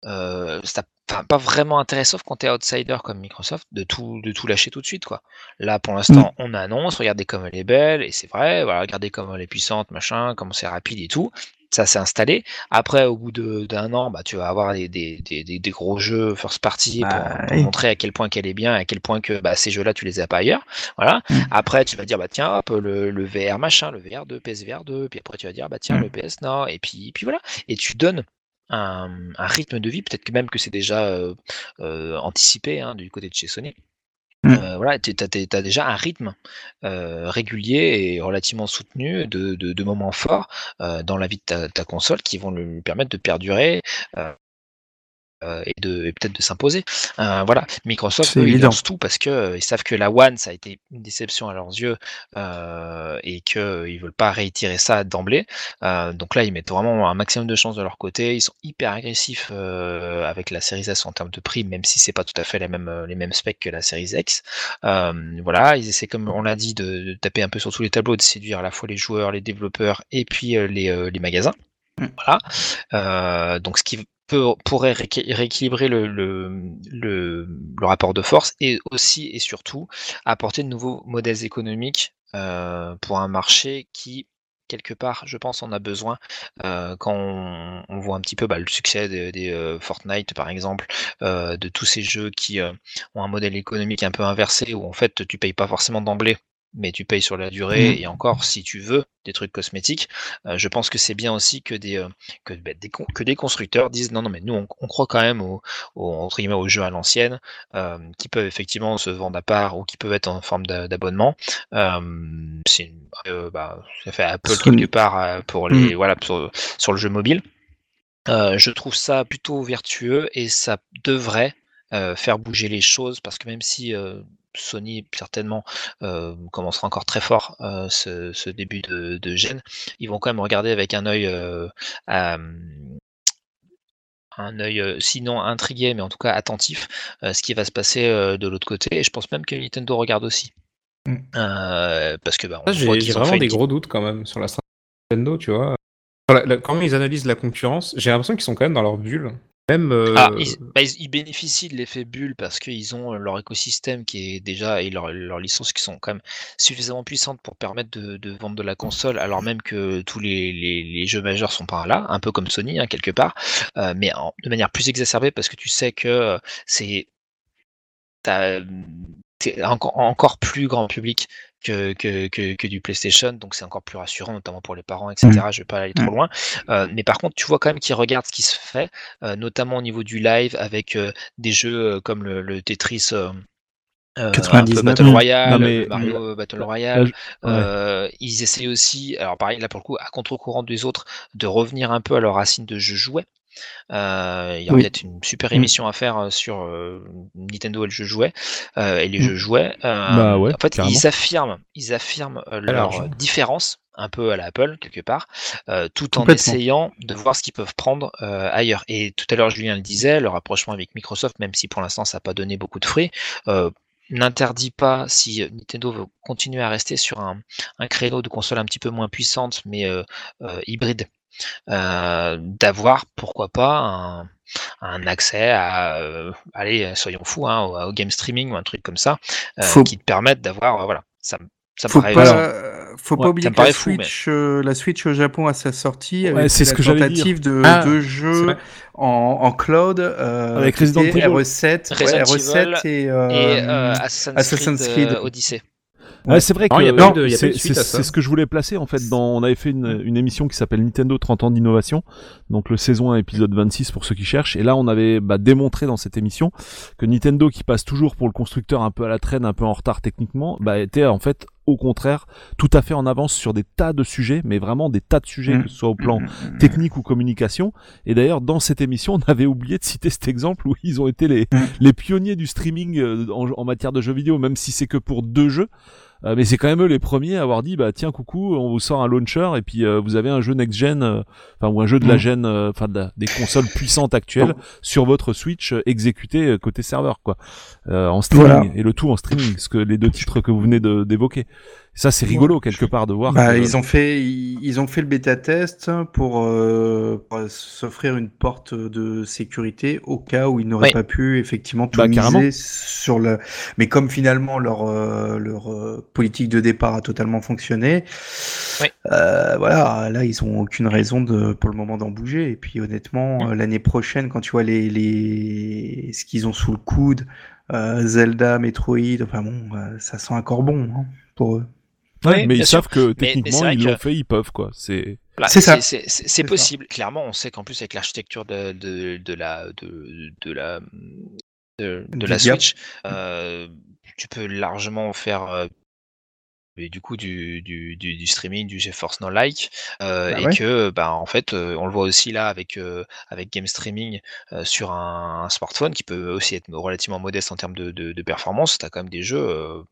euh, ça pas vraiment intérêt, sauf quand tu es outsider comme Microsoft, de tout, de tout lâcher tout de suite. Quoi. Là, pour l'instant, on annonce, regardez comme elle est belle, et c'est vrai, voilà, regardez comme elle est puissante, machin, comment c'est rapide et tout. Ça s'est installé. Après, au bout d'un an, bah, tu vas avoir des, des, des, des- des gros jeux first party pour, Bah, pour oui. montrer à quel point qu'elle est bien, à quel point que bah, ces jeux-là, tu les as pas ailleurs. Voilà. Mm. Après, tu vas dire, bah tiens, hop, le, le VR machin, le VR 2, PSVR 2, puis après tu vas dire, bah tiens, Mm. le PS Now, et puis, puis voilà. Et tu donnes un, un rythme de vie, peut-être que même que c'est déjà euh, euh, anticipé hein, du côté de chez Sony. Mm. Euh, voilà, tu as, déjà un rythme euh, régulier et relativement soutenu de, de, de moments forts euh, dans la vie de ta, ta console qui vont lui permettre de perdurer et, de, et peut-être de s'imposer. Euh, voilà, Microsoft, eux, ils lancent tout parce que euh, ils savent que la One, ça a été une déception à leurs yeux euh, et qu'ils veulent pas réitérer ça d'emblée. Euh, donc là, ils mettent vraiment un maximum de chances de leur côté. Ils sont hyper agressifs euh, avec la Series S en termes de prix, même si c'est pas tout à fait les mêmes, les mêmes specs que la Series X. Euh, voilà, ils essaient, comme on l'a dit, de, de taper un peu sur tous les tableaux, de séduire à la fois les joueurs, les développeurs et puis euh, les, euh, les magasins. Mm. Voilà. Euh, donc ce qui peut, pourrait rééquilibrer le, rapport de force et aussi et surtout apporter de nouveaux modèles économiques euh, pour un marché qui quelque part, je pense, en a besoin euh, quand on, voit un petit peu bah, le succès des, euh, Fortnite, par exemple, de tous ces jeux qui ont un modèle économique un peu inversé, où en fait tu payes pas forcément d'emblée, mais tu payes sur la durée, Mhm. et encore, si tu veux, des trucs cosmétiques. Euh, je pense que c'est bien aussi que des, euh, que, bah, des, que des constructeurs disent non, non, mais nous, on, on croit quand même aux, aux, entre guillemets, aux jeux à l'ancienne, euh, qui peuvent effectivement se vendre à part ou qui peuvent être en forme d'a- d'abonnement. C'est bah, ça fait Apple quelque part pour les, voilà, sur, sur le jeu mobile. Je trouve ça plutôt vertueux et ça devrait euh, faire bouger les choses parce que même si euh, Sony certainement euh, commencera encore très fort euh, ce, ce début de, de gène, ils vont quand même regarder avec un œil euh, à- un œil sinon intrigué mais en tout cas attentif euh, ce qui va se passer euh, de l'autre côté et je pense même que Nintendo regarde aussi Mm. Euh, parce que bah, J'ai vraiment des une gros doutes quand même sur la stratégie de Nintendo, tu vois. Quand ils analysent la concurrence, j'ai l'impression qu'ils sont quand même dans leur bulle. Euh, Ah, ils, bah, ils- bénéficient de l'effet bulle parce qu'ils ont euh, leur écosystème qui est déjà et leurs licences qui sont quand même suffisamment puissantes pour permettre de, vendre de la console, alors même que tous les, jeux majeurs sont par là, un peu comme Sony hein, quelque part, euh, mais de manière plus exacerbée parce que tu sais que c'est encore, encore plus grand public que, que, que, que du PlayStation, donc c'est encore plus rassurant, notamment pour les parents, etc. Je vais pas aller trop Mm. loin. Euh, mais par contre, tu vois quand même qu'ils regardent ce qui se fait, euh, notamment au niveau du live, avec euh, des jeux euh, comme le, le Tetris. un peu 99. Battle. Royale, Non, mais- le Mario Battle Royale. Euh, ils essayent aussi, alors pareil là pour le coup, à contre-courant des autres, de revenir un peu à leur racine de jeu jouet. Euh, il y a Oui. peut-être une super Mm. émission à faire euh, sur euh, Nintendo et le jeu jouet euh, et les Mm. jeux jouets. Bah ouais, en fait, ils affirment, ils affirment leur différence un peu à la Apple quelque part, tout en essayant de voir ce qu'ils peuvent prendre ailleurs. Et tout à l'heure, Julien le disait, le rapprochement avec Microsoft, même si pour l'instant ça n'a pas donné beaucoup de fruits, n'interdit pas, si Nintendo veut continuer à rester sur un, un créneau de console un petit peu moins puissante, mais euh, euh, hybride, d'avoir, pourquoi pas, un, un accès à, euh, allez, soyons fous, hein, au, au game streaming ou un truc comme ça, euh, Faut- qui te permette d'avoir, euh, voilà, ça, me- ça me Faut paraît pas, faut Ouais, pas oublier que la paraît fou, mais- Switch, euh, la Switch au Japon à sa sortie, Ouais, c'est ce que j'allais tentative de, Ah, de vrai. en, en cloud euh, Avec Resident Evil. RE7, ouais, Resident RE7 et, euh, et euh, Assassin's, Assassin's Creed, Creed. euh, Odyssey. Ouais, c'est vrai que Non, il y a pas eu de- il y a pas c'est eu de suite c'est- à ça. c'est ce que je voulais placer en fait. Dans, on avait fait une, une émission qui s'appelle Nintendo 30 ans d'innovation, donc le saison 1 épisode 26 pour ceux qui cherchent. Et là, on avait bah, démontré dans cette émission que Nintendo, qui passe toujours pour le constructeur un peu à la traîne, un peu en retard techniquement, bah, était en fait au contraire tout à fait en avance sur des tas de sujets, mais vraiment des tas de sujets, que ce soit au plan Mm. technique ou communication. Et d'ailleurs, dans cette émission, on avait oublié de citer cet exemple où ils ont été les, les pionniers du streaming euh, en, en matière de jeux vidéo, même si c'est que pour deux jeux. Euh, mais c'est quand même eux les premiers à avoir dit bah tiens coucou on vous sort un launcher et puis euh, vous avez un jeu next gen euh, enfin ou un jeu de la Mm. gen euh, enfin de des consoles puissantes actuelles sur votre Switch exécuté côté serveur quoi Euh, en streaming Voilà. et le tout en streaming ce que les deux titres que vous venez de- d'évoquer ça c'est rigolo quelque part de voir Bah, que- ils ont fait, ils, ils ont fait le bêta test pour, euh, pour s'offrir une porte de sécurité au cas où ils n'auraient Oui. pas pu effectivement tout Bah, carrément. miser sur le. Mais comme finalement leur euh, leur euh, politique de départ a totalement fonctionné, Oui. euh, voilà, là ils ont aucune raison de pour le moment d'en bouger. Et puis honnêtement, Mm. l'année prochaine, quand tu vois les les ce qu'ils ont sous le coude, euh, Zelda, Metroid, enfin bon, ça sent encore bon hein, pour eux. Ouais, Oui, mais ils sûr. savent que techniquement ils l'ont que- fait ils peuvent quoi c'est C'est ça. Possible. Clairement, on sait qu'en plus avec l'architecture de, de, de la de, de la de, de la. Switch, euh, tu peux largement faire euh, et du coup du, du, du, du streaming, du GeForce Now like, euh, Bah et ouais. que bah en fait euh, on le voit aussi là avec euh, avec game streaming euh, sur un, un smartphone qui peut aussi être relativement modeste en termes de, de, de performance. Tu as quand même des jeux euh,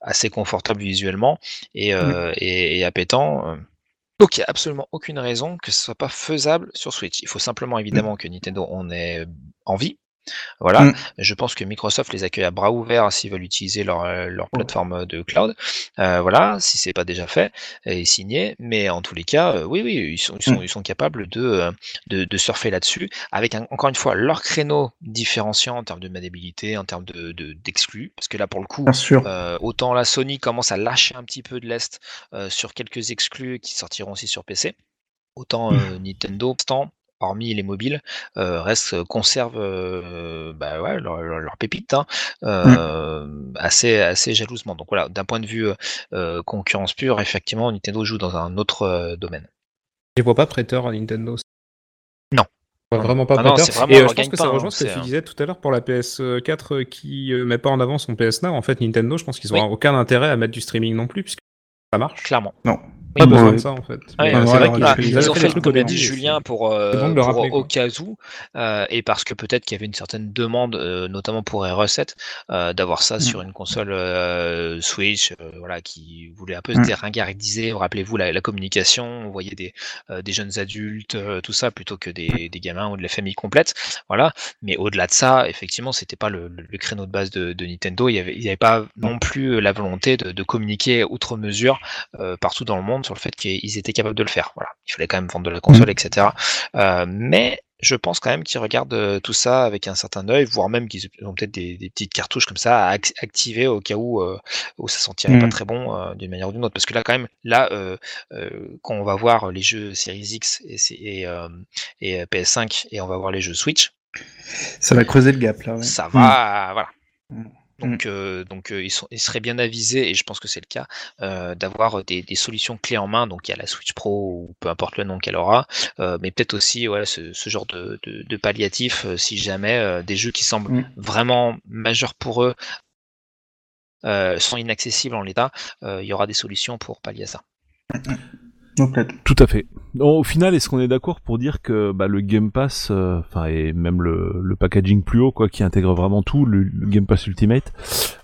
assez confortables visuellement et, euh, et, et appétants. Donc il n'y a absolument aucune raison que ce soit pas faisable sur Switch. Il faut simplement évidemment que Nintendo en ait envie Voilà. Mm. Je pense que Microsoft les accueille à bras ouverts s'ils veulent utiliser leur, euh, leur plateforme de cloud. Euh, voilà, si c'est pas déjà fait et signé. Mais en tous les cas, euh, oui, oui, ils sont, ils sont, ils sont capables de, de, de surfer là-dessus avec un- encore une fois leur créneau différenciant en termes de maniabilité, en termes de de- d'exclus. parce que là, pour le coup, Bien sûr. euh, autant la Sony commence à lâcher un petit peu de l'est sur quelques exclus qui sortiront aussi sur PC, autant euh, Nintendo, hormis les mobiles, euh, reste euh, conserve euh, bah ouais, leur, leur- leur pépite hein, euh, assez assez jalousement. Donc voilà, d'un point de vue concurrence pure, effectivement, Nintendo joue dans un autre euh, domaine. Je les vois pas prêteurs à Nintendo. Non. Je vois vraiment pas Ah non, vraiment Et euh, je pense que ça rejoint hein, ce que c'est tu disais tout à l'heure pour la PS4 euh, qui euh, met pas en avant son PS Now. En fait, Nintendo, je pense qu'ils ont Oui. aucun intérêt à mettre du streaming non plus, puisque ça marche. Clairement. Non. Pas Oui, besoin ouais. de ça en fait. Ouais, euh, ouais, c'est vrai qu'ils ont fait fait le le truc comme l'a dit et Julien pour, euh, bon pour- rappeler, au cas où, euh, et parce que peut-être qu'il y avait une certaine demande, euh, notamment pour R7, euh, d'avoir ça Mm. sur une console euh, Switch, euh, voilà, qui voulait un peu Mm. se déringardiser. Rappelez-vous la, la communication, on voyait des, euh, des jeunes adultes, euh, tout ça, plutôt que des, des gamins ou de la famille complète, voilà. Mais au-delà de ça, effectivement, c'était pas le, le- le créneau de base de, de Nintendo. Il y avait, il y avait pas non plus euh, la volonté de, de communiquer outre mesure euh, partout dans le monde sur le fait qu'ils étaient capables de le faire. Voilà, il fallait quand même vendre de la console, etc. Euh, mais je pense quand même qu'ils regardent euh, tout ça avec un certain œil, voire même qu'ils ont peut-être des, des petites cartouches comme ça à ac- activer au cas où euh, où ça sentirait pas Mm. très bon euh, d'une manière ou d'une autre. Parce que là, quand même, là, euh, quand on va voir les jeux Series X et, et, et, euh, PS5 et on va voir les jeux Switch, Ça va creuser le gap là. ouais. ça va, voilà. Mm. Donc, euh, donc euh, ils, sont, ils seraient bien avisés, et je pense que c'est le cas, euh, d'avoir des, des solutions clés en main. Donc, il y a la Switch Pro, ou peu importe le nom qu'elle aura, mais peut-être aussi ouais, ce, ce genre de, de, de palliatif, si jamais des jeux qui semblent Mm. vraiment majeurs pour eux sont inaccessibles en l'état, il y aura des solutions pour pallier à ça. Tout à fait. Au final, est-ce qu'on est d'accord pour dire que bah, le Game Pass, euh, enfin et même le, le packaging plus haut, quoi, qui intègre vraiment tout, le, le Game Pass Ultimate,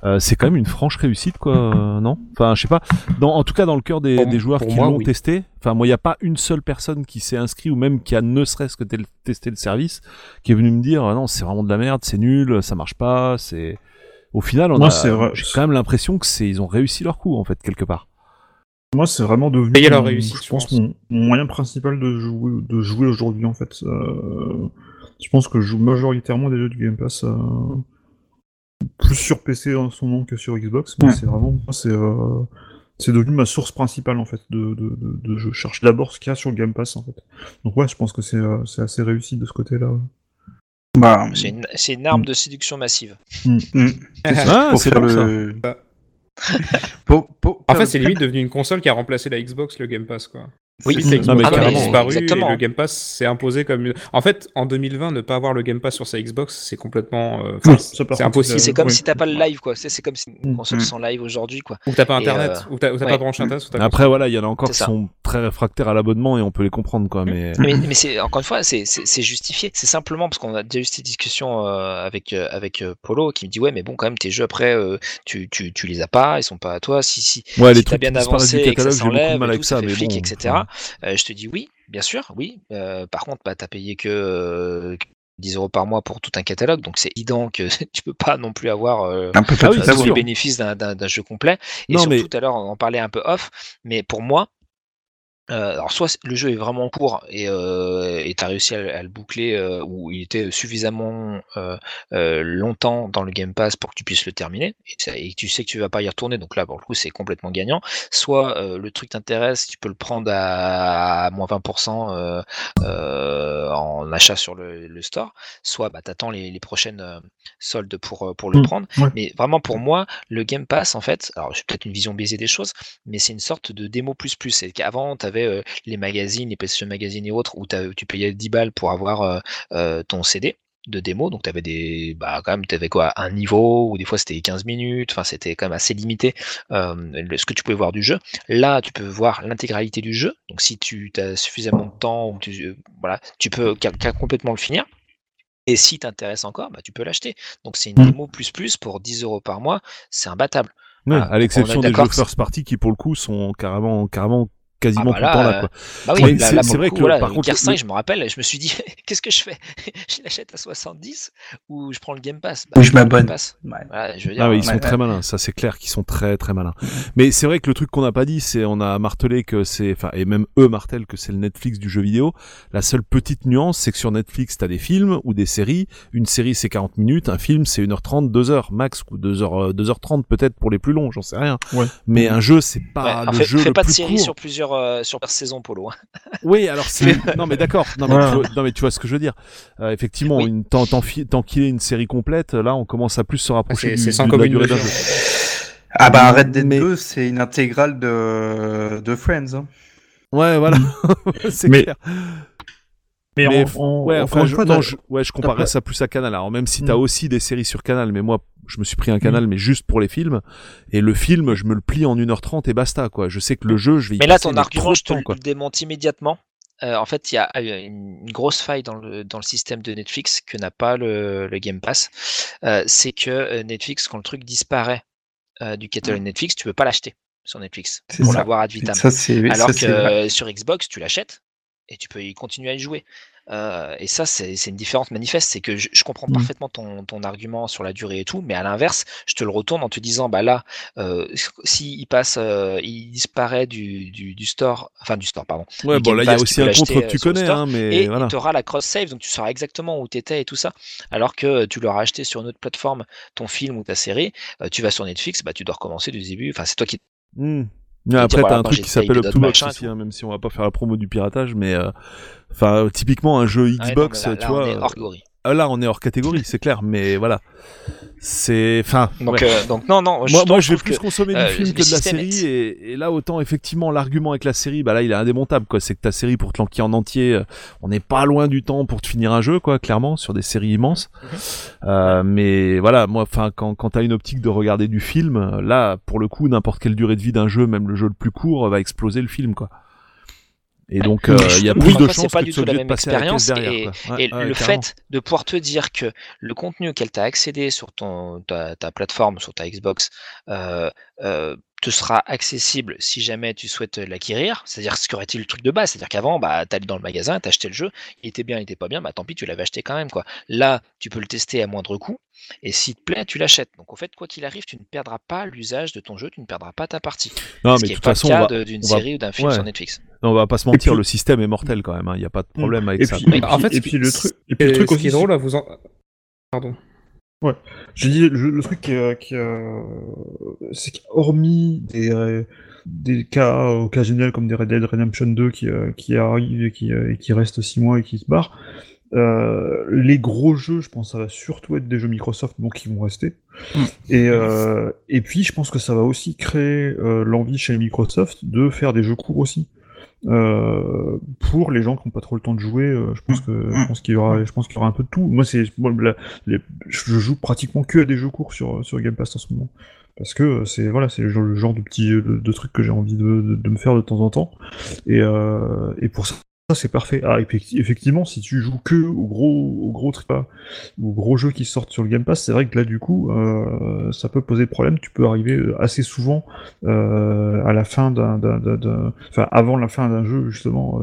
euh, c'est quand même une franche réussite, quoi, euh, non? Enfin, je sais pas. Dans, en tout cas, dans le cœur des, Pour- des joueurs qui l'ont oui. testé, enfin, moi, il n'y a pas une seule personne qui s'est inscrit ou même qui a ne serait-ce que tel- testé le service, qui est venu me dire, ah non, c'est vraiment de la merde, c'est nul, ça marche pas, c'est. Au final, on Moi, a, c'est vrai. j'ai quand même l'impression que c'est, ils ont réussi leur coup, en fait, quelque part. Moi, c'est vraiment devenu, Payer leur mon- réussite, je je pense, mon, mon moyen principal de jouer, de jouer aujourd'hui, en fait. Euh, je pense que je joue majoritairement des jeux du Game Pass, euh, plus sur PC en son nom que sur Xbox, mais Ouais. c'est vraiment, c'est, euh, c'est devenu ma source principale, en fait, de, de, de, de jeux. Je cherche d'abord ce qu'il y a sur le Game Pass, en fait. Donc ouais, je pense que c'est, euh, c'est assez réussi de ce côté-là. Bah, C'est une, c'est une arme Mm. de séduction massive. mm. Ah, pour faire bon, ça. le. En fait, c'est limite devenu une console qui a remplacé la Xbox, le Game Pass, quoi. Oui. Non, mais carrément. disparu, Exactement. et le Game Pass s'est imposé comme. En fait, en 2020, ne pas avoir le Game Pass sur sa Xbox, c'est complètement. euh, Oui, c'est impossible. C'est comme oui. si t'as pas le live, quoi. C'est c'est comme si une Mm. console Mm. sans live aujourd'hui, quoi. Ou t'as pas Et, internet, euh, ou t'as ou t'as ouais. pas branché internet, Après, voilà, il y en a encore C'est qui ça. sont très réfractaires à l'abonnement et on peut les comprendre, quoi, mais. Mais, mais c'est encore une fois, c'est c'est- c'est justifié. C'est simplement parce qu'on a déjà eu cette discussion euh, avec euh, avec Polo qui me dit ouais, mais bon, quand même, tes jeux après, euh, tu, tu tu les as pas, ils sont pas à toi. Si si Ouais, les si t'as trucs bien avancé et que ça catalogue, j'ai beaucoup de s'enlève avec tout, ça, mais etc. Euh, je te dis oui, bien sûr, oui. Euh, par contre, bah, t'as payé que euh, 10 euros par mois pour tout un catalogue, donc c'est évident que tu peux pas non plus avoir euh, Un peu Ah tous les bénéfices d'un- jeu complet. Et Non, surtout, mais- tout à l'heure, on en parlait un peu off, mais pour moi, euh, alors soit le jeu est vraiment court et euh, et t'as réussi à, le- à le boucler euh, ou il était suffisamment euh, longtemps dans le Game Pass pour que tu puisses le terminer et, ça- et tu sais que tu vas pas y retourner donc là pour le coup c'est complètement gagnant soit le truc t'intéresse tu peux le prendre à, à moins 20% euh, euh, en achat sur le, le store soit bah, t'attends les, les prochaines soldes pour pour le Mm, prendre ouais. mais vraiment pour moi le Game Pass en fait alors j'ai peut-être une vision biaisée des choses mais c'est une sorte de démo plus plus. C'est qu'avant, tu avais les magazines, les PlayStation Magazine et autres, où tu payais 10 balles pour avoir euh, euh, ton CD de démo, donc tu avais des bah quand même t'avais quoi un niveau ou des fois c'était 15 minutes, enfin c'était quand même assez limité euh, ce que tu pouvais voir du jeu. Là, tu peux voir l'intégralité du jeu. Donc si tu as suffisamment de temps ou tu euh, voilà, tu peux complètement le finir. Et si t'intéresse encore, bah, tu peux l'acheter. Donc c'est une Mm. démo plus plus pour 10 euros par mois, c'est imbattable. Ouais, Ah, à l'exception des jeux first party qui pour le coup sont carrément carrément quasiment bah tout le temps là, là. Quoi. Bah oui, là, c'est- vrai coup, que, voilà, par contre, Gear 5, le- je me rappelle, je me suis dit, qu'est-ce que je fais? Je l'achète à 70 ou je prends le Game Pass? Ou je m'abonne. Pass. Ouais. Voilà, je veux dire, Ah oui, ils euh, sont ouais, très ouais. malins, ça c'est clair qu'ils sont très très malins. Mais c'est vrai que le truc qu'on n'a pas dit, c'est on a martelé que c'est, enfin et même eux martèlent que c'est le Netflix du jeu vidéo. La seule petite nuance, c'est que sur Netflix, t'as des films ou des séries. Une série c'est 40 minutes, un film c'est 1h30, 2h max ou 2h 2h30 peut-être pour les plus longs, j'en sais rien. Ouais. Mais un jeu c'est pas ouais, Ah, le en fait, jeu fais le pas de plus série court. sur plusieurs euh, sur saisons, Polo. Oui, alors c'est non mais d'accord. Non mais, Ouais. tu vois, non mais tu vois ce que je veux dire. Euh, effectivement, Oui. une tant tant fi- tant qu'il est une série complète, là on commence à plus se rapprocher C'est du, c'est sans du- de la durée d'un jeu. Ah bah Red Dead Mais- 2, c'est une intégrale de, de Friends. hein. Ouais, voilà. c'est Mais- clair. Mais, Mais Ouais, encore enfin, je, non, t'as- je, ouais, je comparerais pas- ça plus à Canal. Alors, même si t'as Mm. aussi des séries sur Canal, mais moi, je me suis pris un Canal, mais juste pour les films. Et le film, je me le plie en 1h30 et basta, quoi. Je sais que le jeu, je vais y Mais là, passer, ton mais argument, je te temps, le démonte immédiatement. Euh, en fait, il y a euh, une une grosse faille dans le, dans le système de Netflix que n'a pas le, le Game Pass. Euh, c'est que euh, Netflix, quand le truc disparaît euh, du catalogue Netflix, tu peux pas l'acheter sur Netflix C'est pour l'avoir ad vitam. Ça, c'est Alors ça, que euh, sur Xbox, tu l'achètes et tu peux y continuer à y jouer. Euh, et ça, c'est une différence manifeste. C'est que je, je comprends Mm. parfaitement ton, ton argument sur la durée et tout, mais à l'inverse, je te le retourne en te disant, bah là, euh, si il passe, euh, il disparaît du, du, du store, enfin du store, pardon. Ouais, bon, là, il y a aussi un contre que tu connais, store, hein, mais Et voilà. tu auras la cross-save, donc tu sauras exactement où tu étais et tout ça. Alors que tu l'auras acheté sur une autre plateforme, ton film ou ta série, euh, tu vas sur Netflix, bah tu dois recommencer du début. Enfin, c'est toi qui Hmm. Après, voilà, t'as un truc qui s'appelle des Up to dots, Box machin et aussi, hein, même si on va pas faire la promo du piratage, mais euh, enfin, typiquement un jeu Ah non, Xbox, là, tu là, vois. on est euh, hors gorille. Ah, là, on est hors catégorie, c'est clair, mais voilà. C'est, enfin, Donc, ouais. euh, donc non, non. moi, moi, je vais plus que, consommer euh, du film le que de la série, et, et là, autant effectivement, l'argument avec la série, bah là, il est indémontable, quoi. C'est que ta série, pour te l'enquiller en entier, euh, on n'est pas loin du temps pour te finir un jeu, quoi, clairement, sur des séries immenses. Mhm. Euh, mais voilà, moi, enfin, quand, quand t'as une optique de regarder du film, euh, là, pour le coup, n'importe quelle durée de vie d'un jeu, même le jeu le plus court, euh, va exploser le film, quoi. Et donc, euh, il y a plus de chances pas que du tu de à la derrière. Ouais, Et ouais, le fait de pouvoir te dire que le contenu auquel tu as accédé sur ton, ta, ta plateforme, sur ta Xbox, euh, euh, te sera accessible si jamais tu souhaites l'acquérir. C'est-à-dire ce qu'aurait-il le truc de base. C'est-à-dire qu'avant, bah, tu allais dans le magasin, tu acheté le jeu, il était bien, il était pas bien, bah tant pis, tu l'avais acheté quand même. Quoi. Là, tu peux le tester à moindre coût, et s'il te plaît, tu l'achètes. Donc au fait, quoi qu'il arrive, tu ne perdras pas l'usage de ton jeu, tu ne perdras pas ta partie. Non, ce mais qui de toute façon, va, d'une on va- série ou d'un film ouais. sur Netflix. non, on va pas se mentir, puis- le système est mortel quand même. hein. Il n'y a pas de problème avec et ça. puis, et puis- En fait, et puis le truc, et puis le truc ce qui est aussi, drôle, là, vous en... Pardon. Je dis le, le truc qui, est- qui, euh, c'est qu'hormis des, euh, des cas occasionnels comme des Red Dead Redemption 2 qui, euh, qui arrivent et qui, euh, et qui restent 6 mois et qui se barrent, euh, les gros jeux, je pense, ça va surtout être des jeux Microsoft, donc qui vont rester. Et, euh, et puis, je pense que ça va aussi créer euh, l'envie chez Microsoft de faire des jeux courts aussi. Euh, pour les gens qui n'ont pas trop le temps de jouer, euh, je pense que je pense qu'il y aura, je pense qu'il y aura un peu de tout. Moi, c'est je joue pratiquement que à des jeux courts sur sur Game Pass en ce moment parce que euh, c'est voilà, c'est le genre, de petits de, de trucs que j'ai envie de, de, de me faire de temps en temps. Et euh, et pour ça. Ça c'est parfait. Ah, effecti- effectivement, si tu joues que au gros, gros tripa, ou gros jeux qui sortent sur le Game Pass, c'est vrai que là, du coup, euh, ça peut poser problème. Tu peux arriver euh, assez souvent euh, à la fin d'un, enfin, avant la fin d'un jeu justement,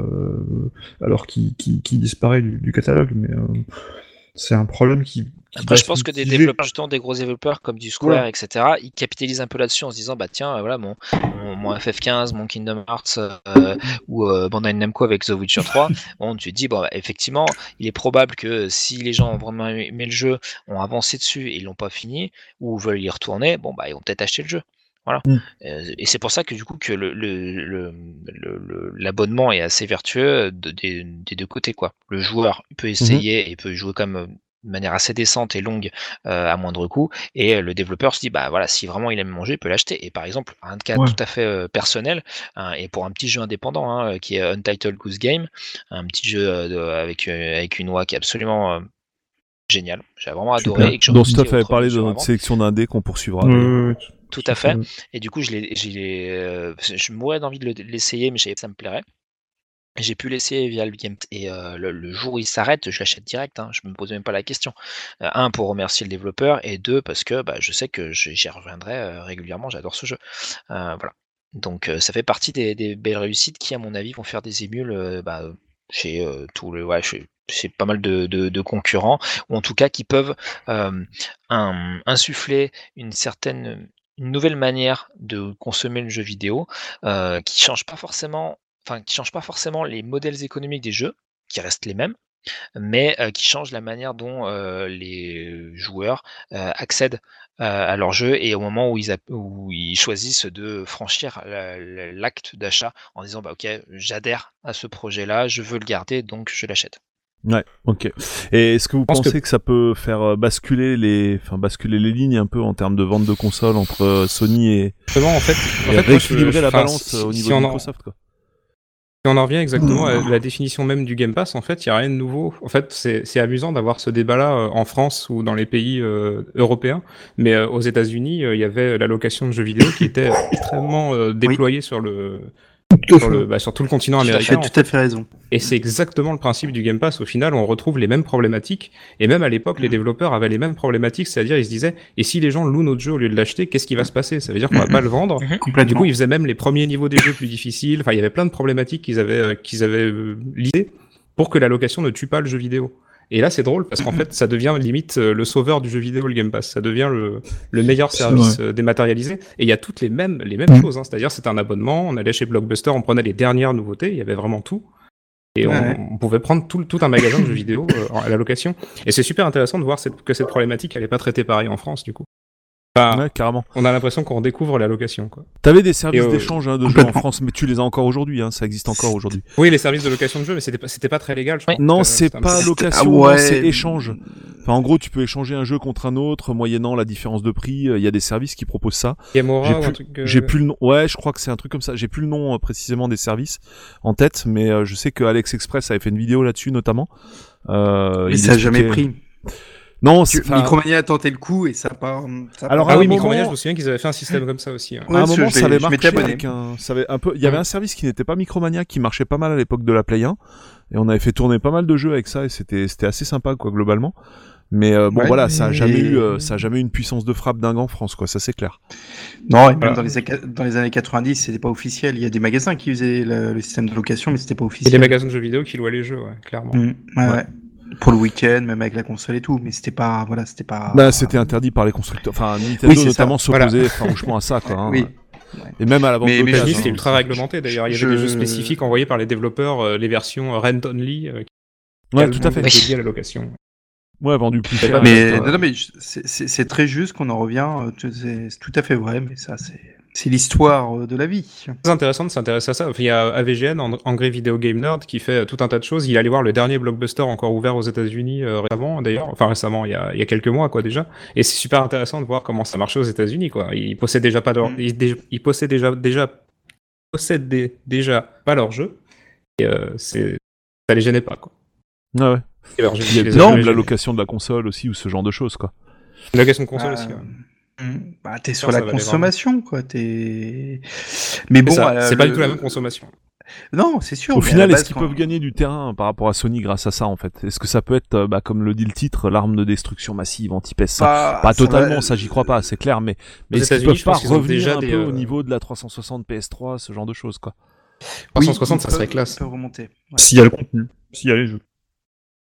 alors qu'il disparaît du, catalogue. Mais c'est un problème qui. Après, je reste pense que des développeurs, justement, des gros développeurs comme du Square, Ouais. etc., ils capitalisent un peu là-dessus en se disant, bah tiens, voilà, mon, mon, mon FF15, mon Kingdom Hearts euh, ou euh, Bandai Namco avec The Witcher 3, bon, tu te dis, bon, bah, effectivement, il est probable que si les gens ont vraiment aimé le jeu, ont avancé dessus et ils l'ont pas fini, ou veulent y retourner, bon, bah, ils vont peut-être acheter le jeu. Voilà. Mm. Euh, et c'est pour ça que du coup que le, le, le, le- l'abonnement est assez vertueux de- des, des deux côtés quoi. Le joueur peut essayer et peut jouer comme euh, de manière assez décente et longue euh, à moindre coût et euh, le développeur se dit bah voilà si vraiment il aime mon jeu il peut l'acheter et par exemple un cas Ouais. tout à fait euh, personnel hein, et pour un petit jeu indépendant hein, qui est Untitled Goose Game un petit jeu euh, de- avec euh, avec une oie qui est absolument euh, génial j'ai vraiment adoré Super. et que Stuff avait parlé de notre avant. sélection d'indés qu'on poursuivra. Tout à fait et du coup, je l'ai, je l'ai, euh, je mourais d'envie de l'essayer, mais je savais que ça me plairait. J'ai pu l'essayer via le game et euh, le, jour où il s'arrête, je l'achète direct. Hein, je me pose même pas la question. Euh, un pour remercier le développeur et deux parce que bah, je sais que j'y reviendrai euh, régulièrement. J'adore ce jeu. Voilà. Donc ça fait partie des, belles réussites qui, à mon avis, vont faire des émules bah, chez ouais, chez, pas mal de, concurrents, ou en tout cas qui peuvent insuffler une certaine, nouvelle manière de consommer le jeu vidéo, euh, qui change pas forcément, enfin qui change pas forcément les modèles économiques des jeux, qui restent les mêmes, mais euh, qui change la manière dont euh, les joueurs euh, accèdent euh, à leur jeu et au moment où ils, app- où ils choisissent de franchir la- la- l'acte d'achat en disant bah ok j'adhère à ce projet là je veux le garder donc je l'achète Ouais, ok. Et est-ce que vous pense pensez que- que... ça peut faire basculer les, enfin basculer les lignes un peu en termes de vente de consoles entre Sony et, Justement, en fait, en et fait, moi, je- rééquilibrer je- la enfin, balance si- au si niveau de en- Microsoft quoi? Si on en revient exactement à la définition même du Game Pass, en fait, il n'y a rien de nouveau. En fait, c'est c'est amusant d'avoir ce débat-là euh, en France ou dans les pays euh, européens, mais euh, aux États-Unis, euh, il y avait la location de jeux vidéo qui était extrêmement déployée sur le sur, le, bah, sur tout le continent à Tu américain. as tout à fait raison. Et c'est exactement le principe du Game Pass. Au final, on retrouve les mêmes problématiques. Et même à l'époque, les développeurs avaient les mêmes problématiques, c'est-à-dire ils se disaient, et si les gens louent notre jeu au lieu de l'acheter, qu'est-ce qui va se passer? Ça veut dire qu'on va pas le vendre. Du Complètement. coup, ils faisaient même les premiers niveaux des jeux plus difficiles. Enfin, il y avait plein de problématiques qu'ils avaient, euh, qu'ils avaient euh, lisées pour que la location ne tue pas le jeu vidéo. Et là, c'est drôle parce qu'en fait, ça devient limite euh, le sauveur du jeu vidéo, le Game Pass. Ça devient le, le meilleur service euh, dématérialisé. Et il y a toutes les mêmes, les mêmes choses. Hein. C'est-à-dire, c'est un abonnement. On allait chez Blockbuster, on prenait les dernières nouveautés. Il y avait vraiment tout. Et on, Ouais. on pouvait prendre tout, tout un magasin de jeux vidéo euh, à la location. Et c'est super intéressant de voir cette- que cette problématique, elle n'est pas traitée pareil en France, du coup. Enfin, Ouais, carrément. on a l'impression qu'on redécouvre la location, quoi. T'avais des services euh, d'échange hein, de jeux en. France, mais tu les as encore aujourd'hui, hein, ça existe encore aujourd'hui. Oui, les services de location de jeux, mais c'était pas, c'était pas très légal, je crois. Non, Euh, c'est pas location, Ah ouais. c'est échange. Enfin, en gros, tu peux échanger un jeu contre un autre, moyennant la différence de prix. Il y a des services qui proposent ça. Gamora J'ai ou un plus- truc. euh, J'ai plus le nom. Ouais, je crois que c'est un truc comme ça. J'ai plus le nom euh, précisément des services en tête, mais euh, je sais que Alex Express avait fait une vidéo là-dessus notamment. Euh, Mais il ça a jamais pris. Non, Tu- Micromania a tenté le coup et ça a pas. ça a Alors, Ah un oui, moment- Micromania, je me souviens qu'ils avaient fait un système comme ça aussi. hein. Ouais, à un moment, je ça avait marché avec un, ça avait un peu, il y avait un service qui n'était pas Micromania, qui marchait pas mal à l'époque de la Play 1, et on avait fait tourner pas mal de jeux avec ça, et c'était, c'était assez sympa, quoi, globalement. Mais euh, bon, Ouais, voilà, ça a mais- jamais eu, euh, ça a jamais eu une puissance de frappe dingue en France, quoi, ça c'est clair. Non, et même Voilà. dans, les, aca- dans les années 90, c'était pas officiel. Il y a des magasins qui usaient le, le système de location, mais c'était pas officiel. des magasins de jeux vidéo qui louaient les jeux, ouais, clairement. Mm, ouais, ouais. Pour le week-end, même avec la console et tout, mais c'était pas, voilà, c'était pas. Bah, c'était interdit par les constructeurs, enfin, Nintendo Oui, notamment s'opposait farouchement à ça, quoi. hein. Oui. Et même à la vente Mais- de mais dis, c'était hein, ultra réglementé d'ailleurs. Il y Je- avait des jeux spécifiques envoyés par les développeurs, euh, les versions rent only, euh, qui Ouais, tout à fait. dédiées à la location. Ouais, vendu plus cher. Mais euh, non, non, mais c'est- très juste qu'on en revient. euh, c'est tout à fait vrai, mais ça, c'est c'est l'histoire euh, de la vie. C'est intéressant de s'intéresser à ça. Il y a AVGN, Ang- Angry Video Game Nerd, qui fait euh, tout un tas de choses. Il est allé voir le dernier blockbuster encore ouvert aux États-Unis euh, récemment, d'ailleurs. Enfin, récemment, il y, a, il y a quelques mois, quoi, déjà. Et c'est super intéressant de voir comment ça marchait aux États-Unis, quoi. Ils possèdent déjà pas leur, Mm. ils, dé- ils possèdent déjà, déjà, possèdent des- déjà pas leur jeu. Et euh, c'est, ça les gênait pas, quoi. ouais, ouais. Et leur jeu, Il y a gens jamais de la gênés. location de la console aussi, ou ce genre de choses, quoi. La location de console Euh, aussi. ouais. Mm, Bah, t'es sur la consommation, quoi. T'es. Mais bon, euh, c'est pas du tout la même consommation. Non, c'est sûr. Au final, est-ce qu'ils peuvent gagner du terrain par rapport à Sony grâce à ça, en fait? Est-ce que ça peut être, euh, bah, comme le dit le titre, l'arme de destruction massive anti-PS5 Pas, Pas totalement, va- ça j'y crois pas, c'est clair, mais, mais est-ce qu'ils peuvent pas revenir déjà un des, peu euh, au niveau de la 360 PS3, ce genre de choses, quoi? Oui, 360, ils ça serait classe. remonter. Ouais. S'il y a le contenu, s'il y a les jeux.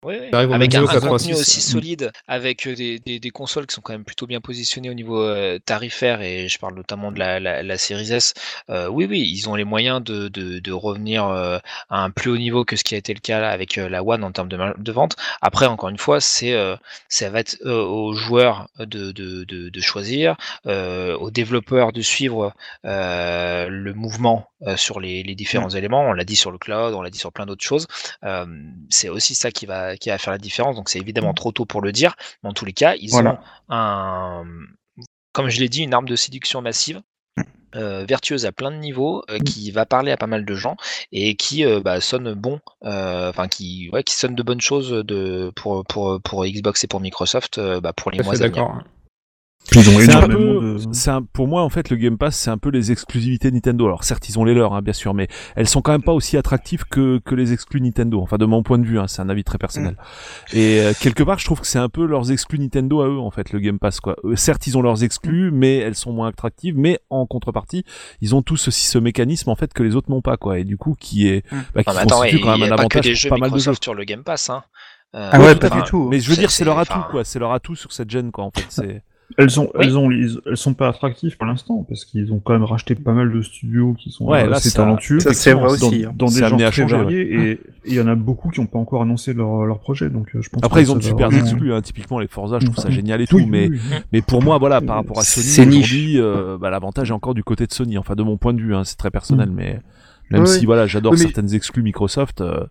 Oui, Avec un, contenu 3.6. aussi Mm. solide, avec euh, des, des, des consoles qui sont quand même plutôt bien positionnées au niveau euh, tarifaire, et je parle notamment de la, la, la Series S. euh, oui, oui, ils ont les moyens de, de, de revenir euh, à un plus haut niveau que ce qui a été le cas là avec euh, la One en termes de, de vente. Après, encore une fois, c'est euh, ça va être euh, aux joueurs de, de, de, de choisir, euh, aux développeurs de suivre euh, le mouvement euh, sur les, les différents éléments. On l'a dit sur le cloud, on l'a dit sur plein d'autres choses. Euh, c'est aussi ça qui va, qui va faire la différence. Donc c'est évidemment trop tôt pour le dire. Mais en tous les cas, ils Voilà. ont un, comme je l'ai dit, une arme de séduction massive. euh, vertueuse à plein de niveaux, euh, qui va parler à pas mal de gens et qui euh, bah, sonne bon, enfin qui, ouais, qui sonne de bonnes choses de, pour, pour, pour Xbox et pour Microsoft bah, pour les mois à venir. D'accord. Puis ils ont C'est un peu, de. c'est un- pour moi en fait le Game Pass c'est un peu les exclusivités Nintendo. Alors certes ils ont les leurs hein, bien sûr, mais elles sont quand même pas aussi attractives que que les exclus Nintendo. Enfin de mon point de vue, hein, c'est un avis très personnel. Et euh, quelque part je trouve que c'est un peu leurs exclus Nintendo à eux en fait le Game Pass quoi. Eux, certes ils ont leurs exclus, mais elles sont moins attractives. Mais en contrepartie ils ont tous aussi ce mécanisme en fait que les autres n'ont pas quoi. Et du coup qui est bah, qui Non, mais attends, constitue quand même un pas avantage pour jeux pas mal de jeux. Sur le Game Pass. Hein. Euh, Ah ouais, à pas du tout. Mais je veux C'est- dire c'est leur atout quoi. C'est leur atout sur cette gêne quoi en fait. C'est Elles ont, Oui. elles ont, elles sont pas attractives pour l'instant parce qu'ils ont quand même racheté pas mal de studios qui sont Ouais, euh, là, assez talentueux. ça, c'est vrai dans, aussi, hein. Dans C'est des genres amené à très changer, variés et et il y en a beaucoup qui n'ont pas encore annoncé leur, leur projet. Donc euh, je pense. Après ils ont de super vraiment- exclus. Hein. Typiquement les Forza je trouve ça génial et tout, oui, mais oui, oui. Mais pour moi, voilà, par rapport à Sony, aujourd'hui, euh, bah, l'avantage est encore du côté de Sony. Enfin, de mon point de vue, hein, c'est très personnel, mais même Oui, si voilà, j'adore Oui, mais- certaines exclus Microsoft, euh,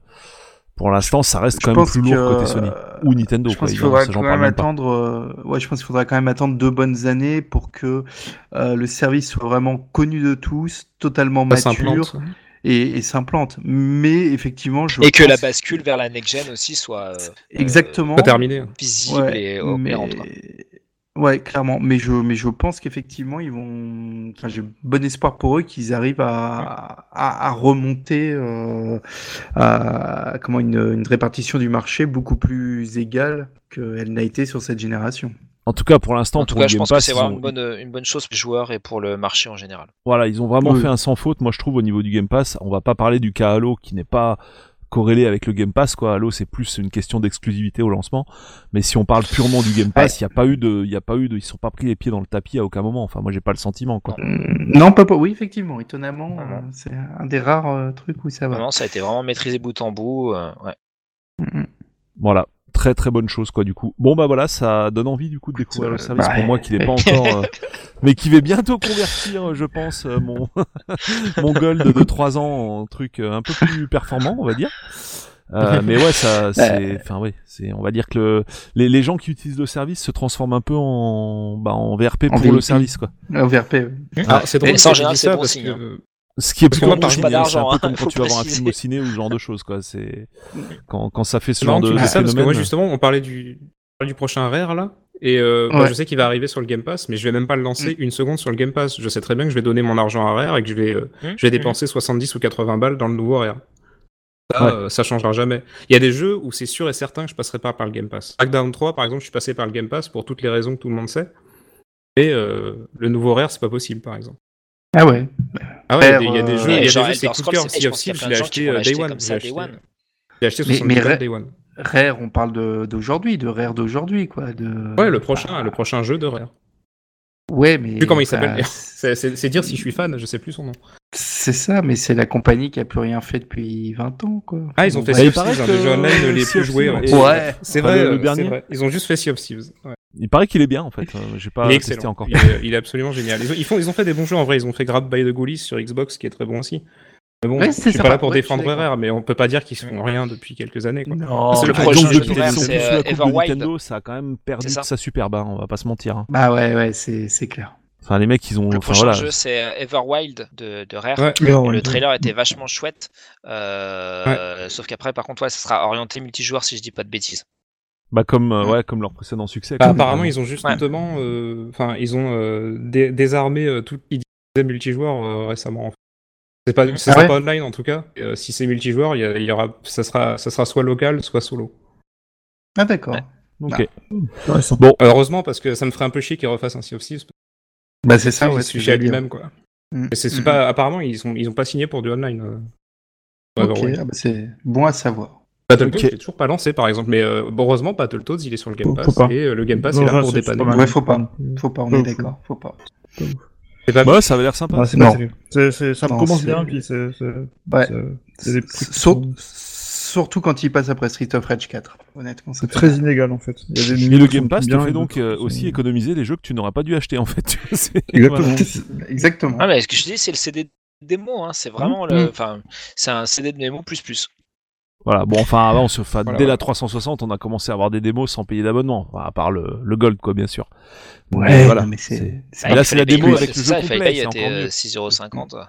pour l'instant, ça reste Je quand même pense plus lourd que, côté Sony euh, ou Nintendo. Je pense qu'il faudra quand même pas. attendre. euh, Ouais, je pense qu'il faudra quand même attendre deux bonnes années pour que euh, le service soit vraiment connu de tous, totalement Ça mature et, et s'implante. Mais effectivement, je Et que la bascule vers la next-gen aussi soit euh, exactement Pas terminé. visible Ouais, et mais- opérante. quoi. Ouais, clairement. Mais je, mais je pense qu'effectivement, ils vont. Enfin, j'ai bon espoir pour eux qu'ils arrivent à, à, à remonter euh, à comment une, une répartition du marché beaucoup plus égale qu'elle n'a été sur cette génération. En tout cas, pour l'instant, En tout cas, je pense que c'est vraiment ont- une bonne, une bonne chose pour les joueurs et pour le marché en général. voilà, ils ont vraiment Oui. fait un sans faute. Moi, je trouve au niveau du Game Pass, on va pas parler du cas Halo qui n'est pas corrélé avec le Game Pass quoi. Halo c'est plus une question d'exclusivité au lancement, mais si on parle purement du Game Pass, il y a pas eu de il y a pas eu de ils sont pas pris les pieds dans le tapis à aucun moment. Enfin moi j'ai pas le sentiment quoi. Non, pas, pas. Oui, effectivement, étonnamment, Ah euh, non. c'est un des rares euh, trucs où ça va. Vraiment, ça a été vraiment maîtrisé bout en bout. euh, ouais. Mm, mm. Voilà, très très bonne chose quoi du coup. Bon bah voilà, ça donne envie du coup de découvrir Euh, le service bah, pour moi qui n'est pas encore euh, mais qui va bientôt convertir je pense euh, mon mon gold de 3 ans en truc euh, un peu plus performant, on va dire. Euh, mais ouais, ça, c'est, enfin ouais, c'est, on va dire que le, les, les gens qui utilisent le service se transforment un peu en, bah, en VRP En pour le service, quoi. Euh, VRP, oui. Ah, c'est drôle en c'est bon signe, que- hein. Ce qui est par pas c'est un peu comme quand tu vas voir un film au ciné ou ce genre de choses, quoi. C'est quand, quand ça fait ce genre de, ça parce que moi justement on parlait du, du prochain Rare là et euh, bah, je sais qu'il va arriver sur le Game Pass mais je vais même pas le lancer une seconde sur le Game Pass. Je sais très bien que je vais donner mon argent à Rare et que je vais euh, Mmh, je vais dépenser 70 ou 80 balles dans le nouveau Rare. Ça, Ouais. euh, ça changera jamais. Il y a des jeux où c'est sûr et certain que je passerai pas par le Game Pass. Crackdown 3 par exemple, je suis passé par le Game Pass pour toutes les raisons que tout le monde sait. Et euh, le nouveau Rare c'est pas possible par exemple. Ah ouais. Ah ouais, il y a des- il y a Rare, des euh, jeux, il y a Et des jeux c'est coup de cœur. Sea je of Thieves, je l'ai acheté euh, Day One. J'ai Day acheté- One. j'ai acheté Mais- 70 mais balles Rare- Day One. Rare, on parle de- d'aujourd'hui, de, Rare d'aujourd'hui, quoi. De... Ouais, le prochain, le prochain jeu de Rare. Ouais, mais. Je sais plus comment il bah, s'appelle. C'est c'est- c'est dire si je suis fan, je sais plus son nom. C'est ça, mais c'est la compagnie qui a plus rien fait depuis 20 ans, quoi. Ah, ils ont fait Sea of des jeux online les Sea plus en- est- Ouais. C'est vrai, le- le dernier. Ils ont juste fait Sea of Thieves. Il paraît qu'il est bien, en fait. Euh, J'ai pas Il est testé excellent. encore. Il est, absolument génial. Font, ils ont fait des bons jeux en vrai. Ils ont fait Grab by the Ghoulies sur Xbox, qui est très bon aussi. Mais bon, Ouais, je c'est suis sympa. pas là pour défendre. Rare, mais on peut pas dire qu'ils font rien depuis quelques années. Quoi. Non, C'est le prochain jeu depuis de la euh, coupe de Everwild. Nintendo, ça a quand même perdu C'est de ça. sa superbe, hein, on va pas se mentir. hein. Bah ouais, ouais, c'est c'est clair. Enfin, les mecs, ils ont, Le enfin prochain voilà. jeu, c'est euh, Everwild de, de Rare. Ouais. Le trailer était vachement chouette. euh, Sauf qu'après, par contre, ouais, ça sera orienté multijoueur si je dis pas de bêtises. Bah comme, euh, Ouais. comme leur précédent succès. Bah, apparemment, ils ont justement, euh, enfin, ils ont euh, dé- désarmé euh, tout qui disait multijoueur euh, récemment. C'est pas, ça Ah sera ouais pas online en tout cas. Euh, si c'est multijoueur, il y, a- il y aura, ça sera, ça sera soit local, soit solo. Ah d'accord. Ouais. Ok. intéressant. Bon, Heureusement, parce que ça me ferait un peu chier qu'ils refassent un Sea of Thieves. Bah c'est ça, ouais. suffit à lui-même, quoi. Mm. C'est Mm. pas, apparemment, ils ont, ils ont pas signé pour du online. euh, Ok, ah bah, c'est bon à savoir. Battletoads, Ok. je l'ai toujours pas lancé, par exemple. Mais euh, bon, heureusement, Battletoads, il est sur le Game Pass. Et euh, le Game Pass Non, est là pour dépanner. Ouais, faut pas. Faut pas, on est d'accord. Faut pas. C'est pas bah ça avait l'air sympa. Ah, c'est Non. C'est- c'est- ça Non, commence c'est- bien, puis c'est. c'est- Ouais. c'est- C'est des Surtout quand il passe après Street of Rage 4. Honnêtement, C'est très mal. inégal en fait. Il y a des Et niveaux le Game Pass te fait donc euh, aussi économiser des jeux que tu n'aurais pas dû acheter en fait. Exactement. Exactement. Ah, mais ce que je dis, c'est le CD démo. Hein. C'est vraiment Mm. le. Enfin, c'est un CD de démo plus plus. Voilà, bon, enfin, avant, on se, enfin, Voilà, dès la 360, on a commencé à avoir des démos sans payer d'abonnement. Enfin, à part le, le Gold, quoi, bien sûr. Ouais, Mais voilà. mais c'est. c'est- là, c'est la démo payer- avec le ça, jeu complet, payer, c'est était encore mieux. euh, 6,50€.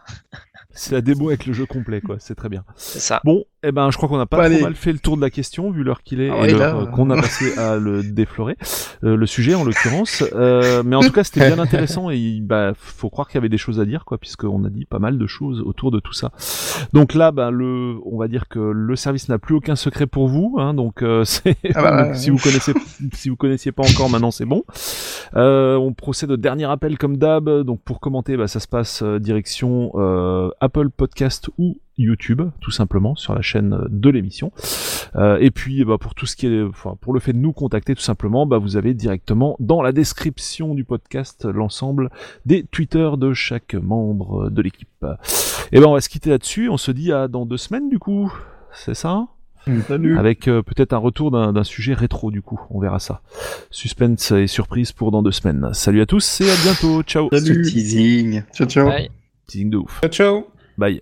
C'est la démo avec le jeu complet, quoi. C'est très bien. C'est ça. Bon, Eh ben, je crois qu'on n'a pas trop mal fait le tour de la question, vu l'heure qu'il est, Ah et l'heure euh, qu'on a passé à le déflorer, euh, le sujet en l'occurrence. Euh, mais en tout cas, c'était bien intéressant et bah, faut croire qu'il y avait des choses à dire, quoi, puisqu'on a dit pas mal de choses autour de tout ça. Donc là, bah, le, on va dire que le service n'a plus aucun secret pour vous, hein, donc euh, c'est, Ah bah, donc, si vous connaissez, si vous connaissiez pas encore, maintenant c'est bon. Euh, on procède au dernier appel comme d'hab. Donc pour commenter, bah, ça se passe direction euh, Apple Podcast ou YouTube, tout simplement, sur la chaîne de l'émission. Euh, et puis bah, pour tout ce qui est, enfin pour le fait de nous contacter, tout simplement, bah, vous avez directement dans la description du podcast l'ensemble des Twitter de chaque membre de l'équipe. Et ben on va se quitter là-dessus. On se dit à dans deux semaines du coup. C'est ça Salut. avec euh, peut-être un retour d'un sujet rétro du coup, on verra ça. Suspense et surprise pour dans deux semaines. Salut à tous et à bientôt, ciao. Ce teasing. Ciao, ciao. Bye. Teasing de ouf. Ciao, ciao. Bye.